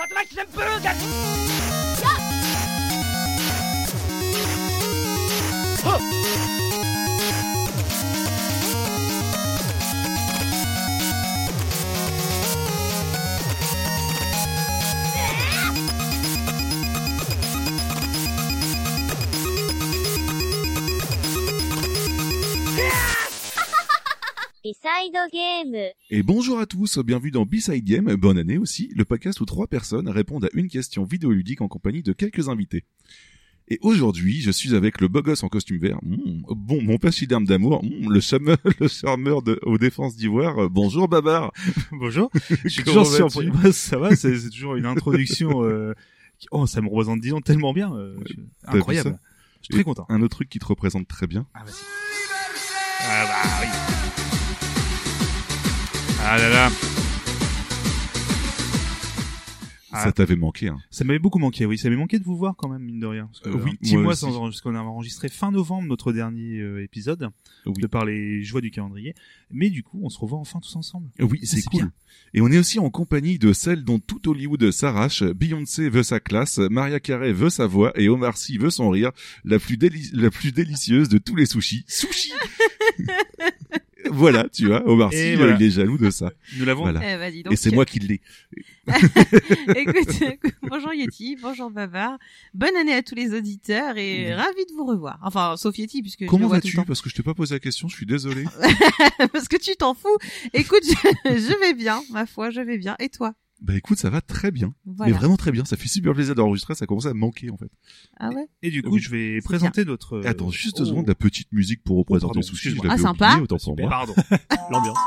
Dat maakt zijn burgers! Game. Et bonjour à tous, bienvenue dans B-Side Game, bonne année aussi, le podcast où trois personnes répondent à une question vidéoludique en compagnie de quelques invités. Et aujourd'hui, je suis avec le beau gosse en costume vert, Mmh, bon, mon pachyderme d'amour, Mmh, le charmeur, le charmeur de, aux défenses d'ivoire, bonjour Babar. Bonjour. Je suis toujours surpris. Bah, ça va, c'est c'est toujours une introduction. Euh... Oh, ça me représente disons tellement bien. euh, Incroyable. Je suis très content. Un autre truc qui te représente très bien. Ah, vas-y. Ah bah oui. Ah là là. Ah. Ça t'avait manqué, hein. Ça m'avait beaucoup manqué, oui. Ça m'avait manqué de vous voir quand même, mine de rien. Parce que, Euh, oui, un petit moi mois aussi. sans parce qu'on a enregistré fin novembre notre dernier euh, épisode, Oui. de par les joies du calendrier. Mais du coup, on se revoit enfin tous ensemble. Oui, c'est cool. bien. Et on est aussi en compagnie de celle dont tout Hollywood s'arrache. Beyoncé veut sa classe, Maria Carey veut sa voix et Omar Sy veut son rire. La plus, déli- la plus délicieuse de tous les sushis. Sushi Voilà, tu vois, Omar Sy, voilà. il est jaloux de ça. Nous l'avons. Voilà. Eh. Et c'est moi qui l'ai. écoute, écoute, bonjour Yeti, bonjour Babar. Bonne année à tous les auditeurs et ravi de vous revoir. Enfin, sauf Yeti, puisque Comment vas-tu. Parce que je t'ai pas posé la question, je suis désolé. Parce que tu t'en fous. Écoute, je, je vais bien, ma foi, je vais bien. Et toi? Bah écoute, ça va très bien. Voilà. Mais vraiment très bien. Ça fait super plaisir d'enregistrer, ça commence à me manquer en fait. Ah ouais? Et du coup, Oui. je vais présenter notre. euh, Attends, juste deux oh. secondes, la petite musique pour représenter pardon, le sushi. excuse-moi. je l'avais Ah, sympa. oublié, autant pour moi. Pardon. L'ambiance.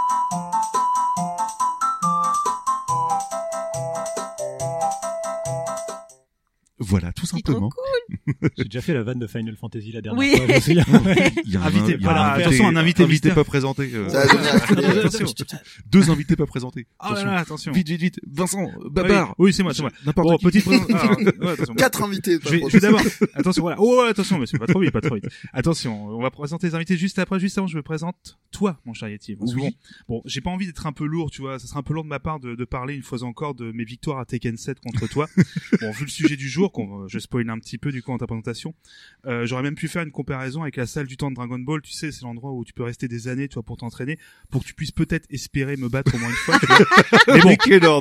Voilà, tout simplement. cool. J'ai déjà fait la vanne de Final Fantasy la dernière Oui. fois. Il y a un Invité, il y a un invité- attention, un invité pas présenté. euh, Attention. Deux invités pas présentés. Ah là Attention. là, attention. Vite, vite, vite. Vincent, Babar. Oui, oui, c'est moi, c'est moi. N'importe Bon, qui. petite présent- ah, ouais, attention. Quatre invités. Je vais, vais d'abord. Attention, voilà. Oh, attention, mais c'est pas trop vite, pas trop vite. Attention, on va présenter les invités juste après. Juste avant, je me présente toi, mon cher Yeti. Parce que Oui. Bon, bon j'ai pas envie d'être un peu lourd, tu vois. Ça serait un peu lourd de ma part de, de parler une fois encore de mes victoires à Tekken 7 contre toi. bon, vu le sujet du jour, qu'on, je spoil un petit peu du coup en ta présentation, euh, j'aurais même pu faire une comparaison avec la salle du temps de Dragon Ball. Tu sais, c'est l'endroit où tu peux rester des années, tu vois, pour t'entraîner, pour que tu puisses peut-être espérer me battre au moins une fois. Tu vois. Mais bon,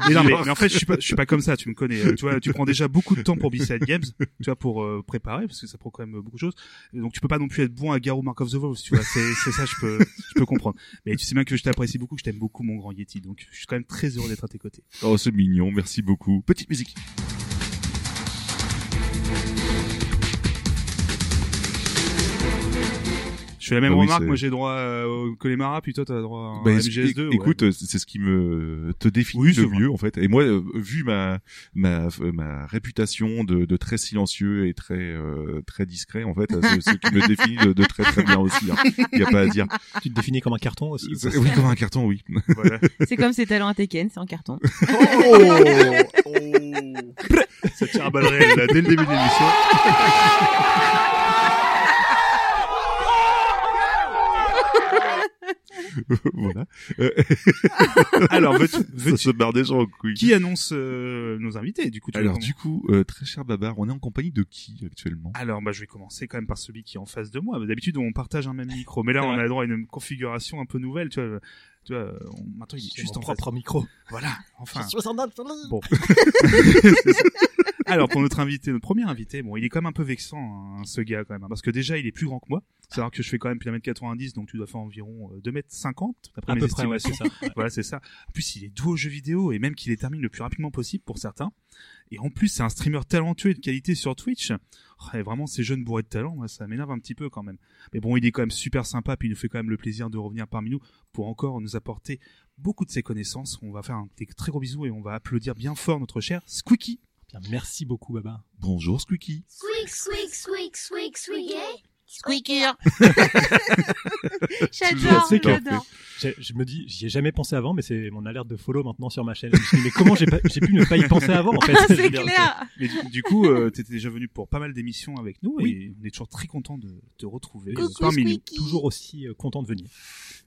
mais non, mais, mais en fait, je suis pas, je suis pas comme ça. Tu me connais. euh, Tu vois, tu prends déjà beaucoup de temps pour B-Side Games, tu vois, pour euh, préparer, parce que ça prend quand même beaucoup de choses. Et donc, tu peux pas non plus être bon à Garou Mark of the Wolves, tu vois. C'est, c'est ça, je peux, je peux comprendre. Mais tu sais bien que je t'apprécie beaucoup, que je t'aime beaucoup, mon grand Yeti. Donc, je suis quand même très heureux d'être à tes côtés. Oh, c'est mignon. Merci beaucoup. Petite musique. Fais la même Bah oui, remarque. Moi, j'ai droit euh, au Colémara, puis toi, t'as droit à Bah, un éc- MGS2. ouais. écoute, euh, c'est ce qui me te définit Oui, le vrai. mieux en fait. Et moi, euh, vu ma ma ma réputation de, de très silencieux et très euh, très discret, en fait, c'est ce qui me définit de, de très très bien aussi. Il y a pas à dire. tu te définis comme un carton aussi. Oui, comme un carton, oui. Voilà. C'est comme ses talents à Tekken, c'est en carton. Oh, Ça tire à balles réelles, là, dès le début de l'émission. voilà. Euh, Alors, veux-tu, ça veux-tu- se barre des gens en couille. qui annonce euh, nos invités Du coup, tu veux Alors du coup, euh, très cher Babar, on est en compagnie de qui actuellement? Alors, bah, je vais commencer quand même par celui qui est en face de moi. D'habitude, on partage un même micro, mais là, on a droit à une configuration un peu nouvelle, tu vois. Tu vois, on- maintenant, il est juste mon en face. propre micro. Voilà, enfin. suis un Bon. Alors, pour notre invité, notre premier invité, bon, il est quand même un peu vexant, hein, ce gars, quand même, hein, parce que déjà, il est plus grand que moi. C'est dire que je fais quand même plus d'un mètre 90, donc tu dois faire environ euh, 2 mètres 50, d'après mes peu près, ouais, estimations. c'est ça. Voilà, c'est ça. En plus, il est doué aux jeux vidéo et même qu'il les termine le plus rapidement possible pour certains. Et en plus, c'est un streamer talentueux et de qualité sur Twitch. Oh, et vraiment, ces jeunes bourrés de talent, ça m'énerve un petit peu quand même. Mais bon, il est quand même super sympa, puis il nous fait quand même le plaisir de revenir parmi nous pour encore nous apporter beaucoup de ses connaissances. On va faire un des très gros bisous et on va applaudir bien fort notre cher Squeaky. Merci beaucoup, Baba. Bonjour Squeaky. Squeak, squeak, squeak, squeak, squeak. Squeaker Toujours J'adore, j'adore. Je me dis, j'y ai jamais pensé avant, mais c'est mon alerte de follow maintenant sur ma chaîne. Je me mais comment j'ai pas- j'ai pu ne pas y penser avant en fait Je veux C'est dire, clair. Mais du, du coup, euh, t'étais déjà venu pour pas mal d'émissions avec nous Oui. et on est toujours très content de te retrouver Coucou, parmi nous. Toujours aussi euh, content de venir.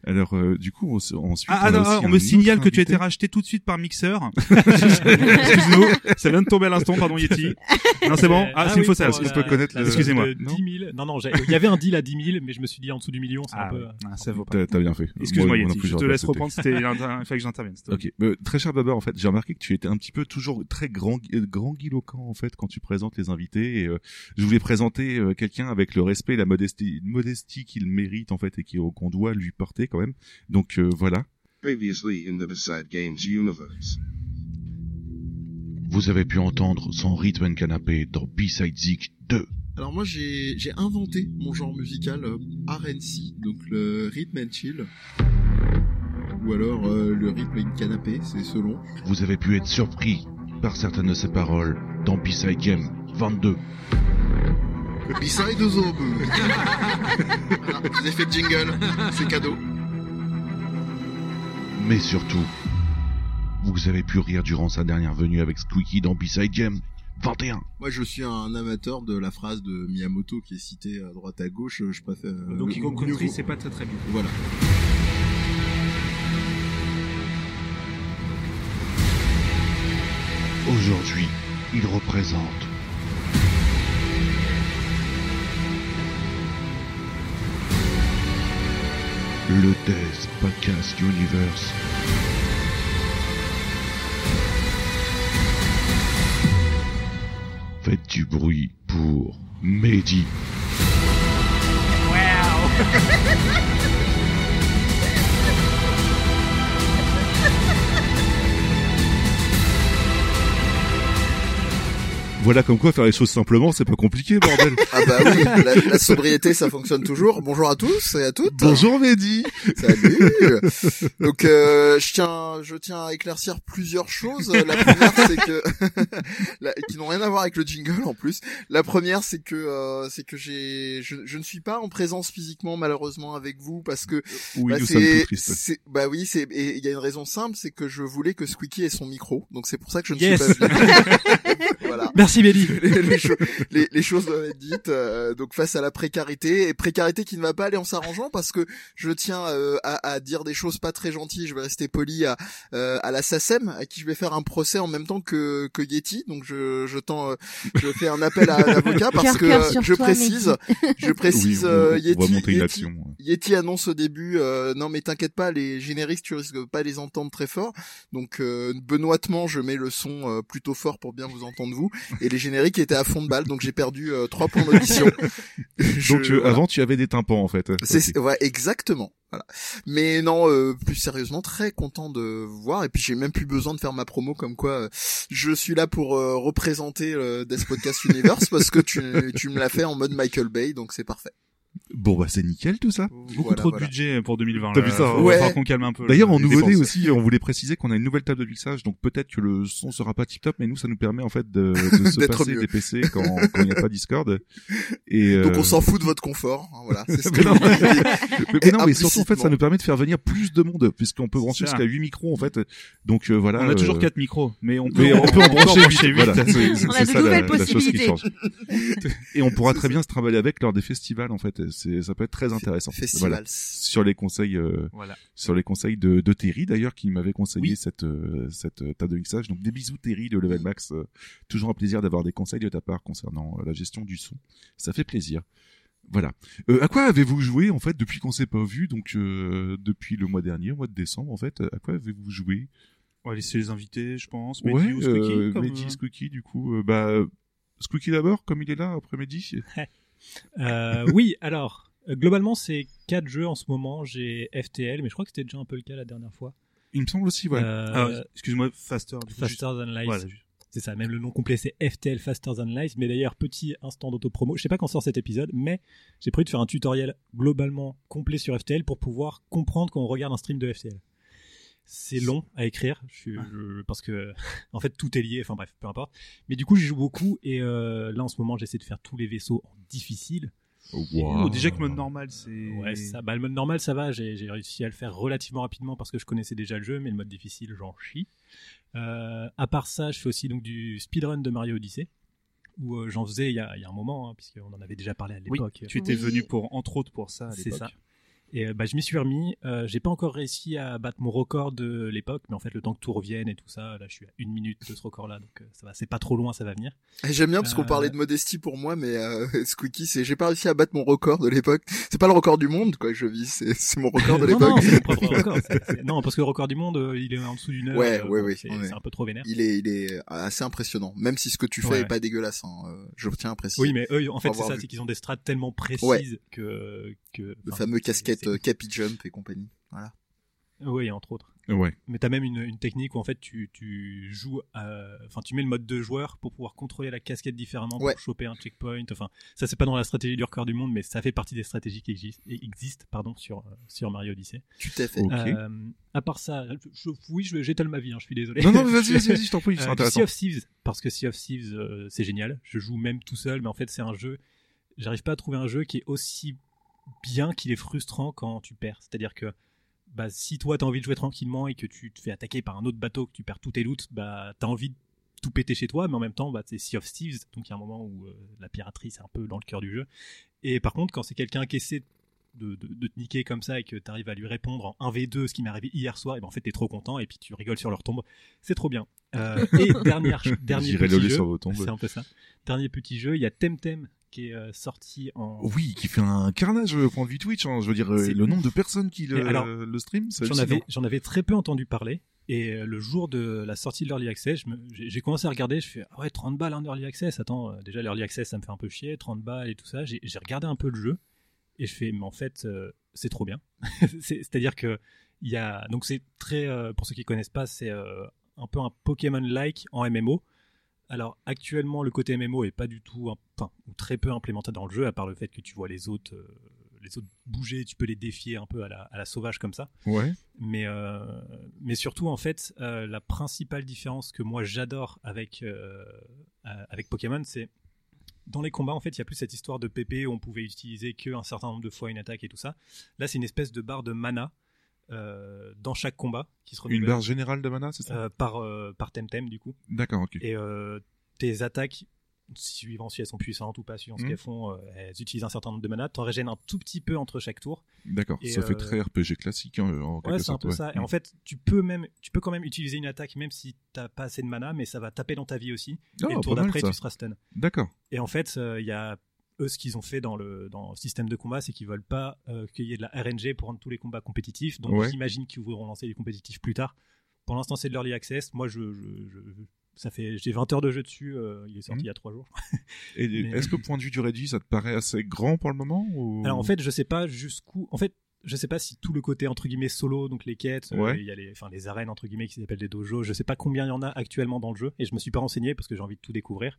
Alors, euh, du coup, on se- ensuite. Ah, ah on, a non, ah, on me signale que tu as été racheté tout de suite par Mixer. Excuse-nous, ça vient de tomber à l'instant, pardon Yeti. Non, c'est bon. Euh, Ah, c'est une oui, fausse pour Est-ce qu'on la- peut connaître la le- somme Excusez-moi, de non 10 000. Non, non, il y avait un deal à 10 000, mais je me suis dit en dessous du million, c'est Ah, un peu. ah, ça vaut pas. T'as t'as bien fait. Excuse-moi Yeti, je te laisse reprendre, c'était il fallait que j'intervienne. Ok, Euh, très cher Babar, en fait, j'ai remarqué que tu étais un petit peu toujours très grand, euh, grand guiloquent en fait quand tu présentes les invités. Et, euh, je voulais présenter euh, quelqu'un avec le respect, et la modestie, modestie qu'il mérite en fait et qui- qu'on doit lui porter quand même. Donc euh, voilà. Previously in the Beside Games universe. Vous avez pu entendre son rythme and canapé dans B-Side Zik 2. Alors moi j'ai j'ai inventé mon genre musical euh, RNC, donc le rhythm and chill. Ou alors euh, le rythme and canapé, c'est selon. Vous avez pu être surpris par certaines de ses paroles dans B-Side Game 22. Le B-side aux voilà, vous ai fait le jingle, c'est cadeau. Mais surtout, vous avez pu rire durant sa dernière venue avec Squeaky dans B-Side Game 21. Moi je suis un amateur de la phrase de Miyamoto qui est citée à droite à gauche, je préfère... euh, Donc mieux Country, c'est pas très très bien. Voilà. Aujourd'hui, il représente le Death Podcast Universe. Du bruit pour Mehdi. Voilà comme quoi faire les choses simplement, c'est pas compliqué, bordel. Ah bah oui, la, la sobriété ça fonctionne toujours. Bonjour à tous et à toutes. Bonjour Mehdi. Salut. Donc euh, je tiens, je tiens à éclaircir plusieurs choses. La première c'est que la- qui n'ont rien à voir avec le jingle en plus. La première c'est que euh, c'est que j'ai, je, je ne suis pas en présence physiquement malheureusement avec vous parce que Oui, bah, c'est, bah oui c'est et il y a une raison simple c'est que je voulais que Squeaky ait son micro donc c'est pour ça que je ne Yes. suis pas venu. voilà Merci Béli. les, les cho- les- les choses doivent être dites. euh, donc face à la précarité et précarité qui ne va pas aller en s'arrangeant parce que je tiens euh, à, à dire des choses pas très gentilles. Je vais rester poli à euh, à la SACEM à qui je vais faire un procès en même temps que que Yeti. Donc je je tends euh, je fais un appel à un avocat parce que je précise je précise oui, euh, Yeti, Yeti- action. Yeti annonce au début, euh, non mais t'inquiète pas, les génériques tu risques pas de les entendre très fort. Donc euh, benoîtement, je mets le son euh, plutôt fort pour bien vous entendre vous. Et les génériques étaient à fond de balle, donc j'ai perdu euh, trois points d'audition. Donc euh, voilà. avant tu avais des tympans en fait. C'est ouais exactement. Voilà. Mais non, euh, plus sérieusement, très content de voir. Et puis j'ai même plus besoin de faire ma promo comme quoi euh, je suis là pour euh, représenter Death Podcast Universe parce que tu, tu me l'as fait en mode Michael Bay, donc c'est parfait. Bon bah c'est nickel tout ça. Beaucoup Voilà, trop voilà. de budget pour 2020. T'as vu ça, Faut- hein va Ouais. qu'on calme un peu. D'ailleurs, en nouveauté dépenses. aussi, on voulait préciser qu'on a une nouvelle table de mixage, donc peut-être que le son sera pas tip top, mais nous, ça nous permet en fait de, de se passer mieux. des PC quand quand il n'y a pas Discord. Et Donc euh, on s'en fout de votre confort. hein, voilà. C'est ce que mais non, mais, mais Et non, mais surtout en fait, ça nous permet de faire venir plus de monde, puisqu'on peut brancher ça. jusqu'à 8 micros en fait. Donc euh, voilà. On a toujours euh, quatre micros, mais on peut, Mais on peut en brancher brancher 8. huit. Voilà, On a de ça la, nouvelles la chose qui possibilités. change. Et on pourra très bien se travailler avec lors des festivals en fait. C'est ça peut être très intéressant. Festival. Voilà. Sur les conseils euh, Voilà. sur les conseils de, de Terry d'ailleurs qui m'avait conseillé Oui. cette euh, cette euh, table de mixage. Donc des bisous Terry de Level Max. Euh, toujours un plaisir d'avoir des conseils de ta part concernant euh, la gestion du son. Ça fait plaisir. Voilà. Euh, à quoi avez-vous joué en fait depuis qu'on s'est pas vu? Donc euh, depuis le mois dernier, au mois de décembre en fait À quoi avez-vous joué? On va laisser les invités, je pense. Ouais, Mehdi ou Squeaky, euh, comme, Mehdi, Squeaky du coup. euh, bah Squeaky d'abord comme il est là après-midi. Euh, oui, alors euh, globalement c'est quatre jeux en ce moment. J'ai FTL, mais je crois que c'était déjà un peu le cas la dernière fois. Il me semble aussi ouais. Euh, ah, excuse-moi, Faster. du coup, Faster juste- Than. Voilà, juste- C'est ça, même le nom complet c'est FTL Faster Than Life. Mais d'ailleurs, petit instant d'autopromo, je sais pas quand sort cet épisode, mais j'ai prévu de faire un tutoriel globalement complet sur FTL pour pouvoir comprendre quand on regarde un stream de FTL. C'est long à écrire, je suis- je- parce que en fait tout est lié, enfin bref, peu importe. Mais du coup j'y joue beaucoup et euh, là en ce moment j'essaie de faire tous les vaisseaux en difficile. Wow. Oh, déjà que mode normal, c'est. Ouais, ça, bah, le mode normal, ça va. J'ai j'ai réussi à le faire relativement rapidement parce que je connaissais déjà le jeu, mais le mode difficile, j'en chie. Euh, à part ça, je fais aussi donc du speedrun de Mario Odyssey, où euh, j'en faisais il y a, il y a un moment, hein, puisqu'on en avait déjà parlé à Oui, l'époque. tu étais Oui. venu pour, entre autres, pour ça à C'est l'époque. ça. Et euh, bah, je m'y suis remis. Euh, j'ai pas encore réussi à battre mon record de l'époque, mais en fait, le temps que tout revienne et tout ça, là, je suis à une minute de ce record-là, donc euh, ça va. C'est pas trop loin, ça va venir. J'aime bien parce qu'on Euh, parlait de modestie pour moi, mais Squeaky, c'est j'ai pas réussi à battre mon record de l'époque. C'est pas le record du monde quoi je vis, c'est c'est mon record de non, non, l'époque. c'est mon propre record. C'est- c'est- Non, parce que le record du monde, il est en dessous d'une heure. Ouais, ouais, C'est ouais. c'est un peu trop vénère. Il est il est assez impressionnant, même si ce que tu fais Ouais. est pas dégueulasse. Hein. Je tiens à préciser. Oui, mais eux, en fait, c'est ça, c'est qu'ils ont des strates tellement précises que, que. le fameux c'est- casquette euh, Cappy Jump et compagnie. Voilà. Oui, entre autres. Ouais. Mais t'as même une, une technique où en fait tu, tu joues, à- enfin tu mets le mode de joueur pour pouvoir contrôler la casquette différemment Ouais. pour choper un checkpoint. Enfin, ça c'est pas dans la stratégie du record du monde, mais ça fait partie des stratégies qui existent, existent pardon, sur euh, sur Mario Odyssey. Tu t'es fait. Ok. Euh, à part ça, je, oui, j'étale ma vie, hein, je suis désolé. Non, non, vas-y, vas-y, vas-y, je t'en prie, c'est Euh, du intéressant. Sea of Thieves, parce que Sea of Thieves, euh, c'est génial. Je joue même tout seul, mais en fait, c'est un jeu. J'arrive pas à trouver un jeu qui est aussi bien qu'il est frustrant quand tu perds. C'est-à-dire que bah, si toi, t'as envie de jouer tranquillement et que tu te fais attaquer par un autre bateau, que tu perds tous tes loots, bah, t'as envie de tout péter chez toi, mais en même temps, bah, c'est Sea of Thieves, donc il y a un moment où euh, la piraterie, c'est un peu dans le cœur du jeu. Et par contre, quand c'est quelqu'un qui essaie de, de, de te niquer comme ça et que tu arrives à lui répondre en 1v2, ce qui m'est arrivé hier soir, et ben en fait t'es trop content et puis tu rigoles sur leur tombe. C'est trop bien. Euh, et dernière, dernier petit jeu, c'est un peu ça. Dernier petit jeu, il y a Temtem qui est euh, sorti en. Oui, qui fait un carnage au point de vue Twitch. hein. Je veux dire, euh, le nombre de personnes qui le, alors, le stream, J'en avais, hallucinant. j'en avais très peu entendu parler. Et euh, le jour de la sortie de l'Early Access, j'ai commencé à regarder, je fais ah ouais 30 balles en Early Access, attends, euh, déjà l'Early Access ça me fait un peu chier, 30 balles et tout ça, j'ai regardé un peu le jeu et je fais mais en fait euh, c'est trop bien. C'est- C'est-à-dire que il y a donc c'est très euh, pour ceux qui connaissent pas, c'est euh, un peu un Pokémon-like en MMO. Alors actuellement le côté MMO est pas du tout, un- enfin ou très peu implémenté dans le jeu à part le fait que tu vois les autres, euh, les autres bouger, tu peux les défier un peu à la, à la sauvage comme ça. Ouais. Mais, euh, mais surtout, en fait, euh, la principale différence que moi j'adore avec, avec Pokémon, c'est dans les combats, en fait, il y a plus cette histoire de PP où on pouvait utiliser qu'un certain nombre de fois une attaque et tout ça. Là, c'est une espèce de barre de mana euh, dans chaque combat qui se Une renouvelle barre générale de mana, c'est ça? Euh, par, euh, par Temtem, du coup. D'accord, ok. Et euh, tes attaques, suivant si elles sont puissantes ou pas, suivant ce Mhm. qu'elles font, euh, elles utilisent un certain nombre de mana. T'en régènes un tout petit peu entre chaque tour. D'accord. Ça fait très RPG classique, hein, en quelque Ouais, c'est un peu ouais. ça. Et Mm. en fait, tu peux même, tu peux quand même utiliser une attaque même si t'as pas assez de mana, mais ça va taper dans ta vie aussi. Ah, et le tour d'après, tu seras stun. D'accord. Et en fait, il y a eux ce qu'ils ont fait dans le dans le système de combat, c'est qu'ils veulent pas euh, qu'il y ait de la RNG pour rendre tous les combats compétitifs. Donc Ouais. j'imagine qu'ils voudront lancer les compétitifs plus tard. Pour l'instant, c'est de l'early access. Moi, je, je, je- ça fait j'ai 20 heures de jeu dessus. euh, il est sorti Mhm. il y a 3 jours. Et Mais- est-ce que, point de vue du réduit, ça te paraît assez grand pour le moment ou... Alors en fait, je sais pas jusqu'où. En fait, je sais pas si tout le côté entre guillemets solo, donc les quêtes, euh, Ouais. il y a les, enfin les arènes entre guillemets qui s'appellent des dojos. Je sais pas combien il y en a actuellement dans le jeu et je me suis pas renseigné parce que j'ai envie de tout découvrir.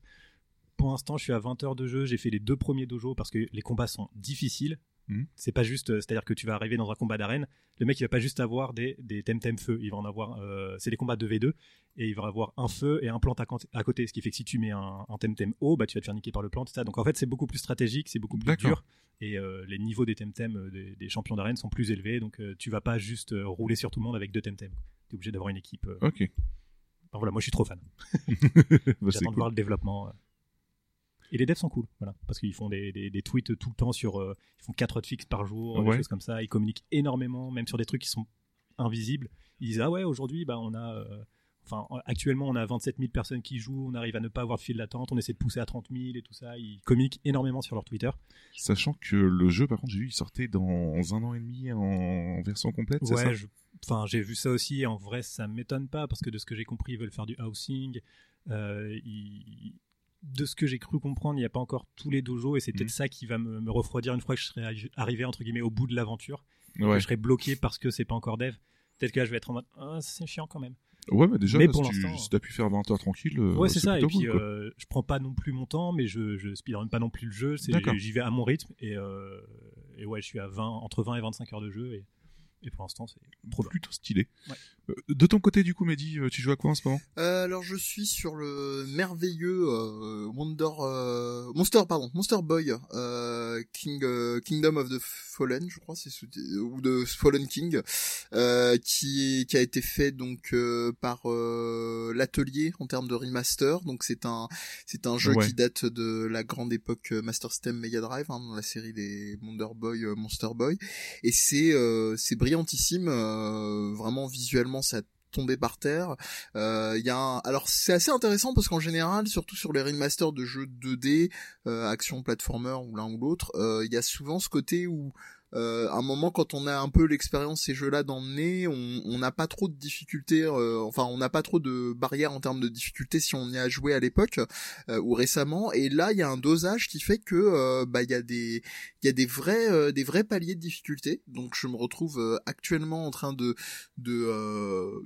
Pour l'instant, je suis à 20 heures de jeu. J'ai fait les deux premiers dojos parce que les combats sont difficiles. Mhm. C'est pas juste, euh, c'est-à-dire que tu vas arriver dans un combat d'arène, le mec il va pas juste avoir des des temtem feu, il va en avoir, euh, c'est des combats de V2 et il va avoir un feu et un plante à, côté, ce qui fait que si tu mets un, un temtem haut, bah tu vas te faire niquer par le plante, ça. Donc en fait c'est beaucoup plus stratégique, c'est beaucoup plus dur et euh, les niveaux des temtem euh, des, des champions d'arène sont plus élevés, donc tu vas pas juste rouler sur tout le monde avec deux temtem. T'es obligé d'avoir une équipe. Ok. Enfin, voilà, moi je suis trop fan. Bah, J'attends de voir le développement. Et les devs sont cool, voilà, parce qu'ils font des, des, des tweets tout le temps sur, euh, ils font 4 hotfix par jour, Ouais. des choses comme ça. Ils communiquent énormément, même sur des trucs qui sont invisibles. Ils disent ah ouais aujourd'hui bah on a, euh, enfin actuellement on a 27 000 personnes qui jouent, on arrive à ne pas avoir de file d'attente, on essaie de pousser à 30 000 et tout ça. Ils communiquent énormément sur leur Twitter. Sachant que le jeu, par contre, j'ai vu, il sortait dans un an et demi en, version complète, ça Ouais, je- enfin j'ai vu ça aussi. et En vrai, ça m'étonne pas parce que de ce que j'ai compris, ils veulent faire du housing. Euh, ils- De ce que j'ai cru comprendre, il n'y a pas encore tous les dojos et c'est peut-être Mhm. ça qui va me, me refroidir une fois que je serai arri- arrivé entre guillemets au bout de l'aventure. Ouais. Je serai bloqué parce que c'est pas encore dev. Peut-être que là je vais être en mode ah, c'est chiant quand même. Ouais, bah déjà, Mais pour si tu si t'as pu faire 20 heures tranquille, euh, ouais, c'est ça. Et puis cool, euh, je prends pas non plus mon temps, mais je, je speedrun pas non plus le jeu. J'y vais à mon rythme et, euh, et ouais, je suis à 20 entre 20 et 25 heures de jeu et, Et pour l'instant, c'est trop bien. Plutôt stylé. Ouais. Euh, De ton côté, du coup, Mehdi, euh, tu joues à quoi en ce moment? Euh, alors je suis sur le merveilleux euh, Wonder euh, Monster pardon Monster Boy euh, King euh, Kingdom of the Fallen je crois c'est ce- ou de Fallen King euh, qui qui a été fait donc euh, par euh, l'atelier en termes de remaster donc c'est un c'est un jeu Ouais. qui date de la grande époque Master System Mega Drive hein, dans la série des Wonder Boy euh, Monster Boy et c'est euh, c'est euh, vraiment visuellement ça tombé par terre. Euh, Il y a alors c'est assez intéressant parce qu'en général, surtout sur les remasters de jeux 2D, euh, action platformer ou l'un ou l'autre, euh, il y a souvent ce côté où euh, à un moment quand on a un peu l'expérience ces jeux-là nez, on n'a pas trop de difficultés, euh, enfin on n'a pas trop de barrières en termes de difficultés si on y a joué à l'époque euh, ou récemment. Et là il y a un dosage qui fait que euh, bah il y a des il y a des vrais euh, des vrais paliers de difficulté. Donc je me retrouve euh, actuellement en train de de,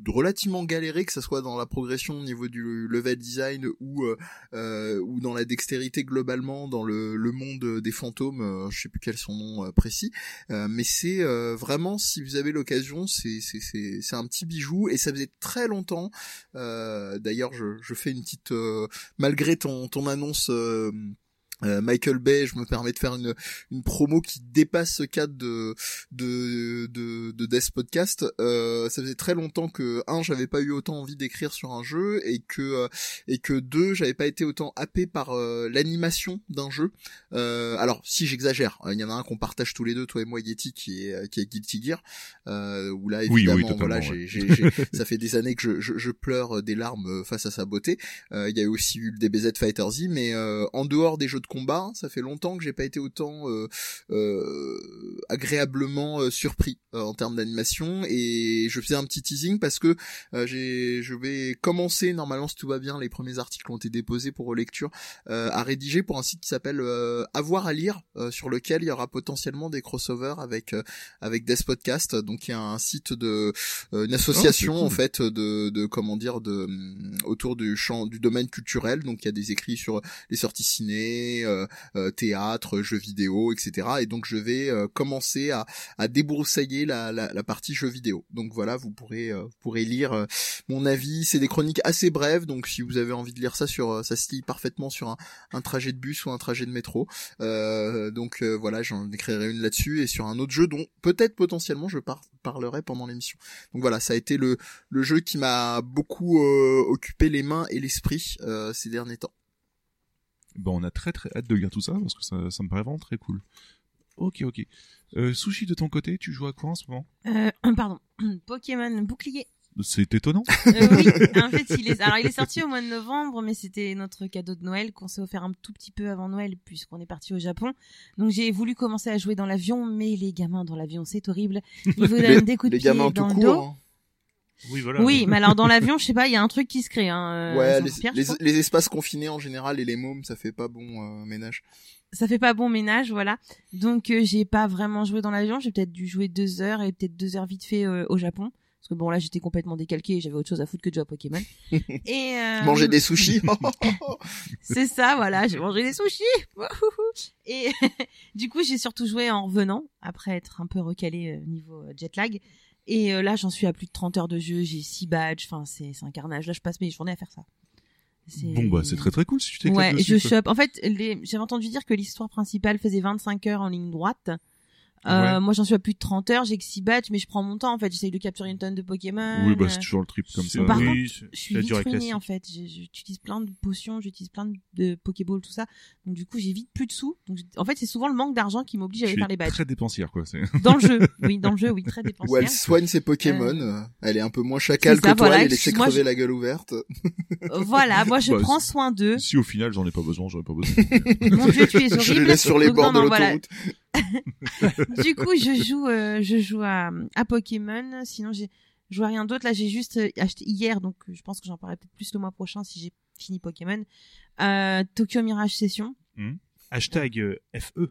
de relativement galérer, que ce soit dans la progression au niveau du level design ou ou dans la dextérité globalement dans le, le monde des fantômes. je sais plus quel est son nom précis, Euh, mais c'est euh, vraiment si vous avez l'occasion, c'est c'est un petit bijou et ça faisait très longtemps. euh, D'ailleurs, je je fais une petite malgré ton ton annonce. Euh, euh, Michael Bay, je me permets de faire une, une promo qui dépasse ce cadre de de de, de Death Podcast. Euh, ça faisait très longtemps que un, j'avais pas eu autant envie d'écrire sur un jeu et que euh, et que deux, j'avais pas été autant happé par euh, l'animation d'un jeu. Euh, alors si j'exagère, il y en a un qu'on partage tous les deux, toi et moi, Yeti, qui est qui est Guilty Gear, euh, où là Oui, oui, évidemment, totalement, voilà, ouais. j'ai, ça fait des années que je, je, je pleure des larmes face à sa beauté. Euh, Il y a eu aussi eu le DBZ Fighter Z, mais euh, en dehors des jeux de combat, ça fait longtemps que j'ai pas été autant euh, euh, agréablement euh, surpris euh, en termes d'animation. Et je faisais un petit teasing parce que euh, j'ai, je vais commencer normalement si tout va bien, les premiers articles ont été déposés pour lecture euh, à rédiger pour un site qui s'appelle euh, Avoir à lire, euh, sur lequel il y aura potentiellement des crossovers avec euh, avec Death Podcast. Donc il y a un site de euh, une association Oh, cool. en fait de, de comment dire de autour du champ du domaine culturel. Donc il y a des écrits sur les sorties ciné, euh, euh, théâtre, jeux vidéo, etc. Et donc je vais euh, commencer à, débroussailler la, partie jeux vidéo. Donc voilà, vous pourrez pourrez lire mon avis. C'est des chroniques assez brèves, donc si vous avez envie de lire ça sur ça se parfaitement sur un, trajet de bus ou un trajet de métro. Donc voilà, j'en écrirai une là-dessus et sur un autre jeu dont peut-être potentiellement je par- parlerai pendant l'émission. Donc voilà, ça a été le jeu qui m'a beaucoup occupé les mains et l'esprit ces derniers temps. Bon, on a très très hâte de lire tout ça parce que ça, ça me paraît vraiment très cool. Ok, ok. Euh, Sushi, de ton côté, tu joues à quoi en ce moment? Euh, pardon. Pokémon bouclier. C'est étonnant. Euh, oui, en fait, il est, alors il est sorti au mois de novembre, mais c'était notre cadeau de Noël qu'on s'est offert un tout petit peu avant Noël puisqu'on est parti au Japon. Donc j'ai voulu commencer à jouer dans l'avion, mais les gamins dans l'avion, c'est horrible. Ils vous donnent des coups de les pied gamins dans tout le dos. hein. Oui, voilà. Oui, mais alors dans l'avion, je sais pas, il y a un truc qui se crée. Hein. euh, ouais, les, espaces confinés en général et les mômes, ça fait pas bon euh, ménage. ça fait pas bon ménage, voilà. Donc euh, j'ai pas vraiment joué dans l'avion. J'ai peut-être dû jouer deux heures et peut-être deux heures vite fait euh, au Japon. Parce que bon là j'étais complètement décalqué et j'avais autre chose à foutre que de jouer à Pokémon. et euh, Manger des sushis. C'est ça, voilà, j'ai mangé des sushis. Wouhouhou. Et du coup, j'ai surtout joué en revenant, après être un peu recalé euh, niveau jet lag. Et euh, là, j'en suis à plus de 30 heures de jeu, j'ai 6 badges, enfin, c'est c'est un carnage. Là, je passe mes journées à faire ça. C'est- Bon, bah, c'est très très cool si tu t'éclates Ouais, dessus, je chope. En fait, les... j'avais entendu dire que l'histoire principale faisait 25 heures en ligne droite. Euh, Ouais. Moi, j'en suis à plus de 30 heures, j'ai que 6 badges, mais je prends mon temps, en fait. J'essaye de capturer une tonne de Pokémon. Oui, bah, euh, c'est toujours le trip comme C'est- ça. Par oui, contre, je suis la vite ruinée en fait. J'utilise plein de potions, j'utilise plein de, Pokéballs, tout ça. Donc du coup, j'ai vite plus de sous. Donc en fait, c'est souvent le manque d'argent qui m'oblige à aller faire les es badges. très dépensière, quoi. c'est- Dans le jeu, oui, dans le jeu, oui, très Où elle dépensière. soigne ses Pokémon. euh, Elle est un peu moins chacal ça, que toi, voilà, elle laisse excuse-moi, crever je- la gueule ouverte. Voilà, moi je Bah, prends soin d'eux. Si au final j'en ai pas besoin, j'en ai pas besoin. Mon dieu, tu es horrible. Je les laisse sur les bords de l'autoroute. Du coup, je joue, euh, je joue à, à Pokémon. Sinon, j'ai joué à rien d'autre. Là, j'ai juste euh, acheté hier, donc euh, je pense que j'en parlerai peut-être plus le mois prochain si j'ai fini Pokémon. Euh, Tokyo Mirage Session. Hashtag euh, FE.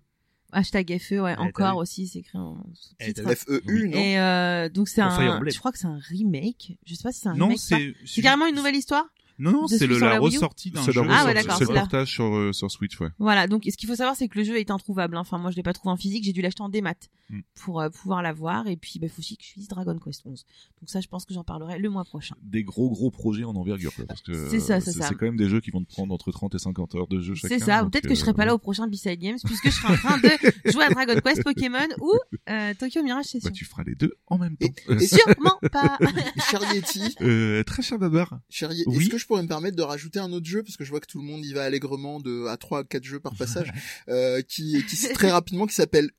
Hashtag FE, ouais, t'as encore aussi, c'est écrit en sous-titre. FEU, non? Et euh, donc c'est un, je crois que c'est un remake. Je sais pas si c'est un Non, remake. c'est C'est carrément une nouvelle histoire? Non, non, c'est la, ressortie d'un jeu. le Ah ouais, c'est le portage sur, euh, sur Switch, ouais. Voilà, donc ce qu'il faut savoir, c'est que le jeu est introuvable. hein. Enfin, moi, je l'ai pas trouvé en physique, j'ai dû l'acheter en démat Mm. pour euh, pouvoir l'avoir. Et puis, il faut aussi que je finisse Dragon Quest 11. Donc ça, je pense que j'en parlerai le mois prochain. Des gros gros projets en envergure, quoi, parce que C'est ça, c'est ça. C'est quand même des jeux qui vont te prendre entre 30 et 50 heures de jeu chacun. C'est ça. Peut-être que je serai euh, pas là au prochain B-Side Games puisque je serai en train de jouer à Dragon Quest, Pokémon ou euh, Tokyo Mirage Session. Bah, tu feras les deux en même temps. Sûrement pas. Cher Yeti, euh, très cher Babar. cher Ye- Oui. est-ce que je pourrais me permettre de rajouter un autre jeu parce que je vois que tout le monde y va allègrement de à 3 à 4 jeux par passage euh, qui qui très rapidement qui s'appelle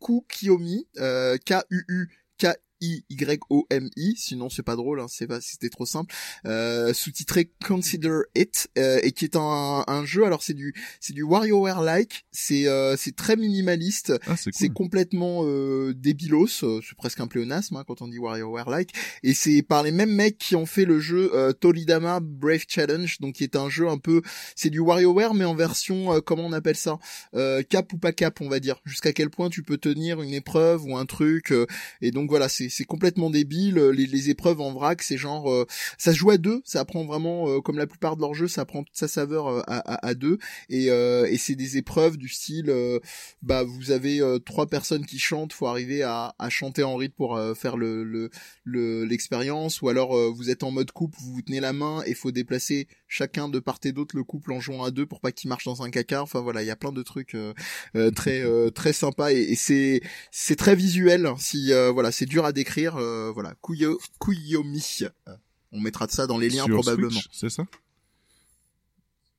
Kukiomi euh, K U U K I Y O M I sinon c'est pas drôle hein, c'est pas c'était trop simple euh, sous-titré Consider It euh, et qui est un, un jeu alors c'est du c'est du WarioWare like c'est euh, c'est très minimaliste Ah, c'est cool. complètement euh, débilos, euh, c'est presque un pléonasme hein, quand on dit WarioWare-like, et c'est par les mêmes mecs qui ont fait le jeu euh, Tolidama Brave Challenge, donc qui est un jeu un peu, c'est du WarioWare mais en version, euh, comment on appelle ça, euh, cap ou pas cap, on va dire, jusqu'à quel point tu peux tenir une épreuve ou un truc, euh, et donc voilà, c'est c'est complètement débile, les, les épreuves en vrac, c'est genre, euh, ça se joue à deux, ça prend vraiment, euh, comme la plupart de leurs jeux, ça prend toute sa saveur euh, à, à, à deux, et, euh, et c'est des épreuves du style euh, bah vous avez euh, trois personnes qui chantent, faut arriver à, à chanter en rythme pour euh, faire le le le- l'expérience, ou alors euh, vous êtes en mode couple, vous vous tenez la main et faut déplacer chacun de part et d'autre le couple en jouant à deux pour pas qu'il marche dans un caca. Enfin voilà, il y a plein de trucs euh, euh, très euh, très sympas et, et c'est c'est très visuel. hein, Si euh, voilà, c'est dur à décrire. euh, voilà, Kuyo, Kuyomi. Euh, On mettra de ça dans les liens Sur probablement. C'est ça?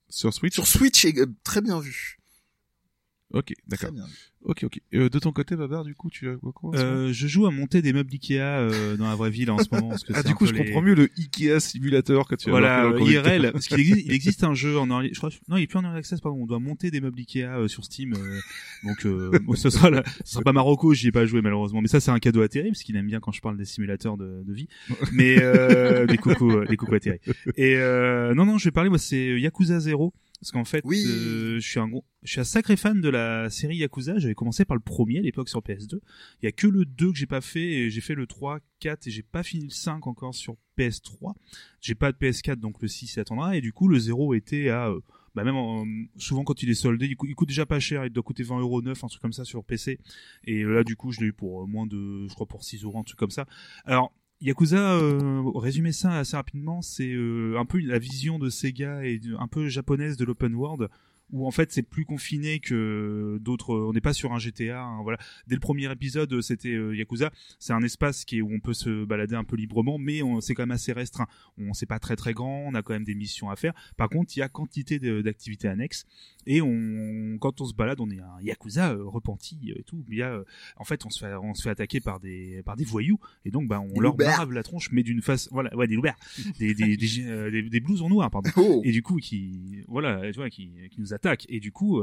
Sur Switch? Sur Switch, très bien vu. Ok, d'accord. Ok, ok. Euh, de ton côté, Babar, du coup, tu as quoi, quoi Euh, je joue à monter des meubles Ikea euh, dans la vraie vie là, en ce moment. Parce que Ah, du coup, je les- comprends mieux le Ikea Simulator que tu as Voilà, euh. IRL, parce qu'il existe, il existe un jeu en early, je crois, non, il est plus en early access, pardon, on doit monter des meubles Ikea euh, sur Steam, euh, donc euh, bon, ce sera là, ce sera pas Marocco, j'y ai pas joué malheureusement, mais ça c'est un cadeau à Terry, parce qu'il aime bien quand je parle des simulateurs de, de vie, mais euh, des coucou, des coucou à Terry. Et euh, non non, je vais parler, moi c'est Yakuza 0 parce qu'en fait, Oui. euh, je suis un gros, je suis un sacré fan de la série Yakuza. J'avais commencé par le premier à l'époque sur PS2. Il y a que le 2 que j'ai pas fait et j'ai fait le 3, 4 et j'ai pas fini le 5 encore sur PS3. J'ai pas de PS4 donc le 6 attendra et du coup le 0 était à euh, bah même en- souvent quand il est soldé, il coûte, il coûte déjà pas cher, il doit coûter 20 euros neuf, un truc comme ça sur PC. Et là du coup je l'ai eu pour euh, moins de, je crois pour 6 euros, un truc comme ça. Alors Yakuza, euh, résumer ça assez rapidement, c'est euh, un peu la vision de Sega et un peu japonaise de l'open world où en fait c'est plus confiné que d'autres. On n'est pas sur un GTA. hein, voilà. Dès le premier épisode, c'était euh, Yakuza. C'est un espace qui est où on peut se balader un peu librement, mais c'est quand même assez restreint. On c'est pas très très grand. On a quand même des missions à faire. Par contre, il y a quantité d'activités annexes et on quand on se balade, on est un Yakuza euh, repenti euh, et tout. Il y a, euh, en fait, on se fait on se fait attaquer par des par des voyous et donc bah on Des leur brave la tronche, mais d'une face voilà ouais des loupards, des des des, euh, des, des blousons noirs pardon Oh. et du coup qui voilà tu vois qui, qui nous attaque et du coup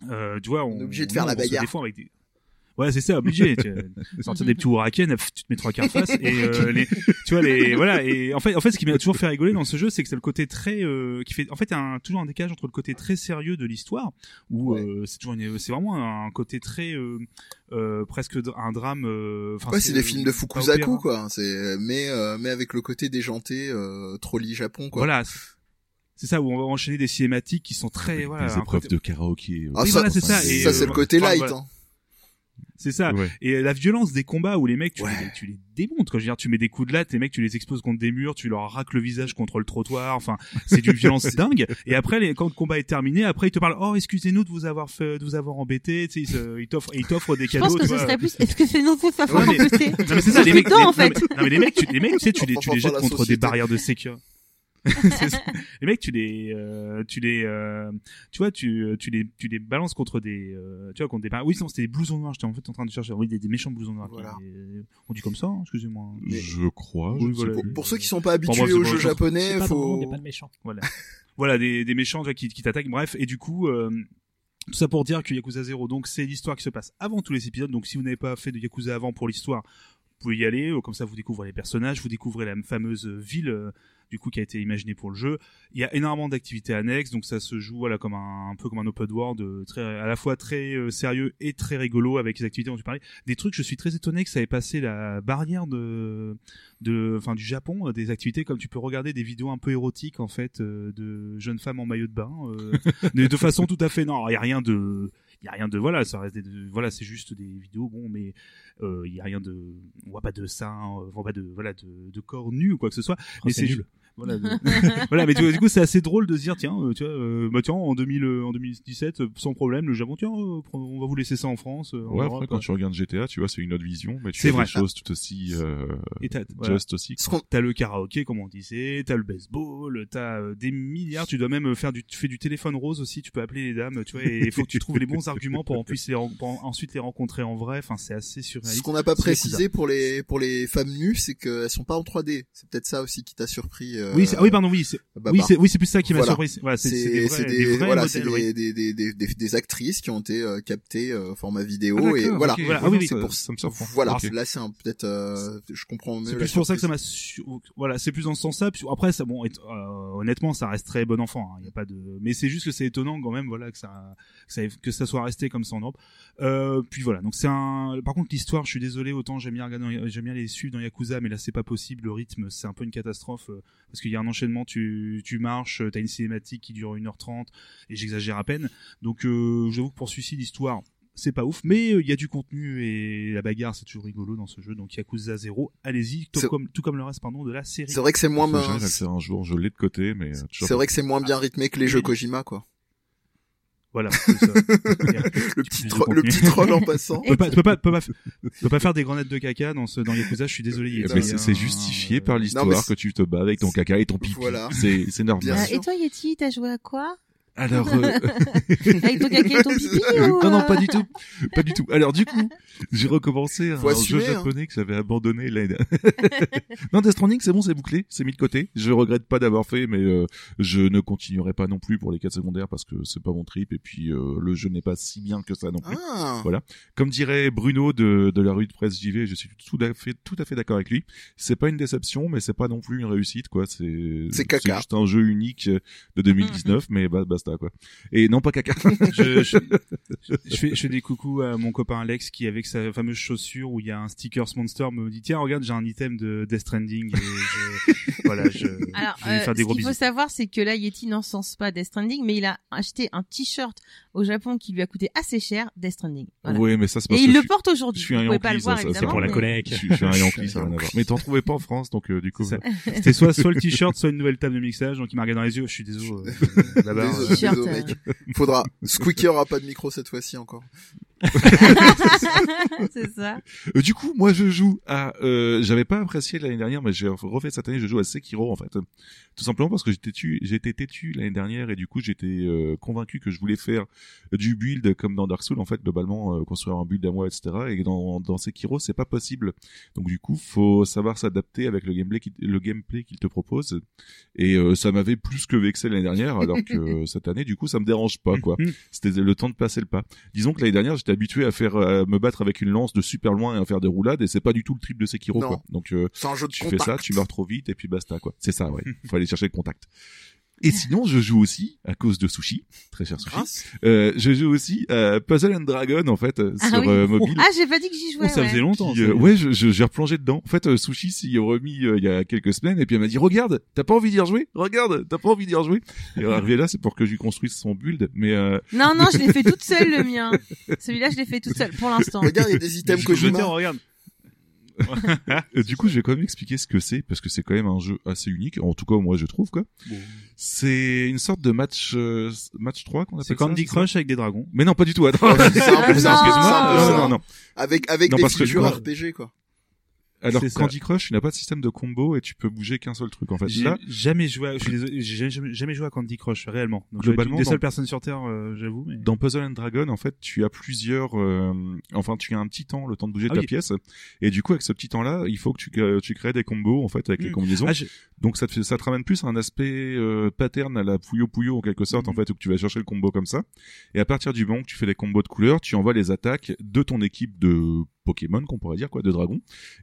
tu vois on, On est obligé de faire la bagarre. défend avec des ouais c'est ça obligé tu, sortir des petits pff, tu te mets trois quarts face et euh, les, tu vois les voilà et en fait en fait ce qui m'a toujours fait rigoler dans ce jeu c'est que c'est le côté très euh, qui fait en fait un toujours un décalage entre le côté très sérieux de l'histoire où Ouais. euh, c'est toujours c'est vraiment un côté très euh, euh, presque un drame euh, enfin, Ouais, c'est des films de Fukuzaku, quoi. C'est mais euh, mais avec le côté déjanté, euh, trolley Japon, quoi. voilà c'est- ça où on va enchaîner des cinématiques qui sont très Des voilà un épreuves côté- de karaoké. Ah, Oui, ça, voilà, c'est ça, et, ça euh, c'est le côté enfin, light. voilà. Hein. C'est ça. Ouais. Et la violence des combats où les mecs, tu, Ouais. les, tu les démontes. Quand je veux dire, tu mais des coups de latte, les mecs, tu les exploses contre des murs, tu leur racles le visage contre le trottoir. Enfin, c'est d'une violence dingue. Et après, les, quand le combat est terminé, après, ils te parlent, oh, excusez-nous de vous avoir fait, de vous avoir embêté. Tu sais, ils t'offrent, ils t'offrent des Je cadeaux. pense que ce vois. serait plus. Est-ce que c'est nous qui ça Ouais, mais- embêter Non mais c'est ça, les mecs, non, fait. mais- non, mais les mecs, tu, les mecs, tu sais, tu les, tu les jettes contre des barrières de sécurité. Les mecs, tu les, euh, tu les, euh, tu vois, tu, tu les, tu les balances contre des, euh, tu vois, contre des. Oui, non, c'était des blousons noirs. J'étais en fait en train de chercher. Oui, des, des méchants blousons noirs. Voilà. euh, on dit comme ça, hein, excusez-moi. Mais- Je crois. Oui, voilà. Pour, pour ceux qui sont pas habitués moi, aux jeux japonais, pas faut y a pas de méchants. Voilà, voilà des, des méchants tu vois, qui, qui t'attaquent. Bref, et du coup, euh, tout ça pour dire que Yakuza 0, donc c'est l'histoire qui se passe avant tous les épisodes. Donc si vous n'avez pas fait de Yakuza avant pour l'histoire, pouvez y aller, euh, comme ça vous découvrez les personnages, vous découvrez la fameuse ville euh, du coup qui a été imaginée pour le jeu. Il y a énormément d'activités annexes, donc ça se joue voilà comme un, un peu comme un open world, euh, très à la fois très euh, sérieux et très rigolo avec les activités dont tu parlais. Des trucs, je suis très étonné que ça ait passé la barrière de de enfin du Japon, euh, des activités comme tu peux regarder des vidéos un peu érotiques en fait euh, de jeunes femmes en maillot de bain, euh, de, de façon tout à fait non, il y a rien de il y a rien de voilà ça reste des, de- voilà c'est juste des vidéos bon mais euh, il y a rien de on voit pas de sein on voit pas de voilà de, de corps nu ou quoi que ce soit mais c'est c'est nul. Voilà, de- voilà, mais tu vois, du coup, c'est assez drôle de se dire, tiens, euh, tu vois, euh, bah tiens, en 2000, euh, en 2017, euh, sans problème, le Japon, tiens, euh, on va vous laisser ça en France. euh, en Ouais, Europe, après, quand tu regardes GTA, tu vois, c'est une autre vision, mais tu vrai. des choses tout aussi euh, Et t'as, voilà. just aussi. T'as le karaoké, comme on disait, t'as le baseball, t'as euh, des milliards. Tu dois même faire du, tu fais du téléphone rose aussi. Tu peux appeler les dames, tu vois. Et il faut que tu trouves les bons arguments pour en plus les, pour ensuite les rencontrer en vrai. Enfin, c'est assez surréaliste. Ce qu'on n'a pas précisé pour les pour les femmes nues, c'est qu'elles sont pas en 3D. C'est peut-être ça aussi qui t'a surpris. Euh, Oui, c'est- ah oui, pardon, oui, c'est, bah, oui, bah. c'est, oui, c'est plus ça qui m'a Voilà. surpris. Voilà, c'est, c'est c'est des c'est vrais, des, des voilà, c'est modèles, oui. des, des, des, des, des, des actrices qui ont été euh, captées euh, format vidéo Ah, et voilà. ok. Voilà, ah oui, oui. ça, pour- ça me. Voilà, Ok. là c'est un peut-être euh, je comprends mieux C'est plus pour ça que ça m'a su- voilà c'est plus dans ce sens-là après ça bon et- euh, honnêtement ça reste très bon enfant il y a pas de mais c'est juste que c'est étonnant quand même voilà que ça que ça, que ça soit resté comme ça en Europe euh, puis voilà donc c'est un par contre l'histoire je suis désolé autant j'aime bien regarder j'aime bien les suivre dans Yakuza mais là c'est pas possible le rythme c'est un peu une catastrophe parce qu'il y a un enchaînement tu tu marches t'as une cinématique qui dure 1h30 et j'exagère à peine donc euh, j'avoue que pour celui-ci l'histoire c'est pas ouf, mais euh, il y a du contenu et la bagarre c'est toujours rigolo dans ce jeu. Donc Yakuza 0, allez-y, tout C'est- comme, tout comme le reste pardon de la série. C'est vrai que c'est moins faire un jour, je l'ai de côté, mais euh, c'est vrai que c'est moins bien rythmé que les jeux Kojima quoi. Voilà. ça. Le petit le petit troll en passant. Tu peux pas, tu peux pas, tu peux pas, peux pas faire des grenades de caca dans ce, dans Yakuza. Je suis désolé. Eh ben, y a c'est justifié par mais l'histoire que tu te bats avec ton caca et ton pipi. Voilà. C'est c'est normal. Et toi, Yeti, t'as joué à quoi? Alors, euh, Avec ton caca et ton pipi ou, non, non, euh, pas du tout, pas du tout. Alors du coup, j'ai recommencé un assumer, jeu hein. japonais que j'avais abandonné l'année non, Death Stranding, c'est bon, c'est bouclé, c'est mis de côté. Je regrette pas d'avoir fait, mais euh, je ne continuerai pas non plus pour les quêtes secondaires parce que c'est pas mon trip et puis euh, le jeu n'est pas si bien que ça non plus. Ah. Voilà. Comme dirait Bruno de, de la rue de presse JV, je suis tout à fait, tout à fait d'accord avec lui. C'est pas une déception, mais c'est pas non plus une réussite, quoi. C'est, C'est caca. juste un jeu unique de 2019, mais ba- quoi. Et non, pas caca. je, je, je fais, je fais des coucous à mon copain Alex qui, avec sa fameuse chaussure où il y a un stickers monster, me dit tiens regarde j'ai un item de Death Stranding et je, voilà je, Alors, je vais euh, faire des ce qu'il faut savoir, c'est que là, Yeti n'encense pas Death Stranding, mais il a acheté un t-shirt au Japon qui lui a coûté assez cher, Death Stranding. Voilà. Oui, mais ça, c'est Et parce il que le porte aujourd'hui. je suis Vous un pas le Yankee, voir, c'est pour la collègue. Je suis, je suis un Yankee, ça n'a rien à voir. Mais t'en trouvais pas en France, donc euh, du coup. C'était soit, soit le t-shirt, soit une nouvelle table de mixage, donc il m'a regardé dans les yeux, je suis désolé. euh, là-bas, Désolé, euh, T-shirt, euh. Faudra. Squeaky aura pas de micro cette fois-ci encore. c'est ça. Euh, du coup, moi, je joue à. Euh, J'avais pas apprécié l'année dernière, mais j'ai refait cette année. Je joue à Sekiro, en fait, tout simplement parce que j'étais têtu, j'étais têtu l'année dernière et du coup, j'étais euh, convaincu que je voulais faire du build comme dans Dark Souls, en fait, globalement, euh, construire un build à moi, etc. Et dans dans Sekiro, c'est pas possible. Donc du coup, faut savoir s'adapter avec le gameplay, qui, le gameplay qu'il te propose. Et euh, ça m'avait plus que vexé l'année dernière, alors que cette année, du coup, ça me dérange pas, quoi. C'était le temps de passer le pas. Disons que l'année dernière, j'étais habitué à faire à me battre avec une lance de super loin et à faire des roulades, et c'est pas du tout le trip de Sekiro, Non. quoi. Donc euh, jeu de tu fais ça, tu meurs trop vite, et puis basta, quoi. C'est ça, ouais. Faut aller chercher le contact. Et sinon, je joue aussi, à cause de Sushi, très cher Sushi, euh, je joue aussi à Puzzle and Dragon, en fait, euh, Ah sur oui. euh, mobile. Ah, j'ai pas dit que j'y jouais. oh, ça ouais. faisait longtemps. Euh, ouais, je, je- j'ai replongé dedans. En fait, euh, Sushi s'y est remis euh, il y a quelques semaines et puis elle m'a dit regarde, t'as pas envie d'y rejouer? Regarde, t'as pas envie d'y rejouer Et arrivé là, c'est pour que je lui construise son build, mais euh, Non, non, je l'ai fait toute seule, le mien. Celui-là, je l'ai fait toute seule, pour l'instant. Regarde, il y a des items Je- je- Kojima. tiens, regarde. Du coup, je vais quand même expliquer ce que c'est parce que c'est quand même un jeu assez unique. En tout cas, moi, je trouve quoi. Bon. C'est une sorte de match euh, match 3 qu'on appelle C'est ça, Candy Crush avec des dragons. Mais non, pas du tout. Attends. C'est un peu ça, non. excuse-moi. C'est un peu non, ça. non, non. Avec, avec Non, des parce que RPG, quoi. Alors. Candy Crush, tu n'as pas de système de combo et tu peux bouger qu'un seul truc. En fait, J'ai jamais joué, à, je suis désolé, j'ai jamais, jamais joué à Candy Crush réellement. Donc Globalement, des seules personnes sur Terre, euh, j'avoue. Mais... Dans Puzzle and Dragon, en fait, tu as plusieurs, euh, enfin, tu as un petit temps, le temps de bouger de Ah ta oui. pièce, et du coup, avec ce petit temps-là, il faut que tu, euh, tu crées des combos, en fait, avec les Mm. combinaisons. Ah, Donc, ça te, ça te ramène plus à un aspect euh, pattern à la Puyo Puyo, en quelque sorte, en fait, où tu vas chercher le combo comme ça. Et à partir du moment que tu fais des combos de couleurs, tu envoies les attaques de ton équipe de Pokémon qu'on pourrait dire quoi, de dragons,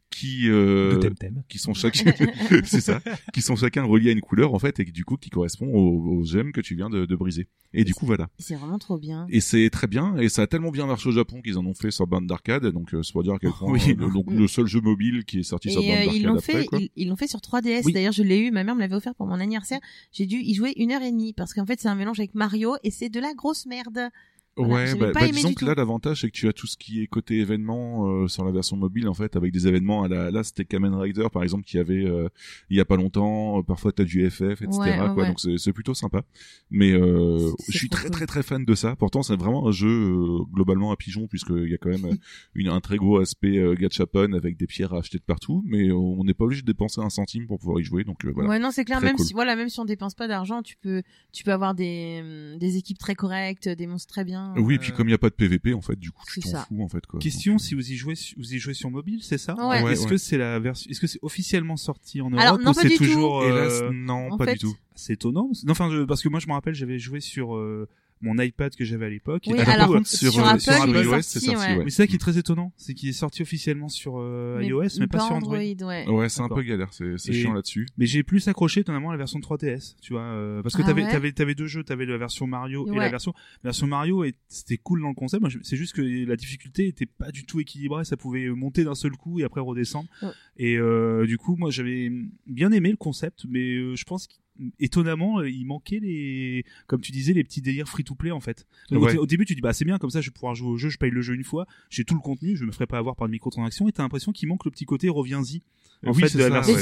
qui euh, De Temtem. qui sont chacun, c'est ça, qui sont chacun reliés à une couleur en fait et qui, du coup qui correspond aux, aux gemmes que tu viens de, de briser. Et du coup voilà. C'est vraiment trop bien. Et c'est très bien et ça a tellement bien marché au Japon qu'ils en ont fait sur bande d'arcade donc euh, c'est pour dire à quel point Oui. euh, le, donc, le seul jeu mobile qui est sorti Et sur bande euh, d'arcade ils l'ont après fait, quoi. ils ils l'ont fait sur 3DS. Oui. D'ailleurs, je l'ai eu. Ma mère me l'avait offert pour mon anniversaire. J'ai dû y jouer une heure et demie parce qu'en fait, c'est un mélange avec Mario et c'est de la grosse merde. Ouais, bah, bah, disons que là l'avantage c'est que tu as tout ce qui est côté événement euh, sur la version mobile en fait avec des événements à la là c'était Kamen Rider par exemple qui avait euh, il y a pas longtemps euh, parfois t'as du FF etc Ouais, quoi ouais. donc c'est plutôt sympa mais euh, je suis très cool. très très fan de ça pourtant c'est vraiment un jeu euh, globalement à pigeon puisque il y a quand même une, un très gros aspect euh, gachapon avec des pierres à acheter de partout mais on n'est pas obligé de dépenser un centime pour pouvoir y jouer donc euh, voilà Ouais, non, c'est clair. Très Même cool. si, voilà, même si on dépense pas d'argent, tu peux, tu peux avoir des, hum, des équipes très correctes, des monstres très bien. Oui et Euh, puis comme il y a pas de PVP en fait du coup tu t'en fous en fait quoi Question Donc, si vous y jouez, vous y jouez sur mobile, c'est ça? Ouais. Ouais, Est-ce ouais. que c'est la version, est-ce que c'est officiellement sorti en Europe Alors, non, ou pas c'est du tout. toujours Hélas, euh, non en pas fait, du tout C'est étonnant. Non, enfin, je- parce que moi, je me rappelle, j'avais joué sur euh, mon iPad que j'avais à l'époque. Oui, Alors, sur, sur, euh, Apple, sur iOS, sorti, c'est sorti, ouais. ouais. Mais c'est ça qui est très étonnant, c'est qu'il est sorti officiellement sur euh, Mais- iOS, mais, pas, sur Android. ouais. Ouais, c'est un peu galère, c'est chiant là-dessus. Mais j'ai plus accroché étonnamment à la version 3DS, tu vois, euh, parce que Ah t'avais ouais t'avais t'avais deux jeux, t'avais la version Mario et la version la version Mario et c'était cool dans le concept. Moi, je- c'est juste que la difficulté était pas du tout équilibrée, ça pouvait monter d'un seul coup et après redescendre. Ouais. Et euh, du coup, moi, j'avais bien aimé le concept, mais euh, je pense euh, il manquait les, comme tu disais, les petits délires free to play en fait. Donc, Ouais. au, au début, tu dis bah c'est bien, comme ça, je vais pouvoir jouer au jeu, je paye le jeu une fois, j'ai tout le contenu, je me ferai pas avoir par de microtransactions et t'as l'impression qu'il manque le petit côté reviens-y. En Oui, fait, c'est ça, pour ça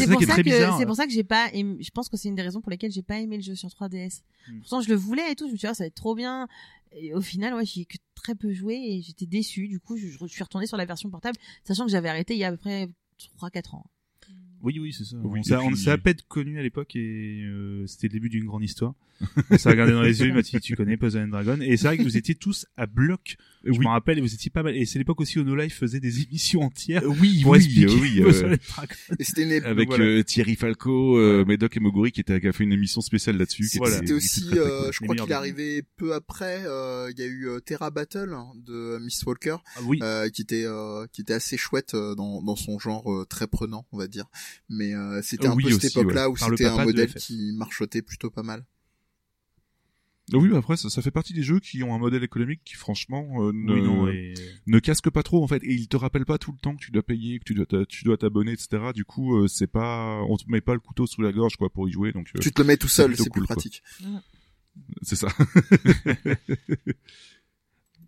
que c'est pour ça que j'ai pas aimé- je pense que c'est une des raisons pour lesquelles j'ai pas aimé le jeu sur 3DS. Hmm. Pourtant je le voulais et tout, je me suis dit ah, ça va être trop bien. Et au final ouais, j'y ai que très peu joué et j'étais déçue. Du coup, je, je suis retournée sur la version portable sachant que j'avais arrêté il y a à peu près 3 4 ans. Oui, oui, c'est ça. Oui, on s'est et puis- on s'est à peine connu à l'époque et euh, c'était le début d'une grande histoire. On s'est regardé dans les yeux, Mathilde, tu connais Puzzle and Dragon? Et c'est vrai que vous étiez tous à bloc. Je Oui. me rappelle, et vous étiez pas mal. Et c'est l'époque aussi où No Life faisait des émissions entières Oui, pour oui, expliquer oui, euh, Puzzle and Dragon. Et c'était une époque. avec voilà. euh, Thierry Falco, euh, Médoc et Moguri qui, était, qui a fait une émission spéciale là-dessus. Voilà. C'était qui aussi, très, très euh, cool. je crois qu'il est arrivé peu après. euh, Il y a eu euh, Terra Battle hein, de Miss Walker, Ah oui. euh, qui était euh, qui était assez chouette euh, dans dans son genre euh, très prenant, on va dire. Mais euh, c'était un Oui, peu cette aussi, époque-là où c'était un modèle qui marchotait plutôt pas mal. Oui, mais après, ça, ça fait partie des jeux qui ont un modèle économique qui, franchement, euh, ne, Oui, non, et... ne casque pas trop, en fait. Et il te rappelle pas tout le temps que tu dois payer, que tu dois tu dois t'abonner, etc. Du coup, euh, c'est pas, on te met pas le couteau sous la gorge, quoi, pour y jouer. Donc, euh, Tu te le mets tout seul, c'est plus cool, pratique. c'est ça.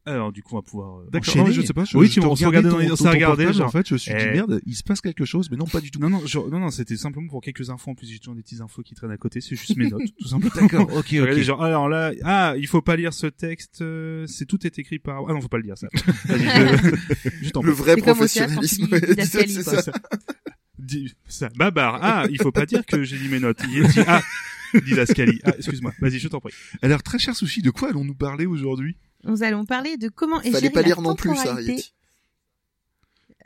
Alors, du coup, on va pouvoir euh, D'accord. Non, je sais pas. Je, oui, je tu regardais regardait dans ton- les- on ton- s'est ton regardé, genre. En fait, je me suis dit, Eh. merde, il se passe quelque chose, mais non, pas du tout. Non, non, je- non, non, c'était simplement pour quelques infos. En plus, j'ai toujours des petites infos qui traînent à côté. C'est juste mes notes, tout simplement. D'accord, ok, Regardez, ok. genre, alors là, ah, il faut pas lire ce texte, euh, c'est tout est écrit par, ah non, faut pas le dire, ça. Je, Le vrai professionnalisme. c'est ça. Dis, ça, Babar, ah, il faut pas dire que j'ai lu mes notes. Il dit, ah, Didascalie. Ah, excuse-moi. Vas-y, je t'en prie. Alors, très cher Sushi, de quoi allons-nous parler aujourd'hui? Nous allons parler de comment Fallait gérer pas la non plus ça,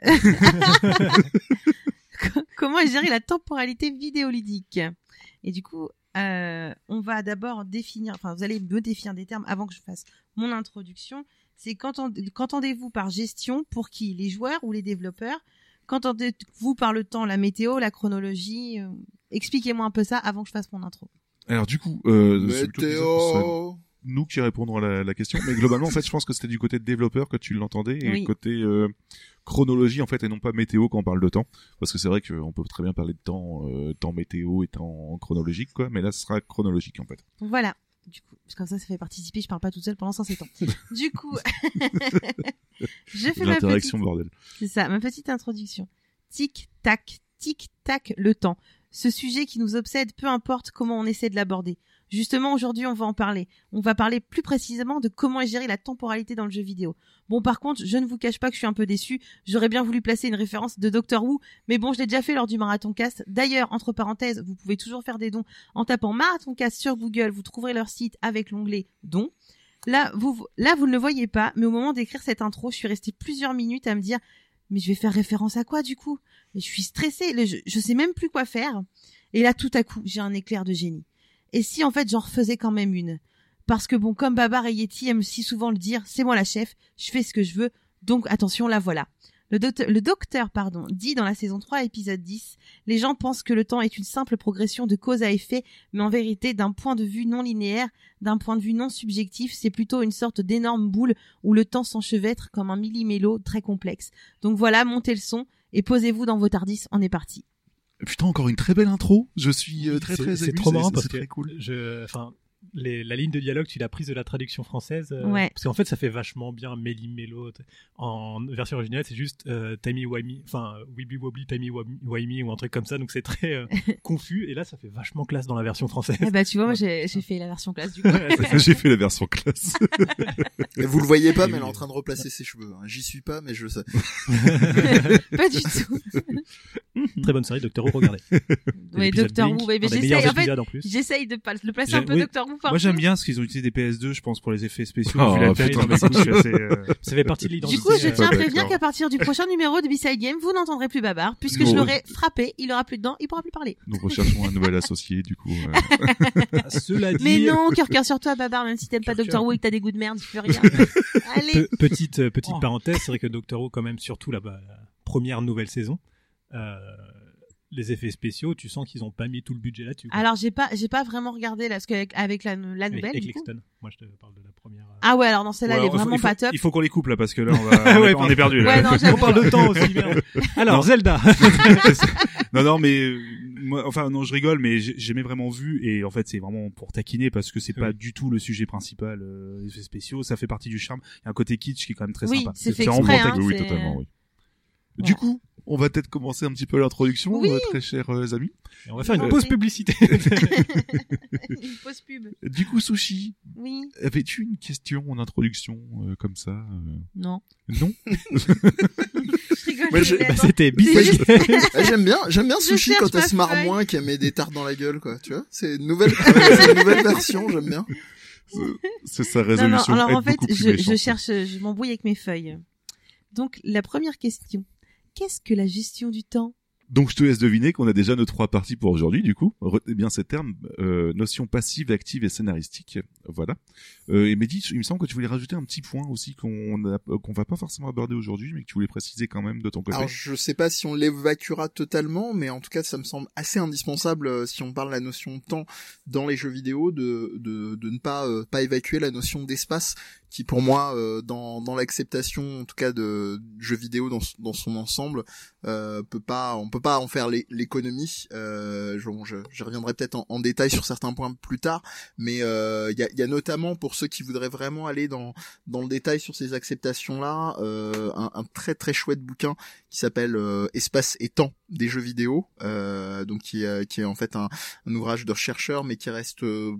comment gérer la temporalité vidéoludique. Et du coup, euh, on va d'abord définir, enfin, vous allez me définir des termes avant que je fasse mon introduction. C'est qu'entend- qu'entendez-vous par gestion pour qui? Les joueurs ou les développeurs? Qu'entendez-vous par le temps, la météo, la chronologie? Euh, Expliquez-moi un peu ça avant que je fasse mon intro. Alors, du coup, euh, Météo. Nous qui répondrons à la, la question. Mais globalement, en fait, je pense que c'était du côté de développeur que tu l'entendais et Oui. côté euh, chronologie, en fait, et non pas météo quand on parle de temps. Parce que c'est vrai qu'on peut très bien parler de temps, euh, temps météo et temps chronologique, quoi. Mais là, ce sera chronologique, en fait. Voilà. Du coup, parce que comme ça, ça fait participer. Je parle pas toute seule pendant 107 ans. du coup, je fais ma petite bordel. C'est ça, ma petite introduction. Tic tac, tic tac, le temps. Ce sujet qui nous obsède, peu importe comment on essaie de l'aborder. Justement, aujourd'hui, on va en parler. On va parler plus précisément de comment est gérer la temporalité dans le jeu vidéo. Bon, par contre, je ne vous cache pas que je suis un peu déçu. J'aurais bien voulu placer une référence de Doctor Who, mais bon, je l'ai déjà fait lors du Marathon Cast. D'ailleurs, entre parenthèses, vous pouvez toujours faire des dons en tapant Marathon Cast sur Google. Vous trouverez leur site avec l'onglet dons. Là, vous, là, vous ne le voyez pas, mais au moment d'écrire cette intro, je suis restée plusieurs minutes à me dire, mais je vais faire référence à quoi du coup? Et je suis stressée, je, je sais même plus quoi faire. Et là, tout à coup, j'ai un éclair de génie. Et si en fait j'en refaisais quand même une? Parce que bon, comme Babar et Yeti aiment si souvent le dire, c'est moi la chef, je fais ce que je veux, donc attention, la voilà. Le, docteur- pardon, dit dans la saison 3, épisode 10, les gens pensent que le temps est une simple progression de cause à effet, mais en vérité, d'un point de vue non linéaire, d'un point de vue non subjectif, c'est plutôt une sorte d'énorme boule où le temps s'enchevêtre comme un millimélo très complexe. Donc voilà, montez le son et posez-vous dans vos tardis, on est parti. Putain, encore une très belle intro. Je suis euh, très C'est- très C'est trop marrant c'est- parce que très cool. je, enfin, les, la ligne de dialogue, tu l'as prise de la traduction française. euh, Ouais. Parce qu'en fait, ça fait vachement bien Méli Mélo. En version originale, c'est juste euh, Timey Wimey, enfin Wibby Wobbly Timey Wim- Wimey ou un truc comme ça. Donc c'est très euh, confus. Et là, ça fait vachement classe dans la version française. Eh bah tu vois, moi j'ai fait la version classe du coup. J'ai fait la version classe. Et vous le voyez pas, mais elle est oui. en train de replacer ses cheveux. hein. J'y suis pas, mais je le sais. Pas du tout. Très bonne série, Doctor Who, regardez. Doctor Blink, Who, j'essaye, en fait, de pas le placer un peu oui. Moi j'aime bien parce qu'ils ont utilisé des PS2, je pense, pour les effets spéciaux. Oh, vu la putain, non, mais suis assez, euh, Ça fait partie de l'identité. Du coup, je euh, tiens à Ouais, prévenir qu'à partir du prochain numéro de B-Side Game, vous n'entendrez plus Babar, puisque Non. je l'aurai frappé, il aura plus dedans, il pourra plus parler. Nous recherchons un nouvel associé, du coup. euh. Ah, Cela dit, Mais non, cœur cœur sur toi, Babar, même si t'aimes pas Doctor. Who et que t'as des goûts de merde, je peux rien. Allez. Pe- petite euh, petite Oh. parenthèse, c'est vrai que Doctor Who quand même surtout la, bah, la première nouvelle saison, euh, les effets spéciaux, tu sens qu'ils ont pas mis tout le budget là-dessus. quoi. Alors j'ai pas, j'ai pas vraiment regardé là, parce qu'avec avec la, la avec, nouvelle. avec du coup. Lexton. Moi je te parle de la première. euh. Ah ouais, alors dans celle-là, ouais, elle est il faut- vraiment il faut- pas top. Il faut qu'on les coupe là parce que là on, va, on, Ouais, est, on est perdu. Là. Ouais, non, On parle de temps aussi, merde. Alors Zelda. non, non, mais euh, moi, enfin non, je rigole, mais j'ai jamais vraiment vu et en fait c'est vraiment pour taquiner parce que c'est pas Oui. du tout le sujet principal. Euh, les effets spéciaux, ça fait partie du charme. Il y a un côté kitsch qui est quand même très Oui, sympa. c'est fait vraiment exprès, hein. taquiner. oui, oui, c'est- totalement, oui. Du coup, on va peut-être commencer un petit peu l'introduction, Oui. euh, très chers euh, amis. Et on va faire une Oui. pause publicité. Une fausse pub. Du coup, Sushi, Oui. avais-tu une question en introduction euh, comme ça euh, Non. Non? Bah. C'était Biscuit. Ah, j'aime bien, j'aime bien Sushi quand elle se marre feuille. moins qu'elle met des tartes dans la gueule, quoi. Tu vois, c'est une nouvelle, c'est une nouvelle version, j'aime bien. C'est sa Non, non, résolution. alors en fait, je, je cherche, je m'embrouille avec mes feuilles. Donc, la première question. Qu'est-ce que la gestion du temps? Donc je te laisse deviner qu'on a déjà nos trois parties pour aujourd'hui, du coup. Retenez bien ces termes, euh, notion passive, active et scénaristique. Voilà. Euh, et Mehdi, il me semble que tu voulais rajouter un petit point aussi qu'on a- euh, qu'on va pas forcément aborder aujourd'hui, mais que tu voulais préciser quand même de ton côté. Alors, je sais pas si on l'évacuera totalement, mais en tout cas, ça me semble assez indispensable euh, si on parle de la notion de temps dans les jeux vidéo, de de, de ne pas euh, pas évacuer la notion d'espace, qui pour moi, euh, dans dans l'acceptation, en tout cas de jeux vidéo dans dans son ensemble, euh, peut pas, on peut pas en faire l'é- l'économie. Euh, je, je, reviendrai peut-être en, en détail sur certains points plus tard, mais euh, il y, a, y a notamment pour ceux qui voudraient vraiment aller dans dans le détail sur ces acceptations-là, euh, un, un très très chouette bouquin qui s'appelle euh, Espace et temps des jeux vidéo, euh, donc qui est, qui est en fait un, un ouvrage de chercheur, mais qui reste euh,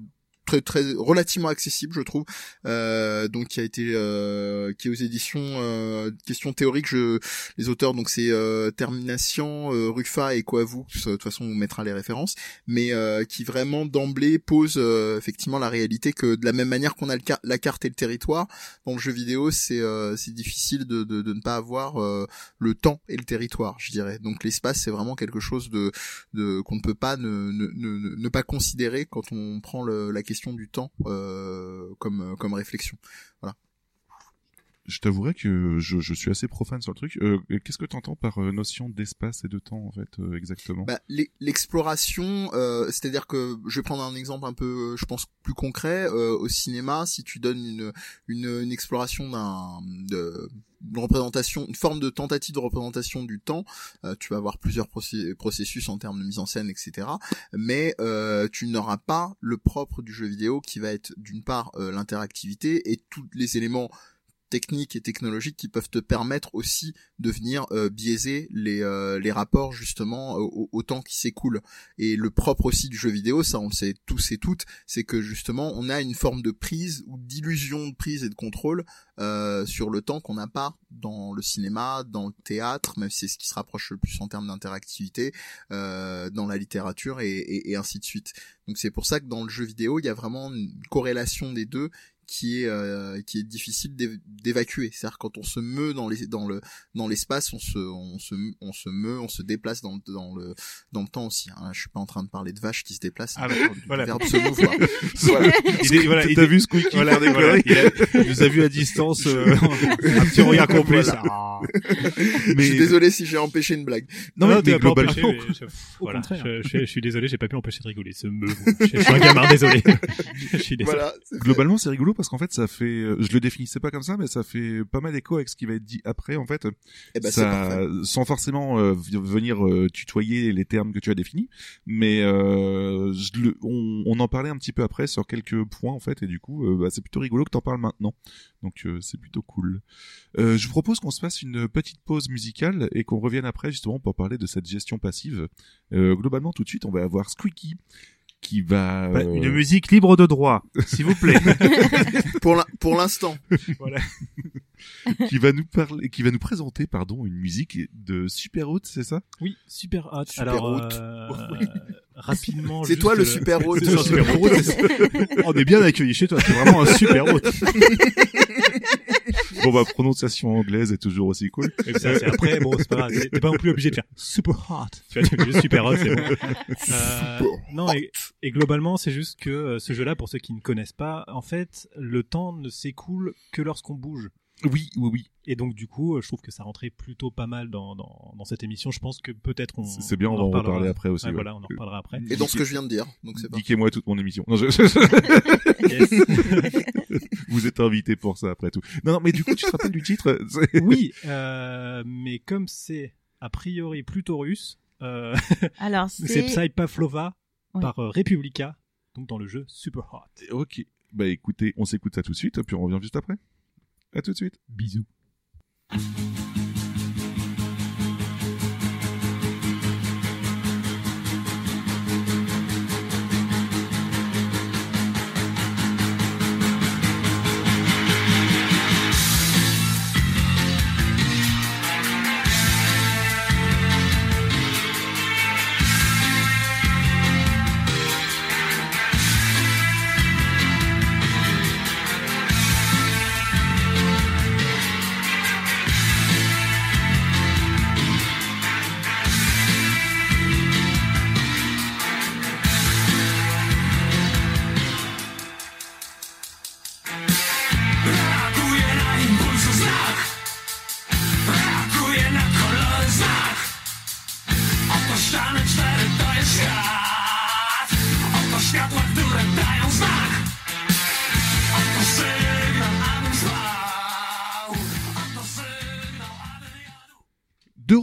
très très relativement accessible je trouve. Euh, donc qui a été euh, qui est aux éditions euh, questions théoriques je les auteurs donc c'est euh, Termination euh, Rufa et Coavu de toute façon on mettra les références. Mais euh, qui vraiment d'emblée pose effectivement la réalité que de la même manière qu'on a le la carte et le territoire dans le jeu vidéo c'est c'est difficile de, de, de ne pas avoir le temps et le territoire je dirais. Donc l'espace c'est vraiment quelque chose de, de qu'on ne peut pas ne, ne, ne, pas considérer quand on prend la question du temps euh, comme comme réflexion Je t'avouerai que je, je suis assez profane sur le truc. Euh, Qu'est-ce que tu entends par euh, notion d'espace et de temps, en fait, euh, exactement? Bah, l'e- l'exploration, euh, c'est-à-dire que je vais prendre un exemple un peu, euh, je pense plus concret. euh, au cinéma, si tu donnes une une, une exploration d'un une représentation, une forme de tentative de représentation du temps, euh, tu vas avoir plusieurs processus en termes de mise en scène, etc. Mais euh, tu n'auras pas le propre du jeu vidéo qui va être d'une part euh, l'interactivité et tous les éléments techniques et technologiques qui peuvent te permettre aussi de venir euh, biaiser les, euh, les rapports justement au, temps qui s'écoule. Et le propre aussi du jeu vidéo, ça on le sait tous et toutes, c'est que justement on a une forme de prise ou d'illusion de prise et de contrôle euh, sur le temps qu'on n'a pas dans le cinéma, dans le théâtre, même si c'est ce qui se rapproche le plus en termes d'interactivité, euh, dans la littérature et, et, et ainsi de suite. Donc c'est pour ça que dans le jeu vidéo, il y a vraiment une corrélation des deux qui est euh, qui est difficile d'év- d'évacuer. C'est-à-dire quand on se meut dans les dans le dans l'espace, on se on se on se meut, on se déplace dans le dans le dans le temps aussi. Hein. Je suis pas en train de parler de vaches qui se déplacent. Ah, bah, voilà. verbe se mouvoir. Voilà. Il est- voilà, il est- vu Squeaky Voilà, voilà, il, a- il nous a vu à distance, euh, un petit regard complet. Voilà. Ah. Je suis désolé si j'ai empêché une blague. Non, mais, tu mais m'as pas globalement, empêché, mais je- Au voilà, contraire. je, je- je suis désolé, j'ai pas pu empêcher de rigoler. Ce me, je, suis un gamin, désolé. je suis désolé. Globalement, c'est rigolo parce qu'en fait, ça fait, euh, je le définissais pas comme ça, mais ça fait pas mal écho avec ce qui va être dit après, en fait. Eh ben, ça, sans forcément euh, venir euh, tutoyer les termes que tu as définis, mais euh, je le, on, on en parlait un petit peu après sur quelques points en fait, et du coup, bah, c'est plutôt rigolo que t'en parles maintenant. Donc c'est plutôt cool. Je vous propose qu'on se fasse une petite pause musicale et qu'on revienne après justement pour parler de cette gestion passive. Globalement, tout de suite, on va avoir Squeaky qui va Bah, euh, Une musique libre de droit, s'il vous plaît. Pour pour l'instant. qui va nous parler, qui va nous présenter, pardon, une musique de Super Haute, c'est ça? Oui, super hot. Super Alors, hot. euh, rapidement. C'est juste, toi le euh, super c'est un super On est bien accueillis chez toi, c'est vraiment un super hôte. Bon, bah, prononciation anglaise est toujours aussi cool. Et puis ça, c'est après, bon, c'est pas grave. T'es pas non plus obligé de faire super hot. Tu vois, tu fais juste super hot, c'est bon. Euh, non, et, et globalement, c'est juste que euh, ce jeu-là, pour ceux qui ne connaissent pas, en fait, le temps ne s'écoule que lorsqu'on bouge. Oui, oui, oui. Et donc, du coup, euh, je trouve que ça rentrait plutôt pas mal dans, dans, dans cette émission. Je pense que peut-être on. C'est bien, on, en va en reparlera. reparler après aussi. Ouais, ouais. voilà, on en reparlera après. Et dans ce que je viens de dire. Donc c'est pas. Niquez-moi toute mon émission. Non, je- Yes. Vous êtes invité pour ça après tout. Non, non, mais du coup, tu te rappelles du titre? Oui, euh, mais comme c'est a priori plutôt russe, euh, Alors c'est c'est Psy Pavlova Ouais. par euh, Republica, donc dans le jeu Super Hot. Ok. Bah écoutez, on s'écoute ça tout de suite, puis on revient juste après. À tout de suite. Bisous.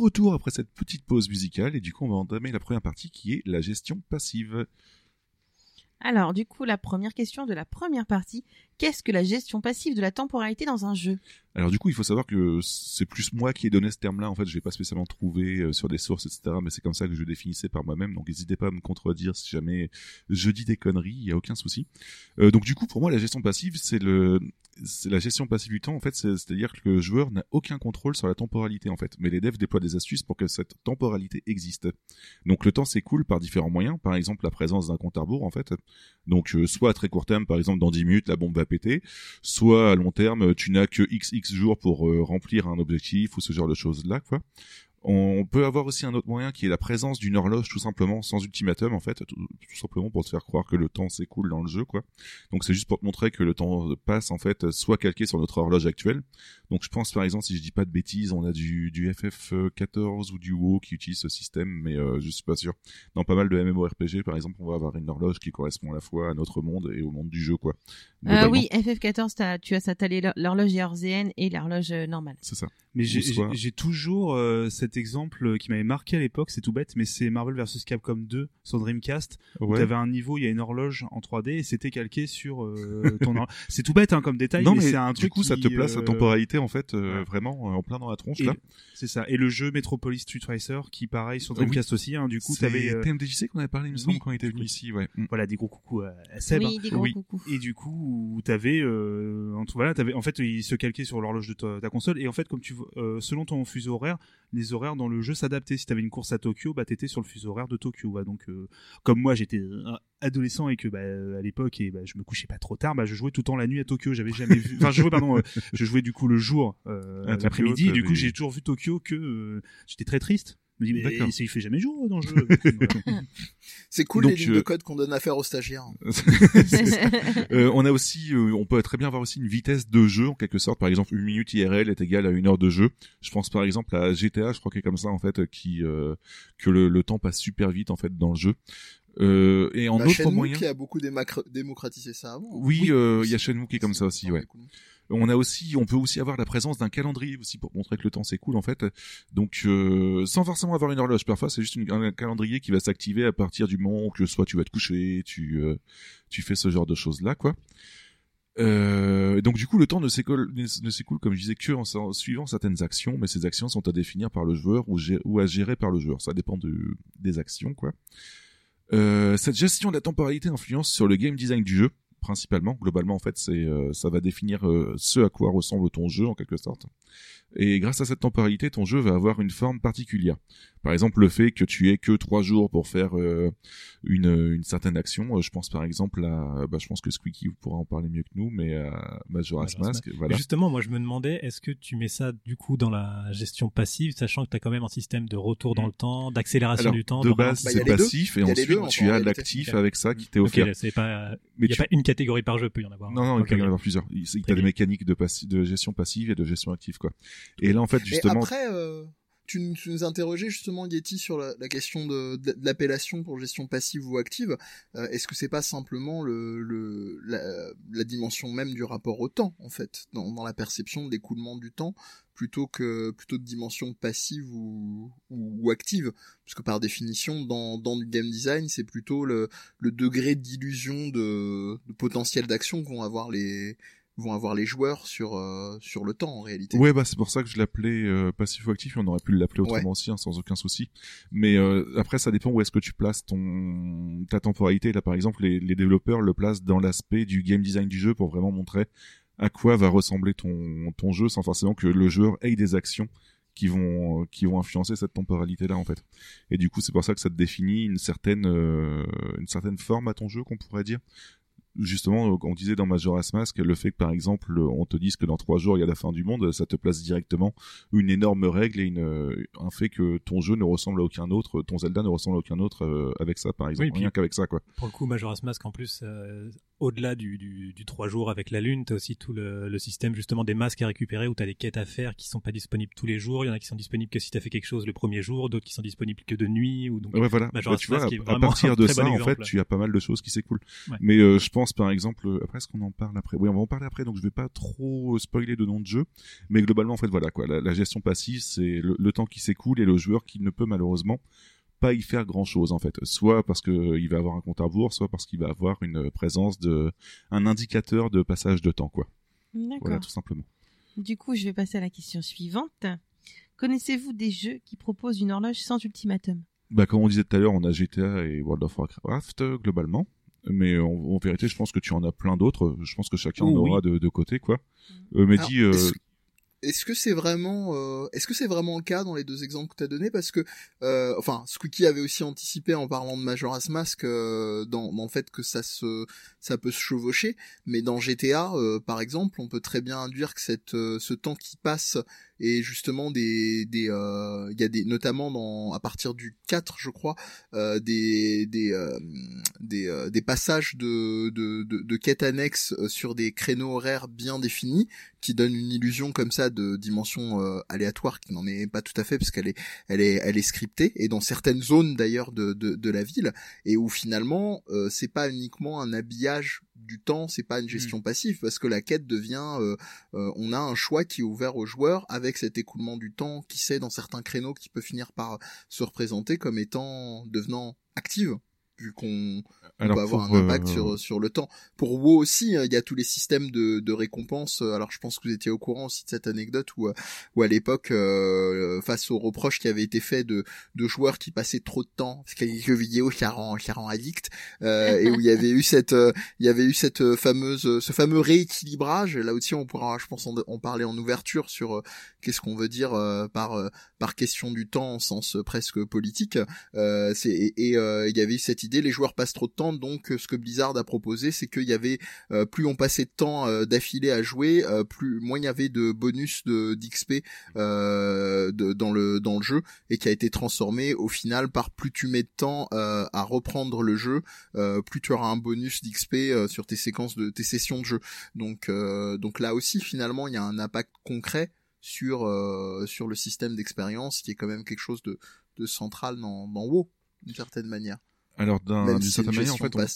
Retour après cette petite pause musicale, et du coup, on va entamer la première partie qui est la gestion passive. Alors, du coup, la première question de la première partie, qu'est-ce que la gestion passive de la temporalité dans un jeu? Alors du coup, il faut savoir que c'est plus moi qui ai donné ce terme-là. En fait, je l'ai pas spécialement trouvé euh, sur des sources, etc. Mais c'est comme ça que je le définissais par moi-même. Donc n'hésitez pas à me contredire si jamais je dis des conneries. Il y a aucun souci. Euh, donc du coup, pour moi, la gestion passive, c'est le, c'est la gestion passive du temps. En fait, c'est- c'est-à-dire que le joueur n'a aucun contrôle sur la temporalité. En fait, mais les devs déploient des astuces pour que cette temporalité existe. Donc le temps s'écoule par différents moyens. Par exemple, la présence d'un compte à rebours, en fait. Donc euh, soit à très court terme, par exemple dans 10 minutes, la bombe va péter soit à long terme, tu n'as que XX jours pour euh, remplir un objectif ou ce genre de choses-là, quoi. On peut avoir aussi un autre moyen qui est la présence d'une horloge tout simplement sans ultimatum en fait, tout, tout simplement pour te faire croire que le temps s'écoule dans le jeu quoi. Donc c'est juste pour te montrer que le temps passe en fait soit calqué sur notre horloge actuelle. Donc je pense par exemple si je dis pas de bêtises, on a du, du FF14 ou du WoW qui utilise ce système mais euh, je suis pas sûr. Dans pas mal de MMORPG par exemple, on va avoir une horloge qui correspond à la fois à notre monde et au monde du jeu quoi. euh, Oui, FF14, t'as- tu as ça, t'as l'horloge ERZN et l'horloge euh, normale. C'est ça. Mais j'ai- toujours euh, cet exemple qui m'avait marqué à l'époque, c'est tout bête, mais c'est Marvel vs Capcom 2 sur Dreamcast. Ouais. T'avais un niveau, il y a une horloge en 3D et c'était calqué sur euh, ton horloge. C'est tout bête hein, comme détail, non mais, mais c'est un du truc coup ça te place la euh, temporalité en fait euh, ouais. vraiment euh, en plein dans la tronche et- là. C'est ça. Et le jeu Metropolis Street Racer qui pareil sur oui. Dreamcast aussi. Hein, du coup, C'est t'avais euh, TMDJC qu'on avait parlé il me semble oui. quand il était venu ici ouais. Mm. voilà des gros coucous à Seb. oui, des gros oui. coucous. Et du coup, t'avais, euh, en tout voilà, t'avais, en fait, il se calquait sur l'horloge de ta, ta console. Et en fait, comme tu, vois, euh, selon ton fuseau horaire, les horaires dans le jeu s'adaptaient. Si t'avais une course à Tokyo, bah t'étais sur le fuseau horaire de Tokyo. ouais. Donc, euh, comme moi, j'étais un adolescent et que bah, à l'époque et bah, je me couchais pas trop tard, bah je jouais tout le temps la nuit à Tokyo. J'avais jamais vu. Enfin, je jouais pardon, euh, je jouais du coup le jour, euh, Tokyo, l'après-midi. Du coup, j'ai toujours vu Tokyo que euh, j'étais très triste. Je me dis, mais il fait jamais jour dans le jeu. C'est cool Donc, les lignes euh, de code qu'on donne à faire aux stagiaires. Euh, on a aussi, euh, on peut très bien avoir aussi une vitesse de jeu en quelque sorte. Par exemple, une minute IRL est égale à une heure de jeu. Je pense par exemple à GTA, je crois qu'il est comme ça en fait, qui euh, que le, le temps passe super vite en fait dans le jeu. Euh, et en Bah, autre Shenmue moyen, qui a beaucoup démocratisé ça avant. oui, euh, il y a Shenmue qui est comme ça aussi, ouais. Cool. On a aussi, on peut aussi avoir la présence d'un calendrier aussi pour montrer que le temps cool en fait. Donc euh, sans forcément avoir une horloge, parfois c'est juste un calendrier qui va s'activer à partir du moment que soit tu vas te coucher, tu euh, tu fais ce genre de choses là quoi. Euh, donc du coup le temps ne s'écoule ne s'écoule comme je disais que en, suivant certaines actions, mais ces actions sont à définir par le joueur ou, à gérer par le joueur. Ça dépend de, des actions quoi. Euh, cette gestion de la temporalité influence sur le game design du jeu principalement. Globalement, en fait, c'est euh, ça va définir euh, ce à quoi ressemble ton jeu en quelque sorte. Et grâce à cette temporalité, ton jeu va avoir une forme particulière. Par exemple, le fait que tu aies que trois jours pour faire euh, une, une certaine action. Euh, Je pense par exemple à, bah, je pense que Squeaky pourra en parler mieux que nous, mais à Majora's Majora's Mask, voilà. Justement, moi je me demandais, est-ce que tu mets ça du coup dans la gestion passive, sachant que tu as quand même un système de retour dans le temps, d'accélération du temps de base, Bah, y c'est passif, et y ensuite deux, en tu as l'actif avec ça qui t'est offert. c'est pas, Mais il y a tu- pas une catégorie par jeu, peut y en avoir. Non, non, il peut y en avoir plusieurs. Il- T'as des mécaniques de, passi- de gestion passive et de gestion active, quoi. Et là, en fait, Et justement, après, euh, tu, nous- tu nous interrogeais justement, Yeti, sur la, la question de, de l'appellation pour gestion passive ou active. Euh, Est-ce que c'est pas simplement le, le, la, la dimension même du rapport au temps, en fait, dans, dans la perception de l'écoulement du temps, plutôt que plutôt de dimension passive ou, ou, ou active? Parce que par définition, dans, dans du game design, c'est plutôt le, le degré d'illusion de, de potentiel d'action qu'ont avoir les vont avoir les joueurs sur euh, sur le temps en réalité. Ouais, bah c'est pour ça que je l'appelais euh, passif ou actif. On aurait pu l'appeler autrement aussi, hein, sans aucun souci. Mais euh, après, ça dépend où est-ce que tu places ton ta temporalité. Là, par exemple, les, les développeurs le placent dans l'aspect du game design du jeu pour vraiment montrer à quoi va ressembler ton ton jeu, sans forcément que le joueur ait des actions qui vont qui vont influencer cette temporalité là en fait. Et du coup, c'est pour ça que ça te définit une certaine euh, une certaine forme à ton jeu qu'on pourrait dire justement, on disait dans Majora's Mask, le fait que par exemple, on te dise que dans trois jours il y a la fin du monde, ça te place directement une énorme règle et une, un fait que ton jeu ne ressemble à aucun autre, ton Zelda ne ressemble à aucun autre euh, avec ça par exemple, Oui, rien qu'avec ça quoi. Pour le coup, Majora's Mask, en plus, euh, au-delà du, du, du 3 jours avec la lune, t'as aussi tout le, le système justement des masques à récupérer où t'as des quêtes à faire qui sont pas disponibles tous les jours. Il y en a qui sont disponibles que si t'as fait quelque chose le premier jour, d'autres qui sont disponibles que de nuit. Ou donc, Ouais, voilà. Bah, tu vois, à, partir de ça, bon en fait, tu as pas mal de choses qui s'écoulent. Ouais. Mais euh, je pense, par exemple, euh, après, est-ce qu'on en parle après? Oui, on va en parler après, donc je vais pas trop spoiler de nom de jeu. Mais globalement, en fait, voilà quoi. La, la gestion passive, c'est le, le temps qui s'écoule et le joueur qui ne peut malheureusement pas y faire grand chose en fait. Soit parce que il va avoir un compte à rebours, soit parce qu'il va avoir une présence de un indicateur de passage de temps quoi. Voilà, tout simplement. Du coup, je vais passer à la question suivante. Connaissez-vous des jeux qui proposent une horloge sans ultimatum? Bah, comme on disait tout à l'heure, on a GTA et World of Warcraft euh, globalement. Mais en, en vérité, je pense que tu en as plein d'autres. Je pense que chacun en Oh, oui. aura de, de côté, quoi. Euh, mais Alors, dis, euh, est-ce- que c'est vraiment, euh, est-ce que c'est vraiment le cas dans les deux exemples que tu as donnés? Parce que, euh, enfin, Squeaky avait aussi anticipé en parlant de Majora's Mask euh, dans, dans le fait que ça se, ça peut se chevaucher. Mais dans GTA, euh, par exemple, on peut très bien induire que cette, euh, ce temps qui passe est justement des, des, euh, il y a des, notamment dans, à partir du 4, je crois, euh, des, des, euh, des, des passages de, de, de, de quêtes annexes sur des créneaux horaires bien définis qui donne une illusion comme ça de dimension aléatoire qui n'en est pas tout à fait parce qu'elle est elle est elle est scriptée et dans certaines zones d'ailleurs de, de de la ville et où finalement euh, c'est pas uniquement un habillage du temps, c'est pas une gestion passive parce que la quête devient euh, euh, on a un choix qui est ouvert aux joueurs avec cet écoulement du temps qui sait dans certains créneaux qui peut finir par se représenter comme étant devenant active vu qu'on peut avoir un impact euh, sur sur le temps. Pour WoW aussi, hein, il y a tous les systèmes de, de récompense. Alors je pense que vous étiez au courant aussi de cette anecdote où euh, où à l'époque, euh, face aux reproches qui avaient été faits de de joueurs qui passaient trop de temps parce qu'il y a les jeux vidéo qui rend qui rend addict euh, et où il y avait eu cette euh, il y avait eu cette euh, fameuse euh, ce fameux rééquilibrage. Là aussi, on pourra, je pense, en, en parler en ouverture sur euh, qu'est-ce qu'on veut dire euh, par euh, par question du temps en sens euh, presque politique. Euh, c'est et et, euh, il y avait eu cette idée, les joueurs passent trop de temps, donc euh, ce que Blizzard a proposé, c'est qu'il y avait euh, plus on passait de temps euh, d'affilée à jouer, plus moins il y avait de bonus de d'XP dans le dans le jeu et qui a été transformé au final par plus tu mets de temps à reprendre le jeu, plus tu auras un bonus d'XP sur tes séquences de tes sessions de jeu. Donc donc là aussi finalement il y a un impact concret sur sur le système d'expérience qui est quand même quelque chose de de central dans dans WoW d'une certaine manière. Alors d'une si certaine manière, en fait, on-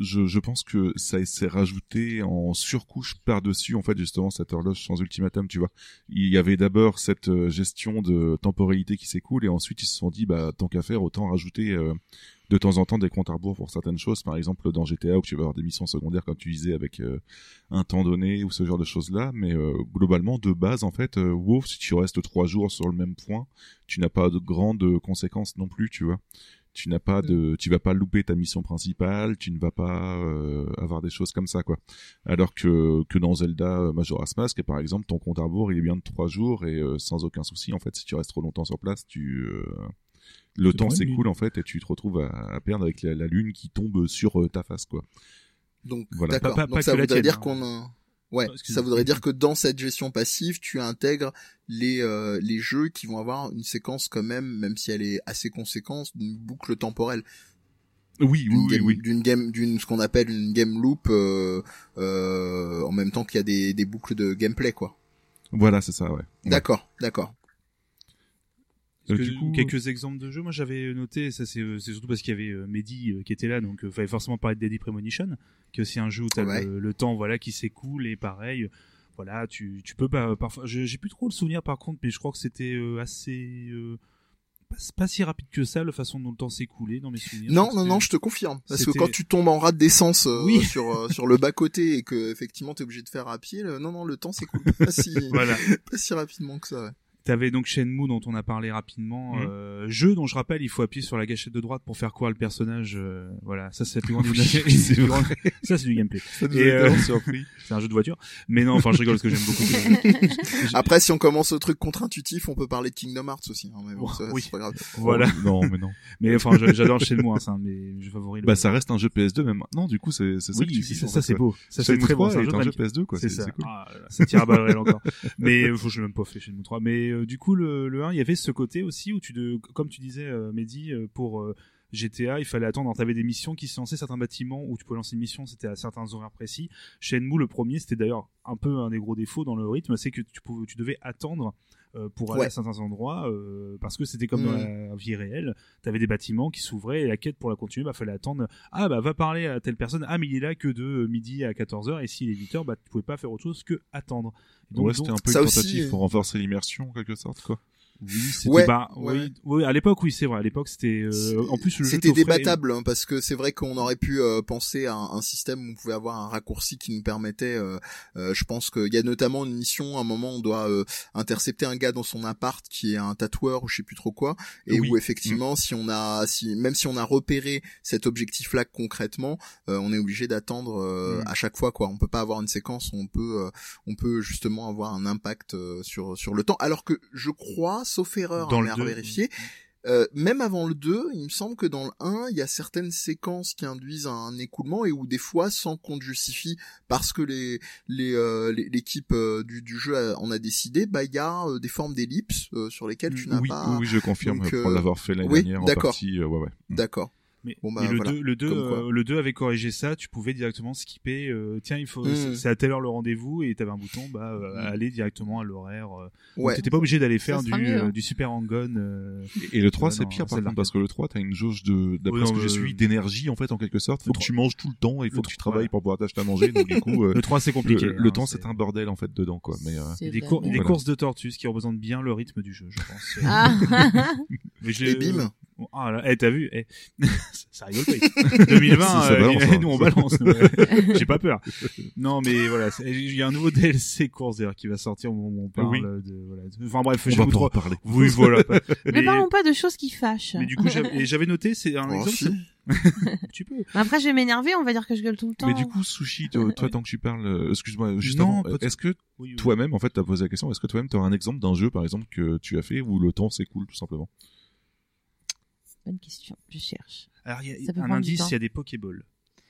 je, je pense que ça s'est rajouté en surcouche par-dessus, en fait, justement, cette horloge sans ultimatum, tu vois. Il y avait d'abord cette euh, gestion de temporalité qui s'écoule, et ensuite ils se sont dit, bah, tant qu'à faire, autant rajouter euh, de temps en temps des comptes à rebours pour certaines choses. Par exemple, dans GTA, où tu vas avoir des missions secondaires, comme tu disais, avec euh, un temps donné, ou ce genre de choses-là. Mais euh, globalement, de base, en fait, euh, WoW, si tu restes trois jours sur le même point, tu n'as pas de grandes conséquences non plus, tu vois tu n'as pas de tu vas pas louper ta mission principale tu ne vas pas euh, avoir des choses comme ça quoi alors que que dans Zelda euh, Majora's Mask par exemple ton compte à rebours il est bien de trois jours et euh, sans aucun souci en fait si tu restes trop longtemps sur place tu euh, le temps s'écoule en fait et tu te retrouves à, à perdre avec la, la lune qui tombe sur euh, ta face quoi Donc Voilà. d'accord. Pas- pas- Donc pas ça que la voudrait tienne, dire hein. qu'on a... Ouais, Oh, excuse-moi. ça voudrait dire que dans cette gestion passive, tu intègres les euh, les jeux qui vont avoir une séquence quand même, même si elle est assez conséquente, d'une boucle temporelle, oui oui oui, game, oui. d'une game, d'une ce qu'on appelle une game loop, euh, euh, en même temps qu'il y a des des boucles de gameplay quoi. voilà c'est ça ouais, Ouais. D'accord, Euh, Que- du coup, quelques exemples de jeux, moi j'avais noté, ça c'est euh, c'est surtout parce qu'il y avait euh, Mehdi euh, qui était là, donc il fallait forcément parler de Deadly Premonition, qui est aussi un jeu où t'as Ouais. le, le temps voilà qui s'écoule et pareil, euh, voilà tu tu peux parfois, je- j'ai plus trop le souvenir par contre, mais je crois que c'était euh, assez euh, pas, pas si rapide que ça la façon dont le temps s'écoulait dans mes souvenirs. Non, Je non, non, je te confirme. Parce que quand tu tombes en rade d'essence euh, Oui. sur euh, sur le bas côté et que effectivement t'es obligé de faire à pied, le- non, non, le temps s'écoule pas si Voilà. pas si rapidement que ça. ouais. T'avais donc Shenmue dont on a parlé rapidement, Mhm. euh, jeu dont je rappelle il faut appuyer sur la gâchette de droite pour faire courir le personnage. euh, voilà, ça c'est la plus grande. Oui, ça c'est du gameplay. ça nous Et, a euh, C'est un jeu de voiture. Mais non, enfin je rigole parce que j'aime beaucoup. Après, si on commence au truc contre-intuitif, on peut parler de Kingdom Hearts aussi. hein, mais bon, ça, Oui. c'est pas grave. Voilà. non mais non Mais enfin j'adore Shenmue, hein, c'est un de mes jeux favoris. bah ça reste un jeu PS2 même maintenant du coup c'est c'est ça que Oui, tu c'est kiffes, ça, c'est beau. Ça c'est Shenmue très. 3 C'est un jeu un jeu magnifique. PS2 quoi C'est ça. Ah, ça tire à balles encore. Mais euh, faut que je l'ai même pas fait chez nous 3. Mais euh, du coup le, le 1, il y avait ce côté aussi où tu de comme tu disais euh, Mehdi euh, pour GTA, il fallait attendre. T'avais des missions qui se lançaient, certains bâtiments où tu pouvais lancer une mission, c'était à certains horaires précis. Shenmue, le premier, c'était d'ailleurs un peu un des gros défauts dans le rythme, c'est que tu, pouvais, tu devais attendre euh, pour aller Ouais. à certains endroits euh, parce que c'était comme dans Mm. la vie réelle. T'avais des bâtiments qui s'ouvraient et la quête pour la continuer, bah fallait attendre. Ah bah va parler à telle personne. Ah mais il est là que de midi à 14h et s'il est 8h, bah tu pouvais pas faire autre chose que attendre. Et donc, ouais, c'était un peu ça une tentative euh, pour renforcer l'immersion en quelque sorte quoi oui, c'était Ouais, bah, ouais. oui, oui, à l'époque oui, c'est vrai, à l'époque c'était euh, en plus C'était débattable hein, parce que c'est vrai qu'on aurait pu euh, penser à un, un système où on pouvait avoir un raccourci qui nous permettait. euh, euh, je pense qu'il y a notamment une mission, à un moment, on doit euh, intercepter un gars dans son appart qui est un tatoueur ou je sais plus trop quoi, et Oui. où effectivement, si on a, si même si on a repéré cet objectif-là concrètement, euh, on est obligé d'attendre euh, Mm. à chaque fois quoi. On peut pas avoir une séquence où on peut, euh, on peut justement avoir un impact euh, sur sur le temps. Alors que je crois, sauf erreur, Dans hein, le à vérifier. Euh, même avant le 2, il me semble que dans le 1, il y a certaines séquences qui induisent un écoulement et où des fois, sans qu'on justifie, parce que les les euh, l'équipe euh, du, du jeu a- en a décidé, bah il y a euh, des formes d'ellipses euh, sur lesquelles tu n'as oui, pas. oui, je confirme Donc, pour l'avoir fait l'année oui, dernière en d'accord. partie. ouais, ouais. D'accord. Mais, Bon, bah, mais le, voilà. 2, le, 2, Comme quoi. euh, le 2 avait corrigé ça, tu pouvais directement skipper, euh, tiens, il faut, Mm. c'est- à telle heure le rendez-vous, et t'avais un bouton, bah, euh, Mm. aller directement à l'horaire. euh. Ouais. T'étais pas obligé d'aller faire du, mieux, euh, hein. du super hang-on. euh. Et le 3 Ouais, c'est pire par contre parce que le 3 t'as une jauge de d'après Oui, ce non, que j'ai suivi d'énergie en fait en quelque sorte. Faut que 3 tu manges tout le temps et il faut que tu 3, travailles ouais. pour pouvoir t'acheter à manger. Donc du coup Le 3 c'est compliqué. le, le hein, temps c'est un bordel en fait dedans quoi. Mais euh, C'est Et des, courses de tortues, ce qui représente bien le rythme du jeu, je pense. Ah. Mais Et bim. Ah là, eh, t'as vu eh, Ça rigole pas. 2020, Si, ça euh, balance, hein. nous on balance. J'ai pas peur. Non, mais voilà, il y a un nouveau DLC course d'ailleurs qui va sortir au moment où on parle Oui. de. Voilà. Enfin bref, On j'ai va trop. parler. Oui, voilà. Mais parlons pas de choses qui fâchent. Mais du coup, j'avais noté, c'est un Oh, exemple. si. Tu peux. Après, je vais m'énerver, on va dire que je gueule tout le temps. Mais du coup, Sushi, toi, toi, tant que tu parles, euh, excuse-moi, juste Non, avant, est-ce que Oui, oui. toi-même, en fait, t'as posé la question, est-ce que toi-même t'auras un exemple d'un jeu, par exemple, que tu as fait où le temps s'écoule, tout simplement? Bonne question, je cherche. Alors, il y Ça peut a un indice, il y a des Pokéballs.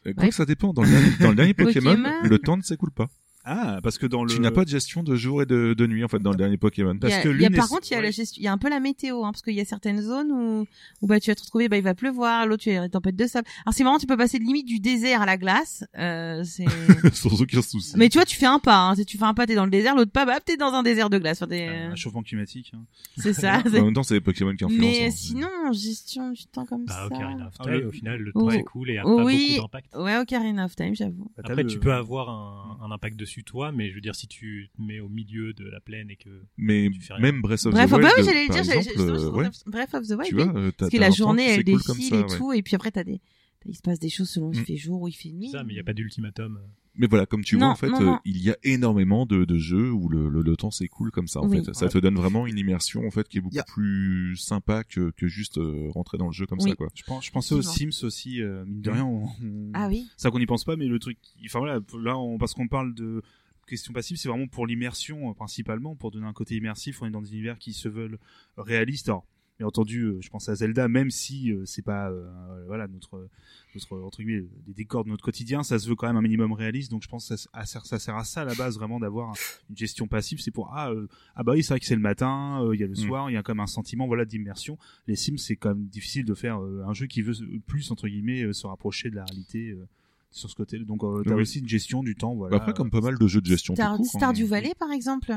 Euh, Ouais. Ça dépend. Dans le dernier, dans le dernier Pokémon, Pokémon. le temps ne s'écoule pas. Ah, parce que dans le. Tu n'as pas de gestion de jour et de, de nuit, en fait, dans le dernier Pokémon. Parce il y a, que il y a- par est- contre, il y a ouais. la gestion, il y a un peu la météo, hein, parce qu'il y a certaines zones où, où bah tu vas te retrouver, bah il va pleuvoir, l'autre tu as des tempêtes de sable. Alors c'est marrant, tu peux passer de limite du désert à la glace. Euh, c'est. Sans aucun souci. Mais tu vois, tu fais un pas. Hein, si tu fais un pas, t'es dans le désert, l'autre pas, bah t'es dans un désert de glace. Enfin, t'es- Un réchauffement climatique. hein. c'est ça. En même temps, c'est les Pokémon qui influencent. Mais hein. sinon, gestion du temps comme Bah, ça. Ocarina of Ah, Time, le- au final, le Oh. temps s'écoule et a Oh, pas oui. beaucoup d'impact. Ouais, Ocarina of Time, j'avoue. Après, le- tu peux avoir un, un impact dessus toi, mais je veux dire, si tu te mets au milieu de la plaine et que Mais tu fais rien. même Breath of Bref, the Wild, oui, j'allais le dire. j'allais- exemple, justement, je ouais, trouve- Bref of the Wild. tu oui. vois, t'as- Parce que la journée, elle défile et ouais. tout, et puis après t'as des, il se passe des choses selon il Mm. fait jour ou il fait nuit. ça, mais il n'y a pas d'ultimatum. Mais voilà, comme tu Non, vois, en fait, non, euh, il y a énormément de, de jeux où le, le, le temps s'écoule comme ça. En Oui. fait, ça te donne vraiment une immersion en fait qui est beaucoup plus sympa que, que juste euh, rentrer dans le jeu comme Oui. ça, quoi. Je, pense, je pensais aux. Sims aussi, euh, mine de rien. On, on- Ah oui. ça qu'on n'y pense pas, mais le truc, enfin voilà, là, on, parce qu'on parle de question passive, c'est vraiment pour l'immersion euh, principalement, pour donner un côté immersif. On est dans des univers qui se veulent réalistes. Alors, bien entendu, euh, je pense à Zelda, même si euh, c'est pas, euh, voilà, notre, notre entre guillemets, des décors de notre quotidien, ça se veut quand même un minimum réaliste. Donc, je pense que ça, ça sert- ça sert à ça à la base vraiment d'avoir une gestion passive. C'est pour ah, euh, ah bah oui, c'est vrai que c'est le matin, euh, il y a le Mm. soir, il y a comme un sentiment voilà d'immersion. Les Sims, c'est quand même difficile de faire euh, un jeu qui veut plus entre guillemets euh, se rapprocher de la réalité. euh, sur ce côté donc euh, t'as Oui. aussi une gestion du temps voilà Après, comme pas mal de jeux de gestion Star, hein. Stardew Valley, par exemple.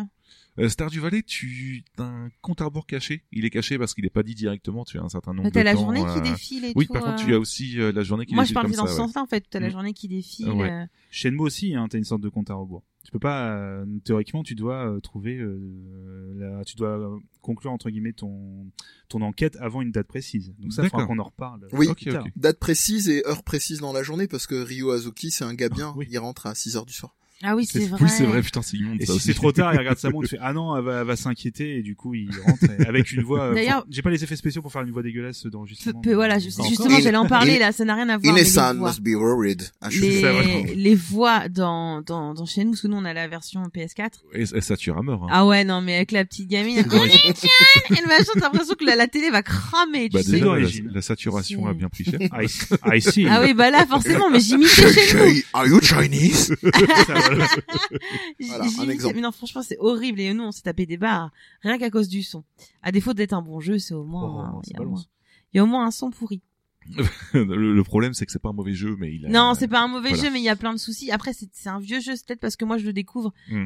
Euh, Stardew Valley, tu as un compte à rebours caché. Il est caché parce qu'il est pas dit directement. Tu as un certain nombre Mais T'as de la temps, journée euh, qui défile et Oui, tout. par contre, euh. tu as aussi euh, la journée qui Moi, je défile parlais comme dans ça, ce ouais. sens-là, en fait. T'as la Mm. journée qui défile. Ouais. euh, Shenmue aussi hein, t'as une sorte de compte à rebours tu peux pas euh, théoriquement tu dois euh, trouver euh, la- tu dois euh, conclure entre guillemets ton ton enquête avant une date précise donc ça il faudra qu'on en reparle Oui. plus Ok, tard. ok. Date précise et heure précise dans la journée parce que Ryo Azuki, c'est un gars bien. oui. Il rentre à 6 heures du soir. Ah oui, c'est vrai. Oui, c'est vrai, putain, c'est immonde Et ça si aussi. c'est trop tard, il regarde sa montre, il fait ah non, elle va, elle va s'inquiéter et du coup il rentre avec une voix. euh, D'ailleurs- j'ai pas les effets spéciaux pour faire une voix dégueulasse d'enregistrement. peu- voilà, justement, encore. j'allais en parler là, ça n'a rien à voir. voix. must be worried. Ah, je suis Ça, les, les voix dans, dans, dans chez nous, parce que nous on a la version PS4. Et, et ça tue à mort. Hein. Ah ouais, non, mais avec la petite gamine, elle et le machin, t'as l'impression que la, la télé va cramer, tu Bah, sais. déjà, la, saturation C'est- a bien pris cher. I, I see. Ah oui, bah là, forcément, mais j'imitais chez nous. Are you Chinese? Voilà. Un exemple. Mais non, franchement, c'est horrible. Et nous, on s'est tapé des barres. Rien qu'à cause du son. À défaut d'être un bon jeu, c'est au moins, Oh, il y a au balance. moins, il y a au moins un son pourri. le, le problème, c'est que c'est pas un mauvais jeu, mais il a... Non, c'est pas un mauvais voilà. jeu, mais il y a plein de soucis. Après, c'est c'est un vieux jeu, c'est peut-être parce que moi, je le découvre Hmm.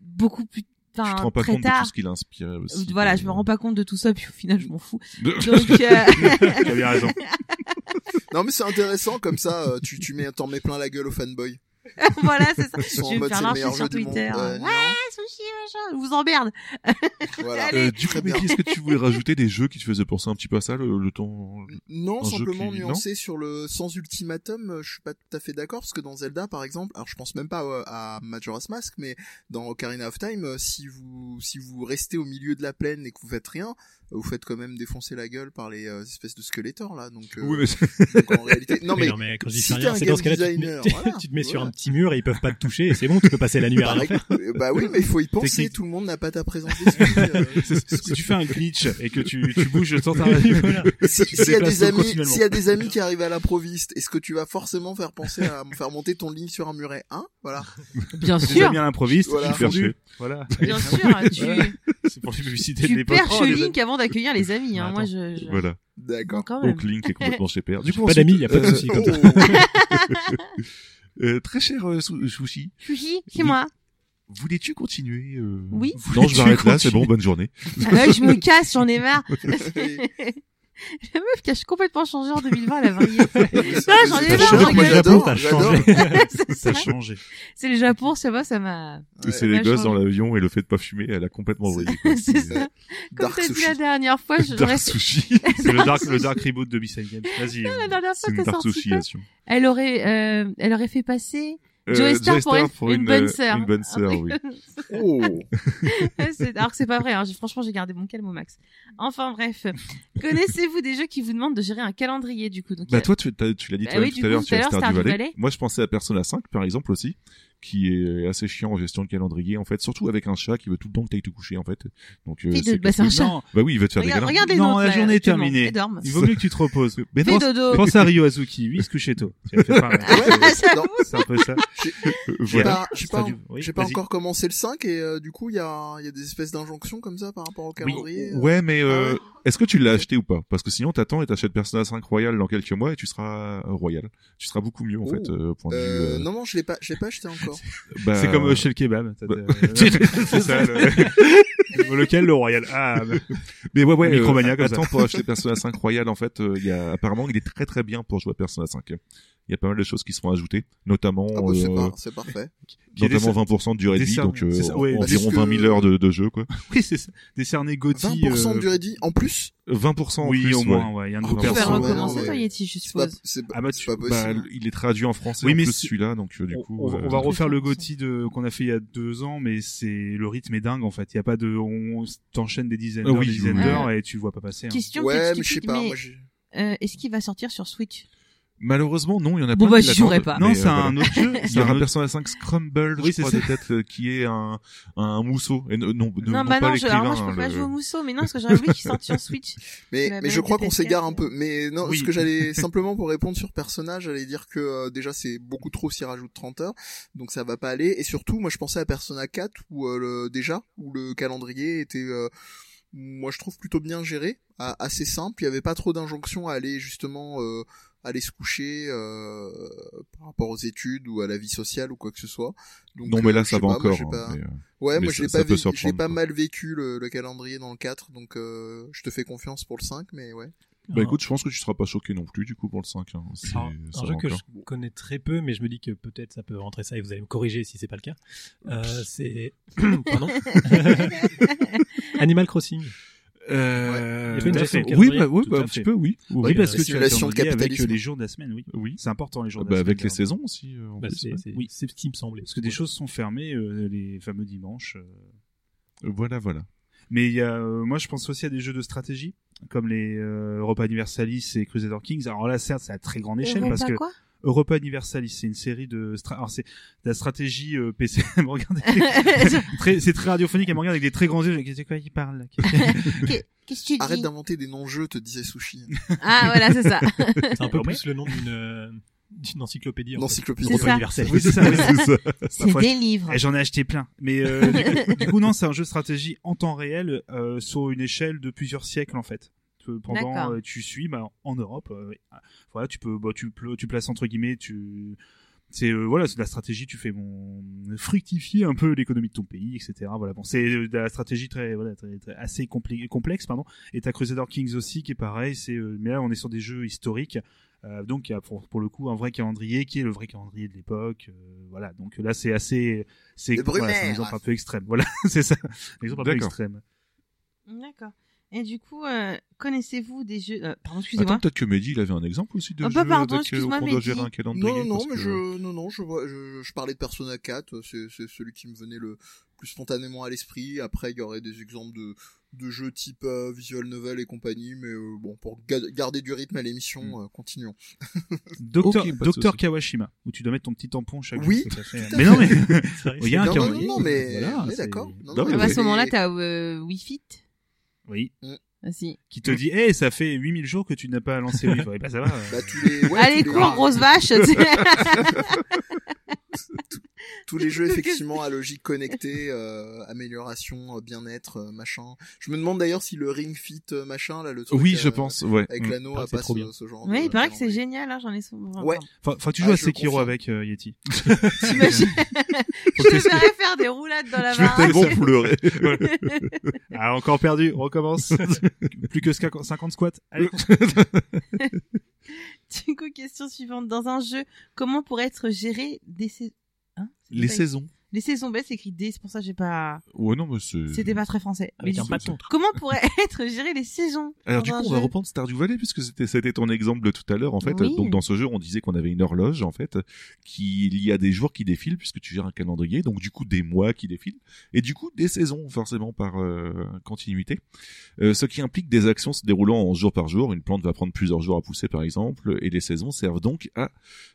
beaucoup plus, Tu te enfin, rends pas très compte de tout tard. ce qu'il a inspiré aussi. Voilà, je me rends pas compte de tout ça, puis au final, je m'en fous. de- Donc, euh, bien raison. Non, mais c'est intéressant comme ça. euh, tu, tu mets, t'en mets plein la gueule aux fanboys. voilà, c'est ça. Je vais faire meilleur sur monde. Twitter. Euh, Ouais, sushi, machin, je vous emmerde. Voilà. Euh, du coup, Très bien. Becky, est-ce que tu voulais rajouter des jeux qui te faisaient penser un petit peu à ça, le, le temps Non, Un simplement qui- nuancé sur le sans ultimatum, euh, je suis pas tout à fait d'accord parce que dans Zelda par exemple, alors je pense même pas euh, à Majora's Mask, mais dans Ocarina of Time, euh, si vous si vous restez au milieu de la plaine et que vous faites rien, vous faites quand même défoncer la gueule par les euh, espèces de squelettors là. Donc, euh, Oui, mais c'est- donc, en réalité, non mais, quand je dis si rien, t'es un c'est dans ce cas-là, tu te mets, designer, voilà, tu te mets sur un petit mur et ils peuvent pas te toucher et c'est bon, tu peux passer la nuit à bah, rien faire. bah oui, mais il faut y penser. Tout le monde n'a pas ta présence d'esprit. euh, si tu fais un glitch et que tu, tu bouges sans ta Voilà. si- Tu S'il y a des amis, s'il y a des amis qui arrivent à l'improviste, est-ce que tu vas forcément faire penser à faire monter ton ligne sur un muret, hein Voilà. Bien Des sûr. amis à l'improviste, Voilà. Voilà. Bien sûr, tu, C'est pour les publicités de tu l'époque. perches Oh, des- Link avant d'accueillir les amis, hein. Attends. Moi, je, je... voilà. D'accord. quand même. Donc Link est complètement chez père. Du coup, pas ensuite, d'amis, y a pas de euh, souci comme ça. euh, très cher euh, Sou- Sushi, Sushi, c'est moi. voulais-tu continuer euh... Oui. Non, je m'arrête là, c'est bon, bonne journée. Ah ouais, je me casse, j'en ai marre. La meuf qui a complètement changé en 2020, elle a varié. Ça, j'en ai marre, je rigole. j'adore, T'as changé. Ça. changé. C'est le Japon, ça va, ça m'a. C'est les gosses dans l'avion et le fait de pas fumer, elle a complètement brillé. quoi. C'est ça. Comme t'as dit la dernière fois, je Dark reste... Sushi. C'est le dark, le dark reboot de Games. Vas-y. La euh, dernière C'est fois, une t'as sorti. Elle aurait, euh, elle aurait fait passer Euh, Joey Star pour une- pour une bonne euh, sœur. Une bonne sœur, oui. Oh. C'est- Alors que c'est pas vrai, hein. Franchement j'ai gardé mon calme au max. Enfin bref, connaissez-vous des jeux qui vous demandent de gérer un calendrier du coup? Donc, Bah a- toi, tu, l'as dit Bah toi-même oui, du tout à l'heure, coup, tout à l'heure, Stardew Stardew Valley. Valley. Moi, je pensais à Persona 5, par exemple, aussi, qui est assez chiant en gestion de calendrier, en fait, surtout avec un chat qui veut tout le temps que t'ailles te coucher, en fait. Donc, euh, c'est bah, c'est un casse-couille. chat. Non, Bah oui, il veut te faire regarde, des câlins. regarde les Non, la journée est terminée. Il vaut mieux que tu te reposes. Mais pense, dodo. pense à Ryo Azuki. Lui, il se couchait tôt. Tu. Non, C'est un peu ça. Euh, J'ai pas, oui, encore commencé le 5 et euh, du coup il y a, il y a des espèces d'injonctions comme ça par rapport au calendrier. euh? Ouais, mais euh, Ah ouais est-ce que tu l'as acheté ou pas? Parce que sinon, t'attends et t'achètes Persona 5 Royal dans quelques mois et tu seras euh, Royal. Tu seras beaucoup mieux, en Oh. fait, euh, au point de vue... Euh, euh, non non, je l'ai pas, je l'ai pas acheté encore. Bah, C'est comme euh, chez le kebab. Bah, C'est ça. Le... Lequel, le Royal. Ah, bah. Mais ouais, ouais, Micromania euh, comme ça. attends pour acheter Persona 5 Royal, en fait, euh, il y a apparemment il est très très bien pour jouer à Persona 5. Il y a pas mal de choses qui seront ajoutées, notamment Ah bah c'est euh, parfait. Il y a des notamment 20% de durée de vie, décerné- donc euh, ça, ouais, environ parce que- 20 000 heures de, de jeu, quoi. Oui, c'est ça. Décerné Gauthier. 20% de euh, durée de vie en plus. 20% en Oui, plus, au ouais. moins, ouais. Il y a un Ah, Tu vas ouais, recommencer mais- toi Yeti, je C'est pas, suppose. Ah bah, tu- pas Bah, il est traduit en français Oui, en mais plus c'est- celui-là, donc du on, coup. on va- euh, on va refaire le ça. Gotti de qu'on a fait il y a deux ans, mais c'est le rythme est dingue en fait. Il y a pas de, on t'enchaîne des dizaines Ah d'heures, oui, des dizaines oui, d'heures et tu vois pas passer. hein. Question Ouais, peut-être mais je sais stupide, pas. mais Moi, j'ai- euh, est-ce qu'il va sortir sur Switch? Malheureusement, non, il y en a Bon, plein bah, j'y jouerai pas. Non, c'est euh, un voilà. autre jeu. Il y aura Persona 5 Scramble, Oui, je c'est crois, de tête, euh, qui est un, un mousseau. Et non, non, Non, non bah pas non, je, alors moi je peux pas le- jouer au mousseau, mais non, parce que j'aurais voulu qu'il sorte sur Switch. Mais, mais je crois qu'on PS4, s'égare un peu. Mais non, Oui. ce que j'allais simplement pour répondre sur personnage, j'allais dire que euh, déjà c'est beaucoup trop s'y rajoute 30 heures, donc ça va pas aller. Et surtout, moi je pensais à Persona 4 où euh, le, déjà où le calendrier était, euh, moi je trouve plutôt bien géré, a- assez simple. Il y avait pas trop d'injonctions à aller justement euh, aller se coucher euh, par rapport aux études ou à la vie sociale ou quoi que ce soit. Donc, Non, mais euh, là, je ça va pas, encore. j'ai pas- mais, euh, Ouais, Mais moi je ça- l'ai ça pas, pas mal vécu le, le calendrier dans le 4, donc euh, je te fais confiance pour le 5, mais ouais. Bah écoute, je pense que tu seras pas choqué non plus du coup pour le 5. Hein. C'est- un jeu que je connais très peu, mais je me dis que peut-être ça peut rentrer ça et vous allez me corriger si c'est pas le cas. Euh, c'est pardon Animal Crossing. Euh, une de oui, bah, oui, bah, un petit peu, oui. Oui, parce euh, que tu as de avec les jours de la semaine, oui. Oui. C'est important les jours de Bah, la avec semaine. les saisons aussi. euh, en Bah, plus, c'est ouais. c'est- Oui. c'est ce qui me semblait. Parce que des choses sont fermées, euh, les fameux dimanches. euh. Voilà, voilà. Mais il y a, euh, moi, je pense aussi à des jeux de stratégie, comme les euh, Europa Universalis et Crusader Kings. Alors là, certes, c'est à très grande échelle, parce que quoi? Europa Universalis, c'est une série de, stra- alors c'est de la stratégie euh, PC. Elle me regarde très, c'est très radiophonique. Elle me regarde avec des très grands yeux. Qu'est-ce quoi il parle là? Qu'est-ce que tu Arrête d'inventer des noms-jeux, te disait Sushi. Ah voilà, c'est ça. C'est un peu plus le nom d'une euh, d'une encyclopédie. en fait. L'encyclopédie. C'est Europa ça. universelle. Oui, c'est ça. oui. C'est. C'est des livres. Et j'en ai acheté plein. Mais euh, du, coup, du coup, non, c'est un jeu de stratégie en temps réel euh, sur une échelle de plusieurs siècles en fait. Pendant, euh, tu suis bah, en Europe. euh, voilà, tu peux, bah, tu, pla- tu places entre guillemets, tu, c'est euh, voilà, c'est de la stratégie. Tu fais bon fructifier un peu l'économie de ton pays, etc. Voilà, bon, c'est de la stratégie très, voilà, très, très- assez compli- complexe, pardon. Et t'as Crusader Kings aussi qui est pareil. C'est, euh, mais là, on est sur des jeux historiques. Euh, donc il y a pour, pour le coup un vrai calendrier qui est le vrai calendrier de l'époque. euh, voilà, donc là c'est assez, c'est Le voilà, c'est un Brumaire. exemple un peu extrême. Voilà, c'est ça, un exemple un peu extrême. D'accord. Et du coup, euh, connaissez-vous des jeux euh, Pardon, Attends, excusez-moi. peut-être que Mehdi, il avait un exemple aussi de Oh, jeu bah, pardon, euh, excuse-moi, doit Mehdi. gérer un calendrier. Non, non, non, mais que- je, non, non, je je, je parlais de Persona 4, c'est, c'est celui qui me venait le plus spontanément à l'esprit. Après, il y aurait des exemples de, de jeux type euh, visual novel et compagnie, mais euh, bon, pour ga- garder du rythme à l'émission, euh, continuons. Docteur, Docteur. Kawashima, où tu dois mettre ton petit tampon chaque Oui, jour. à Mais non, mais vrai, il y a un non, non, calendrier. non, non, mais, Voilà, mais d'accord. Non, Non, mais à ce moment-là, t'as euh, Wii Fit? Oui, Ah, si. qui te dit, eh, ça fait 8000 jours que tu n'as pas lancé le livre. Et bah ça va. euh. Bah, tous les, ouais, Allez, tous les- cours, grosse vache. tous les jeux effectivement à logique connectée, euh, amélioration, euh, bien-être, euh, machin. Je me demande d'ailleurs si le Ring Fit euh, machin là, le truc Oui, euh, je pense, ouais. avec Mm. l'anneau paraît a que c'est pas trop ce, bien. ce genre. Oui, de il paraît que c'est génial, hein, j'en ai souvent. Ouais. Faut que tu Ah, joues à je Sekiro avec euh, Yeti. T'imagines Je que te verrais faire des roulades roulade dans la Je vais tellement pleurer. Ah, encore perdu, on recommence. Plus que 50 squats. Allez. Du coup, question suivante. Dans un jeu, comment pourrait être géré des hein? Les pas- saisons. Les saisons B, c'est écrit D, c'est pour ça que j'ai pas. Ouais, non, mais c'est... C'était pas très français. Avec Mais un bâton. Comment pourraient être gérées les saisons? Alors du coup, on va reprendre Stardew Valley puisque c'était c'était ton exemple de tout à l'heure en fait. Oui. Donc dans ce jeu, on disait qu'on avait une horloge en fait, qui il y a des jours qui défilent puisque tu gères un calendrier, donc du coup des mois qui défilent et du coup des saisons forcément par euh, continuité. Euh, ce qui implique des actions se déroulant en jour par jour. Une plante va prendre plusieurs jours à pousser par exemple et les saisons servent donc à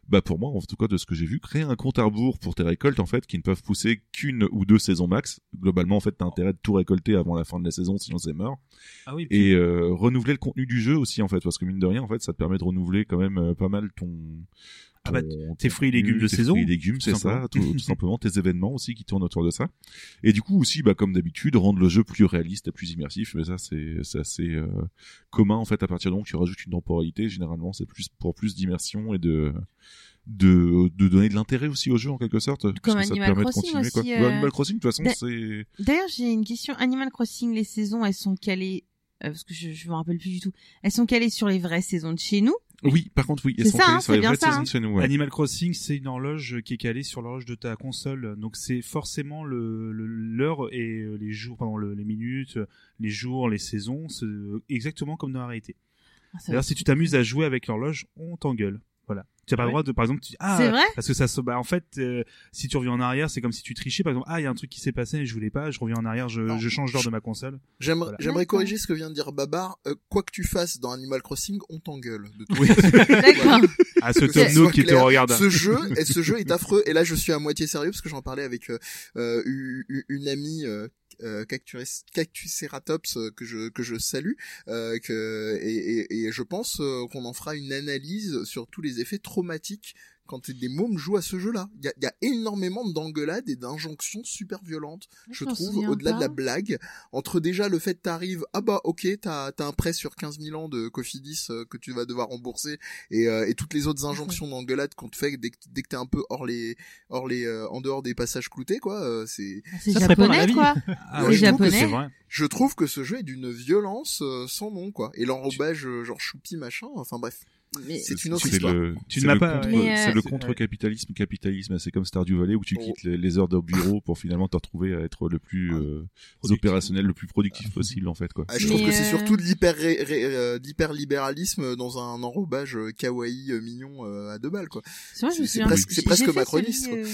bah pour moi en tout cas de ce que j'ai vu créer un compte à rebours pour tes récoltes en fait qui ne peuvent pousser qu'une ou deux saisons max. Globalement en fait, t'as intérêt de tout récolter avant la fin de la saison sinon c'est mort. Ah oui, puis- et euh, renouveler le contenu du jeu aussi en fait parce que mine de rien en fait ça te permet de renouveler quand même euh, pas mal ton, Ah bah, tes fruits et légumes de tes saison, fruits et légumes c'est ça tout, tout simplement tes événements aussi qui tournent autour de ça. Et du coup aussi bah comme d'habitude rendre le jeu plus réaliste et plus immersif mais ça c'est c'est assez euh, commun en fait à partir du moment où tu rajoutes une temporalité généralement c'est plus pour plus d'immersion et de de, de donner de l'intérêt aussi au jeu en quelque sorte parce Comme que ça te Animal permet de Crossing continuer quoi aussi, Ouais, euh, Animal Crossing de toute façon c'est D'ailleurs, j'ai une question. Animal Crossing, les saisons, elles sont calées. euh, parce que je, je me rappelle plus du tout. Elles sont calées sur les vraies saisons de chez nous? oui par contre oui elles C'est sont ça, calées hein, sur c'est les bien vraies ça, saisons hein. de chez nous ouais. Animal Crossing, c'est une horloge qui est calée sur l'horloge de ta console. Donc c'est forcément le le- l'heure et euh, les jours, pardon, le- les minutes, euh, les jours, les saisons, c'est exactement comme dans la réalité. Ah, ça D'ailleurs, si tu t'amuses à jouer avec l'horloge, on t'engueule. Voilà. Tu n'as pas le droit de, par exemple, tu dis, ah, C'est vrai? parce que ça se, bah, en fait, euh, si tu reviens en arrière, c'est comme si tu trichais, par exemple, ah, il y a un truc qui s'est passé, je voulais pas, je reviens en arrière, je, je change l'heure de ma console. J'aimerais Voilà. corriger ce que vient de dire Babar. Euh, quoi que tu fasses dans Animal Crossing, on t'engueule. de tout. D'accord. Ah, ce Nook qui te regarde. Ce jeu, et ce jeu est affreux. Et là, je suis à moitié sérieux parce que j'en parlais avec euh, euh, u- u- une amie. Euh, Cactus, Cactuceratops euh, que je que je salue euh, que et, et, et je pense euh, qu'on en fera une analyse sur tous les effets traumatiques quand des mômes jouent à ce jeu-là. Il y y a énormément d'engueulades et d'injonctions super violentes je trouve, au-delà de la blague, entre déjà le fait que t'arrives, ah bah ok, t'as as un prêt sur 15 000 ans de Cofidis euh, que tu vas devoir rembourser, et, euh, et toutes les autres injonctions d'engueulade qu'on te fait dès que, dès que t'es un peu hors les, hors les, euh, en dehors des passages cloutés, quoi. euh, c'est, Ah, japonais, quoi. Ah, ouais, C'est je trouve que japonais. C'est vrai. je trouve que ce jeu est d'une violence euh, sans nom, quoi. Et l'enrobage genre choupi machin, enfin bref. Mais C'est une autre c'est histoire. le, Tu c'est ne m'as le pas- Mais, euh, c'est le c'est- contre-capitalisme, capitalisme. C'est comme Stardew Valley où tu Oh. quittes les, les heures de bureau pour finalement te retrouver à être le plus euh, opérationnel, le plus productif possible en fait quoi. Ah, je Mais, trouve que c'est euh, surtout de l'hyper d'hyper-libéralisme dans un enrobage kawaii mignon à deux balles, quoi. C'est c'est presque- c'est presque macroniste, celui, euh,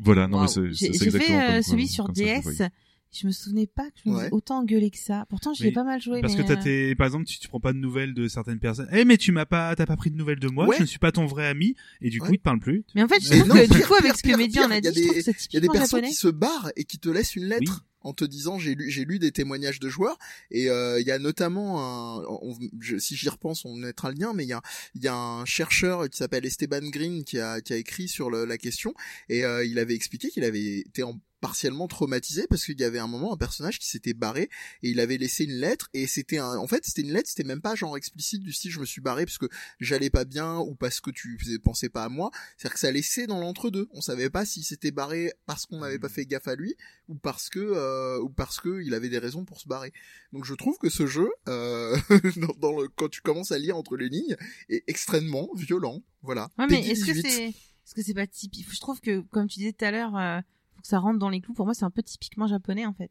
Voilà, non Wow. mais c'est c'est exactement fait comme, celui comme sur ça DS. voyais. Je me souvenais pas que je me Ouais. autant engueuler que ça. Pourtant, j'y ai Mais- pas mal joué. Parce mais, que t'as euh, tes, par exemple, tu, tu prends pas de nouvelles de certaines personnes. Eh, mais tu m'as pas, t'as pas pris de nouvelles de moi, Ouais. je ne suis pas ton vrai ami, et du coup, Ouais. il te parle plus. Mais en fait, je Mais trouve non, que du pire, coup, avec pire, ce que Mehdi en pire, a il y a dit, Il y a des personnes japonais. qui se barrent et qui te laissent une lettre en te disant j'ai lu j'ai lu des témoignages de joueurs et euh, il y a notamment un on- je- si j'y repense on mettra le lien mais il y a il y a un chercheur qui s'appelle Esteban Green qui a qui a écrit sur le- la question et euh, il avait expliqué qu'il avait été en partiellement traumatisé parce qu'il y avait un moment un personnage qui s'était barré et il avait laissé une lettre et c'était un en fait c'était une lettre c'était même pas genre explicite du style je me suis barré parce que j'allais pas bien ou parce que tu faisais- pensais pas à moi c'est-à-dire que ça laissait dans l'entre-deux. On savait pas s'il s'était barré parce qu'on n'avait pas fait gaffe à lui ou parce que euh, ou parce que il avait des raisons pour se barrer. Donc je trouve que ce jeu, euh, dans, dans le, quand tu commences à lire entre les lignes, est extrêmement violent. Voilà. Ouais, mais est-ce que 18. c'est, est-ce que c'est pas typique? Je trouve que, comme tu disais tout à l'heure, euh, faut que ça rentre dans les clous. Pour moi, c'est un peu typiquement japonais, en fait.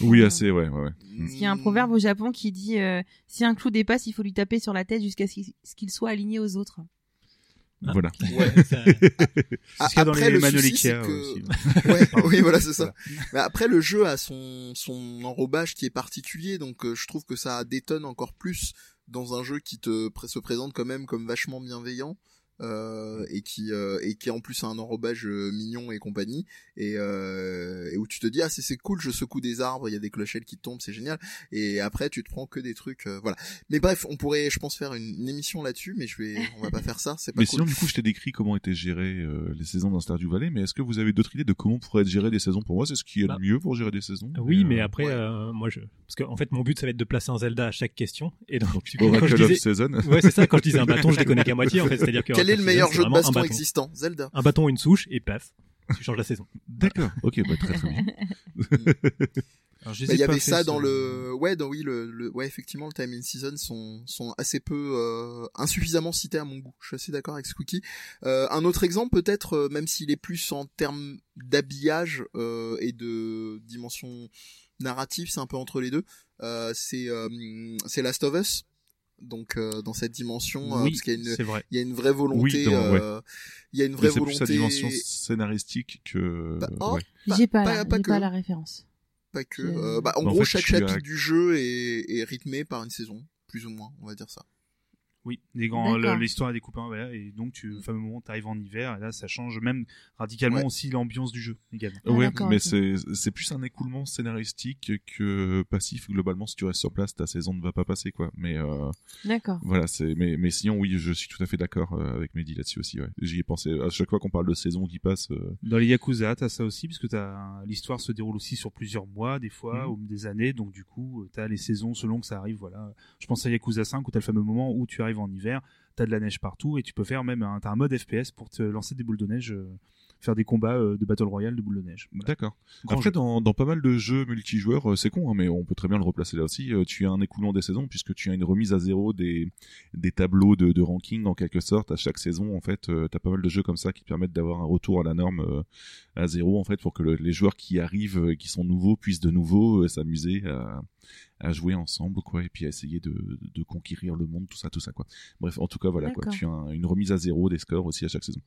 Oui, Euh, assez, ouais, ouais. ouais. Parce qu'il y a un proverbe au Japon qui dit euh, si un clou dépasse, il faut lui taper sur la tête jusqu'à ce qu'il soit aligné aux autres. Ah. Voilà. Ouais. Ça- ce qu'il y a dans après, les le souci, Ikea que- aussi. Ouais, Pardon. oui, voilà, c'est ça. Mais après, le jeu a son, son enrobage qui est particulier, donc euh, je trouve que ça détonne encore plus dans un jeu qui te se présente quand même comme vachement bienveillant. Euh, et qui euh, et qui en plus a un enrobage euh, mignon et compagnie et, euh, et où tu te dis ah c'est c'est cool je secoue des arbres il y a des clochettes qui tombent c'est génial et après tu te prends que des trucs euh, voilà mais bref on pourrait je pense faire une, une émission là-dessus mais je vais on va pas faire ça c'est pas Mais cool sinon, du coup, je t'ai décrit comment étaient gérées euh, les saisons dans Stardew Valley, mais est-ce que vous avez d'autres idées de comment pourraient être gérées des saisons Pour moi, c'est ce qui est Bah. le mieux pour gérer des saisons. Oui, mais euh, après, ouais. euh, moi, je, parce qu'en fait, mon but, ça va être de placer un Zelda à chaque question. Et donc, coup, quand Oracle je of disais, Season. ouais, c'est ça. Quand je disais un bâton, je déconnais qu'à moitié. En fait, c'est-à-dire que quel est le meilleur jeu de baston un bâton. existant Zelda Un bâton, une souche et paf. Tu changes la saison. D'accord. Ok, bah très très bien. Bah, il y pas avait ça ce- dans le ouais dans oui le, le- ouais effectivement le time and season sont sont assez peu euh, insuffisamment cités à mon goût je suis assez d'accord avec Squeaky euh, un autre exemple peut-être euh, même s'il est plus en termes d'habillage euh, et de dimension narrative c'est un peu entre les deux euh, c'est euh, c'est Last of Us donc euh, dans cette dimension euh, Oui, parce qu'il y a une c'est vrai. il y a une vraie volonté Oui, dans- euh, il y a une vraie Mais c'est plus sa volonté dimension scénaristique que. Bah, oh, ouais. Pas- J'ai pas, pas- la, pas que. pas la référence. pas que Euh, euh, bah, en En gros fait, chaque chapitre du jeu est, est rythmé par une saison plus ou moins on va dire ça Oui, l'histoire est découpée en voilà, et donc tu, au fameux moment, tu arrives en hiver, et là, ça change même radicalement Ouais. aussi l'ambiance du jeu également. Ah, d'accord, mais ok. c'est c'est plus un écoulement scénaristique que passif. Globalement, si tu restes sur place, ta saison ne va pas passer, quoi. Mais euh, D'accord. voilà, c'est. Mais mais sinon, oui, je suis tout à fait d'accord euh, avec Mehdi là-dessus aussi. Ouais. J'y ai pensé à chaque fois qu'on parle de saison qui passe. euh, Dans les Yakuza, t'as ça aussi, parce que t'as l'histoire se déroule aussi sur plusieurs mois, des fois, Mhm. ou des années, donc du coup, t'as les saisons selon que ça arrive, voilà. Je pense à Yakuza 5 où t'as le fameux moment où tu arrives en hiver, t'as de la neige partout, et tu peux faire même un, t'as un mode FPS pour te lancer des boules de neige, euh, faire des combats euh, de Battle Royale de boules de neige. Voilà. D'accord. Après, dans, dans pas mal de jeux multijoueurs, euh, c'est con, hein, mais on peut très bien le replacer là aussi. tu as un écoulement des saisons puisque tu as une remise à zéro des, des tableaux de, de ranking en quelque sorte à chaque saison. En fait, euh, t'as pas mal de jeux comme ça qui te permettent d'avoir un retour à la norme à zéro en fait pour que le- les joueurs qui arrivent, qui sont nouveaux, puissent de nouveau s'amuser à, à jouer ensemble, quoi, et puis à essayer de, de conquérir le monde, tout ça, tout ça, quoi. Bref, en tout cas, voilà, quoi. Tu as un- une remise à zéro des scores aussi à chaque saison.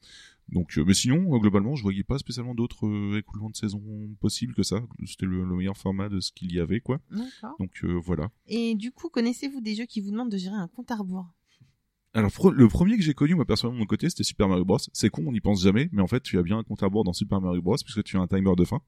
Donc, euh, mais sinon, euh, globalement, je voyais pas spécialement d'autres euh, écoulements de saison possibles que ça. C'était le, le meilleur format de ce qu'il y avait, quoi. D'accord. Donc voilà. Et du coup, connaissez-vous des jeux qui vous demandent de gérer un compte à rebours? Alors le premier que j'ai connu moi personnellement de mon côté c'était Super Mario Bros. C'est con, on n'y pense jamais, mais en fait tu as bien un compte à rebours dans Super Mario Bros. puisque tu as un timer de fin.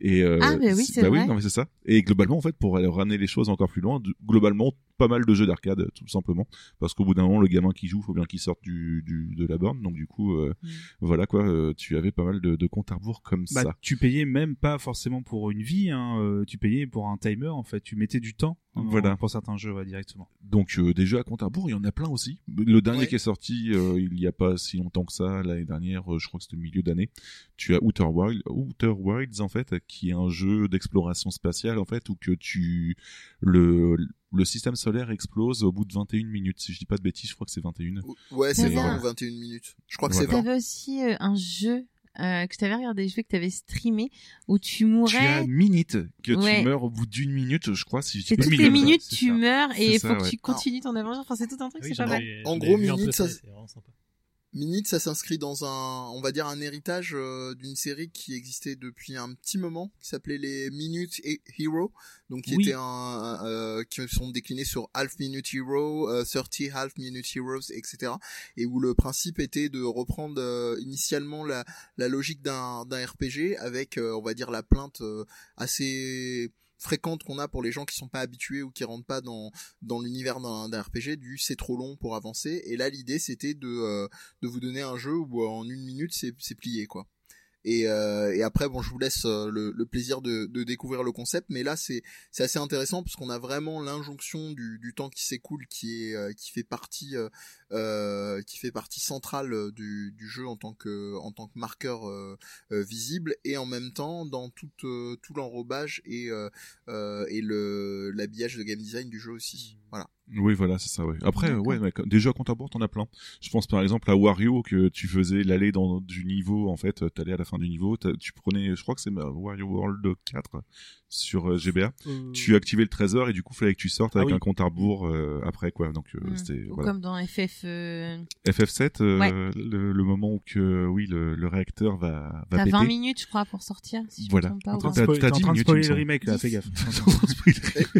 Et euh, Ah, mais oui, c'est bah vrai. oui, non mais c'est ça. Et globalement en fait pour aller ramener les choses encore plus loin, globalement pas mal de jeux d'arcade tout simplement parce qu'au bout d'un moment le gamin qui joue faut bien qu'il sorte du, du de la borne donc du coup euh, Mm. voilà quoi euh, tu avais pas mal de, de comptes à rebours comme Bah, ça. tu payais même pas forcément pour une vie, hein, euh, tu payais pour un timer en fait, tu mettais du temps hein, Voilà. pour certains jeux ouais, directement. Donc euh, des jeux à compte à rebours, il y en a plein aussi. Le dernier Ouais. qui est sorti euh, il y a pas si longtemps que ça, l'année dernière, euh, je crois que c'était milieu d'année. Tu as Outer Wild, Outer Wilds en fait, qui est un jeu d'exploration spatiale en fait où que tu le le système solaire explose au bout de 21 minutes. Si je dis pas de bêtises, je crois que c'est 21. ouais c'est Ça 20 va. ou 21 minutes je crois que Voilà. c'est 20 T'avais aussi euh, un jeu euh, que je t'avais regardé jouer, que t'avais streamé, où tu Tu as mourais. minute que Ouais. tu meurs au bout d'une minute, je crois. Si je dis C'est pas de toutes les minutes. tu ça. meurs et il ça, faut que ouais. tu continues ton aventure. Enfin, c'est tout un truc, oui, c'est pas mal. En gros, Minute, ça- c'est vraiment sympa. Minute, ça s'inscrit dans un, on va dire un héritage euh, d'une série qui existait depuis un petit moment, qui s'appelait les Minute He- Hero, donc qui Oui. était un, un, euh, qui sont déclinés sur Half Minute Hero, euh, 30 Half Minute Heroes, etc. Et où le principe était de reprendre euh, initialement la, la logique d'un d'un RPG avec, euh, on va dire, la plainte euh, assez fréquente qu'on a pour les gens qui sont pas habitués ou qui rentrent pas dans dans l'univers d'un RPG du c'est trop long pour avancer et là l'idée c'était de euh, de vous donner un jeu où en une minute c'est plié quoi et, euh, et après bon je vous laisse euh, le, le plaisir de, de découvrir le concept mais là c'est c'est assez intéressant parce qu'on a vraiment l'injonction du, du temps qui s'écoule qui est euh, qui fait partie euh, euh, qui fait partie centrale du, du jeu en tant que en tant que marqueur euh, visible. Et en même temps dans tout euh, tout l'enrobage et et le l'habillage de game design du jeu aussi. Voilà Oui, voilà, c'est ça, ouais. Après, D'accord. ouais, mais comme- des jeux à compte à rebours, t'en as plein. Je pense par exemple à Wario, que tu faisais l'aller dans du niveau, en fait, t'allais à la fin du niveau, tu prenais, je crois que c'est euh, Wario World 4 sur euh, GBA. Tu activais le trésor et du coup, fallait que tu sortes Ah avec oui. un compte à rebours euh, après, quoi. Donc, euh, Mm. c'était, Ou voilà. comme dans FF. euh, FF7, euh, Ouais. le, le moment où que, oui, le, le réacteur va, va T'as péter. 20 minutes, je crois, pour sortir. Si je Voilà. me trompe pas, en ou train de 20. T'as- spoiler, t'as t'es en 10 train de minutes, le remake là, fais gaffe.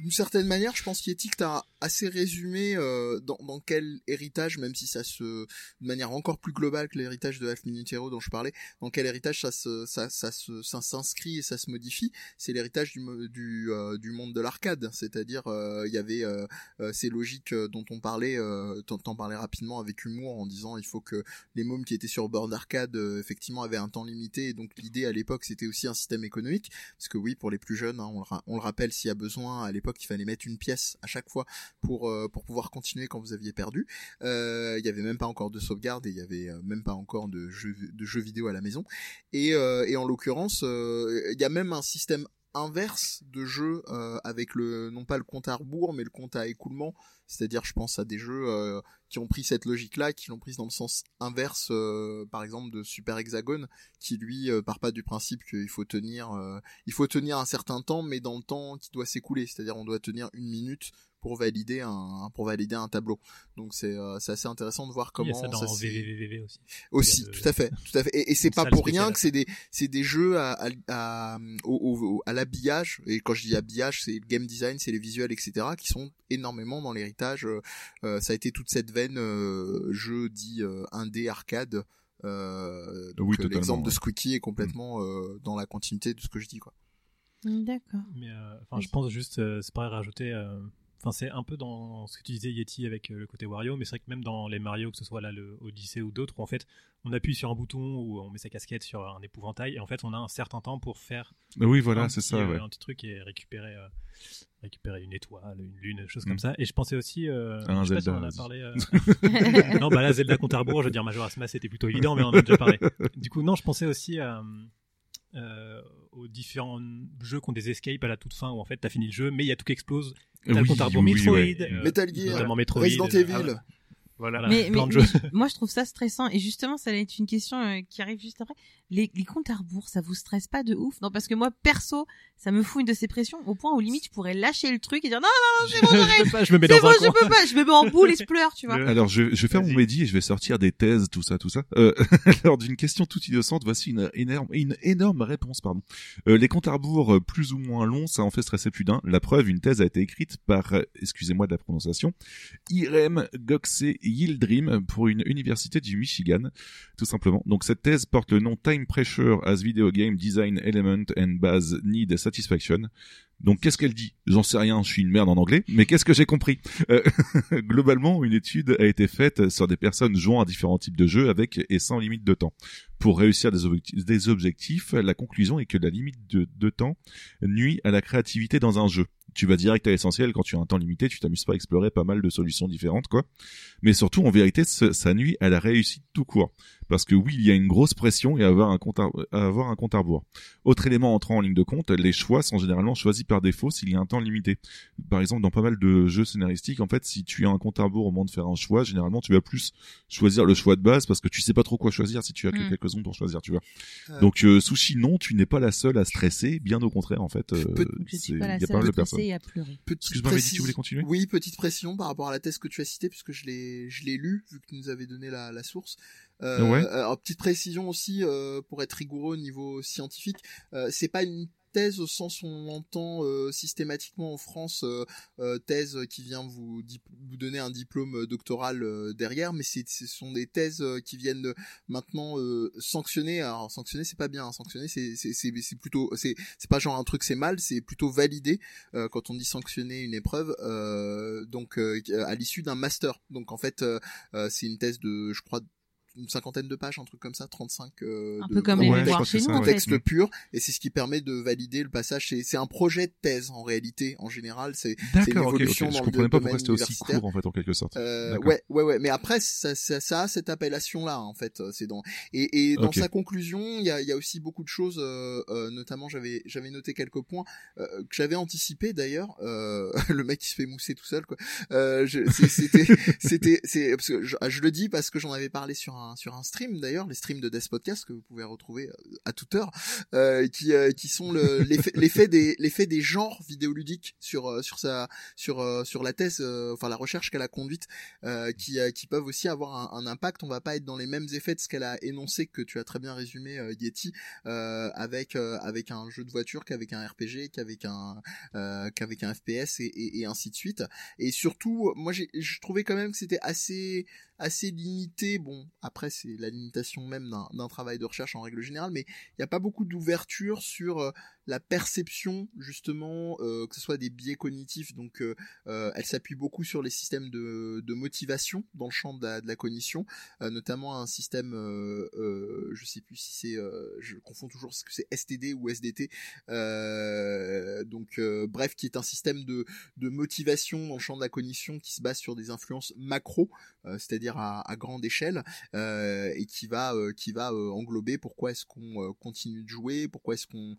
D'une certaine manière, je pense qu'Ethic t'a assez résumé euh, dans, dans quel héritage, même si ça se, de manière encore plus globale que l'héritage de Half Minute Hero dont je parlais, dans quel héritage ça se, ça, ça se, ça s'inscrit et ça se modifie. C'est l'héritage du, du, euh, du monde de l'arcade, c'est-à-dire euh, il y avait euh, euh, ces logiques dont on parlait, t'en parlais rapidement avec humour en disant il faut que les mômes qui étaient sur bord d'arcade effectivement avaient un temps limité et donc l'idée à l'époque c'était aussi un système économique parce que oui pour les plus jeunes hein, on, le on le rappelle s'il y a besoin à l'époque il fallait mettre une pièce à chaque fois pour euh, pour pouvoir continuer quand vous aviez perdu. Euh, Il y avait même pas encore de sauvegarde et il y avait euh, même pas encore de jeux de jeux vidéo à la maison. Et et en l'occurrence, il y a même un système inverse de jeu euh, avec le non pas le compte à rebours mais le compte à écoulement c'est-à-dire je pense à des jeux euh, qui ont pris cette logique là qui l'ont prise dans le sens inverse euh, par exemple de Super Hexagon qui lui euh, part pas du principe qu'il faut tenir euh, il faut tenir un certain temps mais dans le temps qui doit s'écouler c'est-à-dire on doit tenir une minute pour valider un pour valider un tableau donc c'est euh, c'est assez intéressant de voir Il y comment a ça dans VVVV aussi. aussi, de- tout à fait, tout à fait. Et, et c'est pas pour rien que c'est des, c'est des jeux à, à, à, au- au- à l'habillage. Et quand je dis habillage, c'est le game design, c'est les visuels, etc., qui sont énormément dans l'héritage. Euh, euh, ça a été toute cette veine euh, jeu dit euh, indé arcade. Euh, donc Oui, euh, l'exemple de. Squeaky est complètement euh, dans la continuité de ce que je dis, quoi. D'accord. Mais euh, enfin, je pense juste, euh, c'est pareil, rajouter. Enfin, c'est un peu dans ce que tu disais Yeti avec euh, le côté Wario, mais c'est vrai que même dans les Mario, que ce soit là le Odyssey ou d'autres, où en fait, on appuie sur un bouton ou on met sa casquette sur un épouvantail, et en fait, on a un certain temps pour faire Oui, voilà, un c'est petit, ça, euh, ouais. un petit truc et récupérer, euh, récupérer une étoile, une lune, des choses Mm. comme ça. Et je pensais aussi, euh, Un je sais pas si Zelda, on en a parlé. euh, non, bah là, Zelda compte à rebours, je veux dire Majora's Mask, c'était plutôt évident, mais on en a déjà parlé. Du coup, non, je pensais aussi à, euh, aux différents jeux qui ont des escapes à la toute fin où en fait t'as fini le jeu, mais il y a tout qui explose. T'as le Oui, compte à rebours oui, Metroid, ouais. euh, Metal Gear, notamment Metroid, Resident euh, Evil. ah ouais. Voilà. Voilà, mais, plein mais- de jeux. mais moi je trouve ça stressant et justement ça allait être une question euh, qui arrive juste après les, les comptes à rebours ça vous stresse pas de ouf? Non parce que moi perso ça me fout une de ces pressions au point où limite je pourrais lâcher le truc et dire non non c'est bon je j'arrête peux pas, je me mets dans bon un je coin. peux pas je me mets en boule et je pleure tu vois Le- Alors, je, je vais faire mon médi et je vais sortir des thèses, tout ça, tout ça. Euh, alors, d'une question toute innocente, voici une énorme, une énorme réponse, pardon. Euh, les comptes à rebours euh, plus ou moins longs, ça en fait stresser plus d'un. La preuve, une thèse a été écrite par, euh, excusez-moi de la prononciation, Irem Goxe Yildirim pour une université du Michigan, tout simplement. Donc, cette thèse porte le nom Time Pressure as Video Game Design Element and Base Need Satisfaction. Donc qu'est-ce qu'elle dit? J'en sais rien, je suis une merde en anglais, mais qu'est-ce que j'ai compris? Euh, Globalement, une étude a été faite sur des personnes jouant à différents types de jeux avec et sans limite de temps. Pour réussir des, objectifs, la conclusion est que la limite de, de temps nuit à la créativité dans un jeu. Tu vas direct à l'essentiel, quand tu as un temps limité, tu t'amuses pas à explorer pas mal de solutions différentes, quoi. Mais surtout, en vérité, ça nuit à la réussite tout court. Parce que oui, il y a une grosse pression et à avoir un compte à, à avoir un compte à rebours. Autre élément entrant en ligne de compte, les choix sont généralement choisis par défaut s'il y a un temps limité. Par exemple, dans pas mal de jeux scénaristiques, en fait, si tu as un compte à rebours au moment de faire un choix, généralement, tu vas plus choisir le choix de base parce que tu sais pas trop quoi choisir si tu as que Mm. quelques secondes pour choisir, tu vois. Euh. Donc, euh, Sushi, non, tu n'es pas la seule à stresser, bien au contraire, en fait. Euh, je suis pas la il y a seule à stresser et à pleurer Petite Excuse-moi, Mehdi, tu voulais continuer? Oui, petite pression par rapport à la thèse que tu as citée, puisque je l'ai, je l'ai lu, vu que tu nous avais donné la, la source. Euh, Ouais. Alors, petite précision aussi, euh, pour être rigoureux au niveau scientifique, euh, c'est pas une thèse au sens où on l'entend euh, systématiquement en France, euh, euh, thèse qui vient vous, vous donner un diplôme doctoral euh, derrière, mais ce sont des thèses euh, qui viennent maintenant euh, sanctionner. Alors sanctionner c'est pas bien, hein. sanctionner c'est, plutôt, c'est, pas genre un truc c'est mal, c'est plutôt validé euh, quand on dit sanctionner une épreuve, euh, donc euh, à l'issue d'un master. Donc en fait, euh, euh, c'est une thèse de, je crois, une cinquantaine de pages, un truc comme ça, 35 euh, un de peu comme Ouais, chez c'est nous ça, ouais. texte pur, et c'est ce qui permet de valider le passage. C'est, c'est un projet de thèse en réalité, en général. C'est, c'est une D'accord, ok, ok. évolution Je dans le comprenais pas domaine pourquoi c'était aussi universitaire. court, en fait, en quelque sorte. Euh, ouais, ouais, ouais. Mais après, ça, ça, ça a cette appellation-là, en fait. C'est dans et, et dans sa conclusion, il y a, il y a aussi beaucoup de choses. euh, euh, notamment, j'avais, j'avais noté quelques points euh, que j'avais anticipé d'ailleurs. Euh, le mec qui se fait mousser tout seul, quoi. Euh, je- c'est- c'était, c'était, c'est parce que je, je le dis parce que j'en avais parlé sur un sur un stream d'ailleurs, les streams de Death Podcast que vous pouvez retrouver euh, à toute heure, euh, qui euh, qui sont le- l'effet des l'effet des genres vidéoludiques sur euh, sur sa sur sur la thèse, euh, enfin la recherche qu'elle a conduite euh, qui, euh, qui peuvent aussi avoir un, un impact. On va pas être dans les mêmes effets de ce qu'elle a énoncé que tu as très bien résumé euh, Yeti euh, avec euh, avec un jeu de voiture qu'avec un RPG qu'avec un euh, qu'avec un FPS et, et, et ainsi de suite. Et surtout, moi j'ai je trouvais quand même que c'était assez assez limité. Bon, à après c'est la limitation même d'un travail de recherche en règle générale, mais il n'y a pas beaucoup d'ouverture sur euh, la perception justement, euh, que ce soit des biais cognitifs. Donc, euh, euh, elle s'appuie beaucoup sur les systèmes de, de motivation dans le champ de la, cognition, notamment un système, je sais plus si c'est, je confonds toujours ce que c'est STD ou SDT. Donc, bref, qui est un système de, de motivation dans le champ de la cognition qui se base sur des influences macro, c'est-à-dire à, grande échelle, et qui va, qui va englober pourquoi est-ce qu'on continue de jouer, pourquoi est-ce qu'on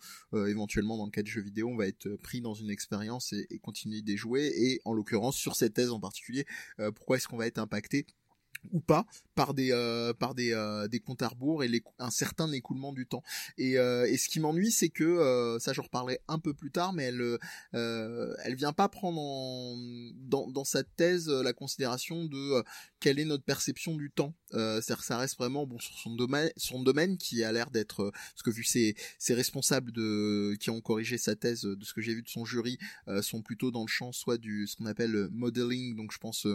éventuellement dans le cas de jeux vidéo, on va être pris dans une expérience et, continuer d'y jouer. Et en l'occurrence, sur cette thèse en particulier, euh, pourquoi est-ce qu'on va être impacté ou pas par des euh, par des euh, des comptes à rebours et un certain écoulement du temps et, euh, et ce qui m'ennuie c'est que euh, ça j'en reparlerai un peu plus tard mais elle euh, elle vient pas prendre en, dans dans sa thèse euh, la considération de euh, quelle est notre perception du temps euh, c'est-à-dire que ça reste vraiment bon sur son domaine son domaine qui a l'air d'être euh, parce que vu ses responsables qui ont corrigé sa thèse euh, de ce que j'ai vu de son jury sont plutôt dans le champ soit du ce qu'on appelle modeling donc je pense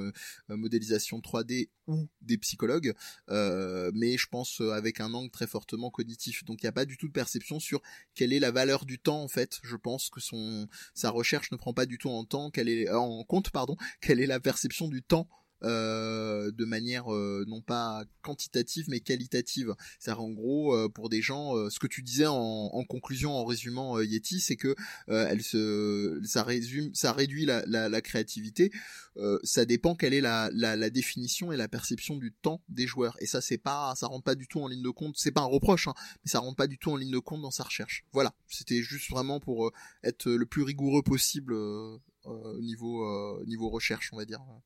modélisation 3D ou des psychologues, mais je pense avec un angle très fortement cognitif. Donc il n'y a pas du tout de perception sur quelle est la valeur du temps en fait. Je pense que son sa recherche ne prend pas du tout en temps quelle est en compte pardon quelle est la perception du temps de manière euh, non pas quantitative mais qualitative. C'est en gros euh, pour des gens, euh, ce que tu disais en, en conclusion en résumant euh, Yeti, c'est que euh, elle se, ça résume, ça réduit la, la, la créativité. Euh, ça dépend quelle est la, la, la définition et la perception du temps des joueurs. Et ça c'est pas, ça rentre pas du tout en ligne de compte. C'est pas un reproche, hein, mais ça rentre pas du tout en ligne de compte dans sa recherche. Voilà, c'était juste vraiment pour euh, être le plus rigoureux possible euh, euh, au niveau euh, niveau recherche, on va dire, euh,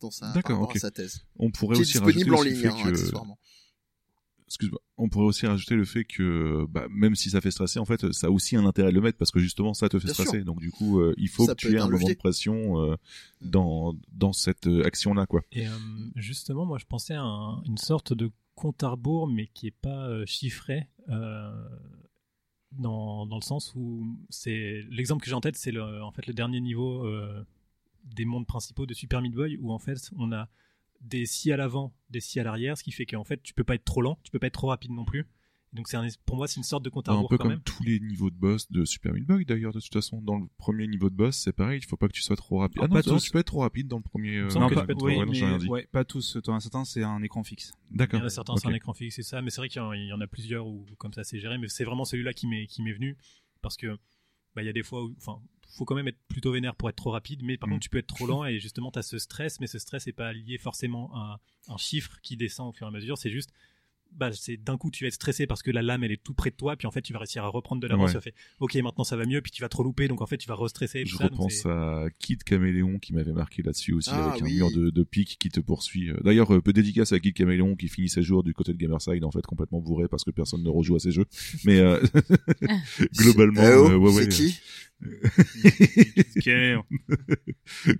dans sa, D'accord, thèse. On pourrait Qui est aussi disponible rajouter en ligne, le fait hein, que- accessoirement. excuse-moi, on pourrait aussi rajouter le fait que bah, même si ça fait stresser, en fait, ça a aussi un intérêt de le mettre parce que justement ça te fait Bien stresser. sûr. Donc du coup, euh, il faut Ça que tu aies un moment de pression euh, Mm. dans dans cette euh, action-là, quoi. Et euh, justement, moi, je pensais à un- une sorte de compte à rebours, mais qui est pas euh, chiffré, euh, dans, dans le sens où c'est l'exemple que j'ai en tête, c'est le, en fait le dernier niveau euh, des mondes principaux de Super Meat Boy, où en fait on a des si à l'avant, des si à l'arrière, ce qui fait qu'en fait tu peux pas être trop lent, tu peux pas être trop rapide non plus. Donc c'est un- pour moi c'est une sorte de compte à un peu quand comme même. tous les niveaux de boss de Super Meat Boy d'ailleurs de toute façon dans le premier niveau de boss c'est pareil il faut pas que tu sois trop rapide Ah, ah, non pas non, tous. tu peux être trop rapide dans le premier euh, Non, pas, oui, ouais, non, mais- ouais, pas tous. T'en as certains, c'est un écran fixe. Il d'accord y en a certains, c'est un écran fixe, c'est ça, mais c'est vrai qu'il y en- il y en a plusieurs où comme ça c'est géré, mais c'est vraiment celui-là qui m'est qui m'est venu parce que bah il y a des fois où, enfin, faut quand même être plutôt vénère pour être trop rapide, mais par Mm. contre tu peux être trop lent et justement tu as ce stress, mais ce stress n'est pas lié forcément à un chiffre qui descend au fur et à mesure, c'est juste bah c'est d'un coup tu vas être stressé parce que la lame elle est tout près de toi puis en fait tu vas réussir à reprendre de l'avance Ouais. tu vas faire ok maintenant ça va mieux puis tu vas trop louper donc en fait tu vas restresser et je ça, repense à Kid Caméléon qui m'avait marqué là-dessus aussi Ah, avec oui. un mur de, de pique qui te poursuit. D'ailleurs, euh, peu dédicace à Kid Caméléon qui finit ses jours du côté de Gamerside en fait complètement bourré parce que personne ne rejoue à ses jeux. Mais euh, globalement, Eh oh, euh, ouais, c'est ouais. qui?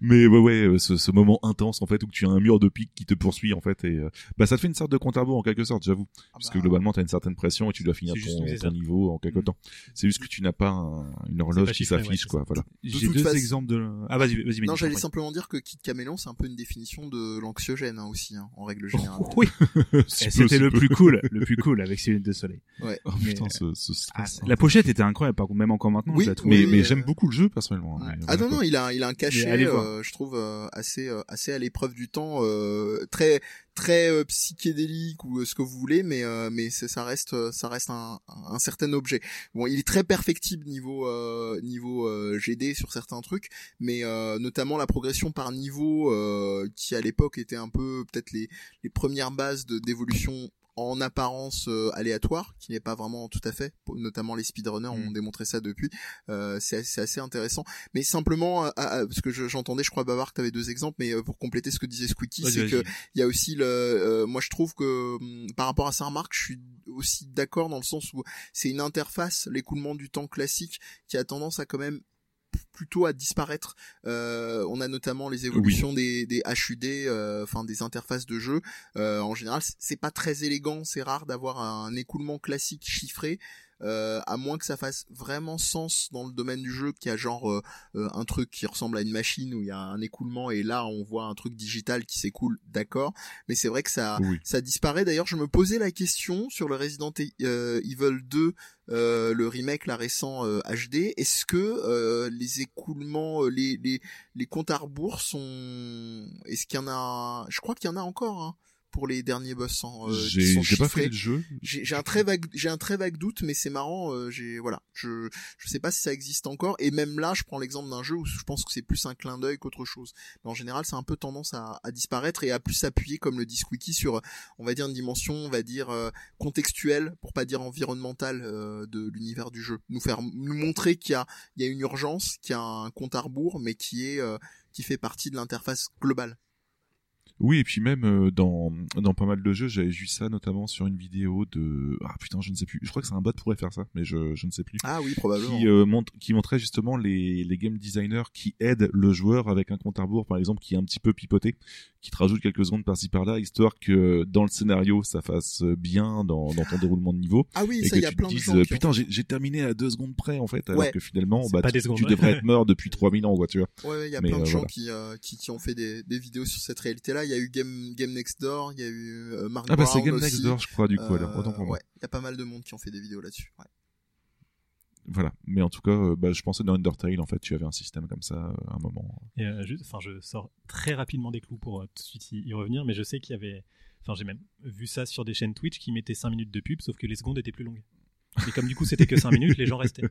Mais ouais, ouais, ce, ce moment intense en fait où tu as un mur de pique qui te poursuit en fait et euh, bah ça te fait une sorte de compte à rebours en quelque sorte, j'avoue, Ah parce bah, que globalement t'as une certaine pression et tu dois finir ton, oui, ton niveau en quelque Mm. temps. C'est juste que tu n'as pas un- une horloge pas qui chiffré, ouais, s'affiche c'est quoi, voilà. J'ai toute deux exemples de. Ah vas-y, vas-y. Non, j'allais simplement dire que Kid Caméléon, c'est un peu une définition de l'anxiogène hein, aussi, hein, en règle générale. Oui, Si et peu, c'était le plus cool, le plus cool avec ses lunettes de soleil. Ouais. Oh Mais, putain, euh, ce, ce Ah, la pochette était incroyable, par contre, même encore maintenant. Oui, je la trouve. mais oui, mais j'aime beaucoup le jeu personnellement. Ouais. Mais Ah non non, il a il a un cachet, euh, je trouve euh, assez euh, assez à l'épreuve du temps, euh, très très euh, psychédélique ou euh, ce que vous voulez, mais euh, mais ça reste ça reste un, un certain objet. Bon, il est très perfectible niveau euh, niveau euh, GD sur certains trucs, mais euh, notamment la progression par niveau euh, qui à l'époque était un peu peut-être les les premières bases de d'évolution en apparence euh, aléatoire, qui n'est pas vraiment tout à fait, notamment les speedrunners ont Mm. démontré ça depuis, euh, c'est assez, intéressant. Mais simplement, euh, ah, ah, parce que je- j'entendais, je crois, Bavard, que tu avais deux exemples, mais euh, pour compléter ce que disait Squeaky, c'est vas-y. que il y a aussi le, euh, moi je trouve que hum, par rapport à sa remarque, je suis aussi d'accord dans le sens où c'est une interface, l'écoulement du temps classique, qui a tendance à quand même plutôt à disparaître. Euh, on a notamment les évolutions des, des HUD, euh, enfin des interfaces de jeu. Euh, en général, c'est pas très élégant, c'est rare d'avoir un écoulement classique chiffré. Euh, à moins que ça fasse vraiment sens dans le domaine du jeu, qu'il y a genre euh, euh, un truc qui ressemble à une machine où il y a un écoulement et là on voit un truc digital qui s'écoule, d'accord. Mais c'est vrai que ça, Oui. ça disparaît. D'ailleurs, je me posais la question sur le Resident E- euh, Evil 2, euh, le remake, la récent euh, HD. Est-ce que euh, les écoulements, euh, les, les les comptes à rebours sont, est-ce qu'il y en a, je crois qu'il y en a encore. Hein pour les derniers boss en euh, qui J'ai pas fait le jeu. J'ai j'ai un très vague, j'ai un très vague doute, mais c'est marrant. euh, j'ai voilà, je je sais pas si ça existe encore. Et même là, je prends l'exemple d'un jeu où je pense que c'est plus un clin d'œil qu'autre chose. Mais en général, c'est un peu tendance à, à disparaître et à plus s'appuyer, comme le dit Squeaky, sur, on va dire une dimension, on va dire euh, contextuelle, pour pas dire environnementale euh, de l'univers du jeu. Nous faire, nous montrer qu'il y a, il y a une urgence, qu'il y a un compte à rebours, mais qui est, euh, qui fait partie de l'interface globale. Oui, et puis même euh, dans dans pas mal de jeux, j'avais vu ça notamment sur une vidéo de ah putain, je ne sais plus. Je crois que c'est un bot pourrait faire ça, mais je je ne sais plus. Ah oui, probablement. Qui euh, montre qui montrait justement les les game designers qui aident le joueur avec un compte à rebours par exemple qui est un petit peu pipoté, qui te rajoute quelques secondes par-ci par-là histoire que dans le scénario ça fasse bien dans dans ton déroulement de niveau Ah oui, et ça, que y a tu plein te de dises gens ont putain, j'ai terminé à deux secondes près en fait alors Ouais. que finalement bah pas tu, des secondes. tu devrais être mort depuis 3000 ans quoi, tu vois. Ouais, ouais, il y a Mais, plein de euh, gens voilà. qui, euh, qui qui ont fait des, des vidéos sur cette réalité-là. Il y a eu Game Game Next Door, il y a eu euh, Mark Ah bah c'est Game aussi. Next Door je crois du coup Euh, alors autant pour moi. ouais, il y a pas mal de monde qui ont fait des vidéos là-dessus. Ouais. Voilà, mais en tout cas euh, bah je pensais dans Undertale en fait, tu avais un système comme ça euh, à un moment. Et euh, juste, enfin, je sors très rapidement des clous pour euh, tout de suite y, y revenir, mais je sais qu'il y avait, enfin, j'ai même vu ça sur des chaînes Twitch qui mettaient 5 minutes de pub, sauf que les secondes étaient plus longues. Et comme du coup c'était que 5 minutes, les gens restaient.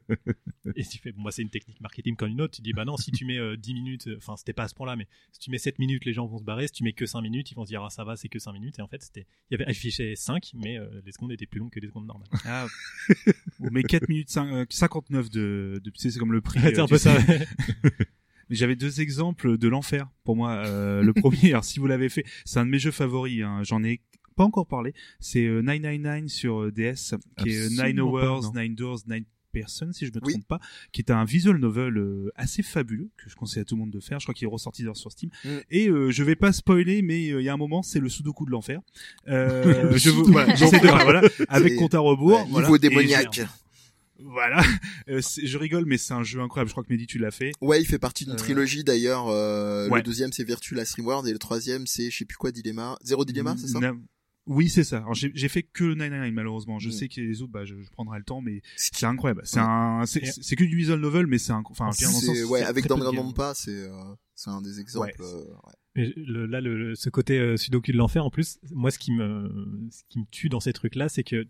Et tu fais, bon, moi c'est une technique marketing comme une autre, tu dis, bah non, si tu mets euh, 10 minutes, euh, enfin, c'était pas à ce point-là, mais si tu mets 7 minutes, les gens vont se barrer, si tu mets que 5 minutes, ils vont se dire, ah ça va, c'est que 5 minutes, et en fait, c'était, il y avait affiché 5, mais euh, les secondes étaient plus longues que les secondes normales. Ah, ou mais 4 minutes cin- euh, 59 de, de tu sais, c'est comme le prix. c'est euh, un peu ça. Mais j'avais deux exemples de l'enfer pour moi. Euh, le premier, alors si vous l'avez fait, c'est un de mes jeux favoris. hein. J'en ai pas encore parlé. C'est euh, 999 sur euh, DS, qui est euh, Nine Absolument pas, Hours, non. Nine Doors, Nine Persons, si je me Oui. trompe pas, qui est un visual novel euh, assez fabuleux que je conseille à tout le monde de faire. Je crois qu'il est ressorti d'ailleurs sur Steam. Mm. Et euh, je vais pas spoiler, mais euh, il y a un moment, c'est le Sudoku de l'enfer. Euh, Le je vous, voilà, j'essaie de voilà, avec compte à rebours. Ouais, voilà. Niveau démoniaque. Voilà, Euh, je rigole, mais c'est un jeu incroyable. Je crois que Mehdi, tu l'as fait. Ouais, il fait partie d'une Euh, trilogie d'ailleurs. Euh, ouais. Le deuxième c'est Virtua Last Reward et le troisième c'est je sais plus quoi Dilemma. Zéro Dilemma, c'est ça? Oui, c'est ça. Alors, J'ai j'ai fait que le 99 malheureusement. Je Mm. sais que les autres, bah, je, je prendrai le temps, mais C'est- c'est incroyable. C'est Ouais. un, c'est c'est que du visual novel, mais c'est un, enfin, pire dans le sens, C'est ouais, c'est avec Danganronpa, c'est euh, c'est un des exemples. Ouais. euh, ouais. Mais le- là, le, le- ce côté euh, sudoku de l'enfer, en plus, moi, ce qui me, ce qui me tue dans ces trucs-là, c'est que,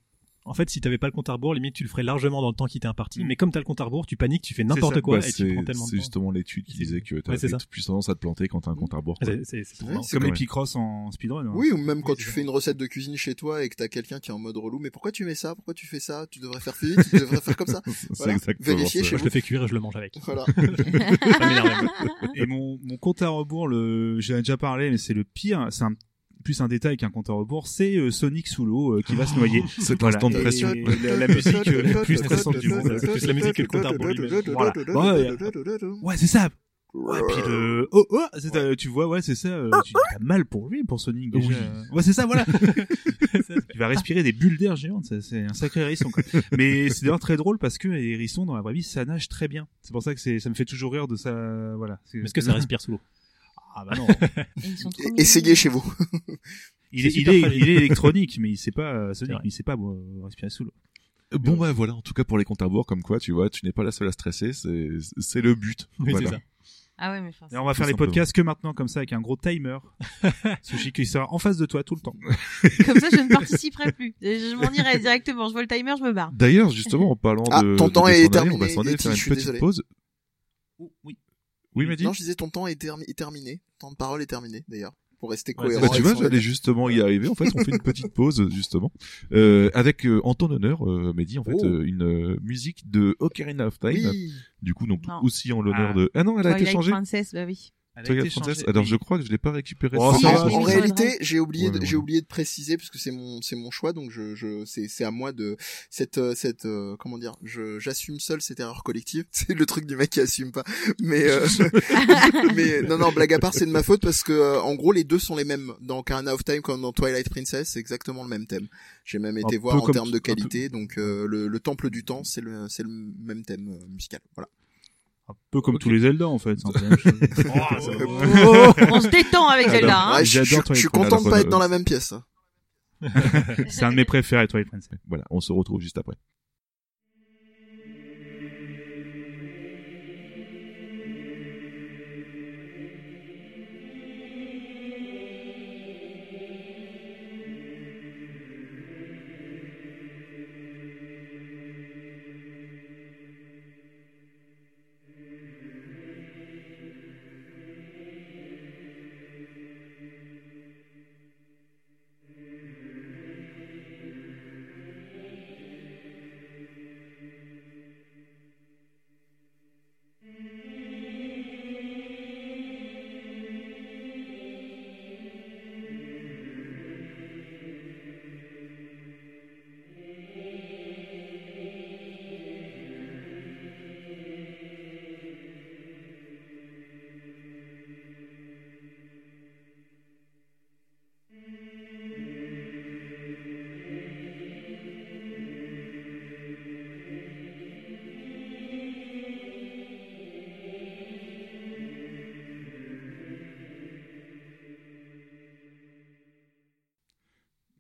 en fait, si t'avais pas le compte à rebours, limite, tu le ferais largement dans le temps qui t'est imparti. Mm. Mais comme t'as le compte à rebours, tu paniques, tu fais n'importe quoi Bah, et tu c'est prends tellement de c'est justement l'étude qui disait que t'as Ouais, plus tendance à te planter quand t'as un compte à rebours. C'est- Comme les Picross en speedrun. hein. Oui, ou même quand Oui, tu fais une recette de cuisine chez toi et que t'as quelqu'un qui est en mode relou, mais pourquoi tu mets ça? Pourquoi tu fais ça? Tu devrais faire plus vite, tu devrais faire comme ça. C'est Voilà. ça. chez Moi, je le fais cuire et je le mange avec. Voilà. Et mon, mon compte à rebours, le, j'en ai déjà parlé, mais c'est le pire. C'est un, plus un détail qu'un compte à rebours. C'est euh, Sonic sous l'eau euh, qui va se noyer. C'est Voilà. l'instant de pression. et la, la musique euh, la plus stressante du monde. C'est plus la musique que le compte à rebours lui-même. Voilà. Ouais, c'est ça. Ouais, puis le, oh, oh, c'est, euh, tu vois, ouais, c'est ça, euh, tu as mal pour lui, pour Sonic, déjà. Oui. Ouais, c'est ça, voilà. il va respirer des bulles d'air géantes, ça, c'est un sacré hérisson, quoi. Mais c'est d'ailleurs très drôle parce que les hérissons, dans la vraie vie, ça nage très bien. C'est pour ça que c'est, ça me fait toujours rire de ça, voilà. Est-ce que ça respire sous l'eau Ah, bah non. Essayez chez vous. Il est, il est, fragile. il est électronique, mais il sait pas, euh, Sonic, vrai. il sait pas euh, respirer sous l'eau. Bon bah voilà, en tout cas pour les comptes à rebours, comme quoi, tu vois, tu n'es pas la seule à stresser, c'est c'est le but. Oui, Voilà. c'est ça. Ah ouais, mais Et on va faire les podcasts que maintenant, comme ça, avec un gros timer. Sushi qui sera en face de toi tout le temps. comme ça, je ne participerai plus. Je m'en irai directement. Je vois le timer, je me barre. D'ailleurs, justement, en parlant Ah, de, ton de temps s'en est aller, on terminé, va s'en aller faire une petite désolé. pause. oui. Oui, m'a dit. Non, je disais ton temps est, termi- est terminé. Temps de parole est terminé d'ailleurs. Pour rester Ouais, cohérent. Bah, tu vois, j'allais justement y arriver. En fait, on fait une petite pause, justement, euh, avec euh, en ton honneur, euh, Mehdi, en fait, Oh. euh, une euh, musique de Ocarina of Time. Oui. Du coup, donc Non. aussi en l'honneur Ah. de. Ah non, elle a été changée. Princess, bah oui. Alors je crois que je l'ai pas récupéré. Oh, En, réalité, j'ai oublié, Ouais, de, j'ai oublié de préciser parce que c'est mon, c'est mon choix, donc je, je, c'est, c'est à moi de cette, euh, cette, euh, comment dire, je, j'assume seul cette erreur collective. C'est le truc du mec qui assume pas. Mais, euh, mais non, non, blague à part, c'est de ma faute parce que, euh, en gros, les deux sont les mêmes dans Ocarina of Time comme dans Twilight Princess, c'est exactement le même thème. J'ai même été Un voir en termes de peu- qualité, donc euh, le, le temple du temps, c'est le, c'est le même thème euh, musical. Voilà. Un peu comme tous les Zelda en fait. Oh. Oh, on se détend avec Zelda. Hein. Ouais, je, je- suis content de pas être dans la même pièce. C'est un de mes préférés, Twilight Princess. Voilà, on se retrouve juste après.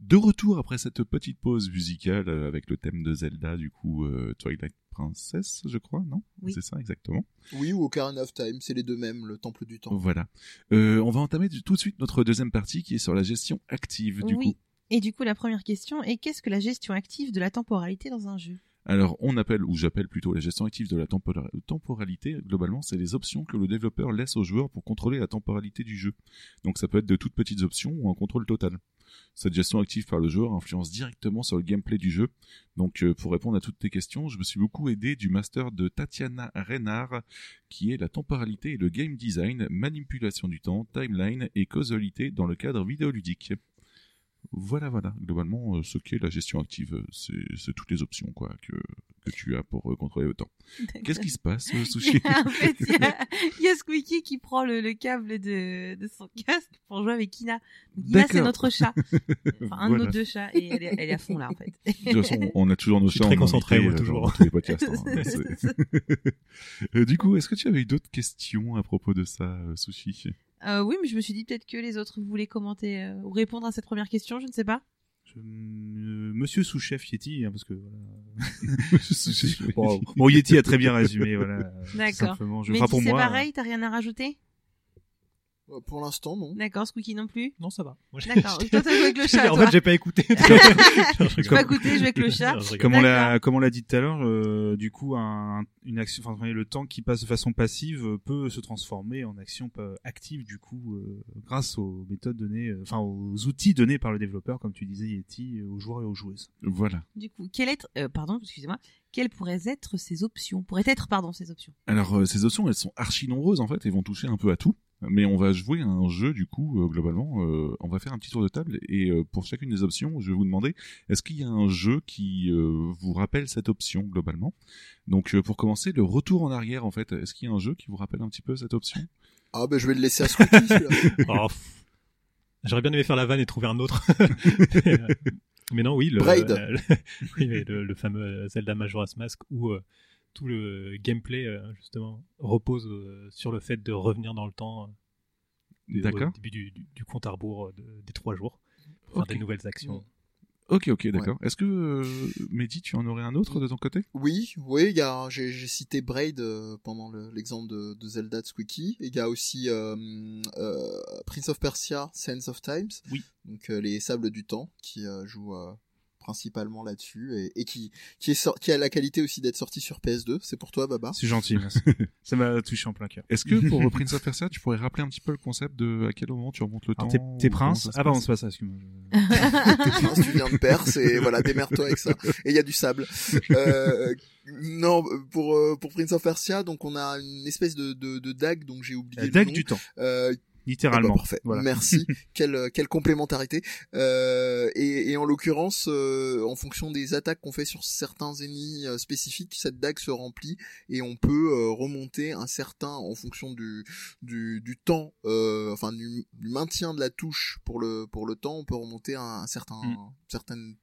De retour après cette petite pause musicale euh, avec le thème de Zelda, du coup, euh, Twilight Princess, je crois, non? Oui. C'est ça, exactement. Oui, ou Ocarina of Time, c'est les deux mêmes, le temple du temps. Voilà. Euh, on va entamer tout de suite notre deuxième partie qui est sur la gestion active, du oui. coup. Et du coup, la première question est qu'est-ce que la gestion active de la temporalité dans un jeu? Alors, on appelle, ou j'appelle plutôt la gestion active de la tempora- temporalité, globalement, c'est les options que le développeur laisse aux joueurs pour contrôler la temporalité du jeu. Donc ça peut être de toutes petites options ou un contrôle total. Cette gestion active par le joueur influence directement sur le gameplay du jeu. Donc euh, pour répondre à toutes tes questions, je me suis beaucoup aidé du master de Tatiana Reynard, qui est la temporalité et le game design, manipulation du temps, timeline et causalité dans le cadre vidéoludique. Voilà, voilà. Globalement, euh, ce qu'est la gestion active, euh, c'est c'est toutes les options quoi que, que tu as pour euh, contrôler le temps. Qu'est-ce qui se passe, euh, Sushi En fait, il y a, il y a Squeaky qui prend le, le câble de, de son casque pour jouer avec Kina. Donc, Kina, c'est notre chat. Enfin, un de Voilà. nos deux chats. Et elle est, elle est à fond là, en fait. De toute façon, on a toujours nos Je suis chats très en concentré, moi, toujours. dans tous les podcasts. hein. C'est C'est- ça. Du coup, est-ce que tu avais eu d'autres questions à propos de ça, euh, Sushi? Euh, oui, mais je me suis dit peut-être que les autres voulaient commenter euh, ou répondre à cette première question, je ne sais pas. Je- euh, Monsieur sous-chef Yeti, hein, parce que voilà. Bon, bon, Yeti a très bien résumé, voilà. D'accord. Mais enfin, c'est pareil, t'as rien à rajouter? Pour l'instant, non. D'accord, Squeaky non plus Non, ça va. D'accord. Toi, t'as joué avec le chat, En toi. fait, j'ai pas écouté. J'ai pas je vais avec le chat. Comme on l'a, comme on l'a dit tout à l'heure, euh, du coup, un, une action, enfin, le temps qui passe de façon passive euh, peut se transformer en action euh, active, du coup, euh, grâce aux méthodes données, euh, enfin, aux outils donnés par le développeur, comme tu disais, Yeti, euh, aux joueurs et aux joueuses. Voilà. Du coup, quelle être, euh, pardon, excusez-moi, quelles pourraient être ces options? Pourraient être, pardon, ces options? Alors, euh, ces options, elles sont archi nombreuses en fait, et vont toucher un peu à tout. Mais on va jouer à un jeu, du coup, euh, globalement, euh, on va faire un petit tour de table, et euh, pour chacune des options, je vais vous demander, est-ce qu'il y a un jeu qui euh, vous rappelle cette option, globalement? Donc, euh, pour commencer, le retour en arrière, en fait, est-ce qu'il y a un jeu qui vous rappelle un petit peu cette option? Ah, ben, je vais le laisser à celui-là. Oh. J'aurais bien aimé faire la vanne et trouver un autre. mais non, oui, le, Braid. euh, le- oui, mais le, le fameux Zelda Majora's Mask où euh, tout le gameplay euh, justement repose euh, sur le fait de revenir dans le temps euh, D'accord au début du, du, du compte à rebours de- des trois jours pour faire des nouvelles actions. Ok, ok, d'accord. Est-ce que, euh, Mehdi, tu en aurais un autre de ton côté? Oui, oui, il y a, j'ai, cité Braid euh, pendant le- l'exemple de, de Zelda de Squeaky. Il y a aussi euh, euh, Prince of Persia, Sands of Times. Oui. Donc euh, les sables du temps qui euh, jouent euh, principalement là-dessus et, et qui qui est qui a la qualité aussi d'être sorti sur PS2. C'est pour toi, Baba? C'est gentil, merci. ça m'a touché en plein cœur. Est-ce que pour Prince of Persia, tu pourrais rappeler un petit peu le concept de à quel moment tu remontes le Alors, temps t'es, prince? Ah pardon, passe? c'est pas ça, excuse-moi. T'es prince, tu viens de Perse et voilà, démerde-toi avec ça. Et il y a du sable. Euh, non, pour euh, pour Prince of Persia, donc on a une espèce de de, de dague, donc j'ai oublié La le dague nom. du temps, Euh, littéralement. Ah bah, parfait. Voilà. Merci. quelle quelle complémentarité. Euh, et, et en l'occurrence, euh, en fonction des attaques qu'on fait sur certains ennemis euh, spécifiques, cette dague se remplit et on peut euh, remonter un certain en fonction du du, du temps, euh, enfin du, du maintien de la touche pour le pour le temps, on peut remonter un, un certain Mm. certaine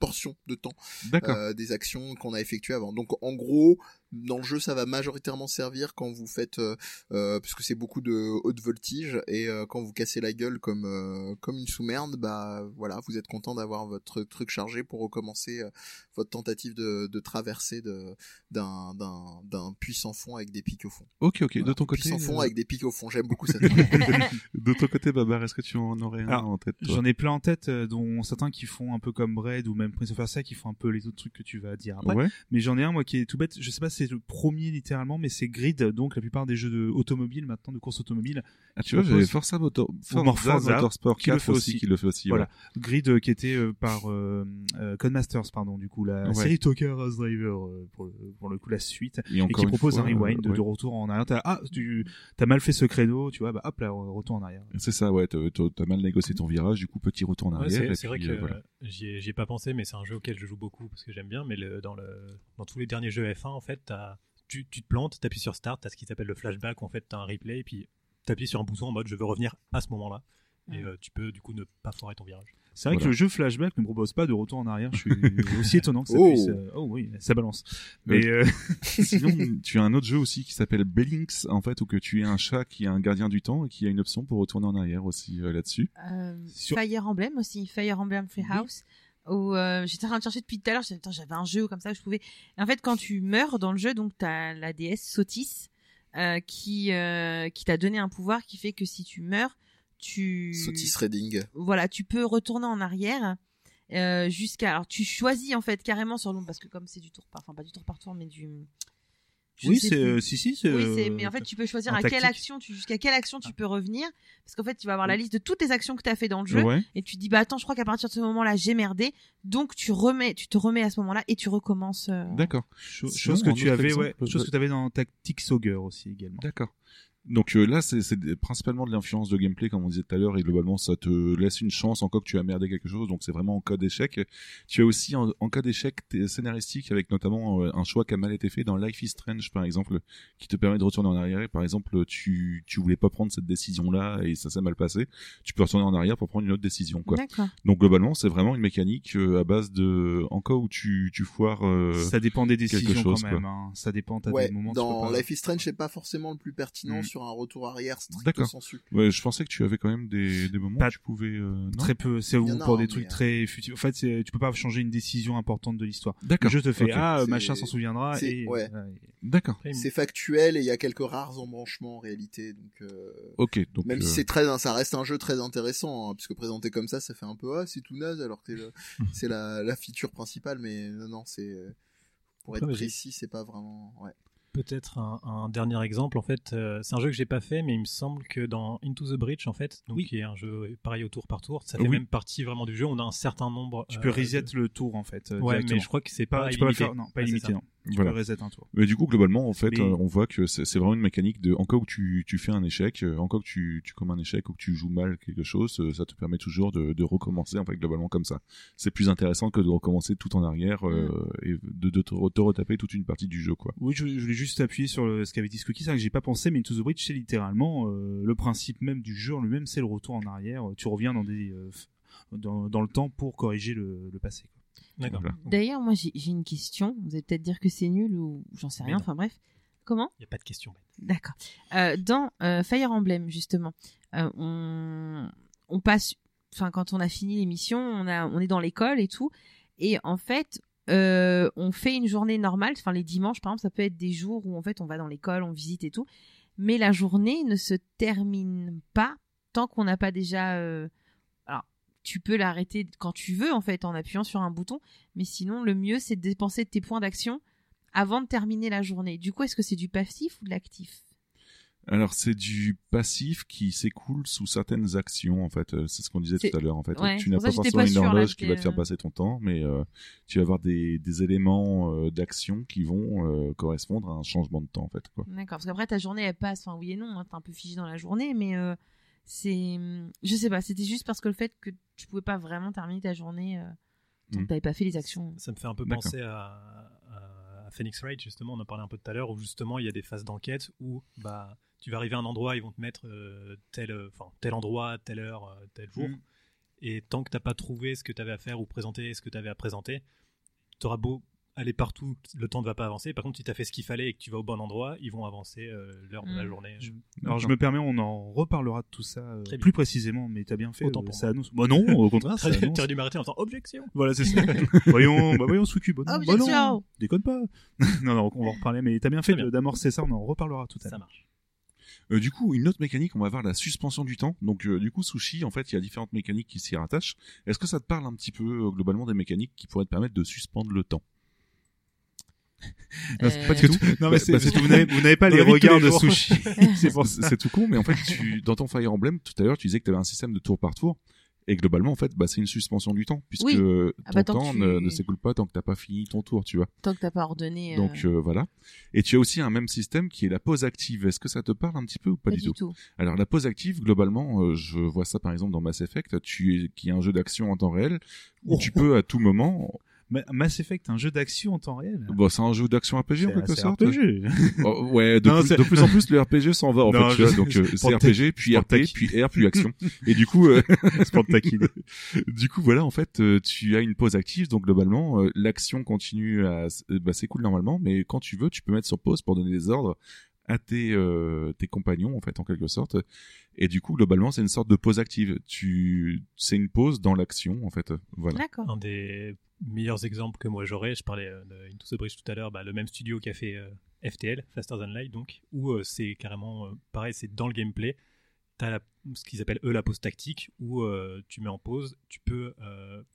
portion de temps euh, des actions qu'on a effectuées avant. Donc en gros, dans le jeu, ça va majoritairement servir quand vous faites, euh, euh, parce que c'est beaucoup de haute voltige, et euh, quand vous cassez la gueule comme euh, comme une sous-merde, bah voilà, vous êtes content d'avoir votre truc chargé pour recommencer euh, votre tentative de, de traversée de d'un d'un d'un puissant fond avec des pics au fond. Ok, ok. De Voilà, ton côté, puissant fond euh, avec des pics au fond. J'aime beaucoup cette. de ton côté, Babar, est-ce que tu en aurais un Alors, en tête J'en ai plein en tête, dont certains qui font un peu comme Braid ou même Prince of Persia qui font un peu les autres trucs que tu vas dire après. Ouais. Mais j'en ai un moi qui est tout bête. Je sais pas si c'est le premier littéralement, mais c'est Grid. Donc la plupart des jeux de automobile maintenant, de course automobile, Ah, tu vois, j'avais Forza Motor, Forza Motorsport qui le 4 fait aussi, aussi. qui le fait aussi. Voilà. Grid euh, qui était euh, par euh, euh, Codemasters, pardon, du coup la Ouais. série Toka Race Driver euh, pour, le, pour le coup la suite. Et, Et qui propose fois, un rewind euh, ouais. de retour en arrière. T'as, ah, tu as mal fait ce créneau, tu vois, bah hop là, retour en arrière. C'est ça, ouais. T'as mal négocié ton virage, du coup, petit retour en Ouais, arrière. c'est vrai que euh, voilà. j'y ai, ai pas pensé, mais c'est un jeu auquel je joue beaucoup parce que j'aime bien. Mais le, dans, le, dans tous les derniers jeux F1, en fait, t'as- tu, tu te plantes, t'appuies sur Start, t'as ce qui s'appelle le flashback. En fait, t'as un replay, et puis t'appuies sur un bouton en mode je veux revenir à ce moment-là. Et euh, tu peux du coup ne pas foirer ton virage. C'est vrai Voilà. que le jeu Flashback ne propose pas de retour en arrière. Je suis aussi étonnant que ça Oh. puisse. euh, Oh oui, ça balance. Mais euh, Sinon, tu as un autre jeu aussi qui s'appelle Bellynx, en fait, où que tu es un chat qui est un gardien du temps et qui a une option pour retourner en arrière aussi euh, là-dessus. Euh, Sur- Fire Emblem aussi, Fire Emblem Free House. Où euh, j'étais en train de chercher depuis tout à l'heure, j'avais un jeu comme ça où je pouvais. En fait, quand tu meurs dans le jeu, donc t'as la déesse Sotis euh, qui euh, qui t'a donné un pouvoir qui fait que si tu meurs, tu Sotis Redding. voilà, tu peux retourner en arrière jusqu'à. Alors tu choisis en fait carrément sur l'ombre parce que comme c'est du tour par, enfin pas du tour par tour, mais du. Je oui, c'est euh, si si. c'est, Oui, c'est, euh, mais en fait, tu peux choisir à quelle action tu, jusqu'à quelle action tu peux revenir. Parce qu'en fait, tu vas avoir la liste de toutes les actions que tu as fait dans le jeu. Ouais. Et tu te dis, bah, attends, je crois qu'à partir de ce moment-là, j'ai merdé. Donc, tu remets, tu te remets à ce moment-là et tu recommences. euh, D'accord. Chose que tu avais, exemple, ouais, chose que tu avais dans Tactics Ogre aussi également. D'accord. Donc euh, là, c'est principalement de l'influence de gameplay, comme on disait tout à l'heure, et globalement, ça te laisse une chance en cas que tu as merdé quelque chose, donc c'est vraiment en cas d'échec. Tu as aussi en, en cas d'échec t'es scénaristique, avec notamment euh, un choix qui a mal été fait dans Life is Strange, par exemple, qui te permet de retourner en arrière. Et par exemple, tu tu voulais pas prendre cette décision-là et ça s'est mal passé, tu peux retourner en arrière pour prendre une autre décision, quoi. D'accord. Donc globalement, c'est vraiment une mécanique euh, à base de en cas où tu tu foires. euh, ça dépend des décisions chose, quand même. Hein. Ça dépend. T'as Ouais, des moments. tu dans peux pas- Life is Strange, c'est pas forcément le plus pertinent Mm. sur un retour arrière D'accord. sensu. Ouais, je pensais que tu avais quand même des, des moments Pas- où tu pouvais. euh, non Très peu, c'est pour hein, des trucs euh, très futiles. En fait, tu peux pas changer une décision importante de l'histoire. D'accord. jeu te fait Ok. ah machin s'en souviendra et ouais. D'accord. C'est factuel et il y a quelques rares embranchements en réalité. Donc, euh, Ok. Donc. même si euh, c'est très, ça reste un jeu très intéressant, hein, puisque présenté comme ça, ça fait un peu ah c'est tout naze alors que c'est le- c'est la, la feature principale, mais non non c'est pour être précis, c'est pas vraiment. Ouais. Peut-être un, un dernier exemple, en fait, euh, c'est un jeu que j'ai pas fait, mais il me semble que dans Into the Breach, en fait, donc Oui. qui est un jeu pareil au tour par tour, ça fait Oui. même partie vraiment du jeu. On a un certain nombre. Tu euh, peux reset de- le tour en fait. euh, Ouais, mais je crois que c'est pas, pas, tu peux pas le illimité. faire. Non, pas Ouais, c'est illimité ça. non. Tu Voilà. peux reset un tour. Mais du coup, globalement, en fait, Mais- euh, on voit que c'est vraiment une mécanique de, en cas où tu, tu fais un échec, en cas où tu, tu commets un échec ou que tu joues mal quelque chose, euh, ça te permet toujours de, de recommencer, en fait, globalement comme ça. C'est plus intéressant que de recommencer tout en arrière euh, et de, de te, re- te retaper toute une partie du jeu, quoi. Oui, je, je voulais juste appuyer sur le- ce qu'avait dit Scooky, c'est vrai que j'ai pas pensé, mais Into the Breach, c'est littéralement euh, le principe même du jeu en lui-même, c'est le retour en arrière. Tu reviens dans des euh, dans, dans le temps pour corriger le, le passé. D'accord. D'ailleurs, moi, j'ai, une question. Vous allez peut-être dire que c'est nul ou j'en sais Mais rien. non. Enfin, bref. Comment? Il n'y a pas de question. D'accord. Euh, dans euh, Fire Emblem, justement, euh, on, on passe, enfin, quand on a fini l'émission, on a, on est dans l'école et tout, et en fait, euh, on fait une journée normale. Enfin, les dimanches, par exemple, ça peut être des jours où en fait, on va dans l'école, on visite et tout, mais la journée ne se termine pas tant qu'on n'a pas déjà. Tu peux l'arrêter quand tu veux en fait en appuyant sur un bouton. Mais sinon, le mieux c'est de dépenser tes points d'action avant de terminer la journée. Du coup, est-ce que c'est du passif ou de l'actif? Alors c'est du passif qui s'écoule sous certaines actions en fait. Euh, C'est ce qu'on disait tout à l'heure en fait. Ouais, tu n'as pas forcément une horloge qui va te faire euh, passer ton temps, mais euh, tu vas avoir des, des éléments euh, d'action qui vont euh, correspondre à un changement de temps en fait. D'accord, parce qu'après ta journée elle passe, enfin oui et non, hein, t'es un peu figé dans la journée, mais c'est, je sais pas, c'était juste parce que le fait que tu pouvais pas vraiment terminer ta journée, euh, tant Mm. que t'avais pas fait les actions. Ça me fait un peu penser à, à- Phoenix Wright, justement, on en parlait un peu tout à l'heure, où justement il y a des phases d'enquête où bah, tu vas arriver à un endroit, ils vont te mettre euh, tel, euh, enfin, tel endroit, telle heure, euh, tel jour. Mm. Et tant que t'as pas trouvé ce que tu avais à faire ou présenté ce que tu avais à présenter, tu auras beau aller partout, le temps ne va pas avancer. Par contre, si tu as fait ce qu'il fallait et que tu vas au bon endroit, ils vont avancer euh, l'heure de la Mm. journée. Je- Alors je me permets, on en reparlera de tout ça euh, plus précisément, mais t'as bien fait. Autant euh, pour ça moi. annonce. Bah non, au contraire, ça T'aurais dû m'arrêter en disant objection. Voilà, c'est ça. voyons, bah voyons, Suki, bah non, bah Objection. non, déconne pas. non, non, on va en reparler, mais t'as bien fait d'amorcer ça, on en reparlera tout à Ça l'heure. marche. Euh, du coup, une autre mécanique, on va voir la suspension du temps. Donc, euh, du coup, sushi, en fait, il y a différentes mécaniques qui s'y rattachent. Est-ce que ça te parle un petit peu euh, globalement des mécaniques qui pourraient te permettre de suspendre le temps? Non, c'est Euh, pas du tout. Non, mais Bah, c'est bah, que vous n'avez pas Dans les regards les de sushi. C'est tout con, mais en fait, tu, dans ton Fire Emblem, tout à l'heure, tu disais que tu avais un système de tour par tour. Et globalement, en fait, bah, c'est une suspension du temps, puisque Oui. ton Ah bah, tant que temps tu- ne, ne s'écoule pas tant que t'as pas fini ton tour, tu vois. Tant que t'as pas ordonné. euh, Donc euh, voilà. Et tu as aussi un même système qui est la pause active. Est-ce que ça te parle un petit peu ou pas, pas du du tout tout. Alors la pause active, globalement, euh, je vois ça par exemple dans Mass Effect, tu es, qui est un jeu d'action en temps réel où Oh. tu peux à tout moment. Ma- Mass Effect, un jeu d'action en temps réel. Bon, c'est un jeu d'action RPG en C'est- quelque c'est sorte. RPG. Oh, ouais, de, Non, plus, c'est- de plus en plus le RPG s'en va en Non, fait. Tu vois, donc euh, c'est c'est RPG, puis RP, puis R, puis action. Et du coup, euh, c'est du coup voilà, en fait, euh, tu as une pause active, donc globalement euh, l'action continue à bah, s'écoule normalement, mais quand tu veux, tu peux mettre sur pause pour donner des ordres à tes euh, tes compagnons en fait en quelque sorte. Et du coup globalement c'est une sorte de pause active. Tu c'est une pause dans l'action en fait. Voilà. D'accord. Un des meilleurs exemples que moi j'aurais, je parlais euh, de Into the Bridge tout à l'heure, bah, le même studio qui a fait euh, FTL, Faster Than Light, donc, où euh, c'est carrément pareil, c'est dans le gameplay. T'as la, ce qu'ils appellent eux la pause tactique, où tu mets en pause, tu peux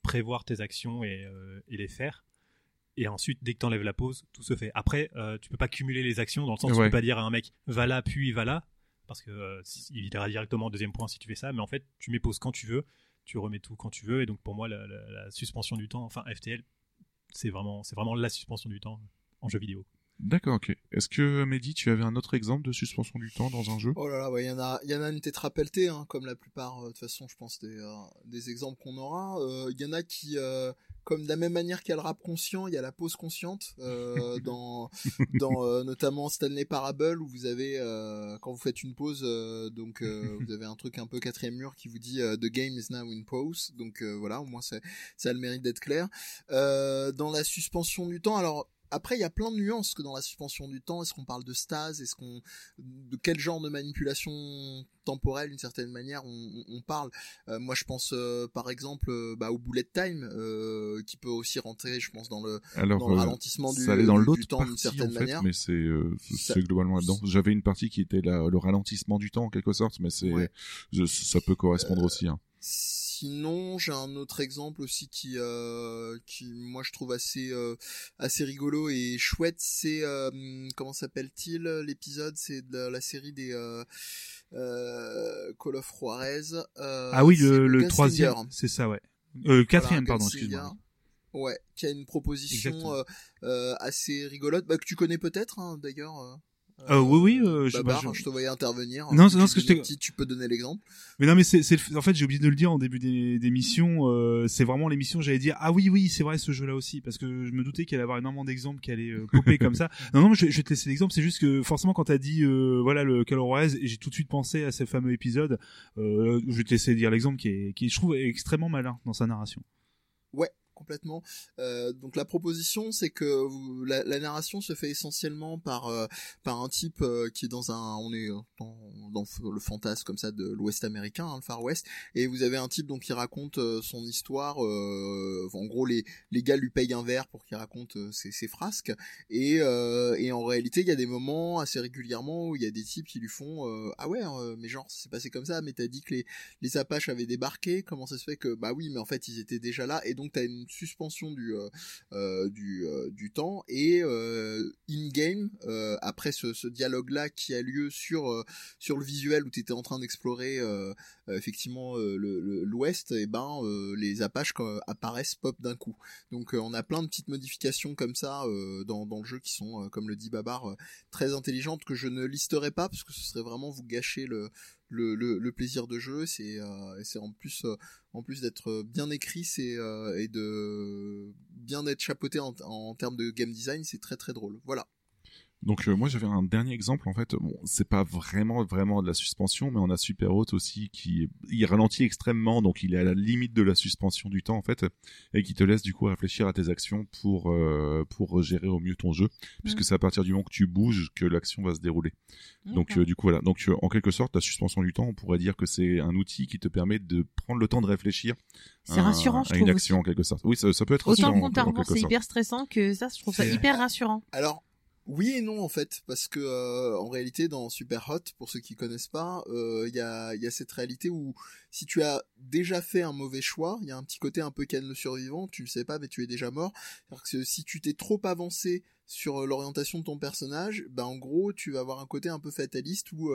prévoir tes actions et, et les faire. Et ensuite, dès que tu enlèves la pause, tout se fait. Après, euh, tu peux pas cumuler les actions, dans le sens où tu Ouais. peux pas dire à un mec va là, puis va là, parce que euh, il ira directement au deuxième point si tu fais ça. Mais en fait, tu mets pause quand tu veux, tu remets tout quand tu veux. Et donc, pour moi, la, suspension du temps, enfin FTL, c'est vraiment, c'est vraiment la suspension du temps en jeu vidéo. D'accord, ok. Est-ce que Mehdi, tu avais un autre exemple de suspension du temps dans un jeu? Oh là là, ouais, il y en a, il y en a une tétrapeltée, hein, comme la plupart, euh, de toute façon, je pense des, euh, des exemples qu'on aura. Euh, Il y en a qui, euh, comme de la même manière qu'il y a le rap conscient, il y a la pause consciente euh, dans, dans euh, notamment Stanley Parable où vous avez, euh, quand vous faites une pause, euh, donc euh, vous avez un truc un peu quatrième mur qui vous dit euh, The game is now in pause. Donc euh, voilà, au moins c'est, ça a le mérite d'être clair. Euh, dans la suspension du temps, alors. Après, il y a plein de nuances que dans la suspension du temps. Est-ce qu'on parle de stase? Est-ce qu'on de quel genre de manipulation temporelle, d'une certaine manière, on, parle? Euh, moi, je pense euh, par exemple euh, bah, au bullet time, qui peut aussi rentrer, je pense, dans le, Alors dans le ralentissement du, ça allait dans du- du temps partie d'une certaine en fait, manière. mais c'est globalement là-dedans. J'avais une partie qui était la- le ralentissement du temps en quelque sorte, mais c'est Ouais. je- ça peut correspondre aussi. Hein. Sinon, j'ai un autre exemple aussi qui, euh, qui moi je trouve assez, euh, assez rigolo et chouette. C'est euh, comment s'appelle-t-il l'épisode? C'est de la, la série des euh, euh, Call of Juarez. Euh, Ah oui, le, le troisième, c'est ça, ouais. Euh, quatrième, Voilà, pardon, excuse-moi. Ouais, qui a une proposition euh, euh, assez rigolote, bah, que tu connais peut-être hein, d'ailleurs. Euh, oui, oui, euh, je- Babar, bah, je- je... te voyais intervenir. Non, non, ce que je Si tu peux donner l'exemple. Mais non, mais c'est, en fait, j'ai oublié de le dire en début des- d'émission. Euh, c'est vraiment l'émission. J'allais dire ah oui, oui, c'est vrai ce jeu-là aussi, parce que je me doutais qu'il allait avoir énormément d'exemples qui allaient euh, popper comme ça. Non, non, je, je vais te laisser l'exemple. C'est juste que forcément, quand t'as dit euh, voilà le et j'ai tout de suite pensé à ce fameux épisode. Euh, je vais te laisser dire l'exemple qui est, qui je trouve est extrêmement malin dans sa narration. Ouais, complètement. Euh, donc la proposition, c'est que la, la narration se fait essentiellement par euh, par un type euh, qui est dans un, on est dans, dans le fantasme comme ça de l'Ouest américain, hein, le Far West, et vous avez un type donc qui raconte euh, son histoire. euh, en gros, les les gars lui payent un verre pour qu'il raconte euh, ses, ses frasques, et et en réalité, il y a des moments assez régulièrement où il y a des types qui lui font ah ouais, mais genre c'est passé comme ça, mais t'as dit que les les Apaches avaient débarqué, comment ça se fait que bah oui, mais en fait ils étaient déjà là et donc t'as une suspension du euh, euh, euh, du temps et in game après ce, dialogue là qui a lieu sur sur le visuel où t'étais en train d'explorer effectivement euh, le- l'ouest, et ben les Apaches apparaissent pop d'un coup. Donc on a plein de petites modifications comme ça dans, dans le jeu qui sont, comme le dit Babar, très intelligentes que je ne listerai pas parce que ce serait vraiment vous gâcher le, le, plaisir de jeu. C'est euh, c'est en plus euh, en plus d'être bien écrit, euh, et de bien être chapeauté en termes de game design, c'est très très drôle. Voilà. Donc euh, moi j'avais un dernier exemple en fait. Bon, c'est pas vraiment vraiment de la suspension, mais on a Super Hot aussi qui il ralentit extrêmement, donc il est à la limite de la suspension du temps en fait, et qui te laisse du coup réfléchir à tes actions pour euh, pour gérer au mieux ton jeu, puisque c'est à partir du moment que tu bouges que l'action va se dérouler. Donc euh, du coup voilà. Donc euh, en quelque sorte la suspension du temps, on pourrait dire que c'est un outil qui te permet de prendre le temps de réfléchir. c'est à- rassurant, je à une trouve. action en quelque sorte. Oui, ça, ça peut être Autant rassurant quelque c'est hyper stressant que ça, je trouve ça hyper rassurant. Alors oui et non en fait parce que euh, en réalité dans Super Hot pour ceux qui connaissent pas euh, il y a cette réalité où si tu as déjà fait un mauvais choix il y a un petit côté un peu Ken le survivant tu le sais pas mais tu es déjà mort. C'est-à-dire que si tu t'es trop avancé sur euh, l'orientation de ton personnage bah en gros tu vas avoir un côté un peu fataliste où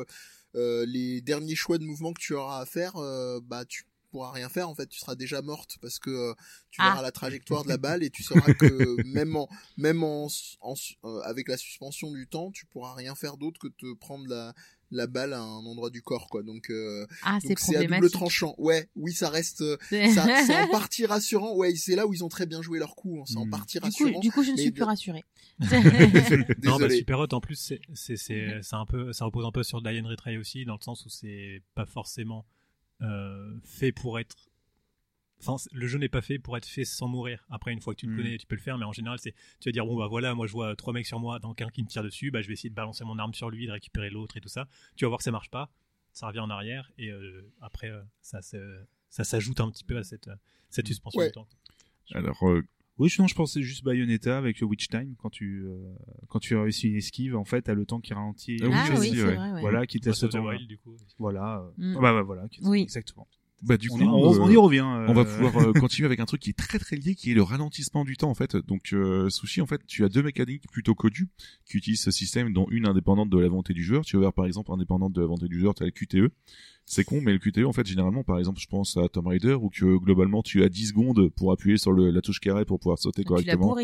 les derniers choix de mouvement que tu auras à faire bah tu pourras rien faire en fait tu seras déjà morte parce que euh, tu Ah. verras la trajectoire de la balle et tu sauras que même en même en, en- euh, avec la suspension du temps, tu pourras rien faire d'autre que te prendre la, la balle à un endroit du corps, quoi. Donc, euh, Ah, c'est à double tranchant. Ouais, oui, ça reste, C'est- ça, c'est en partie rassurant. Ouais, c'est là où ils ont très bien joué leur coup. hein. C'est en Mm. partie du, coup, rassurant. du coup, je ne suis de- plus rassurée. Non, bah, Désolé. Super Hot en plus, c'est c'est c'est c'est un peu ça repose un peu sur de la Retray aussi dans le sens où c'est pas forcément euh, fait pour être. Enfin, le jeu n'est pas fait pour être fait sans mourir. Après, une fois que tu le Mm. connais, tu peux le faire, mais en général, c'est tu vas dire bon bah voilà, moi je vois trois mecs sur moi, donc un qui me tire dessus, bah je vais essayer de balancer mon arme sur lui, de récupérer l'autre et tout ça. Tu vas voir que ça marche pas, ça revient en arrière et euh, après euh, ça ça s'ajoute un petit peu à cette cette suspension Ouais. du temps. Alors euh, Oui, sinon je pensais juste Bayonetta avec le Witch Time quand tu euh, quand tu réussis une esquive, en fait, t'as le temps qui ralentit. Ah oui, ah aussi, oui, c'est ouais. vrai. ouais. Voilà, qui of the temps. Wild, du coup. Voilà. euh, Mm. Bah, bah voilà. Oui. Exactement. Bah du on, coup y- on- euh, on y revient. On va euh, pouvoir euh, continuer avec un truc qui est très très lié, qui est le ralentissement du temps en fait. Donc euh, Sushi, en fait, tu as deux mécaniques plutôt connues qui utilisent ce système, dont une indépendante de la volonté du joueur. Tu vas voir par exemple indépendante de la volonté du joueur, tu as le QTE. C'est con, mais le QTE en fait généralement, par exemple, je pense à Tomb Raider où que globalement tu as 10 secondes pour appuyer sur le- la touche carré pour pouvoir sauter Tu la correctement.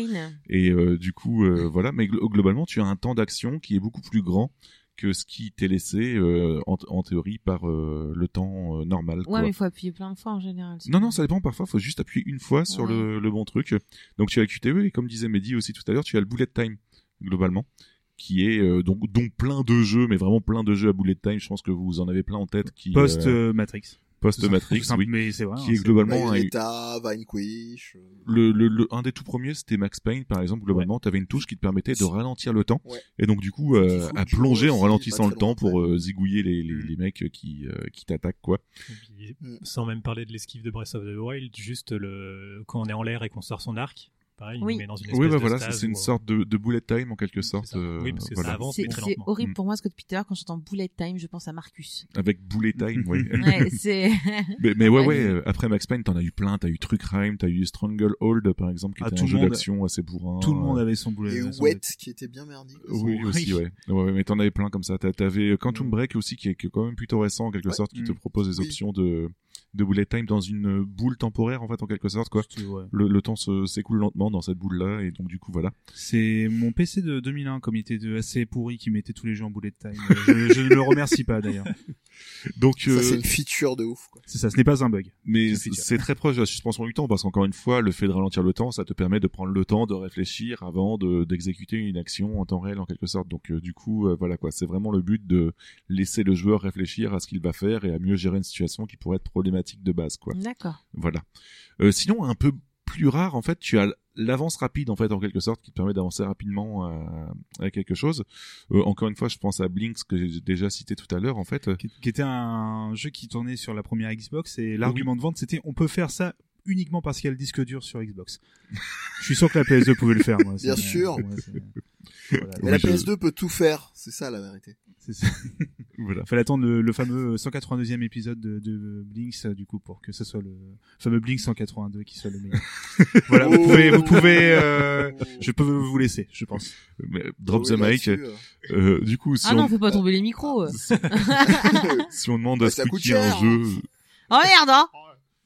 Et euh, du coup, euh, voilà. Mais glo- globalement, tu as un temps d'action qui est beaucoup plus grand que ce qui t'est laissé euh, en, en théorie par euh, le temps euh, normal. quoi. Ouais, mais il faut appuyer plein de fois en général. Non, non, ça dépend. Parfois, faut juste appuyer une fois sur Ouais. le, le bon truc. Donc, tu as le QTE et comme disait Mehdi aussi tout à l'heure, tu as le bullet time globalement, qui est euh, donc dont plein de jeux, mais vraiment plein de jeux à bullet time. Je pense que vous en avez plein en tête qui Post euh, euh, Matrix. Post Matrix, Tout simple, oui, Mais c'est vrai. qui hein, est c'est- globalement un, Bayonetta, Vanquish. euh, le, le, le- un des tout premiers, c'était Max Payne, par exemple. Globalement, tu avais une touche qui te permettait de ralentir le temps. Ouais. Et donc, du coup, euh, à plonger en ralentissant le temps pour euh, zigouiller les, les, Mm. les mecs qui, euh, qui t'attaquent, quoi. Puis, Mm. Sans même parler de l'esquive de Breath of the Wild, juste le quand on est en l'air et qu'on sort son arc, pareil, Oui. il nous met dans une espèce Oui, bah de voilà, c'est une euh, sorte de, de bullet time en quelque sorte. ça. euh, Oui, parce que voilà. ça avance, C'est mais très c'est lentement. horrible Mm. pour moi, Scott Peter. Quand j'entends bullet time, je pense à Marcus. Avec bullet time, oui. Ouais, c'est. Mais, mais ouais, Ouais. ouais, euh, après Max Payne, t'en as eu plein. T'as eu Truc Rhyme, t'as eu Stranglehold, par exemple, qui Ah, était un jeu d'action assez bourrin. Tout le monde euh, avait son boulet. Et son Wet, qui était bien merdique. Oui, aussi, ouais. ouais. Mais t'en avais plein comme ça. T'a- T'avais euh, Quantum Mm. Break aussi, qui est, quand même plutôt récent, en quelque sorte, qui te Mm. propose des options de, de bullet time dans une boule temporaire, en fait, en quelque sorte, quoi. Ouais. Le, le temps s'écoule lentement dans cette boule-là, et donc, du coup, voilà. C'est mon PC de 2001, comme il était de- assez pourri, qui mettait tous les jeux en bullet time. Euh, je, je ne le remercie pas d'ailleurs. Donc, Ça, euh, c'est une feature de ouf, quoi. C'est ça, ce n'est pas un bug. Mais C'est très proche de la suspension du temps parce qu'encore une fois, le fait de ralentir le temps, ça te permet de prendre le temps de réfléchir avant de d'exécuter une action en temps réel en quelque sorte. Donc euh, du coup, euh, voilà quoi, c'est vraiment le but de laisser le joueur réfléchir à ce qu'il va faire et à mieux gérer une situation qui pourrait être problématique de base quoi. D'accord. Voilà. Euh, sinon, un peu plus rare en fait, tu as l'avance rapide en fait en quelque sorte qui te permet d'avancer rapidement à, à quelque chose. Euh, encore une fois, je pense à Blinks que j'ai déjà cité tout à l'heure en fait. Qui, qui était un jeu qui tournait sur la première Xbox et l'argument de vente c'était on peut faire ça uniquement parce qu'il y a le disque dur sur Xbox. je suis sûr que la PS2 pouvait le faire. Moi, Bien sûr. Voilà. Oui, la je- PS2 peut tout faire, c'est ça la vérité. C'est ça. Voilà. Fallait attendre le, le fameux 182e épisode de, de Blinks, euh, du coup, pour que ce soit le fameux Blinks 182 qui soit le meilleur. voilà, vous Oh. pouvez, vous pouvez, euh, je peux vous laisser, je pense. Mais drop Oui, the mic. euh, Euh, du coup, si Ah non, on, faut pas tomber les micros. euh. si on demande à Bah, ça Squeaky coûte un cher, jeu, Oh merde, hein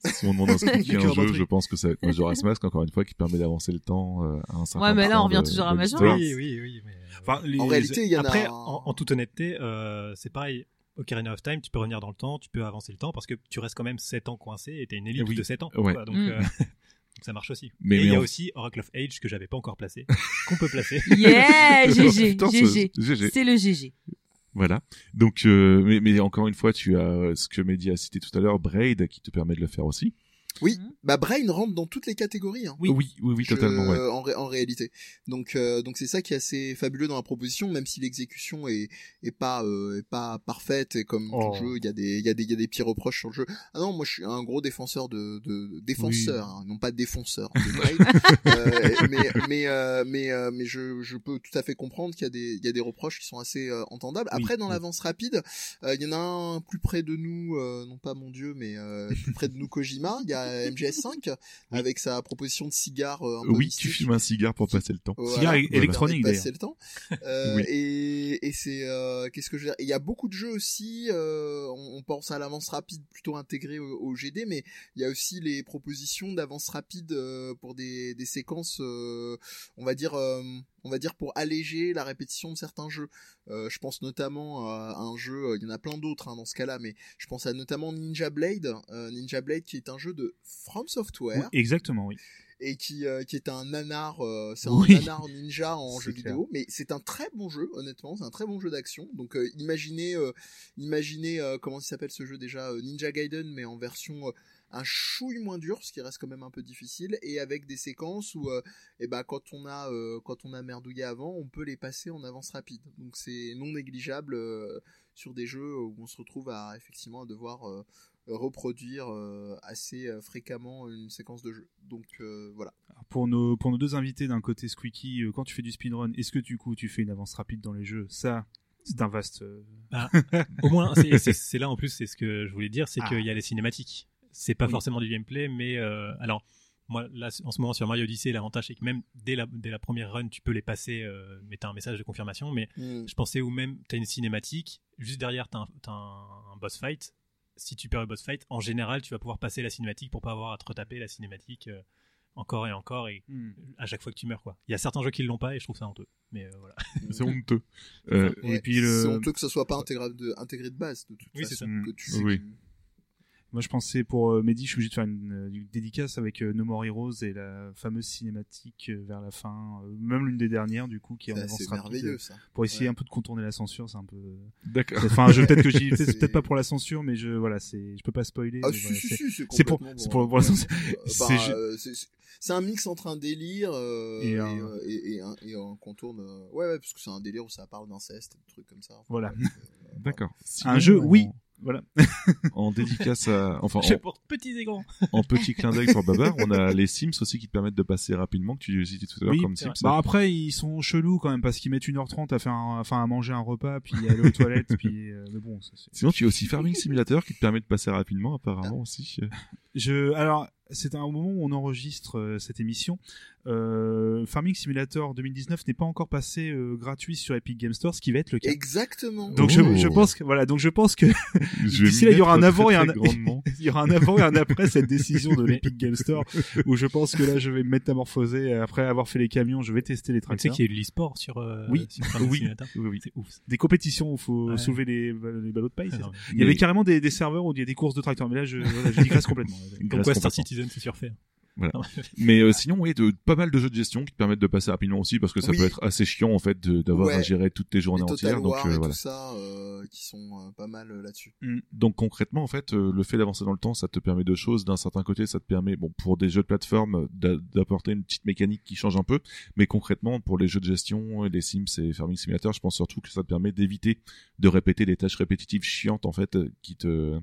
si on demande à Squeaky un Cœur jeu, je pense que ça va être Majora's Mask encore une fois qui permet d'avancer le temps euh, à un certain Ouais, mais là, on revient toujours à Majora's. Oui, oui, oui. mais, euh, Enfin, les- En réalité, il y en Après, a. en, en toute honnêteté, euh, c'est pareil. Ocarina of Time, tu peux revenir dans le temps, tu peux avancer le temps parce que tu restes quand même 7 ans coincé et t'es une élite Oui. de 7 ans. Ouais. quoi. donc, Mm. euh, donc ça marche aussi. Mais- et il y a on- aussi Oracle of Age que j'avais pas encore placé, qu'on peut placer. Yeah, GG, Putain, GG. ce- GG. C'est le GG. Voilà. Donc, euh, mais, mais encore une fois, tu as ce que Mehdi a cité tout à l'heure, Braid, qui te permet de le faire aussi. Oui, bah Brain rentre dans toutes les catégories. Hein. Oui, oui, oui, Je- totalement. Ouais. en, ré- en réalité. Donc euh, donc c'est ça qui est assez fabuleux dans la proposition, même si l'exécution est est pas euh, est pas parfaite et comme Oh. tout jeu, il y a des il y a des il y a des petits reproches sur le jeu. Ah non, moi je suis un gros défenseur de de défenseur, hein, non pas défenseur de Braid. Euh, mais mais euh, mais euh, mais je je peux tout à fait comprendre qu'il y a des il y a des reproches qui sont assez euh, entendables. Oui, Après dans oui. l'avance rapide, euh, il y en a un plus près de nous, euh, non pas mon dieu, mais euh, plus près de nous Kojima. Il y a MGS5 avec sa proposition de cigare. euh, un peu Oui, mystique. tu fumes un cigare pour passer le temps. Voilà, Cigare électronique, passer le temps. Euh, Oui. Et, et c'est euh, qu'est-ce que je veux dire? Il y a beaucoup de jeux aussi. euh, on, on pense à l'avance rapide plutôt intégré au, au GD, mais il y a aussi les propositions d'avance rapide euh, pour des, des séquences, euh, on va dire, euh, on va dire pour alléger la répétition de certains jeux. Euh, je pense notamment à un jeu, il y en a plein d'autres hein, dans ce cas-là, mais je pense à notamment Ninja Blade, euh, Ninja Blade qui est un jeu de From Software Oui, exactement, oui. et qui euh, qui est un nanar euh, c'est Oui. un nanar ninja en jeu clair. vidéo mais c'est un très bon jeu honnêtement c'est un très bon jeu d'action donc euh, imaginez euh, imaginez euh, comment il s'appelle ce jeu déjà euh, Ninja Gaiden mais en version euh, un chouille moins dur ce qui reste quand même un peu difficile et avec des séquences où euh, eh ben quand on a euh, quand on a merdouillé avant on peut les passer en avance rapide donc c'est non négligeable euh, sur des jeux où on se retrouve à effectivement à devoir euh, reproduire euh, assez euh, fréquemment une séquence de jeu donc euh, voilà Alors, Pour nos, pour nos deux invités d'un côté Squeaky, euh, quand tu fais du speedrun, est-ce que du coup tu fais une avance rapide dans les jeux? Ça, c'est un vaste. euh, Au moins, c'est là en plus, c'est ce que je voulais dire, c'est Ah. qu'il y a les cinématiques. C'est pas Oui. forcément du gameplay, mais euh, alors moi là en ce moment sur Mario Odyssey, l'avantage c'est que même dès la, dès la première run, tu peux les passer, euh, mais t'as un message de confirmation. Mais Mm. je pensais où même t'as une cinématique, juste derrière t'as un, t'as un, un boss fight. Si tu perds le boss fight, en général, tu vas pouvoir passer la cinématique pour pas avoir à te retaper la cinématique euh, encore et encore et hmm. à chaque fois que tu meurs quoi. Il y a certains jeux qui l'ont pas et je trouve ça honteux. Mais euh, voilà. C'est honteux. Euh, Et Ouais, puis le- c'est honteux que ça soit pas intégré de, intégré de base de toute Oui, c'est façon ça. que tu sais Oui. que- Moi, je pensais pour euh, Mehdi, je suis obligé de faire une, euh, une dédicace avec euh, No More Heroes et la fameuse cinématique euh, vers la fin, euh, même l'une des dernières du coup, qui est en avance rapide, merveilleux ça pour essayer Ouais. un peu de contourner la censure. C'est un peu. D'accord. Enfin, je peut-être que j'y, peut-être C'est- peut-être pas pour la censure, mais je voilà, c'est, je peux pas spoiler. ah si voilà, si c'est- si c'est pour, c'est bon. pour, pour la censure. Enfin, c'est un mix entre un délire euh, Et et, un- et, et un, et un contourne ouais ouais parce que c'est un délire où ça parle d'inceste des trucs comme ça Voilà. euh, D'accord. Un jeu, oui. Voilà. En dédicace à, enfin, Je en, petits et grands. en petit clin d'œil pour Babar, on a les Sims aussi qui te permettent de passer rapidement, que tu citais tout à l'heure Oui, comme Sims. Bah après ils sont chelous quand même parce qu'ils mettent 1h30 à faire un, enfin à manger un repas puis aller aux toilettes puis euh, mais bon ça, Sinon, tu as aussi Farming Simulator qui te permet de passer rapidement, apparemment aussi. Je alors c'est un moment où on enregistre euh, cette émission. Euh, Farming Simulator 2019 n'est pas encore passé euh, gratuit sur Epic Game Store, ce qui va être le cas. exactement Donc Oh. je, je pense que voilà, donc je pense que D'ici là, il y aura un avant très, et un- il y aura un avant et un après cette décision de l'Epic Game Store où je pense que là je vais me métamorphoser après avoir fait les camions, je vais tester les Tu sais tracteurs. qu'il y a eu de l'e-sport sur, euh, Oui. sur Farming Oui. Simulator. Oui, oui. C'est ouf. Des compétitions où il faut Ouais. soulever les, les ballots de paille. c'est ça Non, Il y avait Mais- carrément des, des serveurs où il y a des courses de tracteurs, mais là je, voilà, je digresse complètement. Comme Grâce quoi Star complètement. Citizen c'est surfait. Voilà. Mais euh, sinon, oui, de, pas mal de jeux de gestion qui te permettent de passer rapidement aussi, parce que ça Oui. peut être assez chiant en fait d'avoir Ouais. à gérer toutes tes journées entières. Donc euh, et voilà. tout ça euh, qui sont euh, pas mal euh, là-dessus Donc concrètement, en fait, euh, le fait d'avancer dans le temps, ça te permet deux choses. D'un certain côté, ça te permet, bon, pour des jeux de plateforme, d'a- d'apporter une petite mécanique qui change un peu. Mais concrètement, pour les jeux de gestion, les Sims et Farming Simulator, je pense surtout que ça te permet d'éviter de répéter des tâches répétitives chiantes, en fait, euh, qui te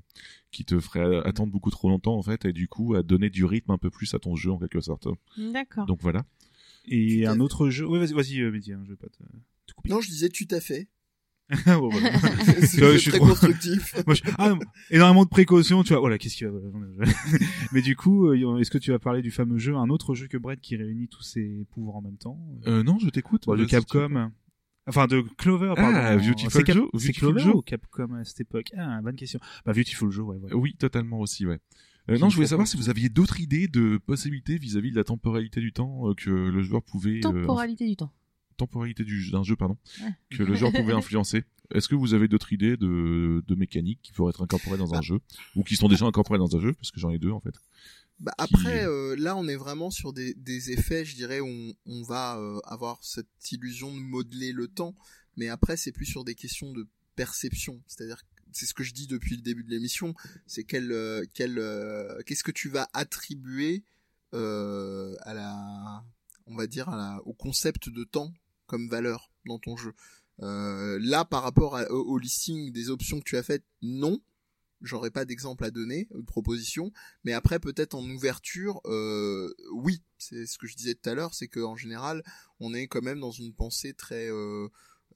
qui te feraient attendre beaucoup trop longtemps, en fait, et du coup, à donner du rythme un peu plus à ton jeu, en quelque sorte. D'accord. Donc voilà. Et Tout à un autre jeu. Ouais, vas-y, vas-y, euh, Mehdi, hein, je vais pas te, te couper. Non, je disais tu t'as fait. Bon, voilà. C'est très trop- constructif. Moi, je- ah, non, énormément de précautions, tu vois. Voilà, qu'est-ce qu'il va. Mais du coup, euh, est-ce que tu vas parler du fameux jeu, un autre jeu que Brett qui réunit tous ses pouvoirs en même temps? Euh, non, je t'écoute. Bon, Vas-y, Capcom. Enfin, de Clover, pardon. Ah, Beautiful Cap- Joe, C'est Beautiful Clover Joe. ou Capcom à cette époque? Ah, bonne question. Bah, Beautiful Joe, ouais, ouais. Oui, totalement aussi, ouais. Euh, non, je voulais savoir si vous aviez d'autres idées de possibilités vis-à-vis de la temporalité du temps euh, que le joueur pouvait... euh, Temporalité du temps. temporalité du d'un jeu, pardon, Ouais. que le joueur pouvait influencer. Est-ce que vous avez d'autres idées de, de mécaniques qui pourraient être incorporées dans un jeu ou qui sont déjà incorporées dans un jeu parce que j'en ai deux en fait? Bah, après, euh, là, on est vraiment sur des, des effets, je dirais, où on, on va euh, avoir cette illusion de modeler le temps, mais après, c'est plus sur des questions de perception. C'est-à-dire, c'est ce que je dis depuis le début de l'émission, c'est quel, euh, quel, euh, qu'est-ce que tu vas attribuer euh, à la, on va dire, à la, au concept de temps comme valeur dans ton jeu. Euh, là, par rapport à- au, au listing des options que tu as faites, non. J'aurais pas d'exemple à donner, de proposition. Mais après, peut-être en ouverture, euh, oui, c'est ce que je disais tout à l'heure, c'est qu'en général, on est quand même dans une pensée très, euh,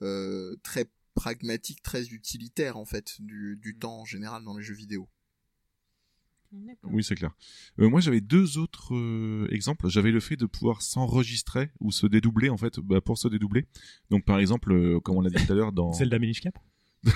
euh, très pragmatique, très utilitaire en fait du, du temps en général dans les jeux vidéo. Oui, c'est clair. Euh, moi, j'avais deux autres euh, exemples. J'avais le fait de pouvoir s'enregistrer ou se dédoubler en fait bah, pour se dédoubler. Donc par exemple, euh, comme on l'a dit tout à l'heure dans Celle d'Amelish Cap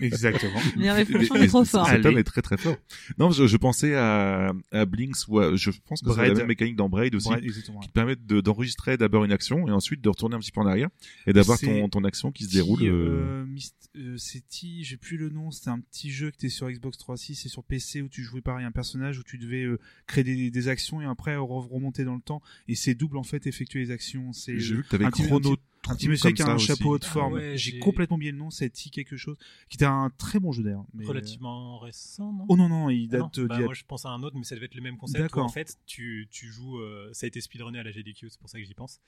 Exactement. Mais il est trop fort. Cet homme est très très fort. Non, je, je pensais à, à Blinks ou à- je pense que c'est la Braid. même mécanique dans Braid aussi. Ouais, exactement. qui te permet de- d'enregistrer d'abord une action et ensuite de retourner un petit peu en arrière et d'avoir C'est- ton, ton action qui se déroule. euh, euh, Myst- euh, c'est T, j'ai plus le nom, c'était un petit jeu que t'es sur Xbox 360 et sur PC où tu jouais pareil un personnage où tu devais euh, créer des, des actions et après re- remonter dans le temps et c'est double en fait effectuer les actions. C'est J'ai vu que t'avais un petit- Chrono un petit monsieur qui a un aussi. chapeau de Ah forme. ouais, j'ai complètement oublié le nom, c'est T quelque chose, qui était un très bon jeu d'ailleurs. mais, euh, relativement récent, non? Oh non non, il Ah non, date euh, bah, d'il y a- moi je pense à un autre, mais ça devait être le même concept. D'accord. Où, en fait, tu, tu joues, euh, ça a été speedrunné à la GDQ, c'est pour ça que j'y pense.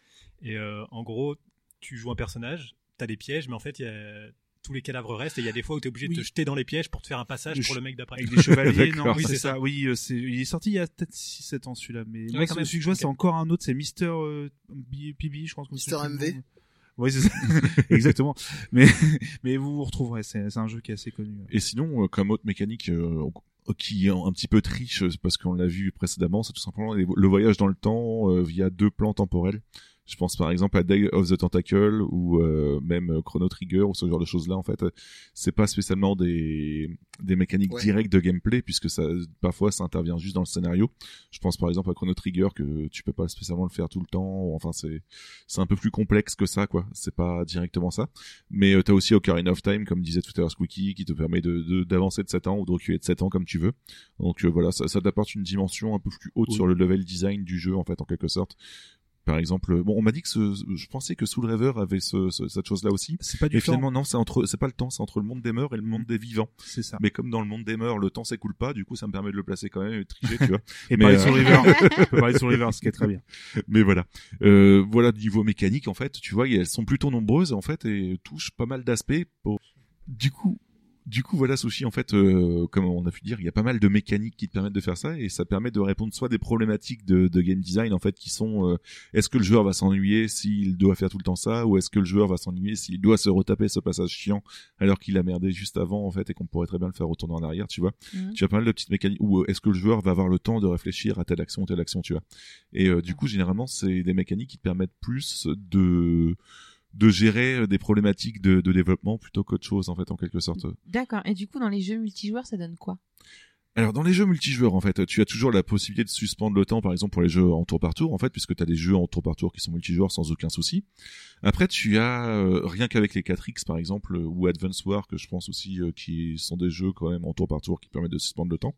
Et euh, en gros, tu joues un personnage, t'as des pièges, mais en fait, il y a tous les cadavres restent et il y a des fois où t'es obligé Oui. de te jeter dans les pièges pour te faire un passage Le pour le mec d'après. avec des chevaliers. non, oui, C'est ça. ça. Oui, euh, c'est, il est sorti il y a peut-être 6-7 ans celui-là, mais Ouais, moi, celui que je vois, c'est encore un autre, c'est Mister euh, je crois que Mister MV. Oui, c'est ça. Exactement. Mais, mais vous vous retrouverez, c'est, un jeu qui est assez connu. Et sinon, euh, comme autre mécanique euh, qui est un petit peu triche, parce qu'on l'a vu précédemment, c'est tout simplement le voyage dans le temps euh, via deux plans temporels. Je pense par exemple à Day of the Tentacle ou euh, même euh, Chrono Trigger ou ce genre de choses-là. En fait, c'est pas spécialement des des mécaniques Ouais. directes de gameplay puisque ça parfois ça intervient juste dans le scénario. Je pense par exemple à Chrono Trigger que tu peux pas spécialement le faire tout le temps. Enfin, c'est c'est un peu plus complexe que ça, quoi. C'est pas directement ça. Mais euh, t'as aussi Ocarina of Time, comme disait tout à l'heure Squeaky, qui te permet de de- d'avancer de, 7 ans ou de reculer de 7 ans comme tu veux. Donc euh, voilà, ça, ça t'apporte une dimension un peu plus haute Oui. sur le level design du jeu, en fait, en quelque sorte. Par exemple, bon, on m'a dit que ce, je pensais que Soul River avait ce, ce- cette chose-là aussi. C'est pas du Et temps. finalement, non, c'est entre, c'est pas le temps, c'est entre le monde des morts et le monde des vivants. C'est ça. Mais comme dans le monde des morts, le temps s'écoule pas, du coup, ça me permet de le placer quand même et de tricher, tu vois. Et mais, parler euh, sur River. On peut parler sur River, ce qui est très bien. Mais voilà. Euh, voilà, niveau mécanique, en fait, tu vois, elles sont plutôt nombreuses, en fait, et touchent pas mal d'aspects. Pour... Du coup, du coup, voilà, Sushi, en fait, euh, comme on a pu dire, il y a pas mal de mécaniques qui te permettent de faire ça, et ça permet de répondre soit des problématiques de, de game design, en fait, qui sont, euh, est-ce que le joueur va s'ennuyer s'il doit faire tout le temps ça, ou est-ce que le joueur va s'ennuyer s'il doit se retaper ce passage chiant, alors qu'il a merdé juste avant, en fait, et qu'on pourrait très bien le faire retourner en arrière, tu vois. Mhm. Tu as pas mal de petites mécaniques, ou euh, est-ce que le joueur va avoir le temps de réfléchir à telle action, telle action, tu vois. Et euh, du coup, généralement, c'est des mécaniques qui te permettent plus de de gérer euh, des problématiques de, de développement plutôt qu'autre chose en fait en quelque sorte. D'accord. Et du coup, dans les jeux multijoueurs, ça donne quoi? Alors dans les jeux multijoueurs en fait, tu as toujours la possibilité de suspendre le temps par exemple pour les jeux en tour par tour en fait puisque tu as des jeux en tour par tour qui sont multijoueurs sans aucun souci. Après tu as euh, rien qu'avec les 4X par exemple euh, ou Advance War que je pense aussi euh, qui sont des jeux quand même en tour par tour qui permettent de suspendre le temps.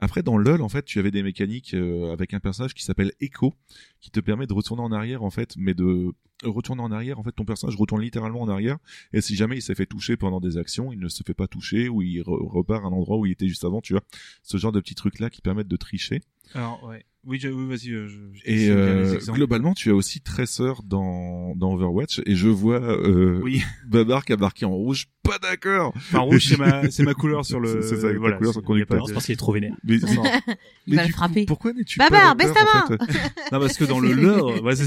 Après, dans LoL, en fait, tu avais des mécaniques euh, avec un personnage qui s'appelle Echo, qui te permet de retourner en arrière, en fait, mais de retourner en arrière, en fait, ton personnage retourne littéralement en arrière, et si jamais il s'est fait toucher pendant des actions, il ne se fait pas toucher, ou il re- repart à un endroit où il était juste avant, tu vois. Ce genre de petits trucs-là qui permettent de tricher. Alors, ouais. Oui, je- oui, vas-y. euh, je- je- Et euh, globalement, tu as aussi Tracer dans, dans Overwatch, et je vois euh, Oui. Babar qui a marqué en rouge, pas d'accord Enfin, rouge, c'est ma, c'est ma couleur sur le. C'est- c'est ça, voilà, couleur sur le conducteur. Je pense qu'il est trop vénère. Mais, Non. Il va du le coup, frapper. pourquoi n'es-tu Babar, pas baisse d'accord, ta en fait Non, parce que dans le lore, ça.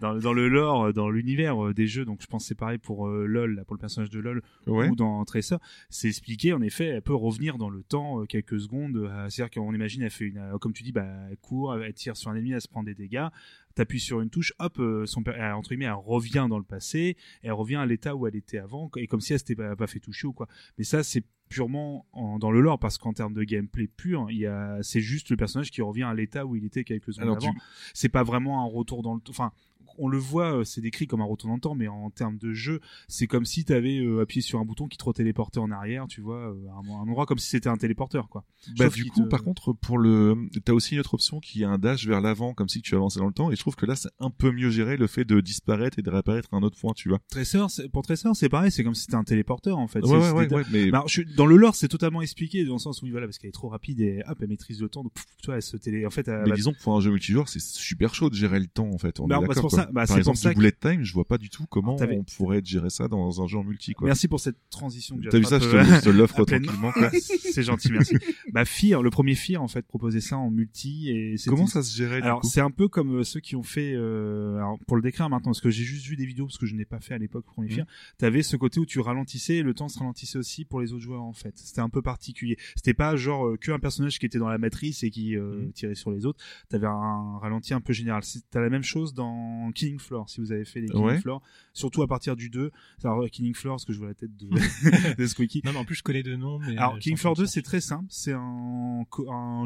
dans, dans le lore, dans l'univers euh, des jeux, donc je pense que c'est pareil pour euh, LoL, là, pour le personnage de LoL, Ouais. ou dans Tracer, c'est expliqué, en effet, elle peut revenir dans le temps euh, quelques secondes. euh, C'est-à-dire qu'on imagine, elle fait une, euh, comme tu dis, bah, elle court, elle tire sur un ennemi, elle se prend des dégâts. T'appuies sur une touche, hop, euh, son, entre guillemets, elle revient dans le passé, elle revient à l'état où elle était avant, et comme si elle s'était pas, pas fait toucher ou quoi. Mais ça, c'est purement en- dans le lore, parce qu'en termes de gameplay pur, il y a, c'est juste le personnage qui revient à l'état où il était quelques secondes Alors, avant. tu- C'est pas vraiment un retour dans le temps. Enfin, on le voit, euh, c'est décrit comme un retour dans le temps, mais en termes de jeu, c'est comme si tu avais appuyé sur un bouton qui te retéléportait en arrière, tu vois, euh, à un, endroit comme si c'était un téléporteur, quoi. Bah, du coup, te- par contre, pour le, t'as aussi une autre option qui est un dash vers l'avant, comme si tu avançais dans le temps, et je trouve que là, c'est un peu mieux géré le fait de disparaître et de réapparaître à un autre point, tu vois. C'est- pour Tracer, c'est pareil, c'est comme si c'était un téléporteur, en fait. Ouais, ouais, ouais, mais Bah, je dans le lore, c'est totalement expliqué dans le sens où, oui, voilà, parce qu'elle est trop rapide et hop, elle maîtrise le temps. Donc, pff, tu vois, elle se télé. En fait, elle Mais va- disons que pour un jeu multijoueur, c'est super chaud de gérer le temps, en fait. On Bah, est pour ça- bah, Par pour exemple, ça du que- bullet time, je vois pas du tout comment on pourrait gérer ça dans un jeu en multi, quoi. Merci pour cette transition T'as vu ça, je te, l'offre tranquillement, c'est gentil, merci. bah, Fear, le premier Fear, en fait, proposait ça en multi et Comment ça se gérait, Alors c'est un peu comme euh, ceux qui ont fait, euh, alors, pour le décrire maintenant, parce que j'ai juste vu des vidéos, parce que je n'ai pas fait à l'époque le premier Mhm. Fear, t'avais ce côté où tu ralentissais et le temps se ralentissait aussi pour les autres joueurs en fait. C'était un peu particulier. C'était pas genre euh, que un personnage qui était dans la matrice et qui euh, Mhm. tirait sur les autres. T'avais un ralenti un peu général. T'as la même chose dans Killing Floor, si vous avez fait les Killing Ouais. Floor, surtout à partir du 2. Alors euh, Killing Floor, parce que je vois la tête de, de Squeaky. Non, mais en plus, je connais deux noms. Mais Alors, euh, Killing Floor 2, connaissance. c'est très simple. C'est un,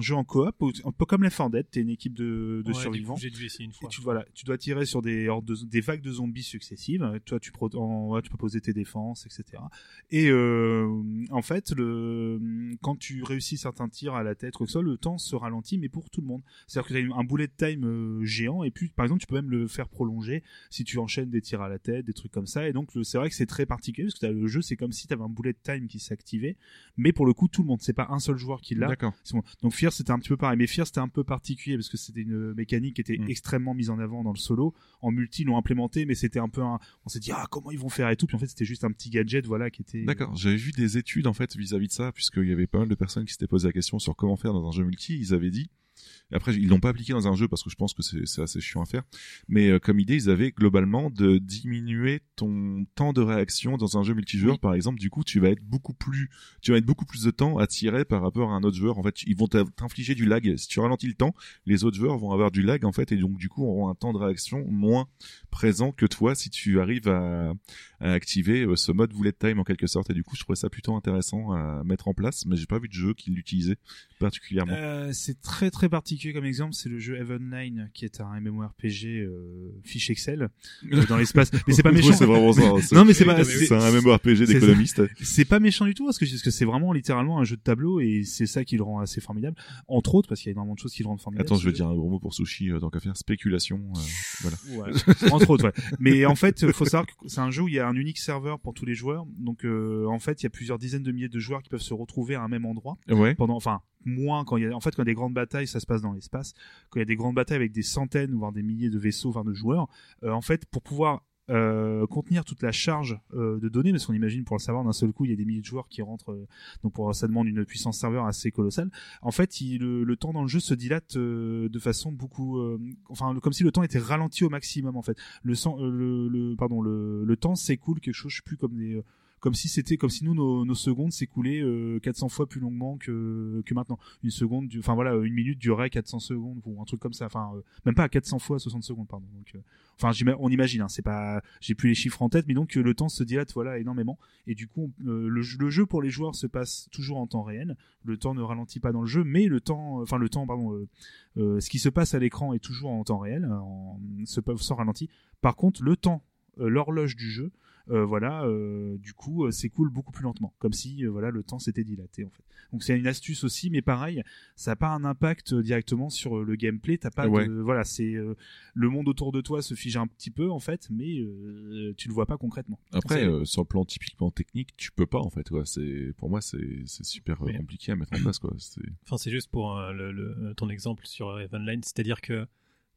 jeu en coop, un peu comme Left 4 Dead. T'es une équipe de, de Ouais, du survivants. J'ai dû essayer une Et fois. tu, voilà, tu dois tirer sur des, hordes de- des vagues de zombies successives. Toi, tu, pro- en, ouais, tu peux poser tes défenses, etc. Et euh, en fait, le, quand tu réussis certains tirs à la tête ou que ça, le temps se ralentit, mais pour tout le monde. C'est-à-dire que tu as un bullet time euh, géant, et puis, par exemple, tu peux même le faire prolonger si tu enchaînes des tirs à la tête, des trucs comme ça. Et donc, c'est vrai que c'est très particulier, parce que le jeu, c'est comme si tu avais un bullet time qui s'activait, mais pour le coup, tout le monde. C'est pas un seul joueur qui l'a. D'accord. Donc Fear c'était un petit peu pareil, mais Fear c'était un peu particulier parce que c'était une mécanique qui était Mm. extrêmement mise en avant dans le solo. En multi ils l'ont implémenté, mais c'était un peu un... on s'est dit ah comment ils vont faire et tout, puis en fait c'était juste un petit gadget voilà qui était. D'accord. J'avais vu des études en fait vis-à-vis de ça, puisqu'il y avait pas mal de personnes qui s'étaient posé la question sur comment faire dans un jeu multi. Ils avaient dit. Après, ils l'ont pas appliqué dans un jeu parce que je pense que c'est assez chiant à faire. Mais euh, comme idée, ils avaient globalement de diminuer ton temps de réaction dans un jeu multijoueur. Oui. Par exemple, du coup, tu vas être beaucoup plus, tu vas être beaucoup plus de temps à tirer par rapport à un autre joueur. En fait, ils vont t'in- t'infliger du lag. Si tu ralentis le temps, les autres joueurs vont avoir du lag en fait, et donc du coup auront un temps de réaction moins présent que toi si tu arrives à, à activer euh, ce mode bullet time en quelque sorte. Et du coup, je trouvais ça plutôt intéressant à mettre en place, mais j'ai pas vu de jeu qui l'utilisait particulièrement. Euh, c'est très très particulier comme exemple, c'est le jeu Heavenline qui est un MMORPG euh, fiche Excel euh, dans l'espace. Mais c'est pas méchant. c'est vraiment ça. hein. Non mais c'est pas C'est un MMORPG d'économiste. c'est pas méchant du tout parce que, c'est vraiment littéralement un jeu de tableau et c'est ça qui le rend assez formidable. Entre autres parce qu'il y a énormément de choses qui le rendent formidable. Attends, je jeu. dire un gros mot pour sushi, euh, tant qu'à faire. Spéculation, euh, voilà. Ouais, entre autres, ouais. Mais en fait, il faut savoir que c'est un jeu où il y a un unique serveur pour tous les joueurs. Donc, euh, en fait, il y a plusieurs dizaines de milliers de joueurs qui peuvent se retrouver à un même endroit Ouais. pendant, enfin, moins quand il y a, en fait, quand des grandes batailles, ça se passe dans l'espace. Quand il y a des grandes batailles avec des centaines, voire des milliers de vaisseaux, enfin, de joueurs, euh, en fait, pour pouvoir euh, contenir toute la charge euh, de données, parce qu'on imagine pour le savoir d'un seul coup, il y a des milliers de joueurs qui rentrent, donc ça demande une puissance serveur assez colossale. En fait, le, temps dans le jeu se dilate de façon beaucoup, enfin, comme si le temps était ralenti au maximum en fait. Le, le, pardon, le, le temps s'écoule quelque chose, je sais plus comme des, comme si c'était, comme si nous nos, secondes s'écoulaient euh, 400 fois plus longuement que que maintenant. Une seconde, du- enfin voilà, une minute durerait 400 secondes ou un truc comme ça. Enfin, euh, même pas à 400 fois 60 secondes, pardon. Donc, euh, enfin, on imagine, hein, c'est pas, j'ai plus les chiffres en tête, mais donc euh, le temps se dilate voilà énormément. Et du coup, euh, le, jeu- pour les joueurs se passe toujours en temps réel. Le temps ne ralentit pas dans le jeu, mais le temps, enfin le temps, pardon, euh, euh, ce qui se passe à l'écran est toujours en temps réel, se, sans ralenti. Par contre, le temps euh, l'horloge du jeu, euh, voilà, euh, du coup, euh, s'écoule beaucoup plus lentement, comme si euh, voilà le temps s'était dilaté en fait. Donc c'est une astuce aussi, mais pareil, ça n'a pas un impact euh, directement sur euh, le gameplay. T'as pas Ouais. de, voilà, c'est euh, le monde autour de toi se fige un petit peu en fait, mais euh, tu le vois pas concrètement. Après, euh, sur le plan typiquement technique, tu peux pas en fait. Ouais, c'est pour moi c'est c'est super euh, Oui. compliqué à mettre en place quoi. C'est Enfin, c'est juste pour euh, le, le- ton exemple sur Evenline, c'est-à-dire que,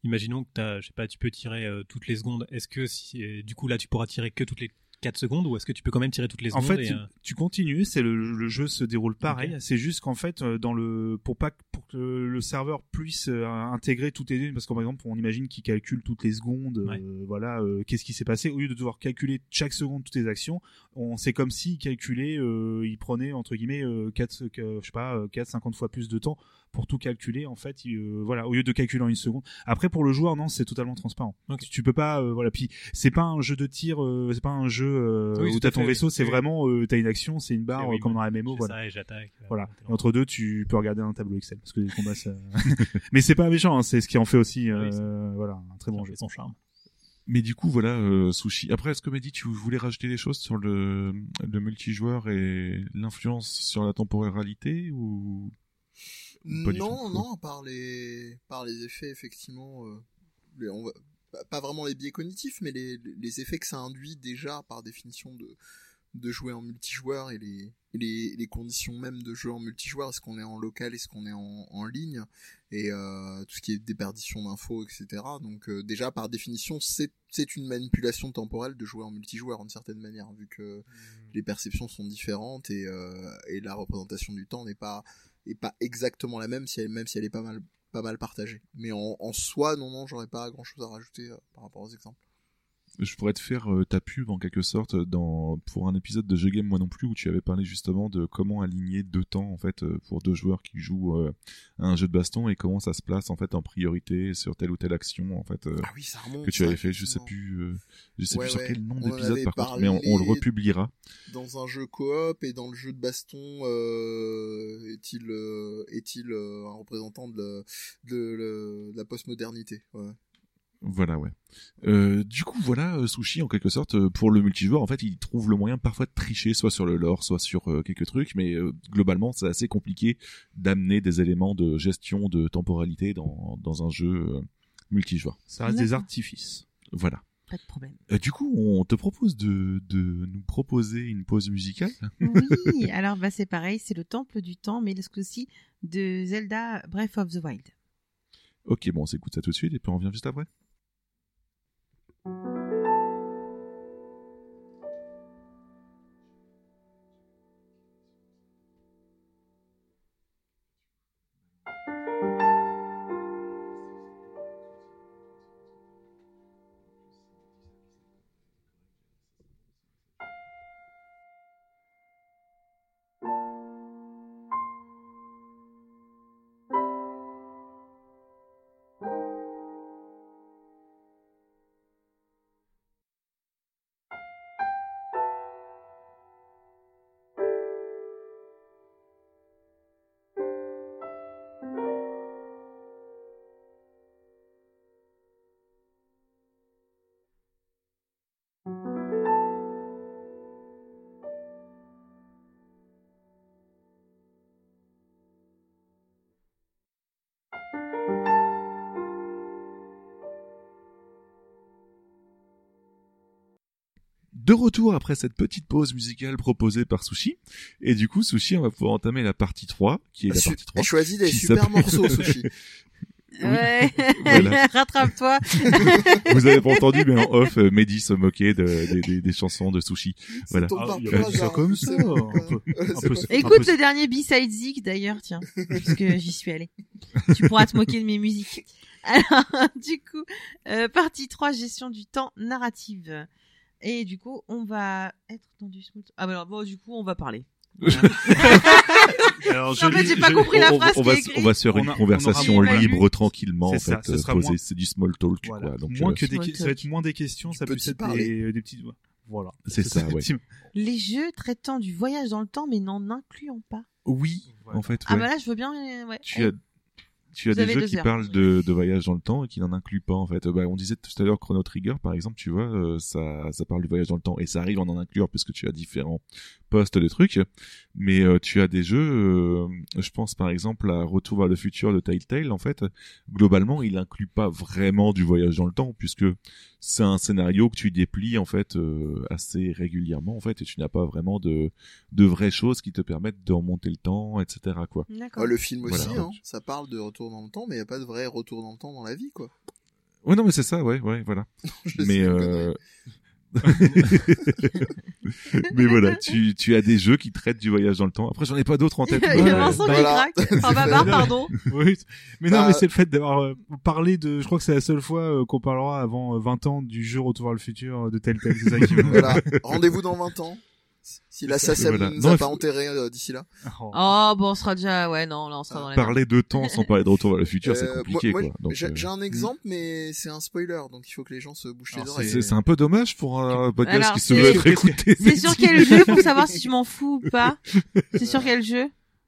imaginons que t'as, je sais pas, tu peux tirer euh, toutes les secondes. Est-ce que si, euh, du coup là, tu pourras tirer que toutes les 4 secondes, ou est-ce que tu peux quand même tirer toutes les En secondes fait, et, tu, euh, tu continues, c'est le, le jeu se déroule pareil. C'est juste qu'en fait, dans le pour pas que- pour que le serveur puisse intégrer toutes les données, parce que par exemple, on imagine qu'il calcule toutes les secondes, euh, voilà, euh, qu'est-ce qui s'est passé. Au lieu de devoir calculer chaque seconde toutes les actions, on c'est comme s'il calculait, euh, il prenait entre guillemets euh, 4 je sais pas, euh, 4 50 fois plus de temps pour tout calculer. En fait, euh, voilà, au lieu de calculer en une seconde. Après, pour le joueur, non, c'est totalement transparent. Ok. Tu peux pas, euh, voilà. Puis c'est pas un jeu de tir, euh, c'est pas un jeu euh, Oui, où t'as ton fait, vaisseau, oui. c'est vraiment, euh, t'as une action, c'est une barre oui, comme dans MMO, je fais voilà. ça et j'attaque. euh, Voilà. tellement. Et entre deux, tu peux regarder un tableau Excel parce que les combats, ça... mais c'est pas méchant, hein, c'est ce qui en fait aussi, oui, voilà, un très Ça bon jeu. son charme. Mais du coup, voilà, euh, Sushi. Après, est-ce que Mehdi, tu voulais rajouter des choses sur le, le multijoueur et l'influence sur la temporalité ou Pas du Non, tout. non, par les, par les effets, effectivement, euh, les- on va- pas- vraiment les biais cognitifs, mais les, les effets que ça induit déjà par définition de, de jouer en multijoueur et les, les, les conditions même de jeu en multijoueur, est-ce qu'on est en local, est-ce qu'on est en, en ligne, et euh, tout ce qui est déperdition d'infos, etc. Donc euh, déjà, par définition, c'est c'est une manipulation temporelle de jouer en multijoueur, d'une certaine manière, vu que les perceptions sont différentes et, euh, et la représentation du temps n'est pas est pas exactement la même si elle, même si elle est pas mal pas mal partagée. Mais en, en soi non non j'aurais pas grand chose à rajouter euh, par rapport aux exemples je pourrais te faire euh, ta pub en quelque sorte dans pour un épisode de Jeux Game moi non plus où tu avais parlé justement de comment aligner deux temps en fait euh, pour deux joueurs qui jouent euh, à un jeu de baston et comment ça se place en fait en priorité sur telle ou telle action en fait euh, ah oui ça remonte que tu avais fait je sais plus euh, je sais Ouais, plus sur quel nom d'épisode par contre mais on, on le republiera. dans un jeu coop et dans le jeu de baston euh, est-il euh, est-il euh, un représentant de, la- de, de la postmodernité ouais. Voilà, ouais. Euh, du coup, voilà, euh, Sushi, en quelque sorte, euh, pour le multijoueur, en fait, il trouve le moyen parfois de tricher, soit sur le lore, soit sur euh, quelques trucs, mais euh, globalement, c'est assez compliqué d'amener des éléments de gestion de temporalité dans, dans un jeu euh, multijoueur. Ça reste des artifices. Voilà. Pas de problème. Euh, du coup, on te propose de, de nous proposer une pause musicale. Oui, alors bah c'est pareil, c'est le temple du temps, mais ce coup-ci de Zelda Breath of the Wild. Ok, bon, on s'écoute ça tout de suite et puis on revient juste après. Thank you. De retour après cette petite pause musicale proposée par Sushi. Et du coup, Sushi, on va pouvoir entamer la partie 3, qui est la partie 3. choisis des super morceaux sushi Oui. Ouais, Voilà. rattrape-toi. Vous avez pas entendu, mais en off, euh, Mehdi se moquait de, des- chansons de Sushi. Voilà. Ah, il y a ça comme c'est ça, pas- un peu- c'est un peu- pas- Écoute peu- le dernier B-Side Zig d'ailleurs, tiens, puisque j'y suis allée. Tu pourras te moquer de mes musiques. Alors, du coup, euh, partie 3, gestion du temps narrative. Et du coup, on va être dans du small talk. Ah bah alors, bon, du coup, on va parler. Alors, En fait, j'ai pas compris la on, phrase on va, on se faire une conversation libre tranquillement, en fait, euh, posée. C'est du small talk, Voilà. quoi. Donc, moins euh, que des, Small que- ça va être talk. moins des questions, ça peut être parler. des, des petites, voilà. C'est ça, ouais. Les jeux traitant du voyage dans le temps, mais n'en incluant pas. Oui, Voilà. en fait, Ah bah là, je veux bien. euh, Ouais. Tu as tu as Vous des jeux qui heures. parlent de, de voyage dans le temps et qui n'en incluent pas en fait. Bah, on disait tout à l'heure Chrono Trigger par exemple, tu vois, euh, ça ça parle du voyage dans le temps et ça arrive à en inclure puisque tu as différents postes de trucs. Mais euh, tu as des jeux, euh, je pense par exemple à Retour vers le futur de Telltale en fait. Globalement, il inclut pas vraiment du voyage dans le temps puisque c'est un scénario que tu déplies en fait euh, assez régulièrement en fait et tu n'as pas vraiment de de vraies choses qui te permettent de remonter le temps, etc. quoi. D'accord. Ah, le film Voilà. aussi, hein, ça parle de retour dans le temps, mais il n'y a pas de vrai retour dans le temps dans la vie, quoi. Ouais non mais c'est ça, ouais ouais voilà. Je mais euh... mais voilà, tu, tu as des jeux qui traitent du voyage dans le temps. Après, j'en ai pas d'autres en tête. Il y a mais- Vincent qui Voilà. craque. Enfin, Babar, pardon. Oui, mais non, Bah, mais c'est le fait d'avoir euh, parlé de. Je crois que c'est la seule fois euh, qu'on parlera avant euh, 20 ans du jeu Retour vers le futur euh, de tel tel. C'est ça qui. Voilà. Rendez-vous dans 20 ans. Si la SACEM Voilà. nous Non, a il pas faut- enterré euh, d'ici là. Oh. Oh, bon, on sera déjà, ouais, non, là, on sera dans les mains. Parler de temps sans parler de retour vers le futur, c'est Euh, compliqué, moi- quoi. moi, J'ai euh, j'ai un exemple, mais c'est un spoiler, donc il faut que les gens se bouchent les oreilles. c'est un peu dommage pour un podcast Alors, qui se veut être écouté. C'est sur quel jeu pour savoir si je m'en fous ou pas C'est sur quel jeu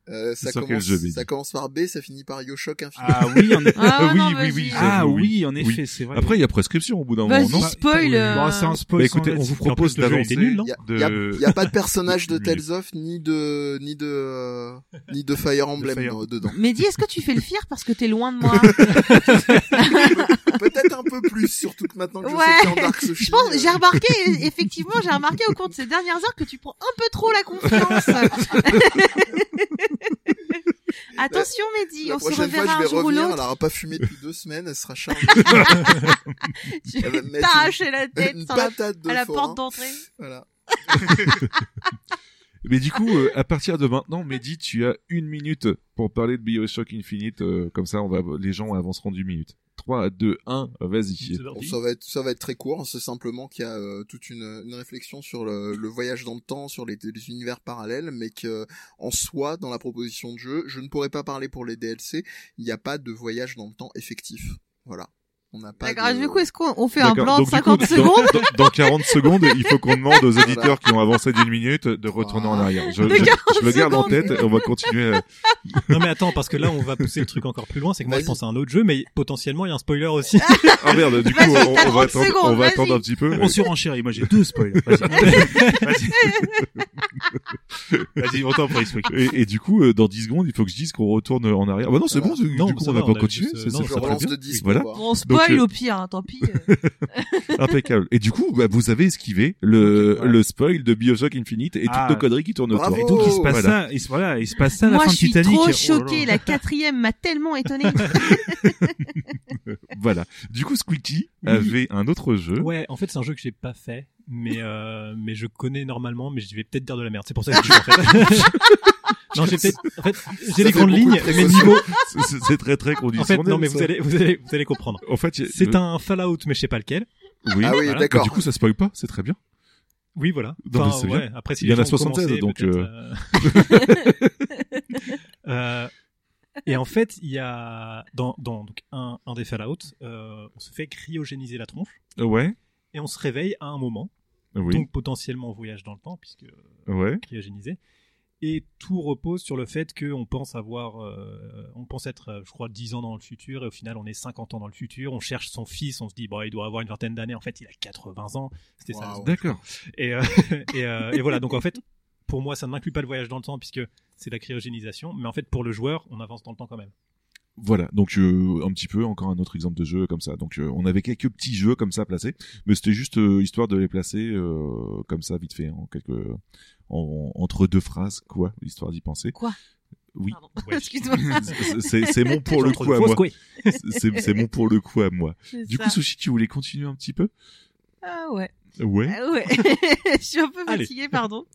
Euh, ça commence, jeu, ça commence par B, ça finit par Yoshock Infinite. Ah oui, en effet. Ah, oui, non, oui, oui, Ah oui, en Oui. effet, c'est vrai. Après, il y a prescription au bout d'un moment, non spoil. euh, Bon, c'est un spoil. Bah écoutez, on vous propose d'avancer. Il y a, de- y a- y a pas de personnage de. Tales of ni de ni de euh, ni de Fire Emblem Fire. euh, dedans. Mehdi, est-ce que tu fais le fier parce que t'es loin de moi Peut-être un peu plus, surtout que maintenant que je Ouais. sais a en Dark. Je pense, euh, j'ai remarqué, effectivement, j'ai remarqué au cours de ces dernières heures que tu prends un peu trop la confiance. Attention, Mehdi, la on se prochaine fois, reverra je un vais jour ou revenir. Elle l'autre. aura pas fumé depuis deux semaines. Elle sera chargée. Je Elle va t'arracher la tête une sur la- patate de à la porte d'entrée. Voilà. Mais du coup, euh, à partir de maintenant, Mehdi, tu as une minute pour parler de Bioshock Infinite. euh, comme ça, on va, les gens avanceront d'une minute. 3, 2, 1, vas-y. Ça va être ça va être très court. C'est simplement qu'il y a euh, toute une, une réflexion sur le, le voyage dans le temps, sur les, les univers parallèles, mais que en soi, dans la proposition de jeu, je ne pourrais pas parler pour les DLC. Il n'y a pas de voyage dans le temps effectif. Voilà. On n'a pas. D'accord, de... du coup, est-ce qu'on on fait un plan de Donc, du 50 coup, secondes Dans, dans, dans 40 secondes, il faut qu'on demande aux éditeurs qui ont avancé d'une minute de retourner en arrière. Je, je- 40 je le garde en secondes. tête et on va continuer. à- Non mais attends, parce que là on va pousser le truc encore plus loin, c'est que moi je pense à un autre jeu, mais potentiellement il y a un spoiler aussi. Ah merde, du coup, on, on va 30 attendre, secondes, on va attendre un petit peu. On surenchérit. Moi, j'ai deux spoils. Vas-y. Vas-y. Vas-y, on t'en prie. Et, et du coup, euh, dans 10 secondes, il faut que je dise qu'on retourne en arrière. Bah non, c'est bon, du Non, coup, ça on va, va pas continuer. juste, c'est- non, ça très relance bien. de 10 Voilà. On spoil euh, au pire, hein, tant pis. euh. Impeccable. Et du coup, bah, vous avez esquivé le, Ok, ouais. le spoil de Bioshock Infinite et Ah. toutes nos conneries qui tournent autour. Et donc, il se passe Voilà. ça, il se, voilà, il se passe ça à la Moi, fin je de suis Titanic. trop Oh là là. choquée. La quatrième m'a tellement étonnée. Voilà. Du coup, Squeaky Oui. avait un autre jeu. Ouais, en fait c'est un jeu que j'ai pas fait, mais euh, mais je connais normalement, mais je vais peut-être dire de la merde. C'est pour ça que je dis en fait. non, j'ai peut-être, en fait, j'ai les grandes lignes, mais niveau, C'est- très très en conditionnel. fait, non, mais ça. vous allez, vous allez, vous allez comprendre. En fait, C'est un Fallout, mais je sais pas lequel. Oui. Ah oui, voilà. d'accord. Du coup, ça spoil pas. C'est très bien. Oui, voilà. Ouais. Après, si Il y en a gens ont 76, commencé, donc, euh, euh, euh, et en fait, il y a dans, dans donc, un, un des Fallout, euh, on se fait cryogéniser la tronche Ouais. et on se réveille à un moment, Oui. donc potentiellement on voyage dans le temps puisque Ouais. cryogénisé. Et tout repose sur le fait qu'on pense avoir, euh, on pense être, je crois, 10 ans dans le futur, et au final, on est 50 ans dans le futur. On cherche son fils, on se dit, bon, il doit avoir une vingtaine d'années. En fait, il a 80 ans. C'était ça. Waouh. D'accord. Et, euh, et, euh, et voilà. Donc, en fait, pour moi, ça n'inclut pas le voyage dans le temps, puisque c'est la cryogénisation. Mais en fait, pour le joueur, on avance dans le temps quand même. Voilà, donc euh, un petit peu encore un autre exemple de jeu comme ça. Donc euh, on avait quelques petits jeux comme ça placés, mais c'était juste euh, histoire de les placer euh, comme ça vite fait en quelques en- entre deux phrases quoi, histoire d'y penser. Quoi? Oui. Ouais. Excuse-moi. C'est- mon pour le coup à moi. C'est mon pour le coup à moi. Du ça. coup, Sushi, tu voulais continuer un petit peu? Ah ouais. Ouais. Ah ouais. Je suis un peu Allez. fatiguée, pardon.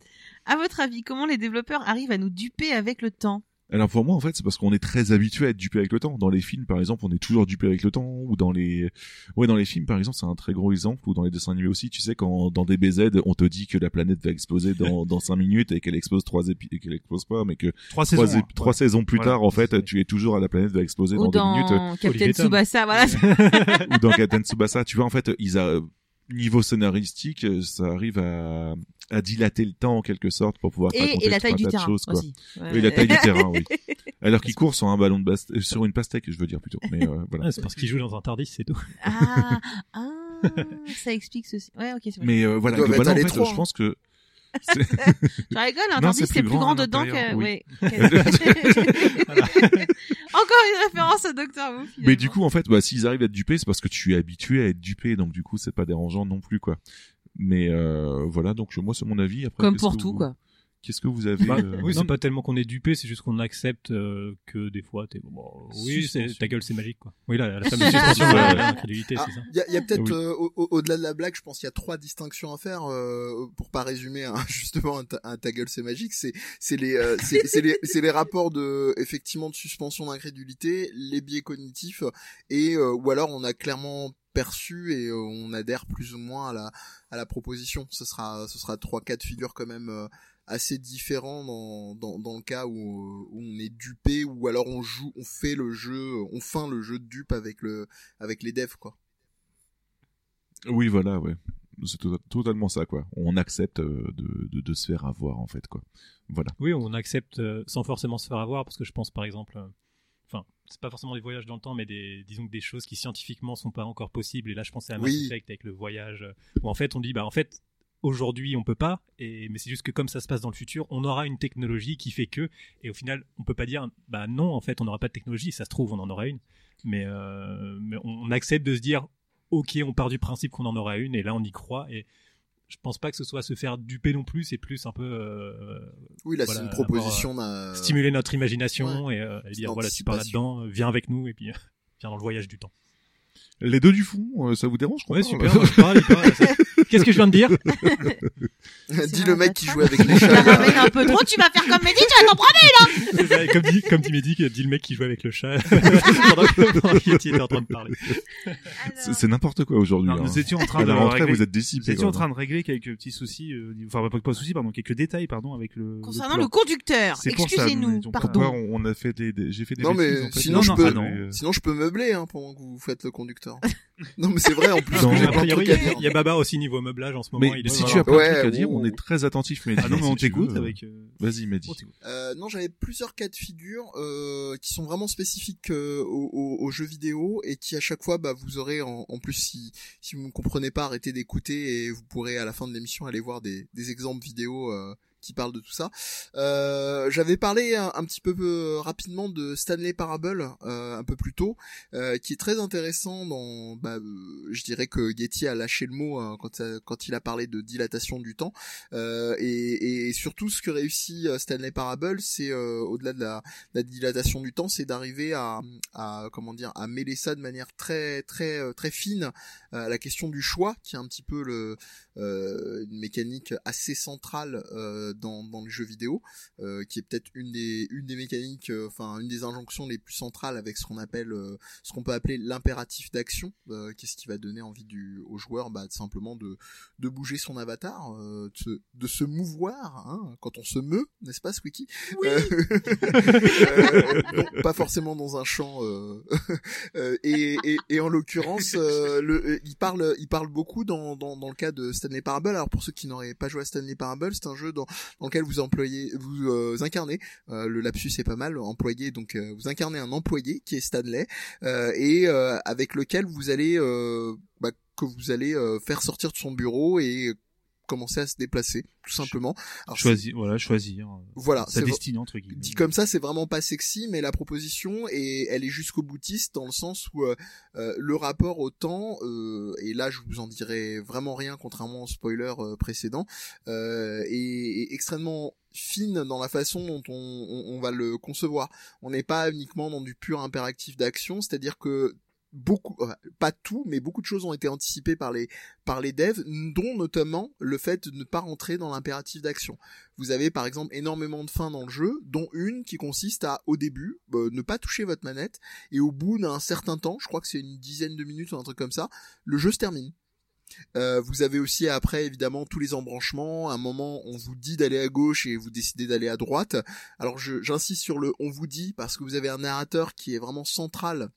À votre avis, comment les développeurs arrivent à nous duper avec le temps? Alors pour moi en fait c'est parce qu'on est très habitué à être dupé avec le temps. Dans les films par exemple on est toujours dupé avec le temps ou dans les ouais dans les films par exemple c'est un très gros exemple ou dans les dessins animés aussi tu sais quand dans DBZ on te dit que la planète va exploser dans dans cinq minutes et qu'elle explose trois épi et qu'elle explose pas mais que Trois trois, saisons. ép- hein. trois saisons plus Voilà. tard en fait tu es toujours à la planète va exploser Ou dans deux minutes dans Captain. Tsubasa, voilà. ou dans Captain Tsubasa tu vois en fait ils a niveau scénaristique, euh, ça arrive à, à dilater le temps en quelque sorte pour pouvoir Et, raconter et la taille du terrain choses, quoi. aussi. Oui, la taille du terrain, oui. Alors qu'il court sur un ballon de bast- euh, sur une pastèque, je veux dire plutôt. Mais euh, voilà. Ah, c'est parce qu'il joue dans un Tardis, c'est tout. Ah, ah, ça explique ceci. Ouais, ok, c'est vrai. Mais euh, voilà, globalement, en fait, je pense que Je rigole, Non, tandis c'est plus plus grand à dedans que. oui. Encore une référence au Docteur Who. Mais du coup, en fait, bah, s'ils arrivent à être dupés, c'est parce que tu es habitué à être dupé, donc du coup, c'est pas dérangeant non plus, quoi. Mais euh, voilà, donc moi, c'est mon avis. Après, Comme pour tout, vous- quoi. Qu'est-ce que vous avez Bah, euh, oui, c'est pas tellement qu'on est dupé, c'est juste qu'on accepte euh, que des fois, t'es bon, oui, ta gueule, c'est magique, quoi. Oui, la, la fameuse suspension, la- ouais. l'incrédulité, Ah, c'est ça. Il y a, il y a peut-être Oui. euh, au- au- au-delà de la blague, je pense qu'il y a trois distinctions à faire euh, pour pas résumer hein, justement un, ta, un ta gueule c'est magique. C'est c'est les euh, c'est c'est les c'est les rapports de effectivement de suspension d'incrédulité, les biais cognitifs et euh, ou alors on a clairement perçu et euh, on adhère plus ou moins à la à la proposition. Ce sera ce sera trois cas de figure quand même. Euh, assez différents dans, dans, dans le cas où, euh, où on est dupé ou alors on joue on fait le jeu on feint le jeu de dupe avec le avec les devs quoi Oui, voilà, ouais. C'est to- totalement ça, quoi. On accepte euh, de, de, de se faire avoir, en fait, quoi. Voilà. Oui, on accepte euh, sans forcément se faire avoir, parce que je pense par exemple, euh, enfin, c'est pas forcément des voyages dans le temps, mais des, disons que des choses qui scientifiquement sont pas encore possibles. Et là, je pensais à Mass Oui. Effect avec le voyage, euh, où en fait on dit, bah en fait, aujourd'hui on peut pas, et mais c'est juste que comme ça se passe dans le futur, on aura une technologie qui fait que, et au final, on peut pas dire, bah non, en fait, on n'aura pas de technologie. Ça se trouve, on en aura une, mais, euh, mais on, accepte de se dire, ok, on part du principe qu'on en aura une, et là on y croit. Et je pense pas que ce soit se faire duper non plus, c'est plus un peu euh, Oui, là, Voilà, c'est une proposition d'un... stimuler notre imagination et, euh, et dire voilà tu pars là-dedans euh, viens avec nous et puis euh, viens dans le voyage du temps Les deux du fond, euh, ça vous dérange, je crois ouais super il parle, il parle, ça- qu'est-ce que je viens de dire Dis le mec qui joue avec les Tu la chats. ramènes un peu trop, tu vas faire comme Mehdi, tu vas t'en prendre. C'est ça, comme dit comme dit Mehdi, dit le mec qui joue avec le chat pendant que pendant que Yeti était en train de parler C'est c'est n'importe quoi aujourd'hui. Non, hein. nous étions en train À de la rentrée, régler- vous êtes nous dissipés. étions en train de régler quelques petits soucis, euh, enfin pas, pas soucis, pardon, quelques détails, pardon, avec le. Concernant plan. le conducteur, C'est pour ça, excusez-nous, donc, pardon. Pourquoi on on a fait des, des- j'ai fait des Non, mais bêtises, en fait. sinon, Non, je non, peux, ah non. sinon, je peux meubler, hein, pendant que vous faites le non, mais c'est vrai, en plus, Non, a priori il y a- dire. il y a Babar aussi niveau meublage en ce moment Mais il est si tu as plein de trucs à dire, on est très attentif. Mais Ah non, mais on t'écoute avec. euh, Vas-y, Mehdi. Euh, non, j'avais plusieurs cas de figure euh, qui sont vraiment spécifiques euh, aux, aux- aux jeux vidéo et qui à chaque fois, bah, vous aurez en, en plus si si vous ne comprenez pas, arrêtez d'écouter et vous pourrez à la fin de l'émission aller voir des, des exemples vidéo euh, qui parlent de tout ça. Euh, j'avais parlé un, petit peu euh, rapidement de Stanley Parable euh, un peu plus tôt, euh, qui est très intéressant dans, bah, euh, je dirais que Getty a lâché le mot hein, quand, quand il a parlé de dilatation du temps. Et, et surtout, ce que réussit Stanley Parable, c'est au-delà de la, la dilatation du temps, c'est d'arriver à, à comment dire, à mêler ça de manière très très très fine à la question du choix, qui est un petit peu le une mécanique assez centrale euh, dans dans les jeux vidéo, euh, qui est peut-être une des une des mécaniques, euh, enfin une des injonctions les plus centrales avec ce qu'on appelle euh, ce qu'on peut appeler l'impératif d'action, euh, qu'est-ce qui va donner envie du au joueur, bah simplement de de bouger son avatar, euh, de, se, de se mouvoir, hein, quand on se meut, n'est-ce pas, Squeaky? Oui. pas forcément dans un champ. euh, euh, et, et, et en l'occurrence, euh, le, euh, il parle, il parle beaucoup dans, dans, dans le cas de Stanley Parable. Alors pour ceux qui n'auraient pas joué à Stanley Parable, c'est un jeu dans, dans lequel vous employez, vous euh, incarnez. euh, le lapsus est pas mal employé, donc euh, vous incarnez un employé qui est Stanley et avec lequel vous allez bah, que vous allez faire sortir de son bureau et commencer à se déplacer, tout simplement. Alors, Choisir, voilà, choisir. euh, Voilà, Sa destinée, entre guillemets. dit comme ça, c'est vraiment pas sexy, mais la proposition est, elle est jusqu'au boutiste dans le sens où euh, euh, le rapport au temps, euh, et là je vous en dirai vraiment rien contrairement au spoiler euh, précédent, euh, est, est extrêmement fine dans la façon dont on, on- on va le concevoir. On n'est pas uniquement dans du pur impératif d'action, c'est-à-dire que beaucoup, euh, pas tout, mais beaucoup de choses ont été anticipées par les par les devs, dont notamment le fait de ne pas rentrer dans l'impératif d'action. Vous avez par exemple énormément de fins dans le jeu, dont une qui consiste à au début euh, ne pas toucher votre manette et au bout d'un certain temps, je crois que c'est une dizaine de minutes ou un truc comme ça, le jeu se termine. Euh, vous avez aussi après évidemment tous les embranchements. À un moment, on vous dit d'aller à gauche et vous décidez d'aller à droite. Alors j'insiste sur le on vous dit parce que vous avez un narrateur qui est vraiment central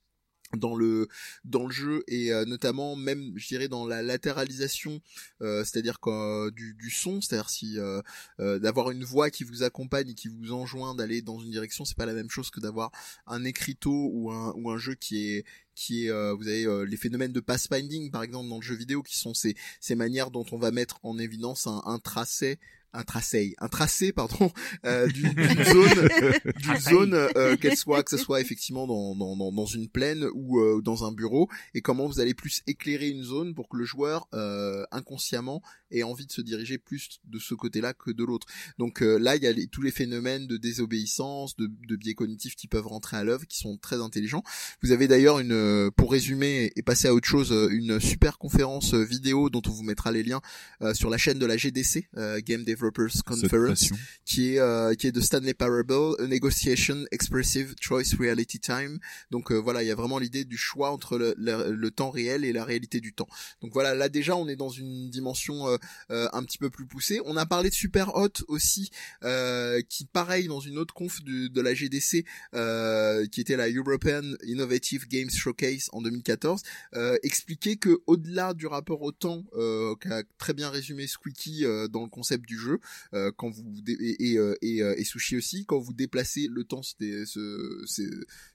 dans le dans le jeu et euh, notamment même je dirais dans la latéralisation euh, c'est-à-dire que du, du son c'est-à-dire si euh, euh, d'avoir une voix qui vous accompagne et qui vous enjoint d'aller dans une direction c'est pas la même chose que d'avoir un écriteau ou un ou un jeu qui est qui est euh, vous avez euh, les phénomènes de pathfinding par exemple dans le jeu vidéo qui sont ces ces manières dont on va mettre en évidence un, un tracé un tracé, un tracé pardon euh, d'une zone, d'une zone euh, qu'elle soit que ce soit effectivement dans, dans, dans, une plaine ou euh, dans un bureau et comment vous allez plus éclairer une zone pour que le joueur euh, inconsciemment ait envie de se diriger plus de ce côté-là que de l'autre. Donc euh, là il y a les- tous les phénomènes de désobéissance, de, de biais cognitifs qui peuvent rentrer à l'œuvre qui sont très intelligents. Vous avez d'ailleurs une euh, pour résumer et passer à autre chose une super conférence vidéo dont on vous mettra les liens euh, sur la chaîne de la GDC euh, Game Developers Conference qui est euh, qui est de Stanley Parable, A Negotiation Expressive Choice Reality Time. Donc euh, voilà, il y a vraiment l'idée du choix entre le, le, le temps réel et la réalité du temps. Donc voilà, là déjà on est dans une dimension euh, euh, un petit peu plus poussée. On a parlé de Super Hot aussi, euh, qui pareil dans une autre conf du- de la GDC, euh, qui était la European Innovative Games Showcase en 2014, euh, expliquait que au-delà du rapport au temps, euh, qu'a très bien résumé Squeaky euh, dans le concept du jeu, euh, quand vous et, et, euh, et, euh, et Sushi aussi quand vous déplacez le temps c'est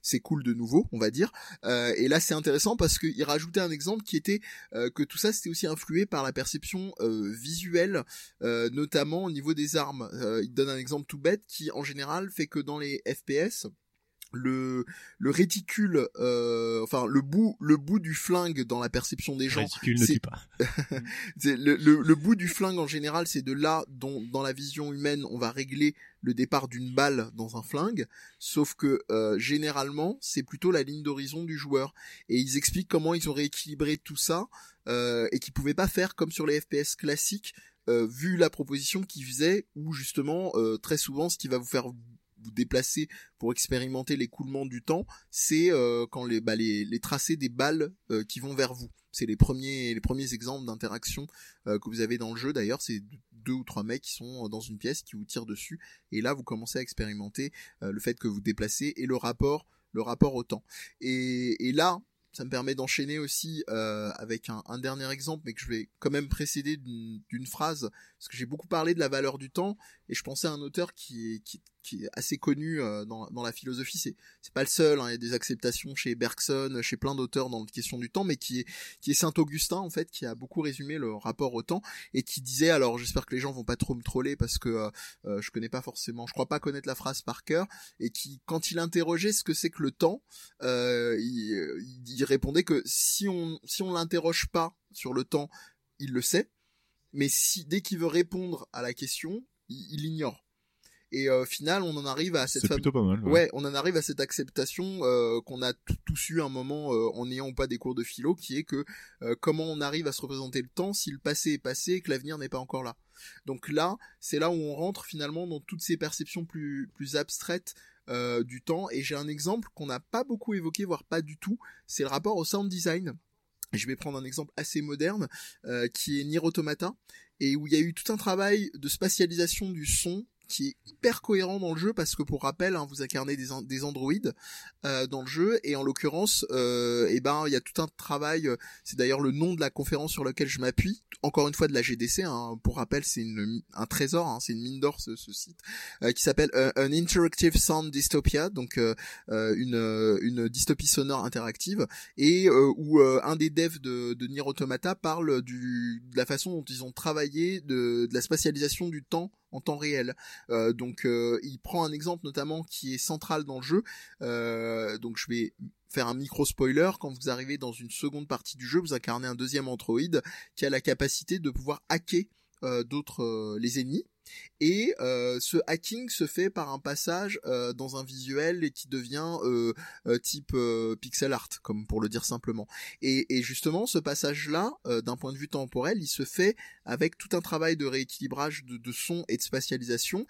c'est- cool de nouveau on va dire. Euh, et là c'est intéressant parce qu'il rajoutait un exemple qui était euh, que tout ça c'était aussi influé par la perception visuelle notamment au niveau des armes. Il donne un exemple tout bête qui en général fait que dans les FPS le le réticule euh, enfin le bout le bout du flingue dans la perception des gens Ridicule ne tue pas. le, le, le bout du flingue en général, c'est de là dont dans la vision humaine on va régler le départ d'une balle dans un flingue, sauf que euh, généralement c'est plutôt la ligne d'horizon du joueur. Et ils expliquent comment ils ont rééquilibré tout ça euh, et qu'ils pouvaient pas faire comme sur les FPS classiques, euh, vu la proposition qu'ils faisaient, où justement euh, très souvent ce qui va vous faire vous déplacer pour expérimenter l'écoulement du temps, c'est euh, quand les, bah, les, les tracés des balles euh, qui vont vers vous. C'est les premiers, les premiers exemples d'interaction euh, que vous avez dans le jeu. D'ailleurs, c'est deux ou trois mecs qui sont dans une pièce qui vous tirent dessus, et là vous commencez à expérimenter euh, le fait que vous déplacez et le rapport, le rapport au temps. Et, et là, ça me permet d'enchaîner aussi euh, avec un, un dernier exemple, mais que je vais quand même précéder d'une phrase, parce que j'ai beaucoup parlé de la valeur du temps, et je pensais à un auteur qui est, qui, qui est assez connu euh, dans, dans la philosophie. C'est c'est pas le seul, hein, il y a des acceptations chez Bergson, chez plein d'auteurs dans la question du temps, mais qui est qui est Saint Augustin en fait, qui a beaucoup résumé le rapport au temps et qui disait, alors j'espère que les gens vont pas trop me troller parce que euh, euh, je connais pas forcément, je crois pas connaître la phrase par cœur, et qui quand il interrogeait ce que c'est que le temps, euh, il, il répondait que si on si on l'interroge pas sur le temps, il le sait, mais si dès qu'il veut répondre à la question, il, il ignore. Et euh, au final, on en arrive à cette pas mal. Ouais, on en arrive à cette acceptation euh, qu'on a tous eu un moment euh, en ayant ou pas des cours de philo, qui est que euh, comment on arrive à se représenter le temps si le passé est passé et que l'avenir n'est pas encore là. Donc là, c'est là où on rentre finalement dans toutes ces perceptions plus plus abstraites du temps. Et j'ai un exemple qu'on n'a pas beaucoup évoqué, voire pas du tout. C'est le rapport au sound design. Je vais prendre un exemple assez moderne qui est Nier Automata et où il y a eu tout un travail de spatialisation du son qui est hyper cohérent dans le jeu parce que pour rappel, hein, vous incarnez des, des androïdes euh, dans le jeu et en l'occurrence, euh, eh ben il y a tout un travail. euh, c'est d'ailleurs le nom de la conférence sur laquelle je m'appuie. Encore une fois de la GDC. Hein, pour rappel, c'est un trésor, hein, c'est une mine d'or ce, ce site euh, qui s'appelle euh, An Interactive Sound Dystopia, donc euh, euh, une, euh, une dystopie sonore interactive et euh, où euh, un des devs de, de Nier Automata parle du, de la façon dont ils ont travaillé de, de la spatialisation du temps en temps réel. Euh, donc euh, il prend un exemple notamment qui est central dans le jeu. Euh, donc je vais faire un micro spoiler. Quand vous arrivez dans une seconde partie du jeu, vous incarnez un deuxième androïde qui a la capacité de pouvoir hacker d'autres les ennemis. Et euh, ce hacking se fait par un passage euh, dans un visuel et qui devient euh, euh, type euh, pixel art, comme pour le dire simplement. Et, et justement, ce passage-là, d'un point de vue temporel, il se fait avec tout un travail de rééquilibrage de, de son et de spatialisation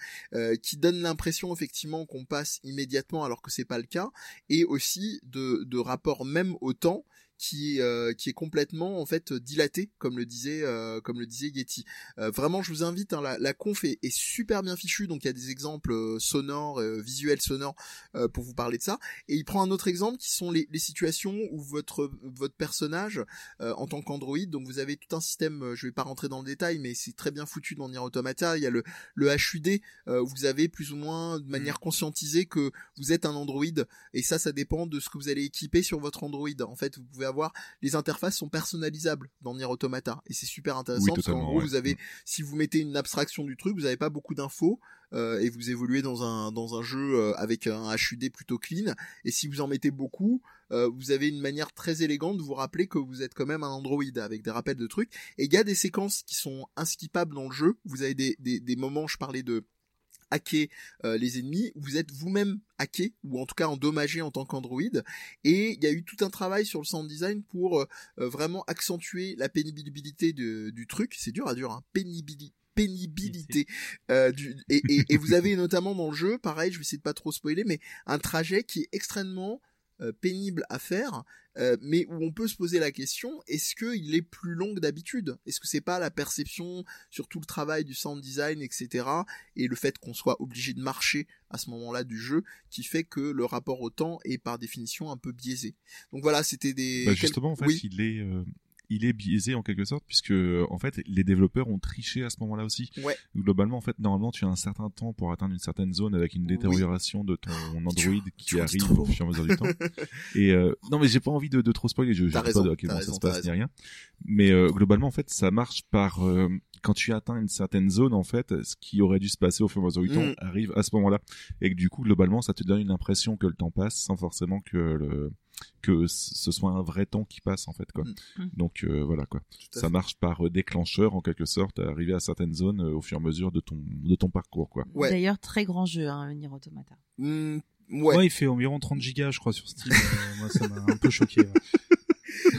qui donne l'impression effectivement qu'on passe immédiatement alors que c'est pas le cas, et aussi de, de rapport même au temps qui est euh, qui est complètement en fait dilaté comme le disait euh, comme le disait Yeti. Euh, vraiment je vous invite hein, la, la conf est, est super bien fichue donc il y a des exemples sonores euh, visuels sonores euh, pour vous parler de ça. Et il prend un autre exemple qui sont les, les situations où votre votre personnage euh, en tant qu'android donc vous avez tout un système je vais pas rentrer dans le détail mais c'est très bien foutu dans Nier Automata il y a le le HUD euh, où vous avez plus ou moins de manière conscientisée que vous êtes un android et ça ça dépend de ce que vous allez équiper sur votre android en fait vous pouvez avoir les interfaces sont personnalisables dans Nier Automata et c'est super intéressant Oui, parce qu'en gros ouais. vous avez Mm. si vous mettez une abstraction du truc vous n'avez pas beaucoup d'infos euh, et vous évoluez dans un dans un jeu euh, avec un HUD plutôt clean et si vous en mettez beaucoup euh, vous avez une manière très élégante de vous rappeler que vous êtes quand même un android avec des rappels de trucs et il y a des séquences qui sont inskippables dans le jeu vous avez des des, des moments je parlais de hacker euh, les ennemis, vous êtes vous-même hacké ou en tout cas endommagé en tant qu'android et il y a eu tout un travail sur le sound design pour euh, euh, vraiment accentuer la pénibilité de- du truc, c'est dur à dire hein, pénibilité pénibilité euh, du, et, et, et vous avez notamment dans le jeu pareil je vais essayer de pas trop spoiler mais un trajet qui est extrêmement euh, pénible à faire euh, mais où on peut se poser la question est-ce qu'il est plus long que d'habitude? Est-ce que c'est pas la perception sur tout le travail du sound design etc et le fait qu'on soit obligé de marcher à ce moment-là du jeu qui fait que le rapport au temps est par définition un peu biaisé? Donc voilà, c'était des Bah, justement, en fait, oui, il est, euh, il est biaisé en quelque sorte puisque en fait les développeurs ont triché à ce moment-là aussi. Ouais. Globalement, en fait, normalement, tu as un certain temps pour atteindre une certaine zone avec une détérioration de ton Android qui tu arrive au fur et à mesure du temps. Et euh, non, mais j'ai pas envie de, de trop spoiler. Je, je sais raison, pas de à quel t'as moment ça raison, se passe ni raison. rien. Mais euh, globalement, en fait, ça marche par euh, quand tu atteins une certaine zone, en fait, ce qui aurait dû se passer au fur et à mesure du temps Mm. arrive à ce moment-là, et que du coup, globalement, ça te donne une impression que le temps passe sans forcément que le que ce soit un vrai temps qui passe en fait quoi. Mm. Mm. Donc euh, voilà quoi. Ça fait. marche par euh, déclencheur en quelque sorte, à arriver à certaines zones euh, au fur et à mesure de ton de ton parcours quoi. Ouais. D'ailleurs, très grand jeu, hein, Nier Automata. Hmm, Ouais. ouais. il fait environ 30 gigas, je crois, sur Steam. Euh, moi, ça m'a un peu choqué. ouais.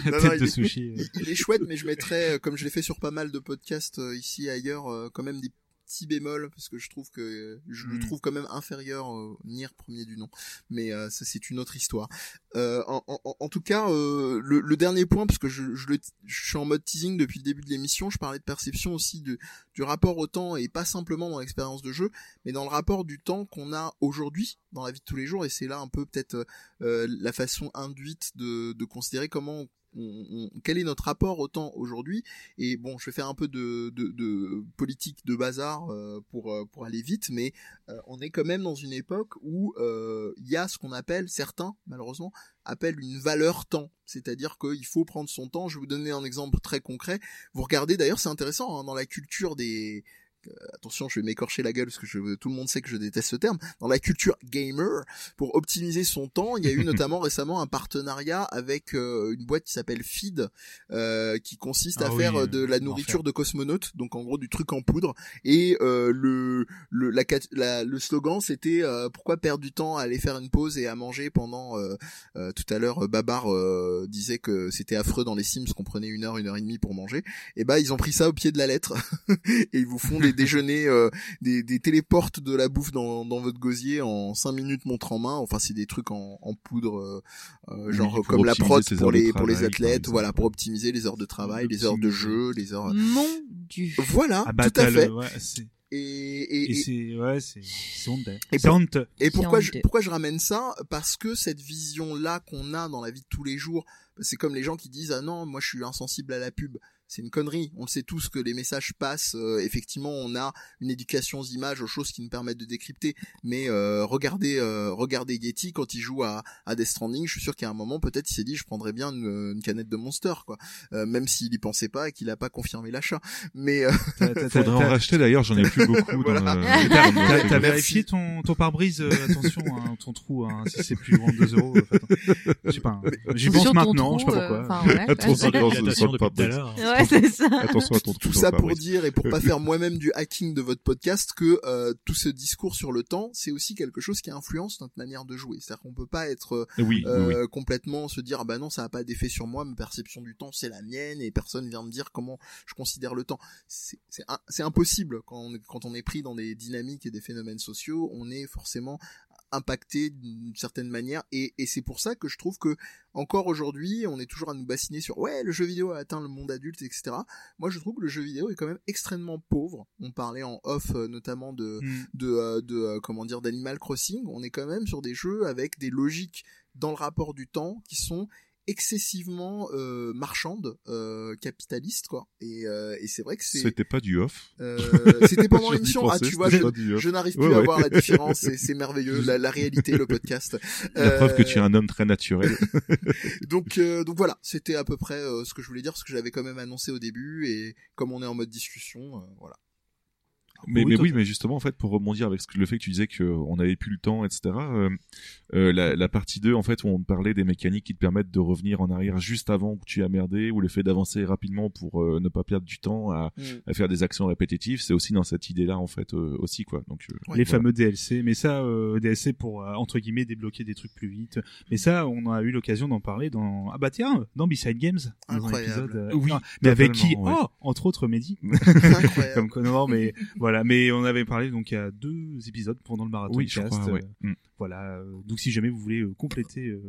La Non, non, tête il de est- sushi. il, il est chouette, mais je mettrais, euh, comme je l'ai fait sur pas mal de podcasts euh, ici et ailleurs, euh, quand même des petits bémols parce que je trouve que euh, je le Mm. trouve quand même inférieur au Nier premier du nom. Mais euh, ça c'est une autre histoire. Euh, en, en- en tout cas, euh, le, le dernier point, parce que je, je, le, je suis en mode teasing depuis le début de l'émission, je parlais de perception aussi de, du rapport au temps et pas simplement dans l'expérience de jeu, mais dans le rapport du temps qu'on a aujourd'hui dans la vie de tous les jours. Et c'est là un peu peut-être euh, euh, la façon induite de, de considérer comment quel est notre rapport au temps aujourd'hui et bon je vais faire un peu de, politique de bazar euh, pour euh, pour aller vite mais euh, on est quand même dans une époque où il y a ce qu'on appelle certains malheureusement appellent une valeur temps. C'est-à-dire qu'il faut prendre son temps. Je vais vous donner un exemple très concret. Vous regardez d'ailleurs c'est intéressant hein, dans la culture des attention, je vais m'écorcher la gueule parce que je, tout le monde sait que je déteste ce terme. Dans la culture gamer, pour optimiser son temps, il y a eu notamment récemment un partenariat avec euh, une boîte qui s'appelle Feed, euh, qui consiste à Ah faire euh, euh, de la nourriture de cosmonautes, donc en gros du truc en poudre. Et euh, le le la, cat- la- le slogan c'était euh, pourquoi perdre du temps à aller faire une pause et à manger pendant euh, euh, tout à l'heure euh, Babar euh, disait que c'était affreux dans les Sims qu'on prenait une heure une heure et demie pour manger. Et bah ils ont pris ça au pied de la lettre et ils vous font des déjeuners, euh, des, des téléportes de la bouffe dans, dans votre gosier en 5 minutes montre en main. Enfin, c'est des trucs en, en poudre, euh, euh, Oui, genre comme la prod pour les pour les athlètes, voilà, pour optimiser les heures de travail, les heures de jeu, les heures. Mon dieu. Voilà, Ah bah, tout à fait. le- ouais, c'est- Et, et, Et et- c'est, ouais, c'est, c'est honteux. Et pour-. Et pourquoi je, pourquoi je ramène ça? Parce que cette vision-là qu'on a dans la vie de tous les jours, c'est comme les gens qui disent ah non, moi je suis insensible à la pub. C'est une connerie. On le sait tous que les messages passent. Euh, effectivement, on a une éducation aux images, aux choses qui nous permettent de décrypter. Mais euh, regardez, euh, regardez Yeti quand il joue à, à Death Stranding. Je suis sûr qu'à un moment, peut-être, il s'est dit, je prendrais bien une, une canette de Monster, quoi. Euh, même s'il y pensait pas et qu'il a pas confirmé l'achat. Mais euh, T'as- t'as- Faudrait en t'as- racheter d'ailleurs, j'en ai plus beaucoup. Voilà. dans le- T'as, Merci. vérifié ton, ton pare-brise, euh, attention, hein, ton trou, hein, si c'est plus grand de 2 euros. en fait. Je sais pas, hein. j'y pense maintenant, trou, je sais pas pourquoi. enfin, ouais, Attention, ouais. c'est ça. Attention à ton tout ça pour dire et pour pas faire moi-même du hacking de votre podcast que euh, tout ce discours sur le temps, c'est aussi quelque chose qui influence notre manière de jouer. C'est-à-dire qu'on peut pas être euh, Oui, oui, oui. euh, complètement se dire ah bah non ça a pas d'effet sur moi, ma perception du temps c'est la mienne et personne vient me dire comment je considère le temps. C'est c'est un- c'est impossible quand on, est- quand on est pris dans des dynamiques et des phénomènes sociaux, on est forcément impacté d'une certaine manière et, et c'est pour ça que je trouve que encore aujourd'hui on est toujours à nous bassiner sur ouais le jeu vidéo a atteint le monde adulte etc moi je trouve que le jeu vidéo est quand même extrêmement pauvre. On parlait en off euh, notamment de Mm. de, euh, de euh, comment dire d'Animal Crossing. On est quand même sur des jeux avec des logiques dans le rapport du temps qui sont excessivement euh, marchandes euh, capitalistes quoi et, euh, et c'est vrai que c'est C'était pas du off. euh, c'était pendant l'émission ah tu vois je, je n'arrive Ouais, plus à ouais. voir la différence c'est c'est merveilleux la, la réalité le podcast La preuve que Euh, tu es un homme très naturel. donc euh, donc voilà c'était à peu près euh, ce que je voulais dire parce que j'avais quand même annoncé au début et comme on est en mode discussion euh, voilà Mais, Oui, mais oui, mais justement, en fait, pour rebondir avec ce que- le fait que tu disais qu'on n'avait plus le temps, etc., euh, euh, la, la partie 2, en fait, où on parlait des mécaniques qui te permettent de revenir en arrière juste avant que tu as merdé, ou le fait d'avancer rapidement pour euh, ne pas perdre du temps à, à faire des actions répétitives, c'est aussi dans cette idée-là, en fait, euh, aussi, quoi. Donc, euh, Ouais, les voilà. fameux DLC, mais ça, euh, DLC pour euh, entre guillemets débloquer des trucs plus vite. Mais ça, on a eu l'occasion d'en parler dans ah bah tiens, dans Beside Games, dans un Incroyable. épisode. euh, Oui, non, mais avec qui ouais. Oh, entre autres Mehdi. incroyable Comme quoi, non, mais voilà, mais on avait parlé donc il y a deux épisodes pendant le marathon Oui, je cast, crois, ouais. euh. Voilà, euh, donc si jamais vous voulez euh, compléter, euh,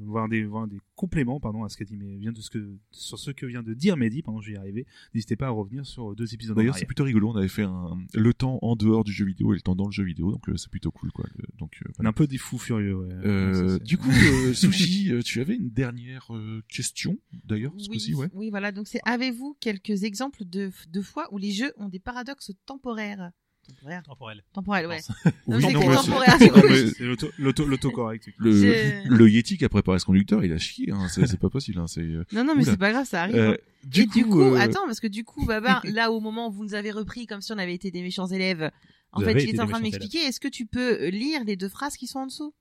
voir des voir des compléments, pardon, à ce qu'a dit, mais vient de ce que sur ce que vient de dire Mehdi, pendant que je vais y arriver, n'hésitez pas à revenir sur deux épisodes. D'ailleurs, c'est plutôt rigolo. On avait fait un, le temps en dehors du jeu vidéo et le temps dans le jeu vidéo, donc euh, c'est plutôt cool, quoi. Le- Donc, euh, On est voilà. un peu des fous furieux. Ouais. Euh, Ça, du coup, euh, Sushi, tu avais une dernière euh, question, d'ailleurs, ce Oui, coup-ci, ouais. oui, voilà. Donc, c'est avez-vous quelques exemples de, de fois où les jeux ont des paradoxes temporaires? Temporaires Temporel. Temporels, ouais. Oui, Non, mais temporaire, c'est- l'autocorrect. le, le Yeti qui a préparé ce conducteur, il a chié, hein, c'est pas possible. Hein, c'est, euh, Non, non, mais c'est pas grave, ça arrive. euh, hein. du Et coup, du coup, euh, attends, parce que du coup, Babar, là, au moment où vous nous avez repris comme si on avait été des méchants élèves, en Vous fait, il était en train de m'expliquer, est-ce que tu peux lire les deux phrases qui sont en dessous?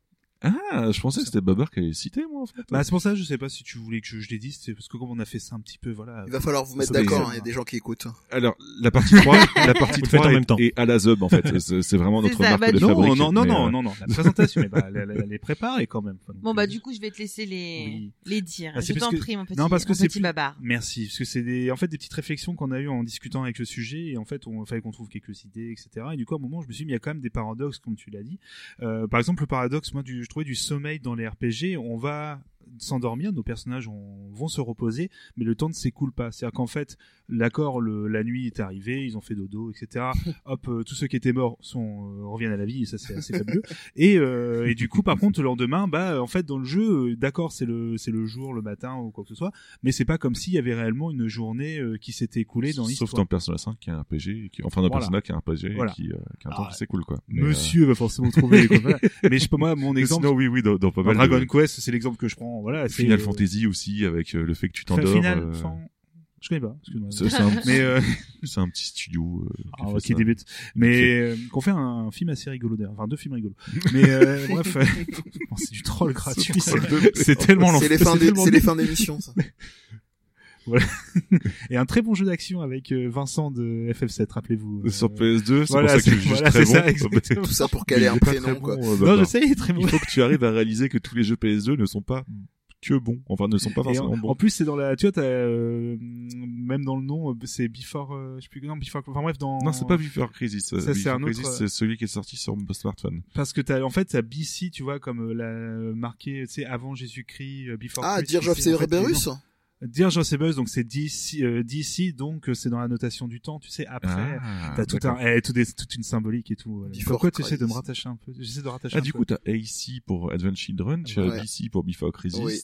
Ah, je pensais que c'était Babar qui avait cité, moi, en fait. Bah, c'est pour ça, je sais pas si tu voulais que je, je les dise, c'est parce que comme on a fait ça un petit peu, voilà. il va falloir vous mettre d'accord hein, il y a des gens qui écoute Alors, la partie 3, la partie Vous le faites 3 en est, même temps. est à la Zub, en fait. C'est vraiment notre marque bah, de non, non, fabrique. non, non, mais, non, euh, non, non, la présentation, mais bah, elle, elle, elle est préparée quand même. Bon, bah, du coup, je vais te laisser les, Oui. les dire. Ah, c'est je t'en que- prie, mon petit, non, parce que mon c'est Babar. Merci, parce que c'est des, en fait, des petites réflexions qu'on a eues en discutant avec le sujet, et en fait, on fallait qu'on trouve quelques idées, etc. Et du coup, à un moment, je me suis dit, mais il y a quand même des paradoxes, comme tu l'as dit. Euh, par exemple, le paradoxe, moi, du, je trouvais du sommeil dans les RPG, on va s'endormir, nos personnages on- vont se reposer, mais le temps ne s'écoule pas. C'est-à-dire qu'en fait, l'accord, la nuit est arrivée, ils ont fait dodo, etc. Hop, euh, tous ceux qui étaient morts sont euh, reviennent à la vie, et ça c'est assez fabuleux. Et, euh, et du coup, par contre, le lendemain, bah, en fait, dans le jeu, d'accord, c'est le c'est le jour, le matin ou quoi que ce soit, mais c'est pas comme s'il y avait réellement une journée euh, qui s'était écoulée dans Sauf l'histoire. dans Persona 5 qui est un RPG, qui, enfin dans Voilà. Persona qui est un RPG Voilà. qui, euh, qui a un temps Ah, qui s'écoule, quoi. Mais, euh, Monsieur va forcément trouver. les mais je sais pas moi, mon exemple. sinon, oui, oui, dans, dans pas dans mal Dragon de Quest, c'est l'exemple que je prends. Voilà, c'est Final euh, Fantasy aussi, avec euh, le fait que tu t'endors. Final euh, Je connais pas. Excuse-moi. c'est un, euh, c'est un petit studio. euh, qui Ah, ouais, qui débute. Mais euh, qu'on fait un, film assez rigolo d'ailleurs, enfin deux films rigolos. Mais euh, bref, bon, c'est du troll gratuit. C'est tellement c'est les l'enfer, fins des- tellement c'est les fins d'émission ça Et un très bon jeu d'action avec euh, Vincent de FF7, rappelez-vous. euh, Sur PS2, c'est voilà, pour ça c'est- juste voilà, très bon. ça, tout ça pour caler un prénom quoi bon, euh, Non, je sais, il est très bon. Il faut que tu arrives à réaliser que tous les jeux PS2 ne sont pas que bons. Enfin, ne sont pas forcément en, bons. en plus, c'est dans la, tu vois, t'as, euh, même dans le nom, c'est Before, euh, je sais plus, non, Before, enfin bref, dans. Non, c'est pas Before Crisis. Ça, c'est Before un autre, Crisis, euh, c'est celui qui est sorti sur smartphone. Parce que t'as, en fait, t'as BC, tu vois, comme la marqué, tu sais, avant Jésus-Christ, Before ah Christ, Dirge of en fait Cerberus noms. Dirge of Cerberus, donc c'est DC, euh, DC, donc euh, c'est dans la notation du temps, tu sais, après. Ah, T'as tout un, eh, tout des, toute une symbolique et tout. Voilà. Before Pourquoi tu essaies de me rattacher un peu? J'essaie de rattacher Ah, un du peu. coup, t'as AC pour Advent Children, tu as. DC pour Before Crisis. Oui.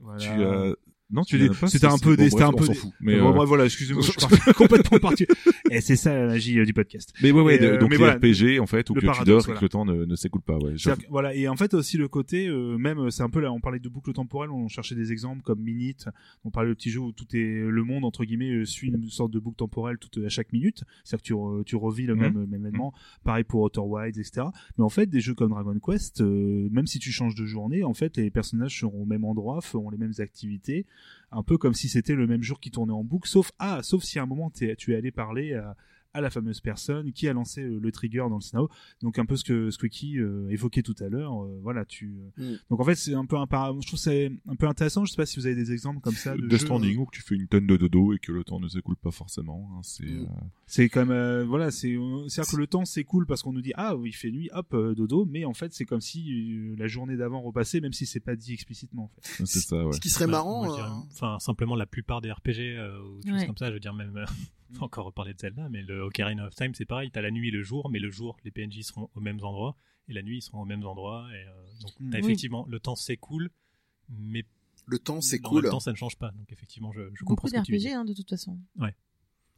Voilà. Tu as... Non, tu dis- c'était un peu c'était un peu. Mais, euh, voilà, excusez-moi, je suis complètement parti. Et c'est ça la magie euh, du podcast. mais ouais, ouais, euh, donc les. RPG, en fait, où que tu dors et que le temps ne, s'écoule pas, ouais. Voilà, et en fait aussi le côté, même c'est un peu là, on parlait de boucle temporelle, on cherchait des exemples comme Minute, on parlait de petits jeux où tout est le monde entre guillemets suit une sorte de boucle temporelle toute à chaque minute, c'est-à-dire que tu, re- tu revis le Mhm. même, événement, pareil pour Outer Wilds, etc. Mais en fait, des jeux comme Dragon Quest, même si tu changes de journée, en fait, les personnages seront au même endroit, feront les mêmes activités, un peu comme si c'était le même jour qui tournait en boucle, sauf ah, sauf si à un moment t'es- tu es allé parler à à la fameuse personne qui a lancé euh, le trigger dans le scénario. Donc un peu ce que Squeaky euh, évoquait tout à l'heure. euh, voilà, tu. euh, Mm. Donc en fait, c'est un peu un para- je trouve c'est un peu intéressant. Je sais pas si vous avez des exemples comme ça de Death jeux, Stranding où tu fais une tonne de dodo et que le temps ne s'écoule pas forcément. hein, c'est Mm. C'est comme euh, voilà, c'est c'est que le temps c'est cool parce qu'on nous dit ah oui, il fait nuit, hop euh, dodo, mais en fait c'est comme si euh, la journée d'avant repassait, même si c'est pas dit explicitement en fait. c'est ça, ouais. Ce qui serait Ouais, marrant, euh, Enfin, simplement la plupart des RPG euh, ou des choses Ouais. comme ça, je veux dire même. euh, on va encore reparler de Zelda, mais le Ocarina of Time, c'est pareil. T'as la nuit et le jour, mais le jour, les PNJ seront aux mêmes endroits et la nuit, ils seront aux mêmes endroits. Et, euh, donc, Mm. t'as Oui. effectivement, le temps s'écoule, mais le temps c'est cool. le temps, ça ne change pas. Donc, effectivement, je, je comprends Beaucoup ce que tu dire. hein, de toute façon.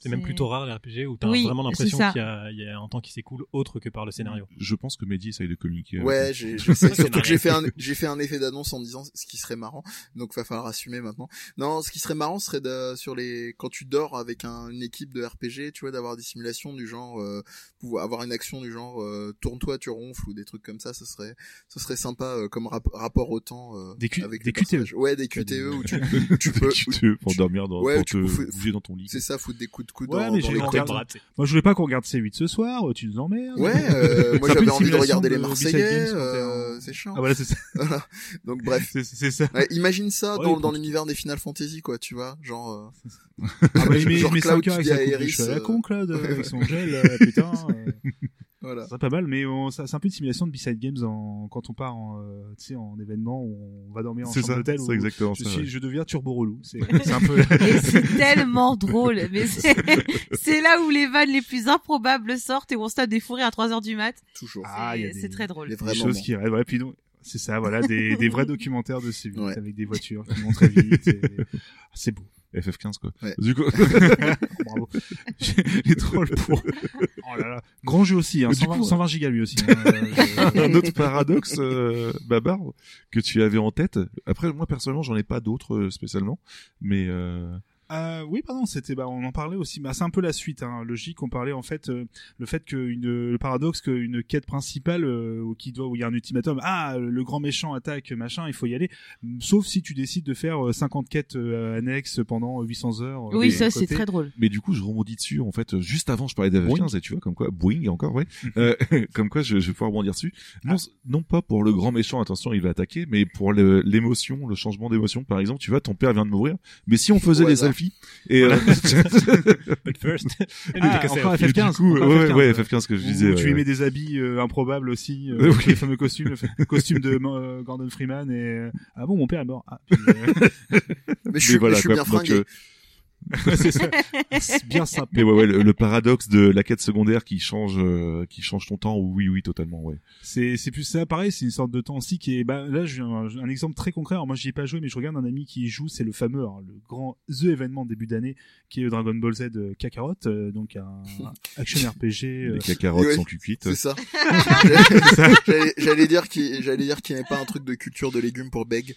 C'est même plutôt rare les RPG où t'as Oui, vraiment l'impression qu'il y a, il y a un temps qui s'écoule autre que par le scénario. Je pense que Mehdi essaye de communiquer. Ouais, j'essaie- surtout que j'ai fait un, j'ai fait un effet d'annonce en disant ce qui serait marrant. Donc, va falloir assumer maintenant. Non, ce qui serait marrant serait de, sur les, quand tu dors avec un- une équipe de RPG, tu vois, d'avoir des simulations du genre, euh, pouvoir avoir une action du genre, euh, tourne-toi, tu ronfles ou des trucs comme ça. Ce serait, ce serait sympa euh, comme rap- rapport au temps euh, Des Q- avec des QTE. Ouais, des QTE où tu, tu peux, Tu te- pour dormir dans, Ouais, pour tu te fou- bouger dans ton lit. c'est ça, foutre des coups de coude Ouais, dans, mais dans j'ai les sais. Moi je voulais pas qu'on regarde C8 ce soir, euh, tu nous emmerdes. Ouais, euh, moi j'avais envie de regarder les de Marseillais, quand t'es euh, c'est chiant. Ah voilà, c'est ça. Voilà. Donc bref. C'est ça. Ouais, imagine ça Ouais, dans, dans l'univers des Final Fantasy, quoi, tu vois, genre. euh, Ah bah, mais, Genre mais Cloud 5 heures avec qui dit à de Iris, cheveux à la con, euh, avec son gel, euh, putain. Voilà. c'est pas mal, mais on- ça- c'est un peu une simulation de B-Side Games en, quand on part en, euh, tu sais, en événement où on va dormir en C'est chambre ça, d'hôtel. c'est exactement Je, ça. suis, ouais. je deviens turbo relou. C'est c'est un peu. Et c'est tellement drôle. Mais c'est, c'est là où les vannes les plus improbables sortent et où on se tape des fourrés à 3 heures du mat. Toujours. Ah, il y a C'est- des- très drôle. Les des vrais choses moments. qui restent. Ouais, puis non, c'est ça, voilà, des, des vrais documentaires de C8 Ouais. avec des voitures qui vont très vite. et- C'est beau. FF15 quoi. Ouais. Du coup, Bravo. Les trolls pour. Oh là là. Grand jeu aussi, hein, Mais du 120, coup- 120 gigas lui aussi. hein, euh, je- un autre paradoxe, euh, Babar, que tu avais en tête. Après, moi personnellement, j'en ai pas d'autres euh, spécialement, mais euh, Euh, oui, pardon, c'était, bah, on en parlait aussi, mais c'est un peu la suite, hein, logique. On parlait en fait euh, le fait que une, le paradoxe qu'une quête principale euh, où qui doit où il y a un ultimatum, ah le grand méchant attaque machin, il faut y aller. Sauf si tu décides de faire euh, 50 quêtes euh, annexes pendant 800 heures. euh, Oui, de ça c'est très drôle. mais du coup, je rebondis dessus. En fait, juste avant, je parlais d'FF15 et tu vois, comme quoi, Boeing encore, ouais, euh, comme quoi, je, je vais pouvoir rebondir dessus. Non, c- non pas pour le grand méchant, attention, il va attaquer, mais pour l'émotion, le changement d'émotion. Par exemple, tu vois, ton père vient de mourir, mais si on faisait Au les et euh, But first, Ah, encore et du FF15. coup, encore ouais, FF15, ouais, FF15 que je Où disais. tu ouais. lui mets des habits euh, improbables aussi, euh, oui. les fameux costumes, le fa- costume de euh, Gordon Freeman et ah bon mon père est mort. Ah, puis, euh, Mais je suis, voilà, mais je suis quoi. bien Donc, fringué. C'est ça. C'est bien sympa. Mais ouais, ouais, le, le paradoxe de la quête secondaire qui change, euh, qui change ton temps, oui, oui, totalement, ouais. C'est c'est plus ça, pareil, c'est une sorte de temps aussi qui est. Bah, là, j'ai un, exemple très concret. Alors moi, j'y ai pas joué, mais je regarde un ami qui y joue. C'est le fameux, le grand the événement début d'année, qui est Dragon Ball Z euh, Kakarot, euh, donc un action RPG. euh, Les cacarottes ouais, sont cuites. C'est ça. J'allais- J'allais dire qu'il, j'allais dire qu'il n'y avait pas un truc de culture de légumes pour Beg.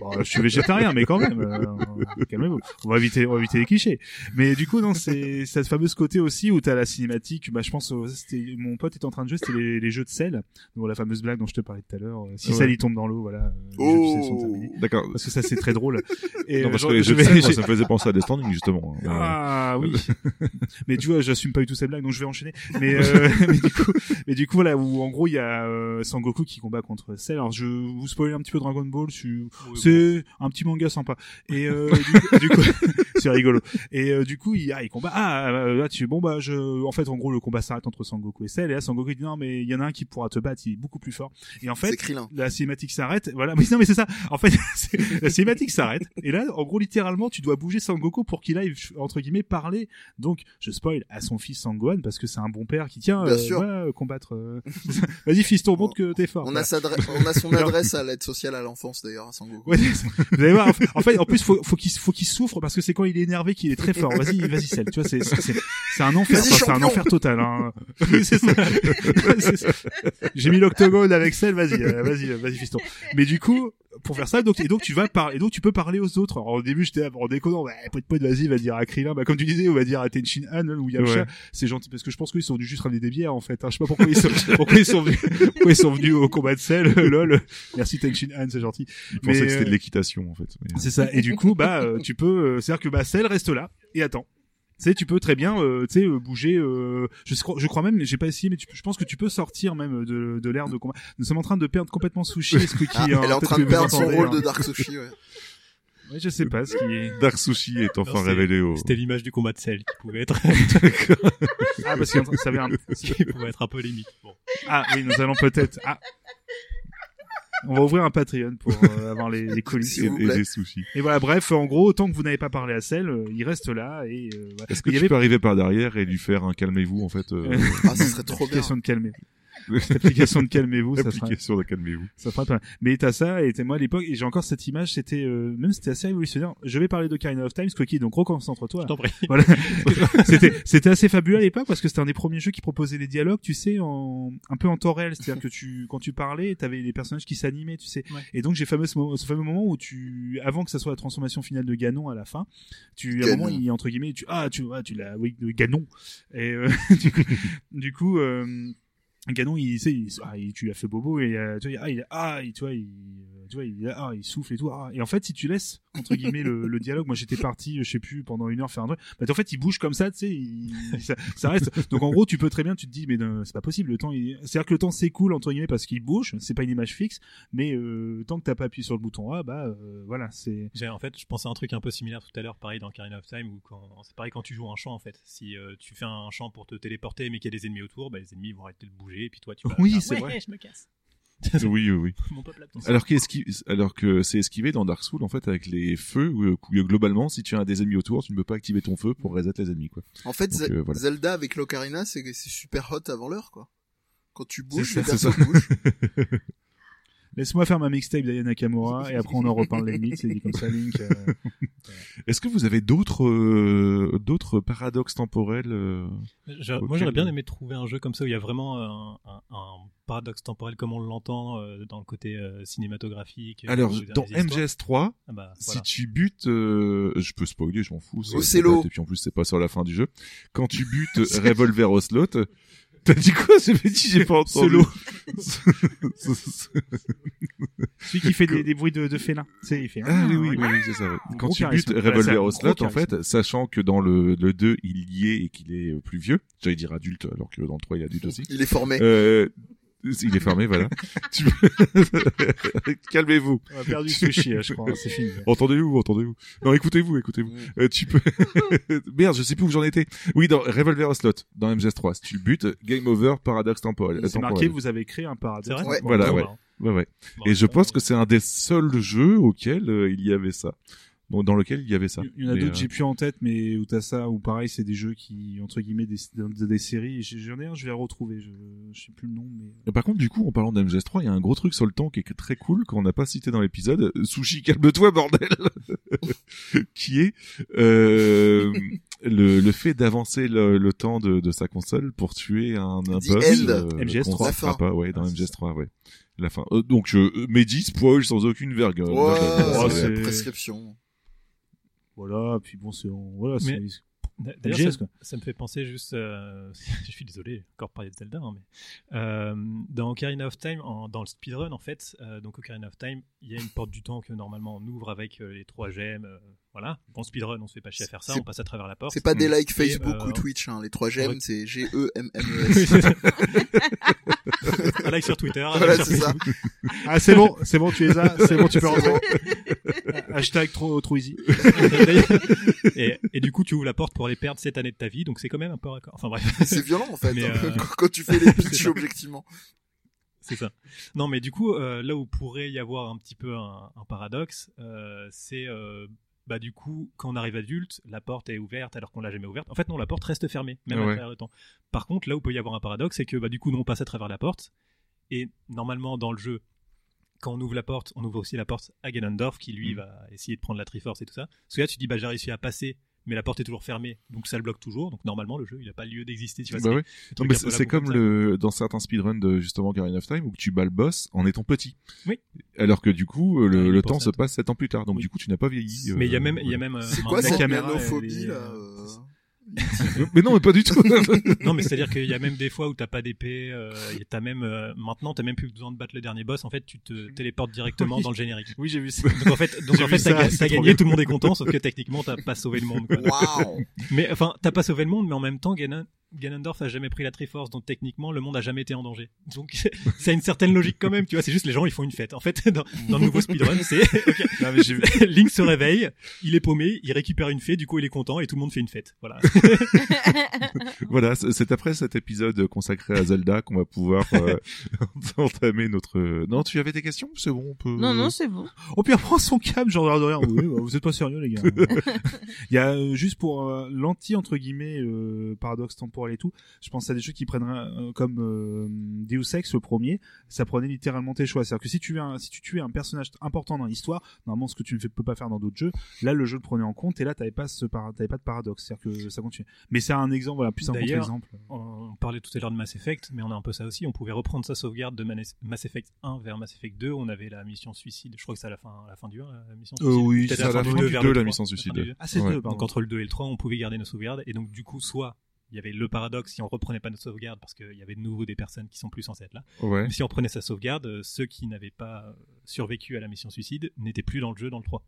Bon, je suis végétarien, mais quand même, euh, calmez-vous. On va éviter, on va éviter les clichés. Mais du coup, non, c'est cette fameuse côté aussi où t'as la cinématique. Bah, je pense, au- c'était mon pote était en train de jouer, c'était les, les jeux de sel, donc la fameuse blague dont je te parlais tout à l'heure. euh, Si Ouais. sel il tombe dans l'eau, voilà. euh, sel Oh. D'accord. Parce que ça, c'est très drôle. Et Non, euh, parce genre, que les je jeux de moi, j'ai- ça me faisait penser à Death Stranding, justement. Euh, ah oui. mais tu vois, j'assume pas du tout ces blagues, donc je vais enchaîner. Mais, euh, mais du coup, mais du coup voilà, où en gros il y a euh, Sangoku qui combat contre Cell. Alors je vous spoiler un petit peu Dragon Ball, je- c'est un petit manga sympa. Et euh, du coup, c'est rigolo. Et euh, du coup il, ah, il combat. Ah euh, là tu bon bah je, en fait en gros le combat s'arrête entre Sangoku et Cell. Et là Sangoku il dit non mais il y en a un qui pourra te battre, il est beaucoup plus fort. Et en fait la cinématique s'arrête. Voilà, mais non, mais c'est ça. En fait, la cinématique s'arrête. Et là, en gros, littéralement, tu dois bouger Sangoku pour qu'il aille entre guillemets parler. Donc, je spoil à son fils Sangohan parce que c'est un bon père qui tient Bien euh, sûr. ouais, combattre. euh, Vas-y, fiston, montre que t'es fort. On Voilà. a, sa dre- on a son adresse à l'aide sociale à l'enfance d'ailleurs à Sangoku. Ouais, vous allez voir. en fait- En plus, faut, faut qu'il faut qu'il souffre parce que c'est quand il est énervé qu'il est très fort. Vas-y, vas-y, Cell. Tu vois, c'est c'est c'est- un enfer. Quoi, C'est un enfer total. Hein. Oui, c'est ça. J'ai mis l'octogone avec Cell. Vas-y, euh, vas-y, vas-y, fiston. Mais du coup, pour faire ça, donc et donc tu vas parler, et donc tu peux parler aux autres. Alors, au début, j'étais en déconnant. Bah, pote pote, vas-y, va dire à Krillin. Bah, comme tu disais, on va dire à Tenshin Han ou Yamcha. Ouais. C'est gentil parce que je pense qu'ils sont venus juste ramener des bières en fait. Hein. Je sais pas pourquoi ils sont, pourquoi ils sont venus, pourquoi ils sont venus au combat de Cell. Lol. Merci Tenshin Han, c'est gentil. Pensaient Mais, que c'était euh, de l'équitation, en fait. C'est ça. Et du coup, bah, euh, tu peux, euh, c'est-à-dire que bah, Cell reste là et attend. Sais, tu peux très bien, euh, tu sais, euh, bouger. euh, je, crois- je crois même, j'ai pas essayé, mais tu, peux- je pense que tu peux sortir même de, de l'ère de combat. Nous sommes en train de perdre complètement Sushi et Squeaky. Ah, hein, elle est en train que de perdre son rôle hein. de Dark Sushi, ouais. Ouais, je sais pas ce qui est. Dark Sushi est enfin Non, révélé au... C'était l'image du combat de Cell qui pouvait être, Ah, parce que ça avait un... qui pouvait être un peu limite. Bon. Ah oui, nous allons peut-être. Ah. On va ouvrir un Patreon pour euh, avoir les, les coulisses. Et, des sushis. Et voilà, bref, en gros, tant que vous n'avez pas parlé à Cell, euh, il reste là et euh, voilà. Est-ce que il tu avait peux arriver par derrière et lui faire un calmez-vous en fait euh, Ah, ça serait trop bien. l'application de calmer. L'application de calmez-vous, L'application de calmez-vous. ça fera pas. Mais t'as ça et t'es moi à l'époque et j'ai encore cette image. C'était euh, même c'était assez révolutionnaire. Je vais parler de Karina of Time, Squeaky, donc reconcentre-toi. Je t'en prie. Voilà. c'était c'était assez fabuleux à l'époque parce que c'était un des premiers jeux qui proposait des dialogues, tu sais, en un peu en temps réel, c'est-à-dire que tu quand tu parlais, t'avais des personnages qui s'animaient, tu sais. Ouais. Et donc j'ai fameux ce, mo- ce fameux moment où tu avant que ça soit la transformation finale de Ganon à la fin, tu à un moment il entre guillemets tu ah tu ah, tu l'as oui de Ganon et euh, du coup du coup euh, Ganon, il, tu sais, il, ah, il- tu lui as fait bobo et euh, tu vois, ah, il, ah, il- tu vois, il, euh, tu vois, il, ah, il souffle et tout. Ah. Et en fait, si tu laisses entre guillemets le, le dialogue, moi j'étais parti, je sais plus, pendant une heure faire un truc. Bah, en fait, il bouge comme ça, tu sais, il- ça, ça reste. Donc en gros, tu peux très bien, tu te dis, mais c'est pas possible. Le temps, il... c'est-à-dire que le temps s'écoule entre guillemets parce qu'il bouge. C'est pas une image fixe, mais euh, tant que t'as pas appuyé sur le bouton A, bah euh, voilà, c'est. En fait, je pensais à un truc un peu similaire tout à l'heure, pareil dans Karina of Time, où c'est pareil quand tu joues un champ, en fait. Si euh, tu fais un champ pour te téléporter, mais qu'il y a des ennemis autour, bah, les ennemis vont arrêter de bouger, et puis toi, tu vas. Oui, c'est ouais, vrai. je me casse. Oui, oui, oui. Mon peuple attend. Alors, que c'est esquivé dans Dark Souls en fait avec les feux où, où, globalement si tu as des ennemis autour tu ne peux pas activer ton feu pour reset les ennemis quoi. En fait, Donc, euh, voilà. Zelda avec l'Ocarina, c'est c'est super hot avant l'heure, quoi. Quand tu bouges, les personnes bougent. Laisse-moi faire ma mixtape d'Aya Nakamura et après on en reparle les mythes. C'est dit comme ça, Link. euh, Est-ce que vous avez d'autres euh, d'autres paradoxes temporels euh, Je-. Moi, j'aurais bien aimé trouver un jeu comme ça où il y a vraiment un, un- un paradoxe temporel comme on l'entend euh, dans le côté euh, cinématographique. euh, Alors dans des histoires. MGS3 Ah bah, Si voilà. tu butes, euh, je peux spoiler, je m'en fous. c'est- Et puis en plus, c'est pas sur la fin du jeu. Quand tu butes Revolver Ocelot, t'as dit quoi J'ai dit, j'ai pas entendu. Celui qui fait des, des bruits de, de félin. Sais, il fait. ah oui, oui, oui, c'est ça. ouais. Quand tu butes c'est Revolver gros Ocelot, en fait, sachant que dans le, le 2, il y est et qu'il est plus vieux, j'allais dire adulte, alors que dans le 3, il est adulte aussi. Il est formé. Euh, il est fermé, voilà. Tu- Calmez-vous. On a perdu Sushi, je crois. C'est fini. Entendez-vous, entendez-vous. Non, écoutez-vous, écoutez-vous. Euh, tu peux. Merde, je sais plus où j'en étais. Oui, dans Revolver Ocelot, dans MGS3, si tu le butes, game over, paradoxe temporel. C'est marqué, vous avez créé un paradoxe. C'est vrai Ouais. Voilà, ouais. bah, Ouais, ouais. bon, Et je pense que c'est un des seuls jeux auxquels euh, il y avait ça. Dans lequel il y avait ça. Il y en a d'autres, euh, j'ai plus en tête, mais où t'as ça, ou pareil, c'est des jeux qui, entre guillemets, des, des, des séries. J'en ai un, je vais le retrouver. Je, je sais plus le nom, mais. Et Par contre, du coup, en parlant d'MGS3, il y a un gros truc sur le temps qui est très cool qu'on n'a pas cité dans l'épisode. Sushi, calme-toi, bordel Qui est euh, le, le fait d'avancer le, le temps de, de sa console pour tuer un, un The boss. euh, MGS3. qu'on La fera fin. pas, ouais, dans Ah, c'est MGS3, ouais. La fin. Euh, donc, je, Mehdi spoil sans aucune vergogne. Ouais, Oh, c'est- prescription. Voilà, puis bon, c'est, voilà, c'est, Mais- D'ailleurs, ça, quoi. ça me fait penser juste, euh, je suis désolé, encore parler de Zelda, hein, mais euh, dans Ocarina of Time, en- dans le speedrun en fait, euh, donc Ocarina of Time, il y a une porte du temps que normalement on ouvre avec euh, les trois gemmes, euh, voilà. Bon speedrun, on se fait pas chier à faire ça, C'est- on passe à travers la porte. C'est pas des Mm. likes Facebook euh, ou Twitch, hein. Les trois gemmes, c'est Oui, G-E-M-M-E-S. c'est ça. Un like sur Twitter, un Voilà, like sur c'est ça. Ah, c'est bon, c'est bon, tu les as, c'est bon, tu peux C'est rentrer. bon. Hashtag trop, trop easy. et, et du coup, tu ouvres la porte pour aller perdre cette année de ta vie, donc c'est quand même un peu raccord. Enfin bref. C'est violent, en fait, Mais, hein, euh, quand- tu fais les pitchs ça. objectivement. C'est ça. Non, mais du coup, euh, là où pourrait y avoir un petit peu un, un paradoxe, euh, c'est euh, bah du coup, quand on arrive adulte, la porte est ouverte alors qu'on l'a jamais ouverte. En fait, non, la porte reste fermée, même Ah à ouais. travers le temps. Par contre, là où peut y avoir un paradoxe, c'est que bah du coup, nous on passe à travers la porte, et normalement dans le jeu, quand on ouvre la porte, on ouvre aussi la porte à Ganondorf qui lui Mm. va essayer de prendre la Triforce et tout ça. Parce que là, tu dis bah j'ai réussi à passer. Mais la porte est toujours fermée, donc ça le bloque toujours. Donc normalement, le jeu, il a pas lieu d'exister. Tu vois, Bah c'est un c'est comme le dans certains speedruns de justement Karina of Time où tu bats le boss en étant petit. Oui. Alors que du coup euh, le, temps se passe sept ans plus tard. Donc Oui. du coup tu n'as pas vieilli. Mais il y a euh, même, il y a même. euh, C'est quoi la cette est, là mais non, mais pas du tout. non, mais c'est-à-dire qu'il y a même des fois où t'as pas d'épée. Euh, et t'as même euh, maintenant t'as même plus besoin de battre le dernier boss. En fait, tu te téléportes directement Oui. dans le générique. Oui, j'ai vu ça. Donc en fait, donc en fait, ça, t'as, t'as gagné, tout le monde est content, sauf que techniquement t'as pas sauvé le monde. Quoi. Mais enfin, t'as pas sauvé le monde, mais en même temps, Ganon- Ganondorf a jamais pris la Triforce, donc techniquement le monde a jamais été en danger. Donc ça a une certaine logique quand même, tu vois. C'est juste les gens ils font une fête. En fait, dans, dans le nouveau speedrun, c'est ok, Non, mais j'ai vu. Link se réveille, il est paumé, il récupère une fée, du coup il est content et tout le monde fait une fête. Voilà. voilà, c'est c'est après cet épisode consacré à Zelda qu'on va pouvoir euh, entamer notre. Non, tu avais des questions C'est bon, on peut. Non, non, c'est bon. Oh, puis elle prend son câble, genre de rien. Oui, bah, vous êtes pas sérieux, les gars. Il y a euh, juste pour euh, l'anti entre guillemets euh, paradoxe temporel et tout. Je pense à des jeux qui prendraient euh, comme euh, Deus Ex le premier. Ça prenait littéralement tes choix. C'est-à-dire que si tu un, si tu tuais un personnage important dans l'histoire, normalement ce que tu ne fais- peux pas faire dans d'autres jeux, là le jeu le prenait en compte et là t'avais pas ce t'avais pas de paradoxe. C'est-à-dire que ça continue. Mais c'est un exemple, voilà, plus un contre-exemple. On parlait tout à l'heure de Mass Effect, mais on a un peu ça aussi. On pouvait reprendre sa sauvegarde de Mass Effect 1 vers Mass Effect 2. On avait la mission suicide. Je crois que c'est à la fin, à la fin du 1, la mission Euh, suicide. oui, c'est à la fin du vers 2, le la 3. mission suicide. Ah, c'est Ouais. deux, pardon. Donc entre le 2 et le 3, on pouvait garder nos sauvegardes. Et donc du coup, soit il y avait le paradoxe si on reprenait pas notre sauvegarde parce qu'il y avait de nouveau des personnes qui sont plus censées être là. Ouais. Mais si on prenait sa sauvegarde, euh, ceux qui n'avaient pas euh, survécu à la mission suicide n'étaient plus dans le jeu dans le 3.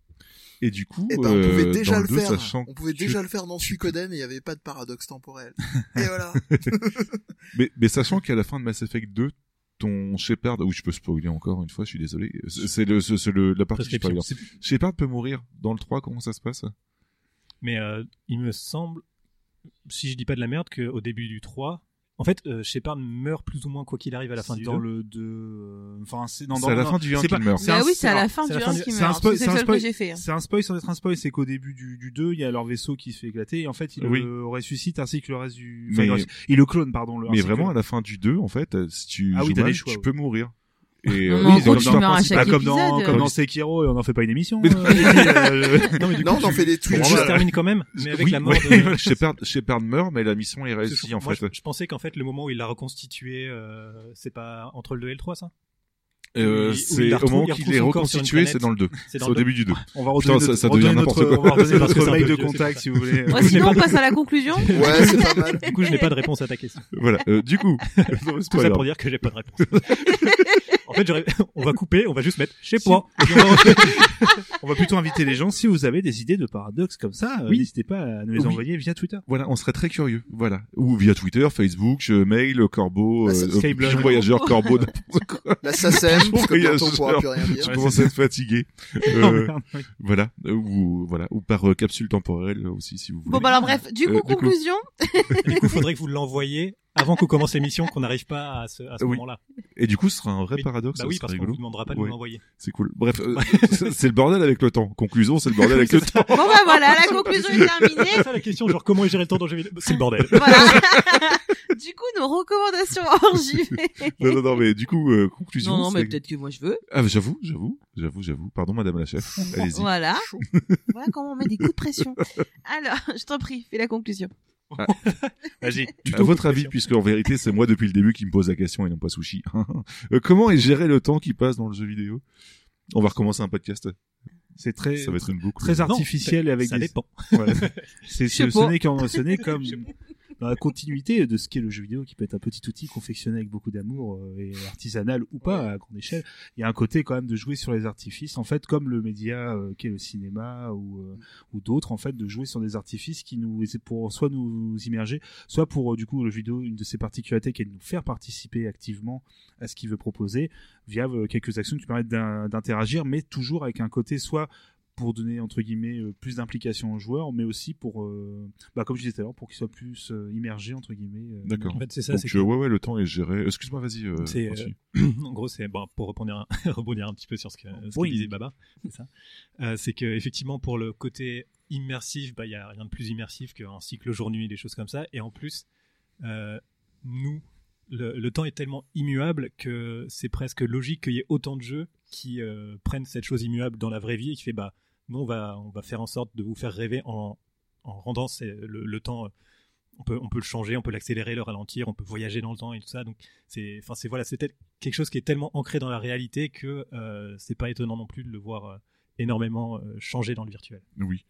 Et du coup, Eh ben, on pouvait euh, déjà le le 2, faire. sachant On pouvait déjà le faire dans Suikoden et il n'y avait pas de paradoxe temporel. et voilà. Mais, mais sachant qu'à la fin de Mass Effect 2, ton Shepard, oui, je peux spoiler encore une fois, je suis désolé. C'est le, le, la partie spoiler. Shepard peut mourir dans le 3, comment ça se passe? Mais euh, il me semble, si je dis pas de la merde, qu'au début du 3, en fait, euh, Shepard meurt plus ou moins quoi qu'il arrive à la fin du dans 2. le 2 euh, enfin c'est dans, dans- à la non, fin du 1 c'est qu'il pas- meurt. c'est Bah oui, c'est à la fin du la fin 1 du- qui c'est un meurt. spoil- C'est un le seul que spoil- j'ai fait. hein. C'est un spoil sans être un spoil, c'est qu'au début du, du 2, il y a leur vaisseau qui se fait éclater et en fait il Oui. le ressuscite ainsi que le reste du. enfin, Mais- il, le, clone, pardon. Le, Mais que vraiment, le- à la fin du 2, en fait, si tu Ah oui, joues t'as mal, des choix, tu ouais. peux mourir. Et euh, en oui, gros, dans principale- chaque Bah, comme dans, comme dans Sekiro et on n'en fait pas une émission. euh, euh, Non, mais du Non, coup, t'en tu- fais des tweets. Voilà. se termine quand même, mais avec Oui, la mort oui, de... Shepard, Shepard meurt, mais la mission est réussie, en moi, fait. je, je pensais qu'en fait, le moment où il l'a reconstitué, euh, c'est pas entre le 2 et le 3, ça? Euh, c'est au moment il qu'il est reconstitué, c'est dans le 2. C'est dans au le 2. début du 2. on va Putain, ça- ça on devient n'importe notre, quoi. on va redonner notre mail peu de contact si vous voulez. Ouais, sinon, on passe à la conclusion. Ouais, c'est pas mal. Du coup, je n'ai pas de réponse à ta question. Voilà. Euh, du coup, Tout ça pour dire que j'ai pas de réponse. En fait, j'aurais- on va couper, on va juste mettre. Et puis on va plutôt inviter les gens si vous avez des idées de paradoxes comme ça, euh, Oui. n'hésitez pas à nous les Oui. envoyer via Twitter. Voilà, on serait très curieux. Voilà. Ou via Twitter, Facebook, je mail, Corbeau, Bah, euh, euh. Pigeon Voyageur, Corbeau, n'importe quoi. La SACEM, parce que bientôt on pourra Voyageur. plus rien dire. Je commence à être fatigué. Oh, Euh, merde, oui. voilà. Ou, voilà. Ou par euh, capsule temporelle aussi, si vous voulez. Bon, bah alors bref, du Euh, du coup. conclusion. Du coup, faudrait que vous l'envoyiez avant qu'on commence l'émission, qu'on n'arrive pas à ce, à ce Oui. moment-là. Et du coup, ce sera un vrai Mais- paradoxe. Bah oui, parce qu'on vous demandera pas de Ouais. nous l'envoyer. C'est cool. Bref, euh, c'est le bordel avec le temps. Conclusion, c'est le bordel avec le temps. Bon, bah voilà, la conclusion est terminée. C'est ça la question, genre comment gérer le temps dans le jeu vidéo? C'est le bordel. Voilà. du coup, nos recommandations hors JV. Non, non, non, mais du coup, euh, conclusion. Non, non, mais peut-être que moi je veux. Ah, j'avoue, j'avoue, j'avoue, j'avoue. Pardon, madame la chef. Allez-y. Voilà. voilà comment on met des coups de pression. Alors, je t'en prie, fais la conclusion. Vas-y. À votre avis, puisque en vérité, c'est moi depuis le début qui me pose la question et non pas Sushi. Euh, comment est géré le temps qui passe dans le jeu vidéo? On va recommencer un podcast. C'est très, Ça va être une boucle. très Non, artificiel et avec ça des, dépend. Voilà. C'est, ce, ce n'est qu'en- ce n'est comme dans la continuité de ce qu'est le jeu vidéo, qui peut être un petit outil confectionné avec beaucoup d'amour euh, et artisanal ou pas à grande échelle. Il y a un côté quand même de jouer sur les artifices, en fait, comme le média euh, qu'est le cinéma ou euh, ou d'autres, en fait, de jouer sur des artifices qui nous c'est pour soit nous immerger, soit pour euh, du coup le jeu vidéo une de ses particularités qui est de nous faire participer activement à ce qu'il veut proposer via euh, quelques actions qui permettent d'in- d'interagir, mais toujours avec un côté soit pour donner entre guillemets euh, plus d'implication aux joueurs, mais aussi pour, euh, bah, comme je disais tout à l'heure, pour qu'ils soient plus euh, immergés entre guillemets. euh, D'accord. En fait, c'est ça. Donc, c'est je- ouais, ouais, le temps est géré. Excuse-moi, vas-y. Euh, en gros, c'est bon, pour rebondir un, rebondir un petit peu sur ce que, ce que disait Baba, c'est ça. Euh, c'est que effectivement pour le côté immersif, bah il y a rien de plus immersif qu'un cycle jour-nuit, des choses comme ça. Et en plus, euh, nous, le, le temps est tellement immuable que c'est presque logique qu'il y ait autant de jeux qui euh, prennent cette chose immuable dans la vraie vie et qui fait bah nous on va on va faire en sorte de vous faire rêver en, en rendant le, temps euh, on peut on peut le changer on peut l'accélérer le ralentir on peut voyager dans le temps et tout ça. Donc c'est enfin c'est voilà c'est quelque chose qui est tellement ancré dans la réalité que euh, c'est pas étonnant non plus de le voir euh, énormément euh, changé dans le virtuel. Oui.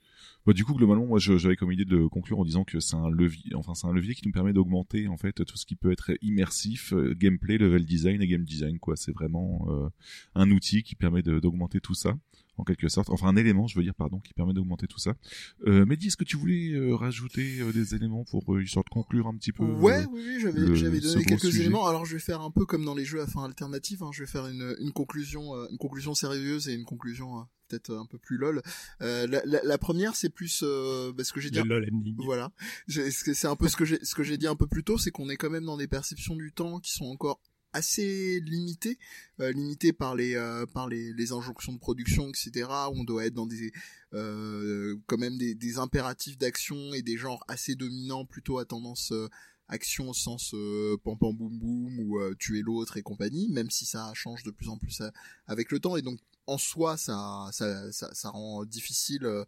Bah, du coup, globalement, moi, j'avais comme idée de conclure en disant que c'est un levier, enfin, c'est un levier qui nous permet d'augmenter, en fait, tout ce qui peut être immersif, euh, gameplay, level design et game design, quoi. C'est vraiment euh, un outil qui permet d'augmenter tout ça, en quelque sorte. Enfin, un élément, je veux dire, pardon, qui permet d'augmenter tout ça. Euh, Mehdi, est-ce que tu voulais euh, rajouter euh, des éléments pour, euh, histoire de conclure un petit peu Ouais, euh, oui, oui, j'avais, le- j'avais donné quelques sujet? éléments. Alors, je vais faire un peu comme dans les jeux à fin alternative. Hein. Je vais faire une, une conclusion, euh, une conclusion sérieuse et une conclusion euh, peut-être un peu plus lol. Euh, la, la, la première, c'est plus euh, bah, ce que j'ai dit. LOL ending. Voilà. C'est un peu ce que j'ai, ce que j'ai dit un peu plus tôt, c'est qu'on est quand même dans des perceptions du temps qui sont encore assez limitées, euh, limitées par les euh, par les, les injonctions de production, etc. On doit être dans des euh, quand même des, des impératifs d'action et des genres assez dominants, plutôt à tendance euh, action au sens euh, pam pam boum boum ou euh, tuer l'autre et compagnie, même si ça change de plus en plus avec le temps et donc en soi ça ça ça, ça rend difficile euh,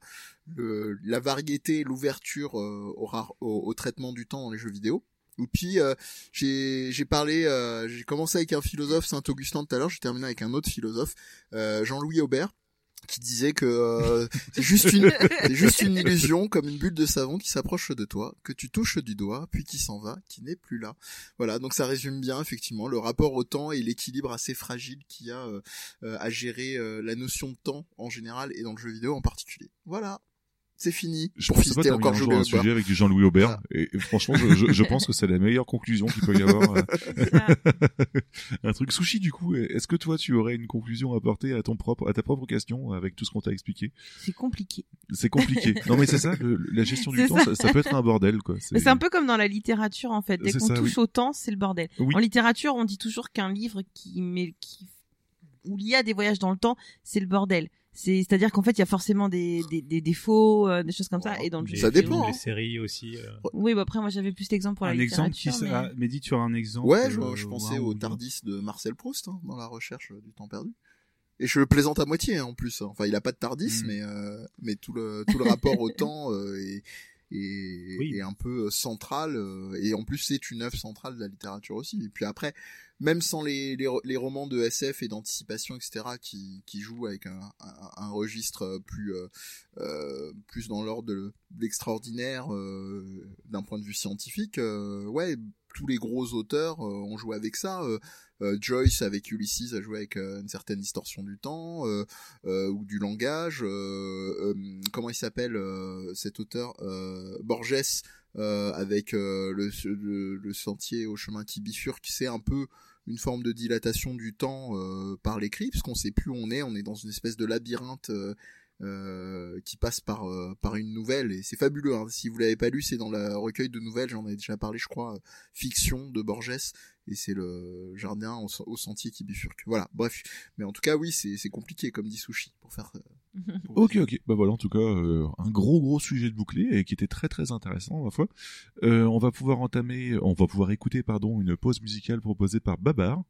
le, la variété, l'ouverture euh, au, au traitement du temps dans les jeux vidéo. Et puis euh, j'ai j'ai parlé, euh, j'ai commencé avec un philosophe Saint-Augustin tout à l'heure, j'ai terminé avec un autre philosophe, euh, Jean-Louis Aubert, qui disait que euh, c'est juste une c'est juste une illusion comme une bulle de savon qui s'approche de toi, que tu touches du doigt, puis qui s'en va, qui n'est plus là. Voilà, donc ça résume bien effectivement le rapport au temps et l'équilibre assez fragile qu'il y a euh, euh, à gérer la notion de temps en général et dans le jeu vidéo en particulier. Voilà, c'est fini. Je pensais pas encore un jour Jean-Louis un sujet avec du Jean-Louis Aubert. Et, franchement, je, je, je pense que c'est la meilleure conclusion qu'il peut y avoir. euh, un truc sushi du coup. Est-ce que toi tu aurais une conclusion à apporter à ton propre, à ta propre question avec tout ce qu'on t'a expliqué? C'est compliqué. C'est compliqué. non mais c'est ça, le- la gestion du temps, ça. peut être un bordel quoi. Mais C'est un peu comme dans la littérature en fait. Dès qu'on touche oui. au temps, c'est le bordel. Oui. En littérature, on dit toujours qu'un livre qui met qui où il y a des voyages dans le temps, c'est le bordel. C'est c'est-à-dire qu'en fait, il y a forcément des des, des défauts, euh, des choses comme ça. Et dans le jeu Ça dépend, hein. Les séries aussi. euh, Oui, bah après moi j'avais plus l'exemple pour la un exemple qui littérature. sera... mais- Mehdi, tu as un exemple Ouais, je, euh, je pensais au Tardis de Marcel Proust hein, dans la recherche du temps perdu. Et je le plaisante à moitié hein, en plus. Enfin, il a pas de Tardis, Mm. mais euh, mais tout le tout le rapport au temps euh, Oui. est un peu central. euh, et en plus, c'est une œuvre centrale de la littérature aussi. Et puis après, même sans les les, les romans de SF et d'anticipation, etc., qui qui jouent avec un, un, un registre plus euh, euh, plus dans l'ordre de l'extraordinaire euh, d'un point de vue scientifique, euh, ouais, tous les gros auteurs euh, ont joué avec ça. euh, euh, Joyce avec Ulysses a joué avec une certaine distorsion du temps ou du langage. comment il s'appelle cet auteur Borges avec le, sentier au chemin qui bifurque. C'est un peu une forme de dilatation du temps euh, par l'écrit, puisqu'on sait plus où on est. On est dans une espèce de labyrinthe. Euh, qui passe par euh, par une nouvelle et c'est fabuleux hein. si vous l'avez pas lu c'est dans le recueil de nouvelles j'en ai déjà parlé je crois euh, fiction de Borges et c'est le jardin au, au sentier qui bifurque voilà bref mais en tout cas oui c'est c'est compliqué comme dit Sushi pour faire euh, pour Ok, ok. Bah voilà, en tout cas, euh, un gros gros sujet de bouclé et qui était très très intéressant, ma foi. Euh, on va pouvoir entamer, on va pouvoir écouter, pardon, une pause musicale proposée par Babar.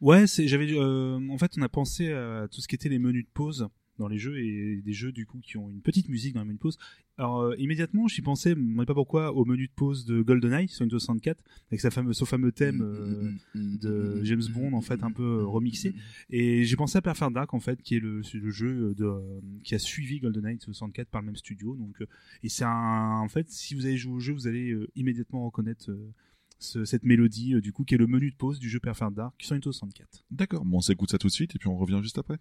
Ouais, c'est j'avais euh, en fait on a pensé à tout ce qui était les menus de pause dans les jeux et des jeux du coup qui ont une petite musique dans les menus de pause. Alors euh, immédiatement, j'y pensais, je ne sais pas pourquoi, au menu de pause de GoldenEye sur une 64 avec sa fameuse, son fameux thème euh, de James Bond en fait un peu euh, remixé. Et j'ai pensé à Perfect Dark en fait qui est le, le jeu de euh, qui a suivi GoldenEye 64 par le même studio. Donc euh, et c'est un en fait si vous avez joué au jeu, vous allez euh, immédiatement reconnaître euh, ce- cette mélodie euh, du coup qui est le menu de pause du jeu Perfect Dark sur une 64. D'accord, bon, on s'écoute ça tout de suite et puis on revient juste après.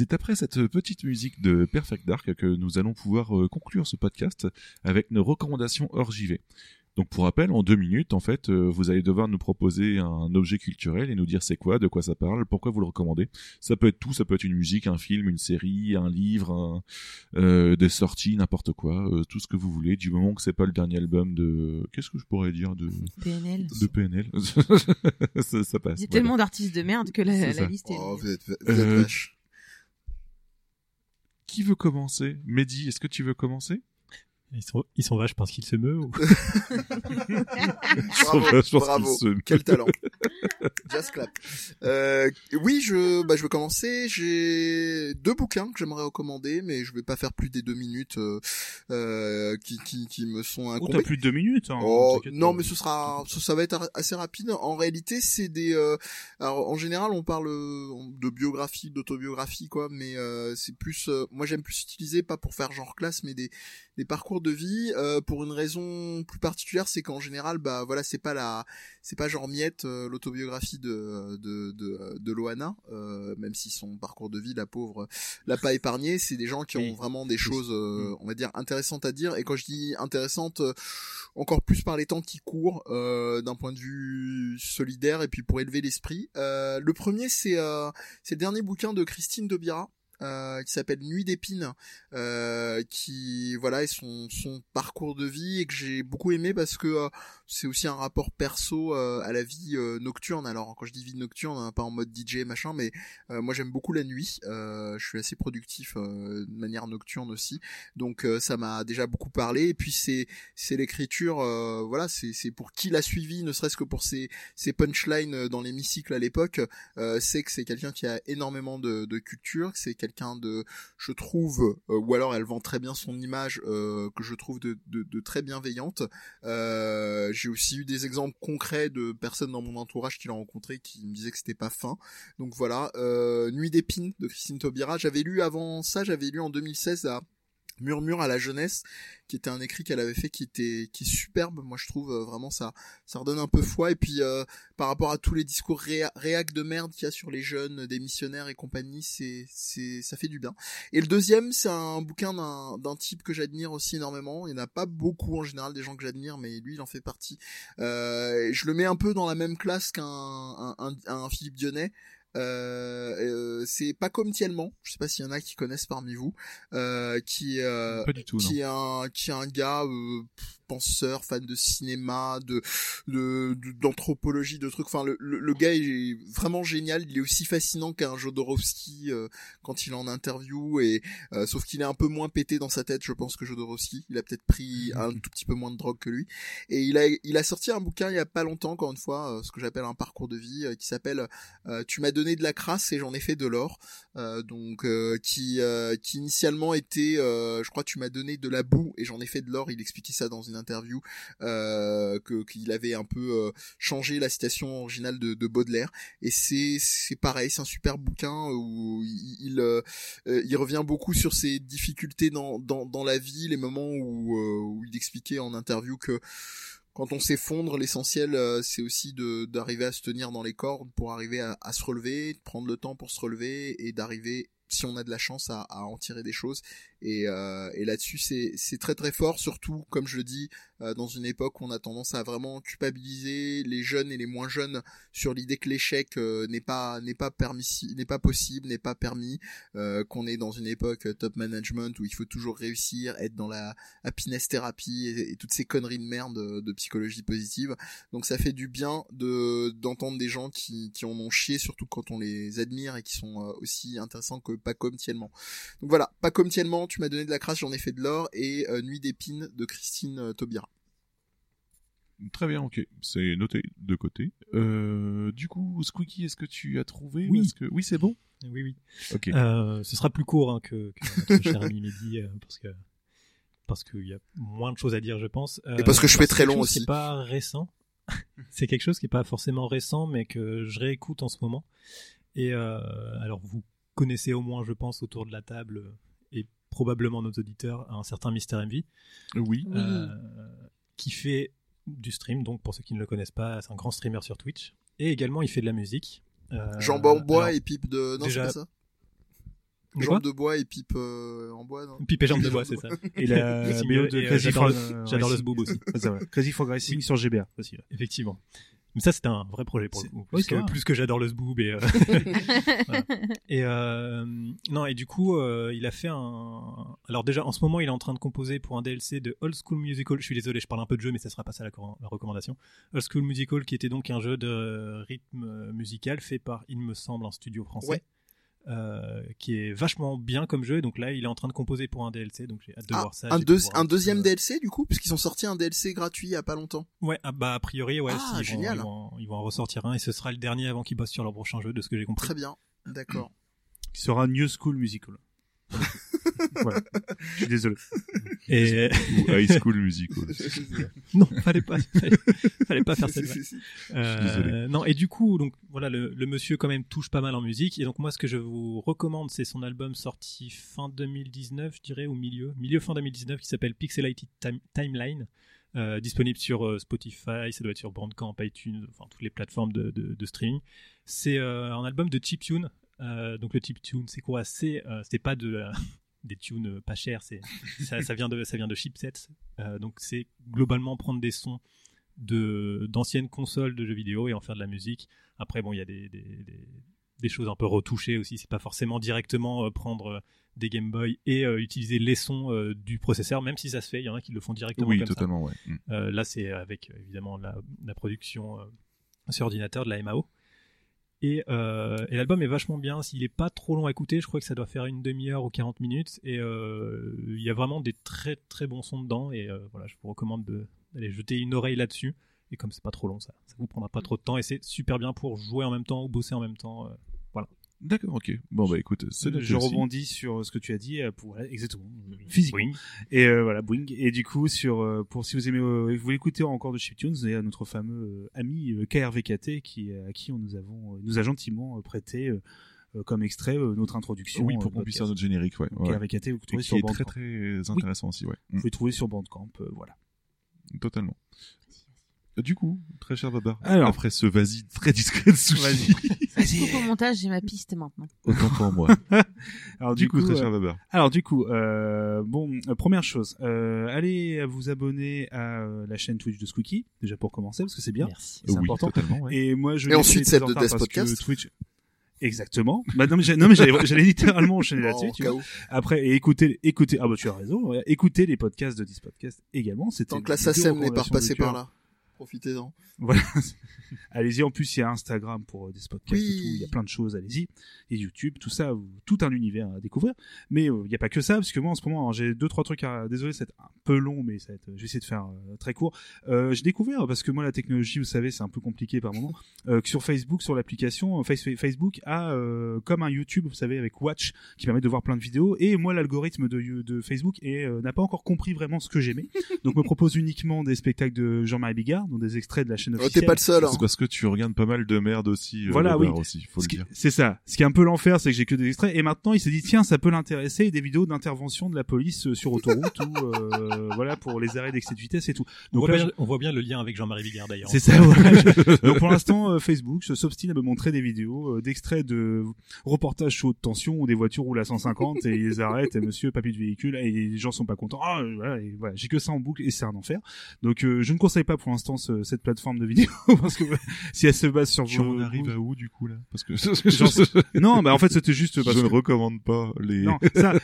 C'est après cette petite musique de Perfect Dark que nous allons pouvoir euh, conclure ce podcast avec nos recommandations hors JV. Donc pour rappel, en deux minutes, en fait, euh, vous allez devoir nous proposer un objet culturel et nous dire c'est quoi, de quoi ça parle, pourquoi vous le recommandez. Ça peut être tout, ça peut être une musique, un film, une série, un livre, un- euh, des sorties, n'importe quoi, euh, tout ce que vous voulez, du moment que c'est pas le dernier album de... Qu'est-ce que je pourrais dire de, PNL. de PNL ça, ça passe. Il y a voilà. tellement d'artistes de merde que la, liste est Oh, vous êtes, vous êtes Euh, vache. Qui veut commencer? Mehdi, est-ce que tu veux commencer? Ils sont, ils sont vaches parce qu'ils se meuvent ou... Bravo, pense bravo. qu'il se- Quel talent. Just clap. Euh, oui, je, bah, je vais commencer. J'ai deux bouquins que j'aimerais recommander, mais je vais pas faire plus des deux minutes euh, euh, qui, qui, qui me sont Oh, incombées. t'as plus de deux minutes. Hein, Oh non, mais ce sera, ça, ça va être assez rapide. En réalité, c'est des. euh, alors, en général, on parle de biographie, d'autobiographie, quoi. Mais euh, c'est plus. euh, moi, j'aime plus utiliser pas pour faire genre classe, mais des des parcours de vie euh, pour une raison plus particulière, c'est qu'en général, bah voilà, c'est pas la, c'est pas genre Miette, euh, l'autobiographie de de de, de Loana, euh, même si son parcours de vie, la pauvre, l'a pas épargné. C'est des gens qui ont vraiment des choses, Mm. on va dire, intéressantes à dire. Et quand je dis intéressantes, encore plus par les temps qui courent, d'un point de vue solidaire et puis pour élever l'esprit. Le premier, c'est c'est le dernier bouquin de Christine Dobira. Euh, qui s'appelle Nuit d'épines, euh, qui voilà est son son parcours de vie et que j'ai beaucoup aimé parce que euh, c'est aussi un rapport perso euh, à la vie euh, nocturne. Alors quand je dis vie nocturne, hein, pas en mode DJ machin, mais moi j'aime beaucoup la nuit. Je suis assez productif de manière nocturne aussi, donc ça m'a déjà beaucoup parlé. Et puis c'est c'est l'écriture, voilà, c'est c'est pour qui l'a suivi, ne serait-ce que pour ses ses punchlines dans l'hémicycle à l'époque, c'est que c'est quelqu'un qui a énormément de, de culture, c'est de, je trouve, euh, ou alors elle vend très bien son image, euh, que je trouve de, très bienveillante. Euh, J'ai aussi eu des exemples concrets de personnes dans mon entourage qui l'ont rencontré qui me disaient que c'était pas fin. Donc voilà, Nuit d'épines de Christine Taubira. J'avais lu avant ça, j'avais lu en 2016 à Murmure à la jeunesse, qui était un écrit qu'elle avait fait qui était qui est superbe. Moi je trouve euh, vraiment ça ça redonne un peu foi et puis euh, par rapport à tous les discours réa réac de merde qu'il y a sur les jeunes, des missionnaires et compagnie, c'est c'est ça fait du bien. Et le deuxième, c'est un bouquin d'un type que j'admire aussi énormément. Il n'y en a pas beaucoup en général des gens que j'admire, mais lui il en fait partie. Euh, je le mets un peu dans la même classe qu'un un, un, un Philippe Dionnet. Euh, euh, c'est pas comme Tiellement, je sais pas s'il y en a qui connaissent parmi vous, euh, qui euh, Pas du tout, non. qui est un qui est un gars euh, penseur, fan de cinéma, de de de- d'anthropologie, de, trucs. Enfin, le, le, le gars est vraiment génial. Il est aussi fascinant qu'un Jodorowsky euh, quand il est en interview et euh, sauf qu'il est un peu moins pété dans sa tête, je pense que Jodorowsky. Il a peut-être pris un tout petit peu moins de drogue que lui. Et il a il a sorti un bouquin il y a pas longtemps, encore une fois, euh, ce que j'appelle un parcours de vie, qui s'appelle euh, Tu m'as donné de la crasse et j'en ai fait de l'or. Euh, donc euh, qui euh, qui initialement était, euh, je crois, tu m'as donné de la boue et j'en ai fait de l'or. Il expliquait ça dans une interview euh, que qu'il avait un peu euh, changé la citation originale de, de Baudelaire. Et c'est c'est pareil, c'est un super bouquin où il il, il revient beaucoup sur ses difficultés dans dans dans la vie, les moments où où il expliquait en interview que quand on s'effondre, l'essentiel euh, c'est aussi d'arriver à se tenir dans les cordes pour arriver à, se relever, prendre le temps pour se relever et d'arriver si on a de la chance à, en tirer des choses. Et, euh, et là-dessus c'est très très fort surtout comme je le dis dans une époque où on a tendance à vraiment culpabiliser les jeunes et les moins jeunes sur l'idée que l'échec euh, n'est pas n'est pas permis n'est pas possible n'est pas permis euh, qu'on est dans une époque euh, top management où il faut toujours réussir être dans la happiness thérapie et, toutes ces conneries de merde de, psychologie positive. Donc ça fait du bien de d'entendre des gens qui qui en ont chié surtout quand on les admire et qui sont euh, aussi intéressants que pas comme donc voilà pas comme tu m'as donné de la crasse j'en ai fait de l'or et euh, Nuit d'épines de Christine euh, Taubira Très bien, ok. C'est noté de côté. Euh, du coup, Squeaky, est-ce que tu as trouvé ou Oui. que... Oui, c'est bon? Oui, oui. Ok. Euh, ce sera plus court hein, que, que notre cher ami Mehdi, euh, parce que parce qu'il y a moins de choses à dire, je pense. Euh, Et parce que je fais c'est très long aussi. est pas récent. c'est quelque chose qui est pas forcément récent, mais que je réécoute en ce moment. Et euh, alors, vous connaissez au moins, je pense, autour de la table et probablement nos auditeurs, un certain Mister MV, Oui. euh, qui fait du stream. Donc, pour ceux qui ne le connaissent pas, c'est un grand streamer sur Twitch. Et également, il fait de la musique. Euh, Jean Bambois alors, et Pipe de non déjà- c'est pas ça Jambes de bois et pipe euh, en bois. Non Pipe et jambes de bois, c'est ça. Et la BO de et, euh, Crazy j'adore le- j'adore le Racing. Zboob aussi. Crazy for Racing sur GBA aussi. Effectivement. Mais ça, c'était un vrai projet pour le coup. Plus, que, plus que j'adore le Zboob et, euh, voilà. et euh, non, et du coup, euh, il a fait un. Alors déjà, en ce moment, il est en train de composer pour un DLC de Old School Musical. Je suis désolé, je parle un peu de jeu, mais ça sera pas ça la, cor- la recommandation. Old School Musical, qui était donc un jeu de rythme musical fait par, il me semble, un studio français. Ouais. Euh, qui est vachement bien comme jeu, donc là il est en train de composer pour un DLC, donc j'ai hâte de Ah, voir ça. un, deux- deuxième DLC du coup, puisqu'ils ont sorti un DLC gratuit il y a pas longtemps. Ouais, ah, bah a priori, ouais, Ah, si, ils, génial. Vont, ils, vont, ils vont en ressortir un et ce sera le dernier avant qu'ils bossent sur leur prochain jeu, de ce que j'ai compris. Très bien, d'accord. Qui sera New School Musical. Voilà. Je suis désolé. Et Ou High School Musical. non, fallait pas, fallait, fallait pas faire cette Euh, désolé. non, et du coup, donc voilà, le, le monsieur quand même touche pas mal en musique. Et donc moi, ce que je vous recommande, c'est son album sorti fin 2019, je dirais, au milieu, milieu fin 2019, qui s'appelle Pixelated Time- Timeline. euh, disponible sur euh, Spotify, ça doit être sur Bandcamp, iTunes, enfin toutes les plateformes de, de, de streaming. C'est euh, un album de chiptune. Euh, donc le chiptune, c'est quoi? C'est euh, c'est pas de des tunes euh, pas chères, c'est ça, ça vient de ça vient de chipsets. Donc c'est globalement prendre des sons de d'anciennes consoles de jeux vidéo et en faire de la musique. Après, bon, il y a des, des, des, des choses un peu retouchées aussi. C'est pas forcément directement prendre des Game Boy et euh, utiliser les sons euh, du processeur, même si ça se fait. Il y en a qui le font directement Oui, comme ça. totalement, ouais. Mm. Euh, là, c'est avec évidemment la, la production sur ordinateur de la MAO. Et, euh, et l'album est vachement bien. S'il est pas trop long à écouter, je crois que ça doit faire une demi-heure ou 40 minutes. Et euh, il y a vraiment des très très bons sons dedans. Et euh, voilà, je vous recommande de- d'aller jeter une oreille là-dessus. Et comme c'est pas trop long, ça vous prendra pas trop de temps. Et c'est super bien pour jouer en même temps ou bosser en même temps. Euh. D'accord, ok. Bon, bah écoute, c'est Je aussi. rebondis sur ce que tu as dit euh, pour exactement physiquement. Et euh, voilà, Boing. Et du coup, sur euh, pour si vous aimez, euh, vous voulez écouter encore de chiptunes, il y a notre fameux euh, ami euh, KRVKT qui à qui on nous avons euh, nous a gentiment euh, prêté euh, euh, comme extrait euh, notre introduction. Oui, euh, pour qu'on puisse faire notre générique, ouais. ouais. KRVKT, vous Et trouvez qui sur est très Bandcamp. très intéressant aussi, ouais. Vous pouvez trouver sur Bandcamp, euh, voilà. Totalement. Du coup, très cher Babar, Alors. après ce vas-y très discret de sushi, Coupe au montage, j'ai ma piste maintenant. autant pour moi. Alors Du coup, très euh, cher Babar. Alors du coup, euh, bon, euh, première chose, euh, allez vous abonner à euh, la chaîne Twitch de Squeaky, déjà pour commencer, parce que c'est bien. Merci. c'est oui, important. totalement, ouais. Et moi, je Et ensuite celle de Death Podcast. Twitch. Exactement. Bah, non mais j'ai- non, mais j'allais j'allais littéralement enchaîner là-dessus. Après, et écoutez, écoutez, ah bah tu as raison. ouais, Écoutez les podcasts de 10 Podcast également. C'était Tant que la SACEM n'est pas repassée cœur. par là. Profitez-en. Voilà. allez-y. En plus, il y a Instagram pour euh, des podcasts Oui. et tout. Il y a plein de choses. Allez-y. Et YouTube, tout ça, tout un univers à découvrir. Mais euh, il n'y a pas que ça, parce que moi, en ce moment, j'ai deux, trois trucs à, désolé, c'est un peu long, mais ça va être, je vais essayer de faire euh, très court. Euh, j'ai découvert, parce que moi, la technologie, vous savez, c'est un peu compliqué par moment, euh, que sur Facebook, sur l'application, Face- Facebook a, euh, comme un YouTube, vous savez, avec Watch, qui permet de voir plein de vidéos. Et moi, l'algorithme de, de Facebook n'a pas encore compris vraiment ce que j'aimais. Donc, me propose uniquement des spectacles de Jean-Marie Bigard, donc des extraits de la chaîne Oh, officielle. T'es pas le seul. Hein. C'est parce que tu regardes pas mal de merde aussi. euh, Voilà, oui. aussi, faut Ce le dire. C'est ça. Ce qui est un peu l'enfer, c'est que j'ai que des extraits. Et maintenant, il s'est dit, tiens, ça peut l'intéresser, des vidéos d'intervention de la police euh, sur autoroute ou, euh, voilà, pour les arrêts d'excès de vitesse et tout. On Donc voit, là, bien, on voit bien le lien avec Jean-Marie Bigard d'ailleurs. c'est ça, voilà. Donc pour l'instant, euh, Facebook se- s'obstine à me montrer des vidéos euh, d'extraits de reportages sur haute tension où des voitures roulent à 150 et ils les arrêtent et monsieur, papier de véhicule et les gens sont pas contents. Ah, voilà, j'ai que ça en boucle et c'est un enfer. Donc euh, je ne conseille pas pour l'instant ce- cette plateforme de vidéos parce que si elle se base sur Tu vos- en arrives à où du coup là Parce que Genre, Non, bah en fait c'était juste parce je que ne recommande pas les. non, ça,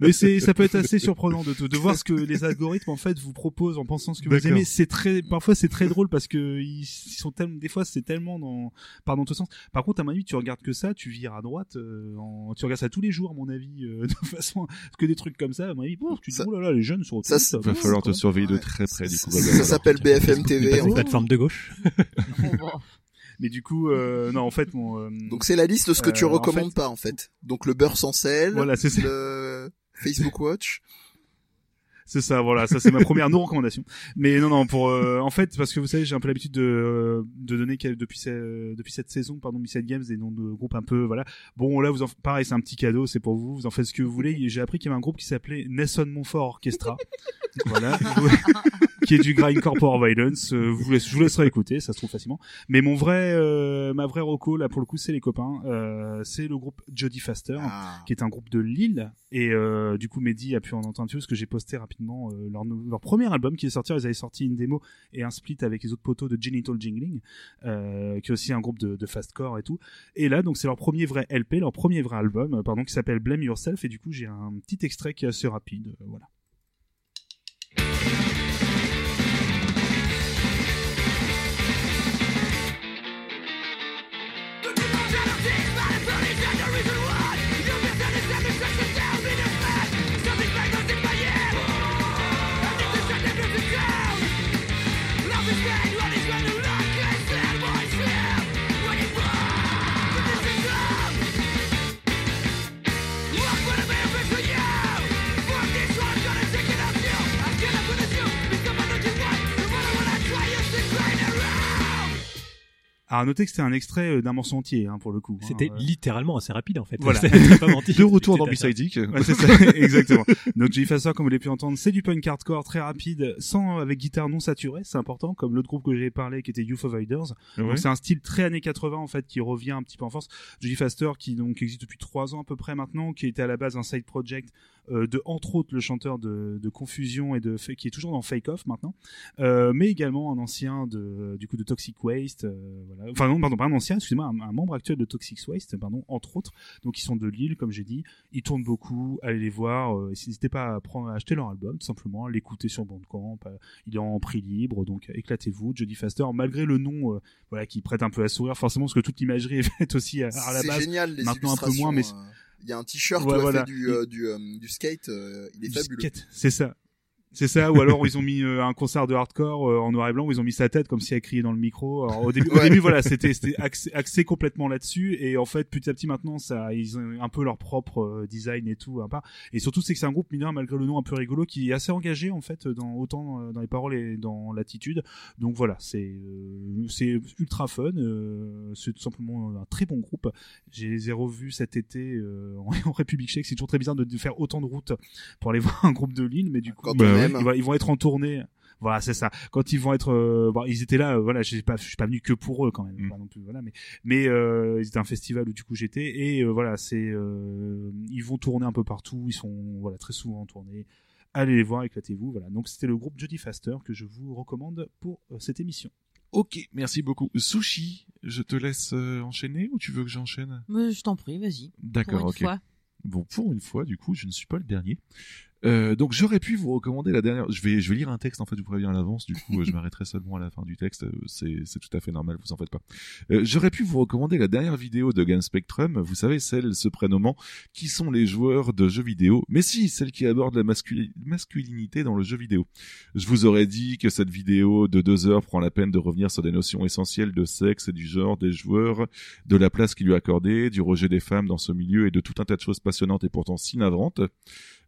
mais c'est, ça peut être assez surprenant de, de voir ce que les algorithmes en fait vous proposent en pensant ce que vous aimez. C'est très, parfois c'est très drôle parce que ils, ils sont tellement, des fois c'est tellement dans, pardon, dans tous sens. Par contre, à mon avis, tu regardes que ça, tu vires à droite, euh, en, tu regardes ça tous les jours, à mon avis, euh, de façon que des trucs comme ça. À mon avis, bon, tu te dis Ça- oh là là, les jeunes sont. Ça, Il va falloir te surveiller de très près du coup. Ça, ça s'appelle BFM TV. Pas une plateforme de gauche. Mais du coup, euh, non, en fait, mon. euh, Donc c'est la liste de ce que tu Euh, en recommandes fait- pas en fait. Donc le beurre sans sel, Voilà, c'est ça. le Facebook Watch. C'est ça, voilà, ça c'est ma première non recommandation. Mais non, non, pour euh, en fait, parce que vous savez, j'ai un peu l'habitude de de donner depuis ce- depuis cette saison, pardon, Missile Games des noms de groupes un peu, voilà. Bon, là, vous en, pareil, c'est un petit cadeau, c'est pour vous, vous en faites ce que vous voulez. J'ai appris qu'il y avait un groupe qui s'appelait Nelson Montfort Orchestra, voilà. qui est du grindcore power violence. Euh, vous laisse, je vous laisserai écouter, ça se trouve facilement. Mais mon vrai, euh, ma vraie reco là pour le coup, c'est les copains. Euh, c'est le groupe Jody Faster, Ah. qui est un groupe de Lille. Et euh, du coup, Mehdi a pu en entendre peu parce que j'ai posté rapidement euh, leur, leur premier album qui est sorti. Ils avaient sorti une démo et un split avec les autres poteaux de Genital Jingling, euh, qui est aussi un groupe de, de fastcore et tout. Et là, donc c'est leur premier vrai LP, leur premier vrai album, pardon, qui s'appelle Blame Yourself. Et du coup, j'ai un petit extrait qui est assez rapide. euh, voilà. Alors, à noter que c'était un extrait euh, d'un morceau entier, hein, pour le coup. hein, C'était euh. littéralement assez rapide en fait. Voilà. Pas menti. De retour dans Beside. Ouais, c'est ça, exactement. Donc Jay Faster, comme vous l'avez pu entendre, c'est du punk hardcore très rapide, sans avec guitare non saturée, c'est important, comme l'autre groupe que j'ai parlé qui était Youth of. Ouais. Donc c'est un style très années 80 en fait qui revient un petit peu en force. Jody Faster qui donc existe depuis trois ans à peu près maintenant, qui était à la base un side project euh, de entre autres le chanteur de, de Confusion et de qui est toujours dans Fake Off maintenant, euh, mais également un ancien de du coup de Toxic Waste, euh, voilà. Enfin non pardon pas un ancien, excusez-moi, un, un membre actuel de Toxic Waste, pardon, entre autres. Donc ils sont de Lille comme j'ai dit, ils tournent beaucoup, allez les voir, euh, n'hésitez pas à prendre à acheter leur album tout simplement, à l'écouter sur Bandcamp, euh, il est en prix libre donc euh, éclatez-vous, Jody Faster malgré le nom euh, voilà qui prête un peu à sourire forcément parce que toute l'imagerie est faite aussi à, à la base. génial les Maintenant, un peu moins, mais- euh, Il y a un t-shirt Ouais, voilà. fait du, euh, du, euh, du skate, euh, il est du fabuleux. skate, c'est ça. C'est ça, ou alors ils ont mis euh, un concert de hardcore euh, en noir et blanc où ils ont mis sa tête comme si elle criait dans le micro. Alors, au début, au début voilà, c'était axé, axé complètement là-dessus et en fait petit à petit maintenant ça ils ont un peu leur propre euh, design et tout à part. Et surtout c'est que c'est un groupe mineur malgré le nom un peu rigolo qui est assez engagé en fait dans autant euh, dans les paroles et dans l'attitude. Donc voilà, c'est euh, c'est ultra fun, euh, c'est tout simplement un très bon groupe. Je les ai revus cet été euh, en, en République Tchèque. C'est toujours très bizarre de, de faire autant de routes pour aller voir un groupe de Lille, mais du coup, Quand. Ils, vont, ils vont être en tournée. Voilà, c'est ça. Quand ils vont être, euh, bon, ils étaient là. euh, voilà, je suis pas, je suis pas venu que pour eux quand même. Mm. Pas non plus, voilà, mais mais euh, ils étaient à un festival où du coup j'étais et euh, voilà, c'est, euh, ils vont tourner un peu partout. Ils sont voilà très souvent en tournée. Allez les voir, éclatez-vous. Voilà. Donc c'était le groupe Jody Faster que je vous recommande pour euh, cette émission. Ok, merci beaucoup. Sushi, je te laisse euh, enchaîner ou tu veux que j'enchaîne? Mais je t'en prie, vas-y. Pour D'accord, une ok. fois. Bon, pour une fois, du coup, je ne suis pas le dernier. Euh, donc j'aurais pu vous recommander la dernière. Je vais, je vais lire un texte en fait, je vous préviens à l'avance. Du coup, je m'arrêterai seulement à la fin du texte. Euh, C'est, c'est tout à fait normal, vous en faites pas. Euh, j'aurais pu vous recommander la dernière vidéo de Gun Spectrum. Vous savez, celle se prénommant qui sont les joueurs de jeux vidéo. Mais si, celle qui aborde la masculi- masculinité dans le jeu vidéo. Je vous aurais dit que cette vidéo de deux heures prend la peine de revenir sur des notions essentielles de sexe et du genre des joueurs, de la place qui lui est accordée, du rejet des femmes dans ce milieu et de tout un tas de choses passionnantes et pourtant si navrantes.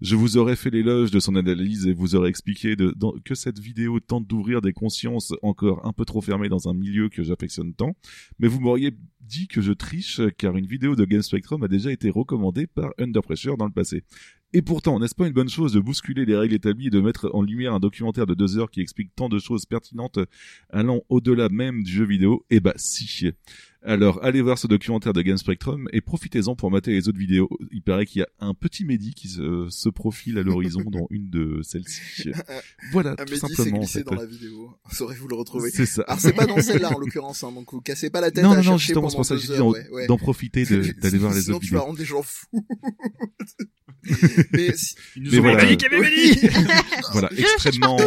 Je vous aurais fait l'éloge de son analyse et vous aurais expliqué que cette vidéo tente d'ouvrir des consciences encore un peu trop fermées dans un milieu que j'affectionne tant, mais vous m'auriez dit que je triche car une vidéo de Game Spectrum a déjà été recommandée par Under Pressure dans le passé. Et pourtant, n'est-ce pas une bonne chose de bousculer les règles établies et de mettre en lumière un documentaire de deux heures qui explique tant de choses pertinentes allant au-delà même du jeu vidéo? Eh bah si. Alors, allez voir ce documentaire de Game Spectrum et profitez-en pour mater les autres vidéos. Il paraît qu'il y a un petit Mehdi qui se, se profile à l'horizon dans une de celles-ci. Voilà, Un tout Mehdi simplement. en glissé fait. dans la vidéo. Saurez-vous le retrouver. C'est ça. Alors c'est pas dans celle-là en l'occurrence, hein, donc vous cassez pas la tête Non, à non, chercher c'est pour ça que j'ai dit d'en ouais, ouais. profiter, de- d'aller voir les Sinon autres tu vas vidéos. rendre des gens fous. Mais si- Ils nous Mais ont voilà. dit qu'il y avait Voilà, extrêmement,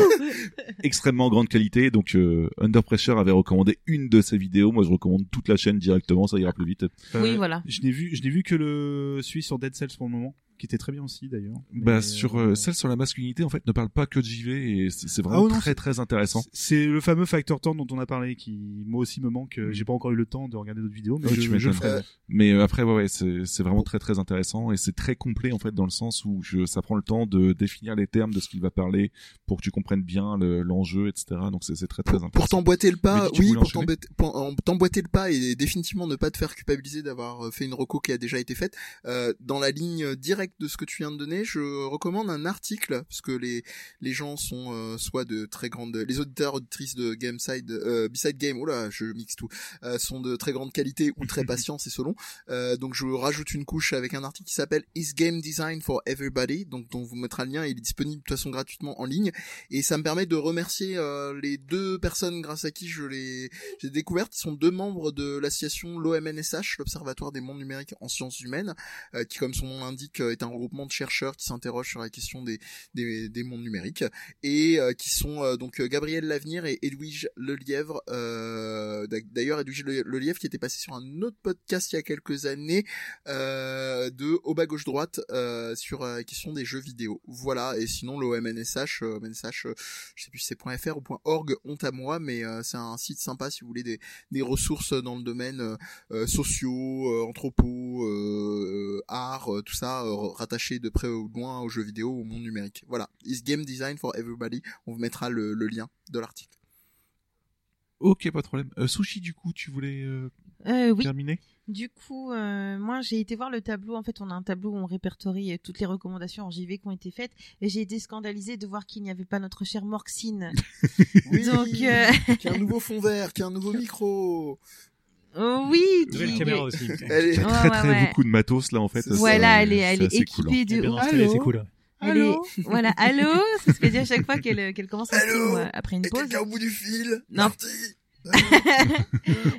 extrêmement grande qualité. Donc, euh, Under Pressure avait recommandé une de ses vidéos. Moi, je recommande toute la chaîne directement, ça ira plus vite. Oui, voilà. Je n'ai vu, je n'ai vu que le celui sur Dead Cells pour le moment, qui était très bien aussi d'ailleurs. Bah, sur euh, euh, celle sur la masculinité, en fait, ne parle pas que de JV et c'est vraiment Ah non, très très intéressant. C'est le fameux facteur temps dont on a parlé qui moi aussi me manque. Mm. J'ai pas encore eu le temps de regarder d'autres vidéos, mais Ouais, je, le ferai. Euh, Mais euh, après, ouais, ouais, c'est vraiment très très intéressant et c'est très complet en fait dans le sens où je, ça prend le temps de définir les termes de ce qu'il va parler pour que tu comprennes bien le- l'enjeu, etc. Donc c'est très très pour intéressant. t'emboîter le pas, oui, pour pour t'emboîter le pas et définitivement ne pas te faire culpabiliser d'avoir euh, fait une reco qui a déjà été faite, euh, dans la ligne directe de ce que tu viens de donner, je recommande un article parce que les les gens sont euh, soit de très grandes, les auditeurs auditrices de Gameside, euh, Beside Game, oula, je mixe tout, euh, sont de très grande qualité ou très patients, c'est selon. Euh, donc je rajoute une couche avec un article qui s'appelle Is Game Design for Everybody, donc dont vous mettra le lien, il est disponible de toute façon gratuitement en ligne et ça me permet de remercier euh, les deux personnes grâce à qui je les j'ai découvert, qui sont deux membres de l'association l'OMNSH, l'Observatoire des mondes numériques en sciences humaines, euh, qui comme son nom l'indique euh, est un regroupement de chercheurs qui s'interrogent sur la question des des, des mondes numériques et euh, qui sont euh, donc euh, Gabriel Lavenir et Edwige Lelièvre. Euh, D'ailleurs, Edwige Le- Lelièvre qui était passé sur un autre podcast il y a quelques années euh, de au bas gauche droite sur la question des jeux vidéo. Voilà. Et sinon, l'OMNSH, MNSH, je sais plus si c'est .fr ou .org, honte à moi, mais c'est un site sympa si vous voulez des, des ressources dans le domaine sociaux, anthropo, art, tout ça rattaché de près ou de loin aux jeux vidéo, au monde numérique. Voilà. Is Game Design for Everybody. On vous mettra le, le lien de l'article. Ok, pas de problème. Euh, sushi, du coup, tu voulais euh, Euh, oui. terminer? Du coup, euh, moi, j'ai été voir le tableau. En fait, on a un tableau où on répertorie toutes les recommandations en JV qui ont été faites. Et j'ai été scandalisée de voir qu'il n'y avait pas notre cher Morxine. Oui, Donc, euh, qui a un nouveau fond vert, qui a un nouveau micro. Oh oui, Nouvelle qui- caméra aussi. Elle est- Il y a Ouais, très ouais, très ouais. beaucoup de matos là en fait. Voilà, elle est, elle est cool, hein. équipée est de bien ouf. installée, c'est Allô cool. Elle est, voilà, allô, c'est ce qu'elle dit à chaque fois qu'elle euh, qu'elle commence un Allô stream euh, après une Et pause. au bout du fil? Non. Marty?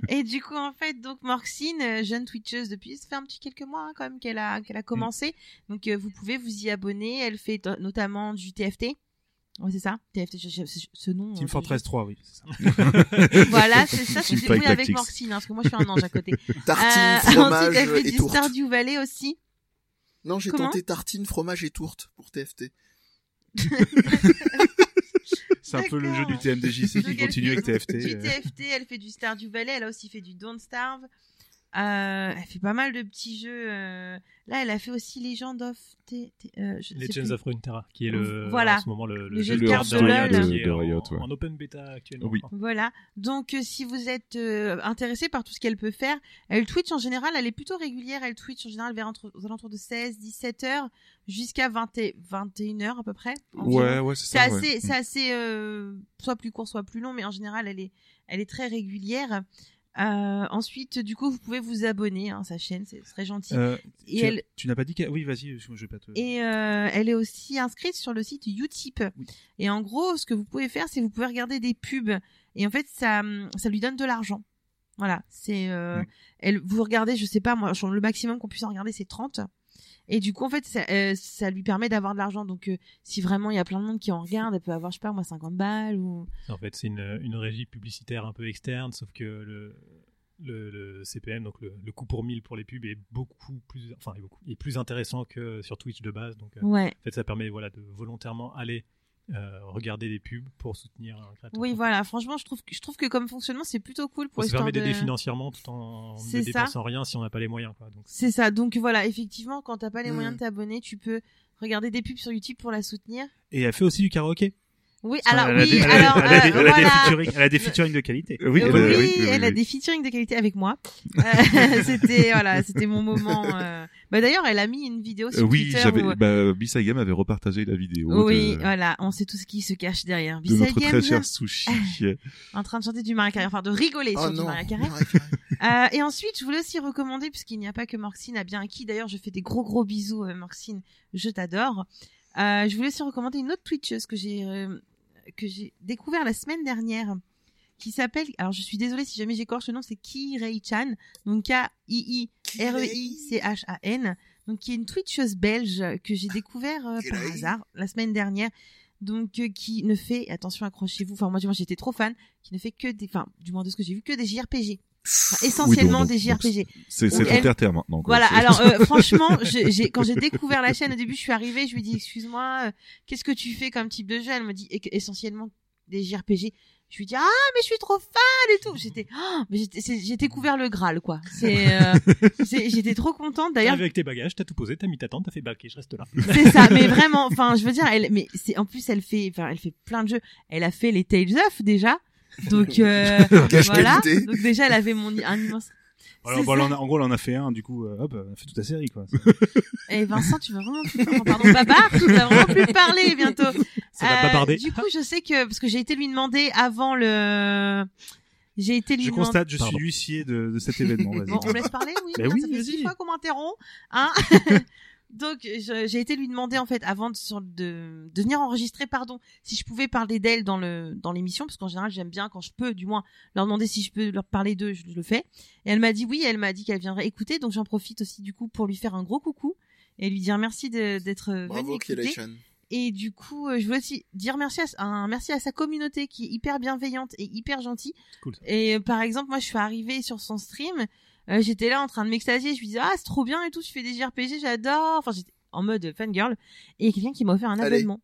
Et du coup, en fait, donc Morxine, euh, jeune twitcheuse depuis, ça fait un petit quelques mois hein, quand même qu'elle a qu'elle a commencé. Donc euh, vous pouvez vous y abonner. Elle fait notamment du TFT. Ouais, c'est ça, TFT. je- je- ce- nom. Team euh, Fortress 3, oui. c'est ça. je- Voilà, c'est ça. Je suis avec Tactics. Morxine, hein, parce que moi je suis un ange à côté. Tartine, Euh, fromage ensuite, elle fait et du tourte. Stardew Valley aussi. Non, j'ai tenté tartine, fromage et tourte pour TFT. C'est un peu le jeu du TMDJC qui continue avec TFT. Du. TFT, elle fait du Stardew Valley, elle a aussi fait du Don't Starve. Euh, elle fait pas mal de petits jeux. euh, Là, elle a fait aussi Legend of T- T- euh, je sais Legends plus. of Runeterra, qui est le, Voilà. en ce moment le, Le jeu jeu de de cartes de de Riot, qui est de en- Riot, ouais. en open beta actuellement. Oui. Voilà. Donc, euh, si vous êtes euh, intéressé par tout ce qu'elle peut faire, elle Twitch en général, elle est plutôt régulière. Elle Twitch en général vers entre, aux alentours de 16, 17 heures jusqu'à 20 et 21 heures à peu près. Ouais, ouais, c'est C'est ça. assez, ouais. c'est assez, euh, soit plus court, soit plus long, mais en général, elle est, elle est très régulière. Euh, ensuite, du coup, vous pouvez vous abonner hein, à sa chaîne, c'est très gentil. Euh, et tu, elle, tu n'as pas dit que... Oui, vas-y, je, vais pas te... et euh, elle est aussi inscrite sur le site Utip. Oui. Et en gros, ce que vous pouvez faire, c'est vous pouvez regarder des pubs. Et en fait, ça, ça lui donne de l'argent. Voilà, c'est, euh, elle, vous regardez, je sais pas, moi, le maximum qu'on puisse en regarder, c'est 30. Et du coup, en fait, ça, euh, ça lui permet d'avoir de l'argent. Donc, euh, si vraiment il y a plein de monde qui en regarde, elle peut avoir, je sais pas, moi, 50 balles ou. En fait, c'est une, une régie publicitaire un peu externe, sauf que le, le, le CPM, donc le, le coût pour 1000 pour les pubs, est beaucoup plus, enfin, est, beaucoup, est plus intéressant que sur Twitch de base. Donc, euh, Ouais. en fait, ça permet voilà, de volontairement aller euh, regarder des pubs pour soutenir un créateur. Oui, voilà. Franchement, je trouve, que- je trouve que comme fonctionnement, c'est plutôt cool pour Pour ça permet d'aider de... financièrement tout en ne dépensant rien si on n'a pas les moyens. C'est ça. Donc voilà, effectivement, quand t'as pas les Mm. moyens de t'abonner, tu peux regarder des pubs sur YouTube pour la soutenir. Et elle fait aussi du karaoké. Oui, alors elle a oui, alors elle a des- euh, elle a des featuring- elle a des featuring de qualité. Euh, Oui, Oui, elle a- oui, oui, elle a oui. des featuring de qualité avec moi. Euh, c'était voilà, c'était mon moment. euh. Bah d'ailleurs, elle a mis une vidéo Euh, sur oui, Twitter. j'avais, où- bah, Bisai Game avait repartagé la vidéo. Oui, de, voilà, on sait tout ce qui se cache derrière. de Bisay notre très cher sushi. en train de chanter du Mariah Carey, enfin de rigoler Oh sur du non. Carey. Mariah Carey. Euh, et ensuite, je voulais aussi recommander, puisqu'il n'y a pas que Morxine a bien acquis, d'ailleurs, je fais des gros gros bisous, euh, Morxine, je t'adore. Euh, je voulais aussi recommander une autre Twitcheuse que j'ai euh, que j'ai découvert la semaine dernière, qui s'appelle, alors je suis désolée si jamais j'écorche le nom, c'est Ki Rei Chan, donc K-I-I-R-E-I-C-H-A-N, donc qui est une Twitcheuse belge que j'ai découvert euh, par hasard la semaine dernière. Donc euh, qui ne fait attention accrochez-vous enfin moi du moins j'étais trop fan qui ne fait que des enfin du moins de ce que j'ai vu que des JRPG Enfin, essentiellement donc- des JRPG C'est, c'est elle- terre-terre maintenant. quoi. voilà, alors euh, franchement, je- j'ai quand j'ai découvert la chaîne au début, je suis arrivée, je lui ai dit excuse-moi, euh, qu'est-ce que tu fais comme type de jeu? Elle me dit essentiellement des JRPG. Je lui dis ah mais je suis trop fan et tout. J'étais mais c'est- j'ai découvert le Graal quoi. C'est euh, j'étais trop contente d'ailleurs. avec tes bagages, t'as tout posé, t'as mis ta tente, t'as fait ok, je reste là. C'est ça, mais vraiment, enfin je veux dire, elle mais c'est en plus elle fait enfin elle fait plein de jeux. Elle a fait les Tales of déjà. Donc euh, voilà. qualité. Donc déjà elle avait mon un immense Alors, C'est bon, là, ça. on a- en gros, là, on a fait un, du coup, euh, hop, on a fait toute la série, quoi. Et Vincent, tu vas vraiment plus parler. Pardon, Babar, tu vas vraiment plus parler bientôt. Ça va Euh, babarder. Du coup, je sais que parce que j'ai été lui demander avant le. J'ai été lui Je demander. constate, je Pardon. suis l'huissier de, de cet événement. Vas-y. Bon, on me laisse parler, oui. Bah merde, oui, ça fait vas-y. six fois qu'on m'interrompt, hein. Donc, je- j'ai été lui demander en fait avant de, de, de venir enregistrer, pardon, si je pouvais parler d'elle dans le dans l'émission, parce qu'en général j'aime bien quand je peux, du moins, leur demander si je peux leur parler d'eux, je le fais. Et elle m'a dit oui, elle m'a dit qu'elle viendrait écouter, donc j'en profite aussi du coup pour lui faire un gros coucou et lui dire merci d'être venu Bravo, écouter. Et du coup, euh, je voulais aussi dire merci à, un merci à sa communauté qui est hyper bienveillante et hyper gentille. Cool. Et euh, par exemple, moi, je suis arrivée sur son stream, euh, j'étais là en train de m'extasier, je lui disais ah c'est trop bien et tout, je fais des JRPG, j'adore. Enfin, j'étais en mode fangirl. Et il y a quelqu'un qui m'a offert un Allez. abonnement.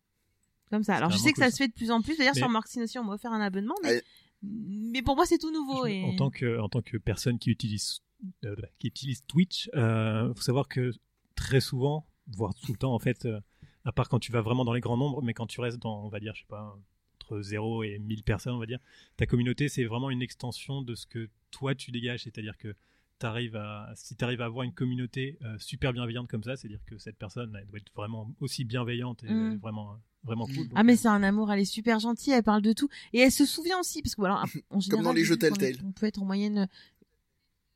Comme ça. Alors, je sais que cool, ça ça. se fait de plus en plus. D'ailleurs, Mais- sur Marxine aussi, on m'a offert un abonnement, mais Allez. mais pour moi, c'est tout nouveau. Je- Et... En tant que en tant que personne qui utilise euh, qui utilise Twitch, euh, faut savoir que très souvent, voire tout le temps en fait, euh, à part quand tu vas vraiment dans les grands nombres, mais quand tu restes dans, on va dire, je sais pas, entre 0 et 1000 personnes, on va dire, ta communauté c'est vraiment une extension de ce que toi tu dégages, c'est-à-dire que t'arrives à si tu arrives à avoir une communauté euh, super bienveillante comme ça, c'est-à-dire que cette personne elle doit être vraiment aussi bienveillante et Mm. vraiment vraiment cool. Ah mais c'est un amour, elle est super gentille, elle parle de tout et elle se souvient aussi parce que voilà, en général, dans les jeux Telltale. On peut être en moyenne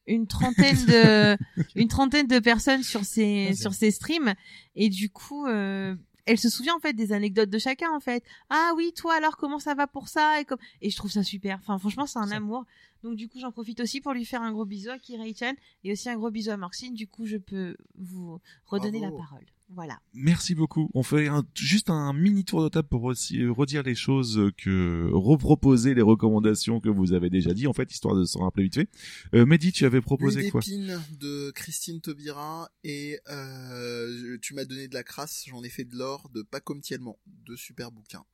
une trentaine de une trentaine de personnes sur ces sur ces streams et du coup euh, elle se souvient en fait des anecdotes de chacun en fait. Ah oui, toi alors comment ça va pour ça et comme et je trouve ça super. Enfin franchement, c'est un Ça. amour. Donc du coup, j'en profite aussi pour lui faire un gros bisou à Kirei-chan et aussi un gros bisou à Marcine. Du coup, je peux vous redonner Bravo. la parole. Voilà. Merci beaucoup. On fait un- juste un mini tour de table pour aussi, redire les choses que reproposer les recommandations que vous avez déjà dit en fait histoire de se rappeler vite fait. Euh, Mehdi, tu avais proposé quoi? d'épine de Christine Taubira et euh, tu m'as donné de la crasse, j'en ai fait de l'or de Pas comme Tiellement, deux super bouquins.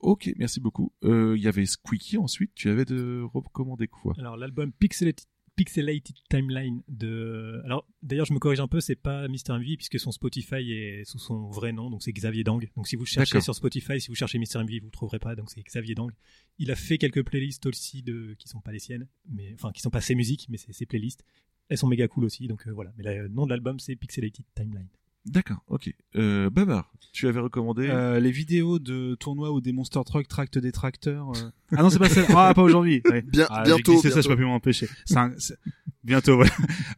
Ok, merci beaucoup. Euh, Il y avait Squeaky ensuite. Tu avais de recommander quoi? Alors l'album Pixelated, Pixelated Timeline de. Alors d'ailleurs je me corrige un peu, c'est pas Mr MV puisque son Spotify est sous son vrai nom, donc c'est Xavier Dang. Donc si vous cherchez sur Spotify, si vous cherchez Mr MV, vous le trouverez pas, donc c'est Xavier Dang. Il a fait quelques playlists aussi de qui sont pas les siennes, mais enfin qui sont pas ses musiques, mais c'est ses playlists. Elles sont méga cool aussi, donc euh, voilà. Mais le nom de l'album c'est Pixelated Timeline. D'accord, ok. Euh, Babar, tu avais recommandé. Euh, les vidéos de tournois où des monster trucks tractent des tracteurs. euh. Ah non, c'est pas ça. Ah, pas aujourd'hui. Ouais. Bien- Ah, bientôt, glissé ça, je peux plus m'en empêcher. C'est un- c'est- Bientôt, voilà.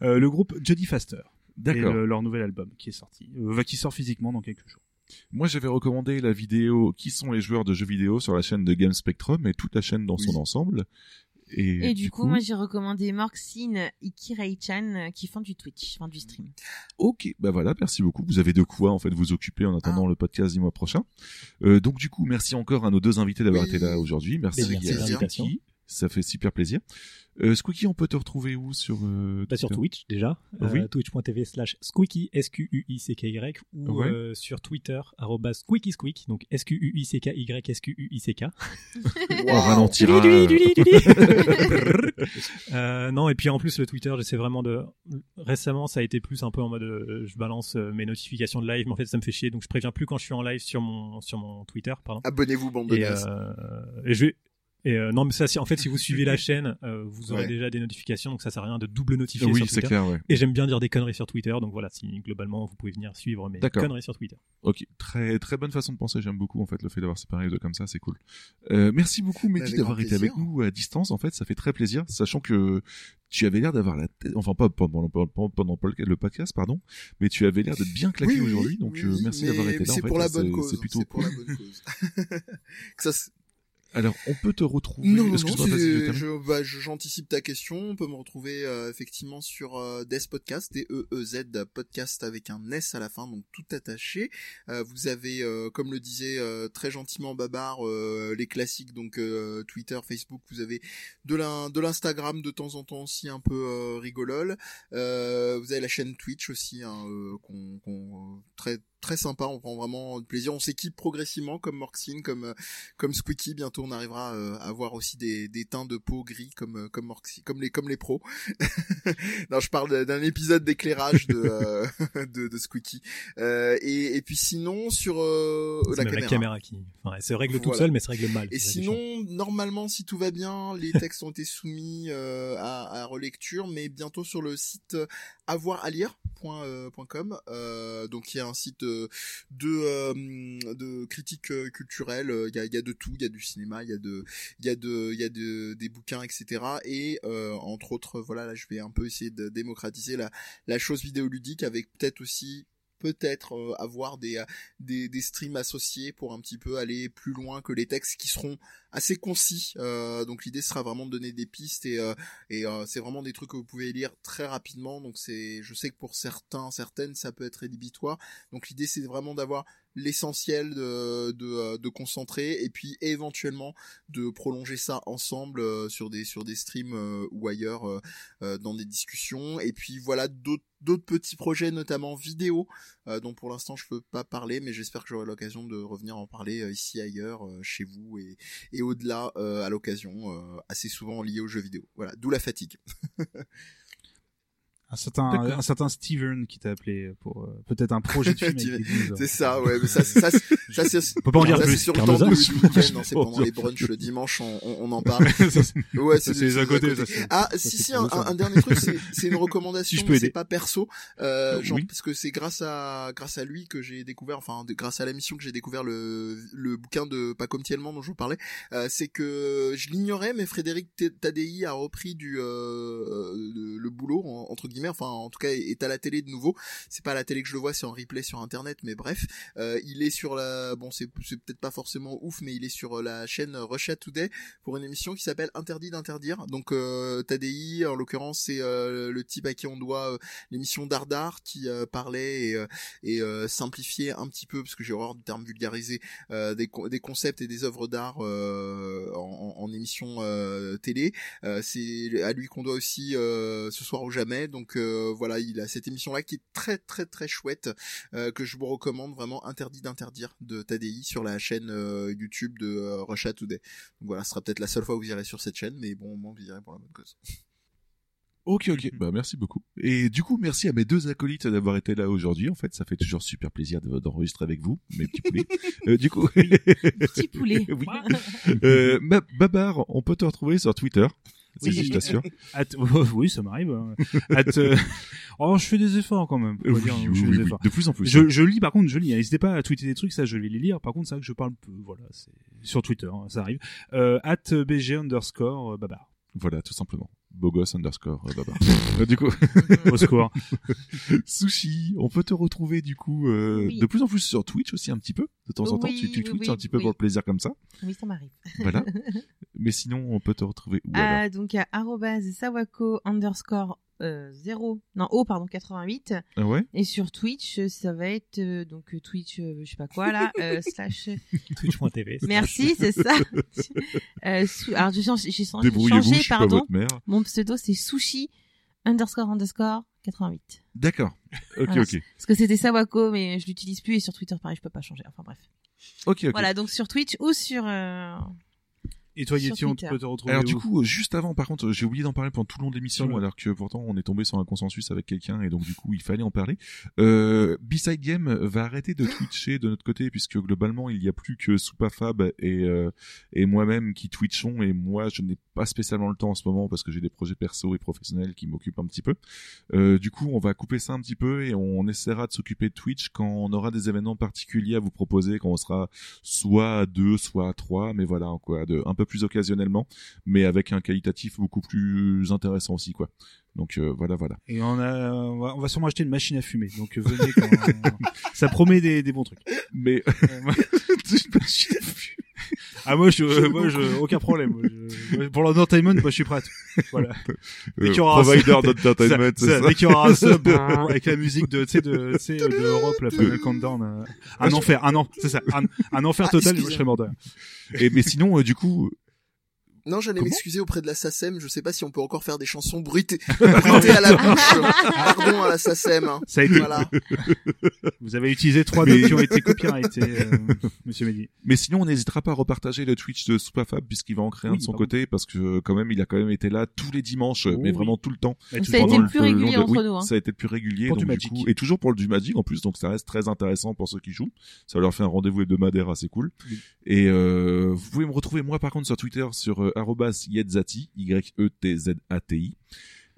Euh, le groupe Jody Faster. Et D'accord. le- leur nouvel album qui est sorti. Euh, va- qui sort physiquement dans quelques jours. Moi, j'avais recommandé la vidéo Qui sont les joueurs de jeux vidéo sur la chaîne de Game Spectrum et toute la chaîne dans son ensemble. Et, Et, du, coup, moi j'ai recommandé Marxine et Kirei-chan euh, qui font du Twitch, enfin du stream. Ok, bah voilà, merci beaucoup. Vous avez de quoi en fait vous occuper en Ah. attendant le podcast du mois prochain. Euh, donc du coup, merci encore à nos deux invités d'avoir Oui. été là aujourd'hui. Merci, merci à. Ça fait super plaisir. Euh, Squeaky, on peut te retrouver où sur euh, Bah, sur Twitch déjà, Oui. euh, twitch.tv slash squeaky, S-Q-U-I-C-K-Y, ou Ouais. euh, sur Twitter, arrobas squeaky squeak, donc S-Q-U-I-C-K-Y, S-Q-U-I-C-K. On ralentira. Non, et puis en plus, le Twitter, j'essaie vraiment de. Récemment, ça a été plus un peu en mode euh, je balance euh, mes notifications de live, mais en fait, ça me fait chier, donc je préviens plus quand je suis en live sur mon, sur mon Twitter. Abonnez-vous, bande de Et, euh, et je vais. Et euh, non, mais ça, si, en fait, si vous suivez la chaîne, euh, vous aurez Ouais. déjà des notifications, donc ça sert à rien de double notifier Oui, sur c'est Twitter. clair, ouais. Et j'aime bien dire des conneries sur Twitter, donc voilà, si globalement vous pouvez venir suivre mes conneries sur Twitter. Ok, très très bonne façon de penser. J'aime beaucoup en fait le fait d'avoir séparé les deux comme ça, c'est cool. Euh, merci beaucoup Mehdi d'avoir été avec nous à distance. En fait, ça fait très plaisir, sachant que tu avais l'air d'avoir la tête, enfin pas pendant, pendant, pendant le podcast, pardon, mais tu avais l'air d'être bien claqué Oui, aujourd'hui. Donc oui, euh, merci d'avoir été là. en C'est fait, pour la bonne c'est- cause. C'est plutôt pour cool. la bonne cause. Que ça, c'est- Alors, on peut te retrouver. Non, non, bah, je- j'anticipe ta question. On peut me retrouver euh, effectivement sur euh, Des Podcast, D-E-E-Z podcast avec un S à la fin, donc tout attaché. Euh, vous avez, euh, comme le disait euh, très gentiment Babar, euh, les classiques, donc euh, Twitter, Facebook. Vous avez de l'in- de l'Instagram de temps en temps aussi un peu euh, rigolole. Euh, vous avez la chaîne Twitch aussi, hein, euh, qu'on qu'on- très très sympa, on prend vraiment plaisir. On s'équipe progressivement comme Morxine, comme euh, comme Squeaky. Bientôt, on arrivera euh, à avoir aussi des, des teints de peau gris comme euh, comme Morxine, comme les comme les pros. non, je parle d'un épisode d'éclairage de, euh, de de Squeaky. Euh, et et puis sinon sur euh, C'est la caméra. la caméra qui, enfin, elle se règle toute seule, mais se règle mal. Et qui est sinon, normalement, si tout va bien, les textes ont été soumis euh, à, à relecture, mais bientôt sur le site avoiralire.com. Euh, donc il y a un site euh, de euh, de critique euh, culturelle. Euh, Il y a, de tout. Il y a du cinéma, il y a des bouquins, etc. Et entre autres, voilà, là je vais un peu essayer de démocratiser la chose vidéoludique avec peut-être aussi peut-être avoir des, des des streams associés pour un petit peu aller plus loin que les textes qui seront assez concis. Euh, donc l'idée sera vraiment de donner des pistes et euh, euh, c'est vraiment des trucs que vous pouvez lire très rapidement. Donc c'est je sais que pour certains certaines ça peut être rédhibitoire. Donc l'idée c'est vraiment d'avoir l'essentiel de, de concentrer et puis éventuellement de prolonger ça ensemble sur des sur des streams ou ailleurs dans des discussions et puis voilà d'autres d'autres petits projets notamment vidéo dont pour l'instant je peux pas parler mais j'espère que j'aurai l'occasion de revenir en parler ici ailleurs chez vous et au-delà euh, à l'occasion euh, assez souvent lié aux jeux vidéo. Voilà d'où la fatigue Un certain, un certain Steven qui t'a appelé pour euh, peut-être un projet de film c'est ça ouais mais ça ça ça, ça c'est On peut pas en dire ça, c'est plus. sur le temps du week-end, hein, c'est pendant les brunchs le dimanche on, on, on en parle ouais c'est les à côté. Ah, ça, si, si, un, un- un dernier truc, c'est c'est une recommandation, Si je peux mais aider. c'est pas perso, euh, genre, Oui. parce que c'est grâce à grâce à lui que j'ai découvert, enfin, de- grâce à l'émission que j'ai découvert le le bouquin de Pas comme Tiellement dont je vous parlais. Euh, c'est que je l'ignorais, mais Frédéric Tadei a repris du euh, le, boulot en- entre guillemets, enfin, en tout cas, est à la télé de nouveau. C'est pas à la télé que je le vois, c'est en replay sur internet, mais bref, euh, il est sur la, bon, c'est peut-être pas forcément ouf, mais il est sur la chaîne Russia Today pour une émission qui s'appelle Interdit d'interdire. Donc euh, Tadei, en l'occurrence, c'est euh, le type à qui on doit euh, l'émission Dardar qui euh, parlait et, euh, et euh, simplifiait un petit peu, parce que j'ai horreur du terme vulgarisé, euh, des, des concepts et des œuvres d'art euh, en, en émission euh, télé. Euh, c'est à lui qu'on doit aussi euh, ce soir ou jamais. Donc euh, voilà, il a cette émission-là qui est très très très chouette, euh, que je vous recommande vraiment Interdit d'interdire de Tadei sur la chaîne euh, YouTube de euh, Russia Today. Donc voilà, ce sera peut-être la seule fois où vous irez sur cette chaîne, mais bon, au moins vous irez pour la bonne cause. Ok, ok. Bah, merci beaucoup. Et du coup, merci à mes deux acolytes d'avoir été là aujourd'hui. En fait, ça fait toujours super plaisir de- d'enregistrer avec vous, mes petits poulets. Euh, du coup, Petit poulet. oui. Euh, Ba- Babar, on peut te retrouver sur Twitter. Oui. Je t'assure. At- oui, ça m'arrive. hein. Euh, Oh, je fais des efforts quand même. faut Oui, dire, oui, je fais oui, des oui. efforts. De plus en plus. Je, je lis, par contre, je lis. N'hésitez pas à tweeter des trucs, ça, je vais les lire. Par contre, c'est vrai que je parle peu. Voilà, c'est sur Twitter, hein, ça arrive. Euh, at BG underscore babar. Voilà, tout simplement. Bogos underscore euh, Babar. Euh, du coup, Au score. Sushi, on peut te retrouver du coup euh, Oui. de plus en plus sur Twitch aussi un petit peu. De temps en temps, Oui, tu, tu oui, tweets oui, un petit peu oui. pour le plaisir comme ça. Oui, ça m'arrive. Voilà. Mais sinon, on peut te retrouver où alors? Ah, donc à sawako underscore euh, 0, non, oh, pardon, 88. Ah ouais? Et sur Twitch, euh, ça va être, euh, donc euh, Twitch, euh, je sais pas quoi là, euh, slash... Twitch.tv. Merci, c'est ça. euh, sou- alors j'ai changé, pardon. votre mère. Mon pseudo c'est sushi underscore underscore 88. D'accord. Ok, Voilà. ok. Parce que c'était Sawako, mais je l'utilise plus et sur Twitter pareil, je peux pas changer. Enfin bref. Ok, ok. Voilà, donc sur Twitch ou sur euh, Et toi, Yeti, on peut te retrouver Alors du coup, euh, juste avant, par contre, j'ai oublié d'en parler pendant tout le long de l'émission, alors que pourtant on est tombé sur un consensus avec quelqu'un et donc du coup il fallait en parler. Euh, B-Side Game va arrêter de twitcher de notre côté puisque globalement il n'y a plus que Soupafab et euh, et moi-même qui twitchons et moi je n'ai pas spécialement le temps en ce moment parce que j'ai des projets perso et professionnels qui m'occupent un petit peu. Euh, du coup, on va couper ça un petit peu et on essaiera de s'occuper de Twitch quand on aura des événements particuliers à vous proposer, quand on sera soit à deux, soit à trois, mais voilà quoi, de un peu plus occasionnellement mais avec un qualitatif beaucoup plus intéressant aussi quoi. Donc euh, voilà voilà. Et on a, on va, on va sûrement acheter une machine à fumer. Donc euh, venez quand ça promet des, des bons trucs. Mais Euh, moi- ah moi je, euh, moi je, aucun problème. Moi, je- pour l'entertainment, moi je suis prêt. à tout. Voilà. Dès qu'il y aura un provider sub- d'entertainment, c'est. Dès qu'il y aura un sub brrr, avec la musique de, tu sais, de, tu sais, de Europe, la Final Countdown, euh, un enfer, un an, c'est ça, un, un enfer Ah, total, je serais mort de. Et mais sinon euh, du coup Non, j'allais m'excuser auprès de la SACEM. Je sais pas si on peut encore faire des chansons bruitées, bruitées à la bouche. Pardon à la SACEM. hein. Ça a été. Voilà. Vous avez utilisé trois Mais- notes qui ont été copyrightés, euh, Monsieur Mehdi. Mais sinon, on n'hésitera pas à repartager le Twitch de Soupafab puisqu'il va en créer un Oui, de son pardon. côté parce que quand même, il a quand même été là tous les dimanches, Oh mais oui. vraiment tout le temps. Ça a été le plus régulier de- entre oui, nous, hein. Ça a été le plus régulier. Pour donc, du du Magic. coup, et toujours pour le du Magic en plus, donc ça reste très intéressant pour ceux qui jouent. Ça leur fait un rendez-vous hebdomadaire assez cool. Oui. Et euh, vous pouvez me retrouver moi par contre sur Twitter sur arrobas @yetzati y e t z a t i.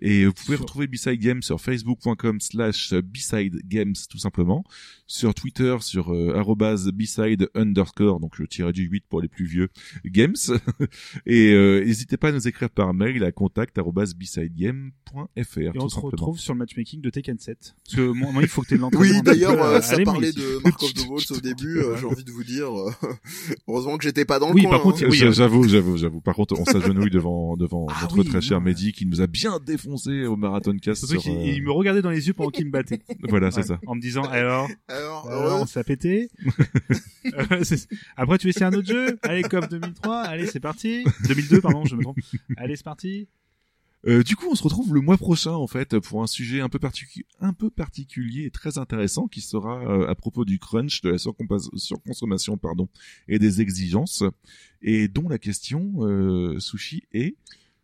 Et vous pouvez Sur- retrouver B-Side Games sur facebook.com slash B-Side Games tout simplement. Sur Twitter sur euh, arrobase B-Side underscore, donc le tiré du 8 pour les plus vieux, Games. Et euh, n'hésitez pas à nous écrire par mail à contact arrobase B-Sidegame.fr Et on se simplement. retrouve sur le matchmaking de Tekken 7. Parce que moi, moi, il faut que tu l'entraînement. Oui, d'ailleurs, euh, euh, ça parlait de Mark of the Balls au début. euh, J'ai envie de vous dire, euh, heureusement que j'étais pas dans le Oui, coin. par contre, hein. Oui, J'a- euh. J'avoue, j'avoue, j'avoue. Par contre, on s'agenouille devant devant Ah notre oui, très cher Mehdi qui nous a bien défoncé au Marathon Cast. Sur, euh, il me regardait dans les yeux pendant qu'il me battait. Voilà, c'est Ouais. ça. En me disant, alors, Alors, alors, ça a pété. Euh, Après, tu veux essayer un autre jeu Allez, COP 2003, allez, c'est parti. 2002, pardon, je me trompe. Allez, c'est parti. Euh, du coup, on se retrouve le mois prochain en fait pour un sujet un peu particu- un peu particulier et très intéressant qui sera euh, à propos du crunch, de la surconsommation pardon et des exigences et dont la question euh, sushi est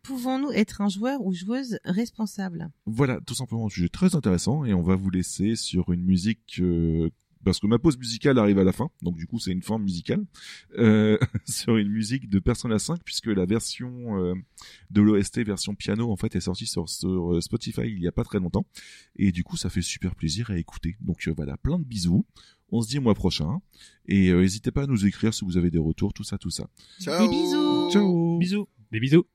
Pouvons-nous être un joueur ou joueuse responsable? Voilà, tout simplement un sujet très intéressant et on va vous laisser sur une musique euh, parce que ma pause musicale arrive à la fin, donc du coup c'est une fin musicale euh, sur une musique de Persona 5 puisque la version euh, de l'OST version piano en fait est sortie sur, sur, euh, Spotify il y a pas très longtemps et du coup ça fait super plaisir à écouter. Donc euh, voilà, plein de bisous. On se dit au mois prochain et euh, n'hésitez pas à nous écrire si vous avez des retours, tout ça, tout ça. Ciao. Des bisous. Ciao. Bisous. Des bisous.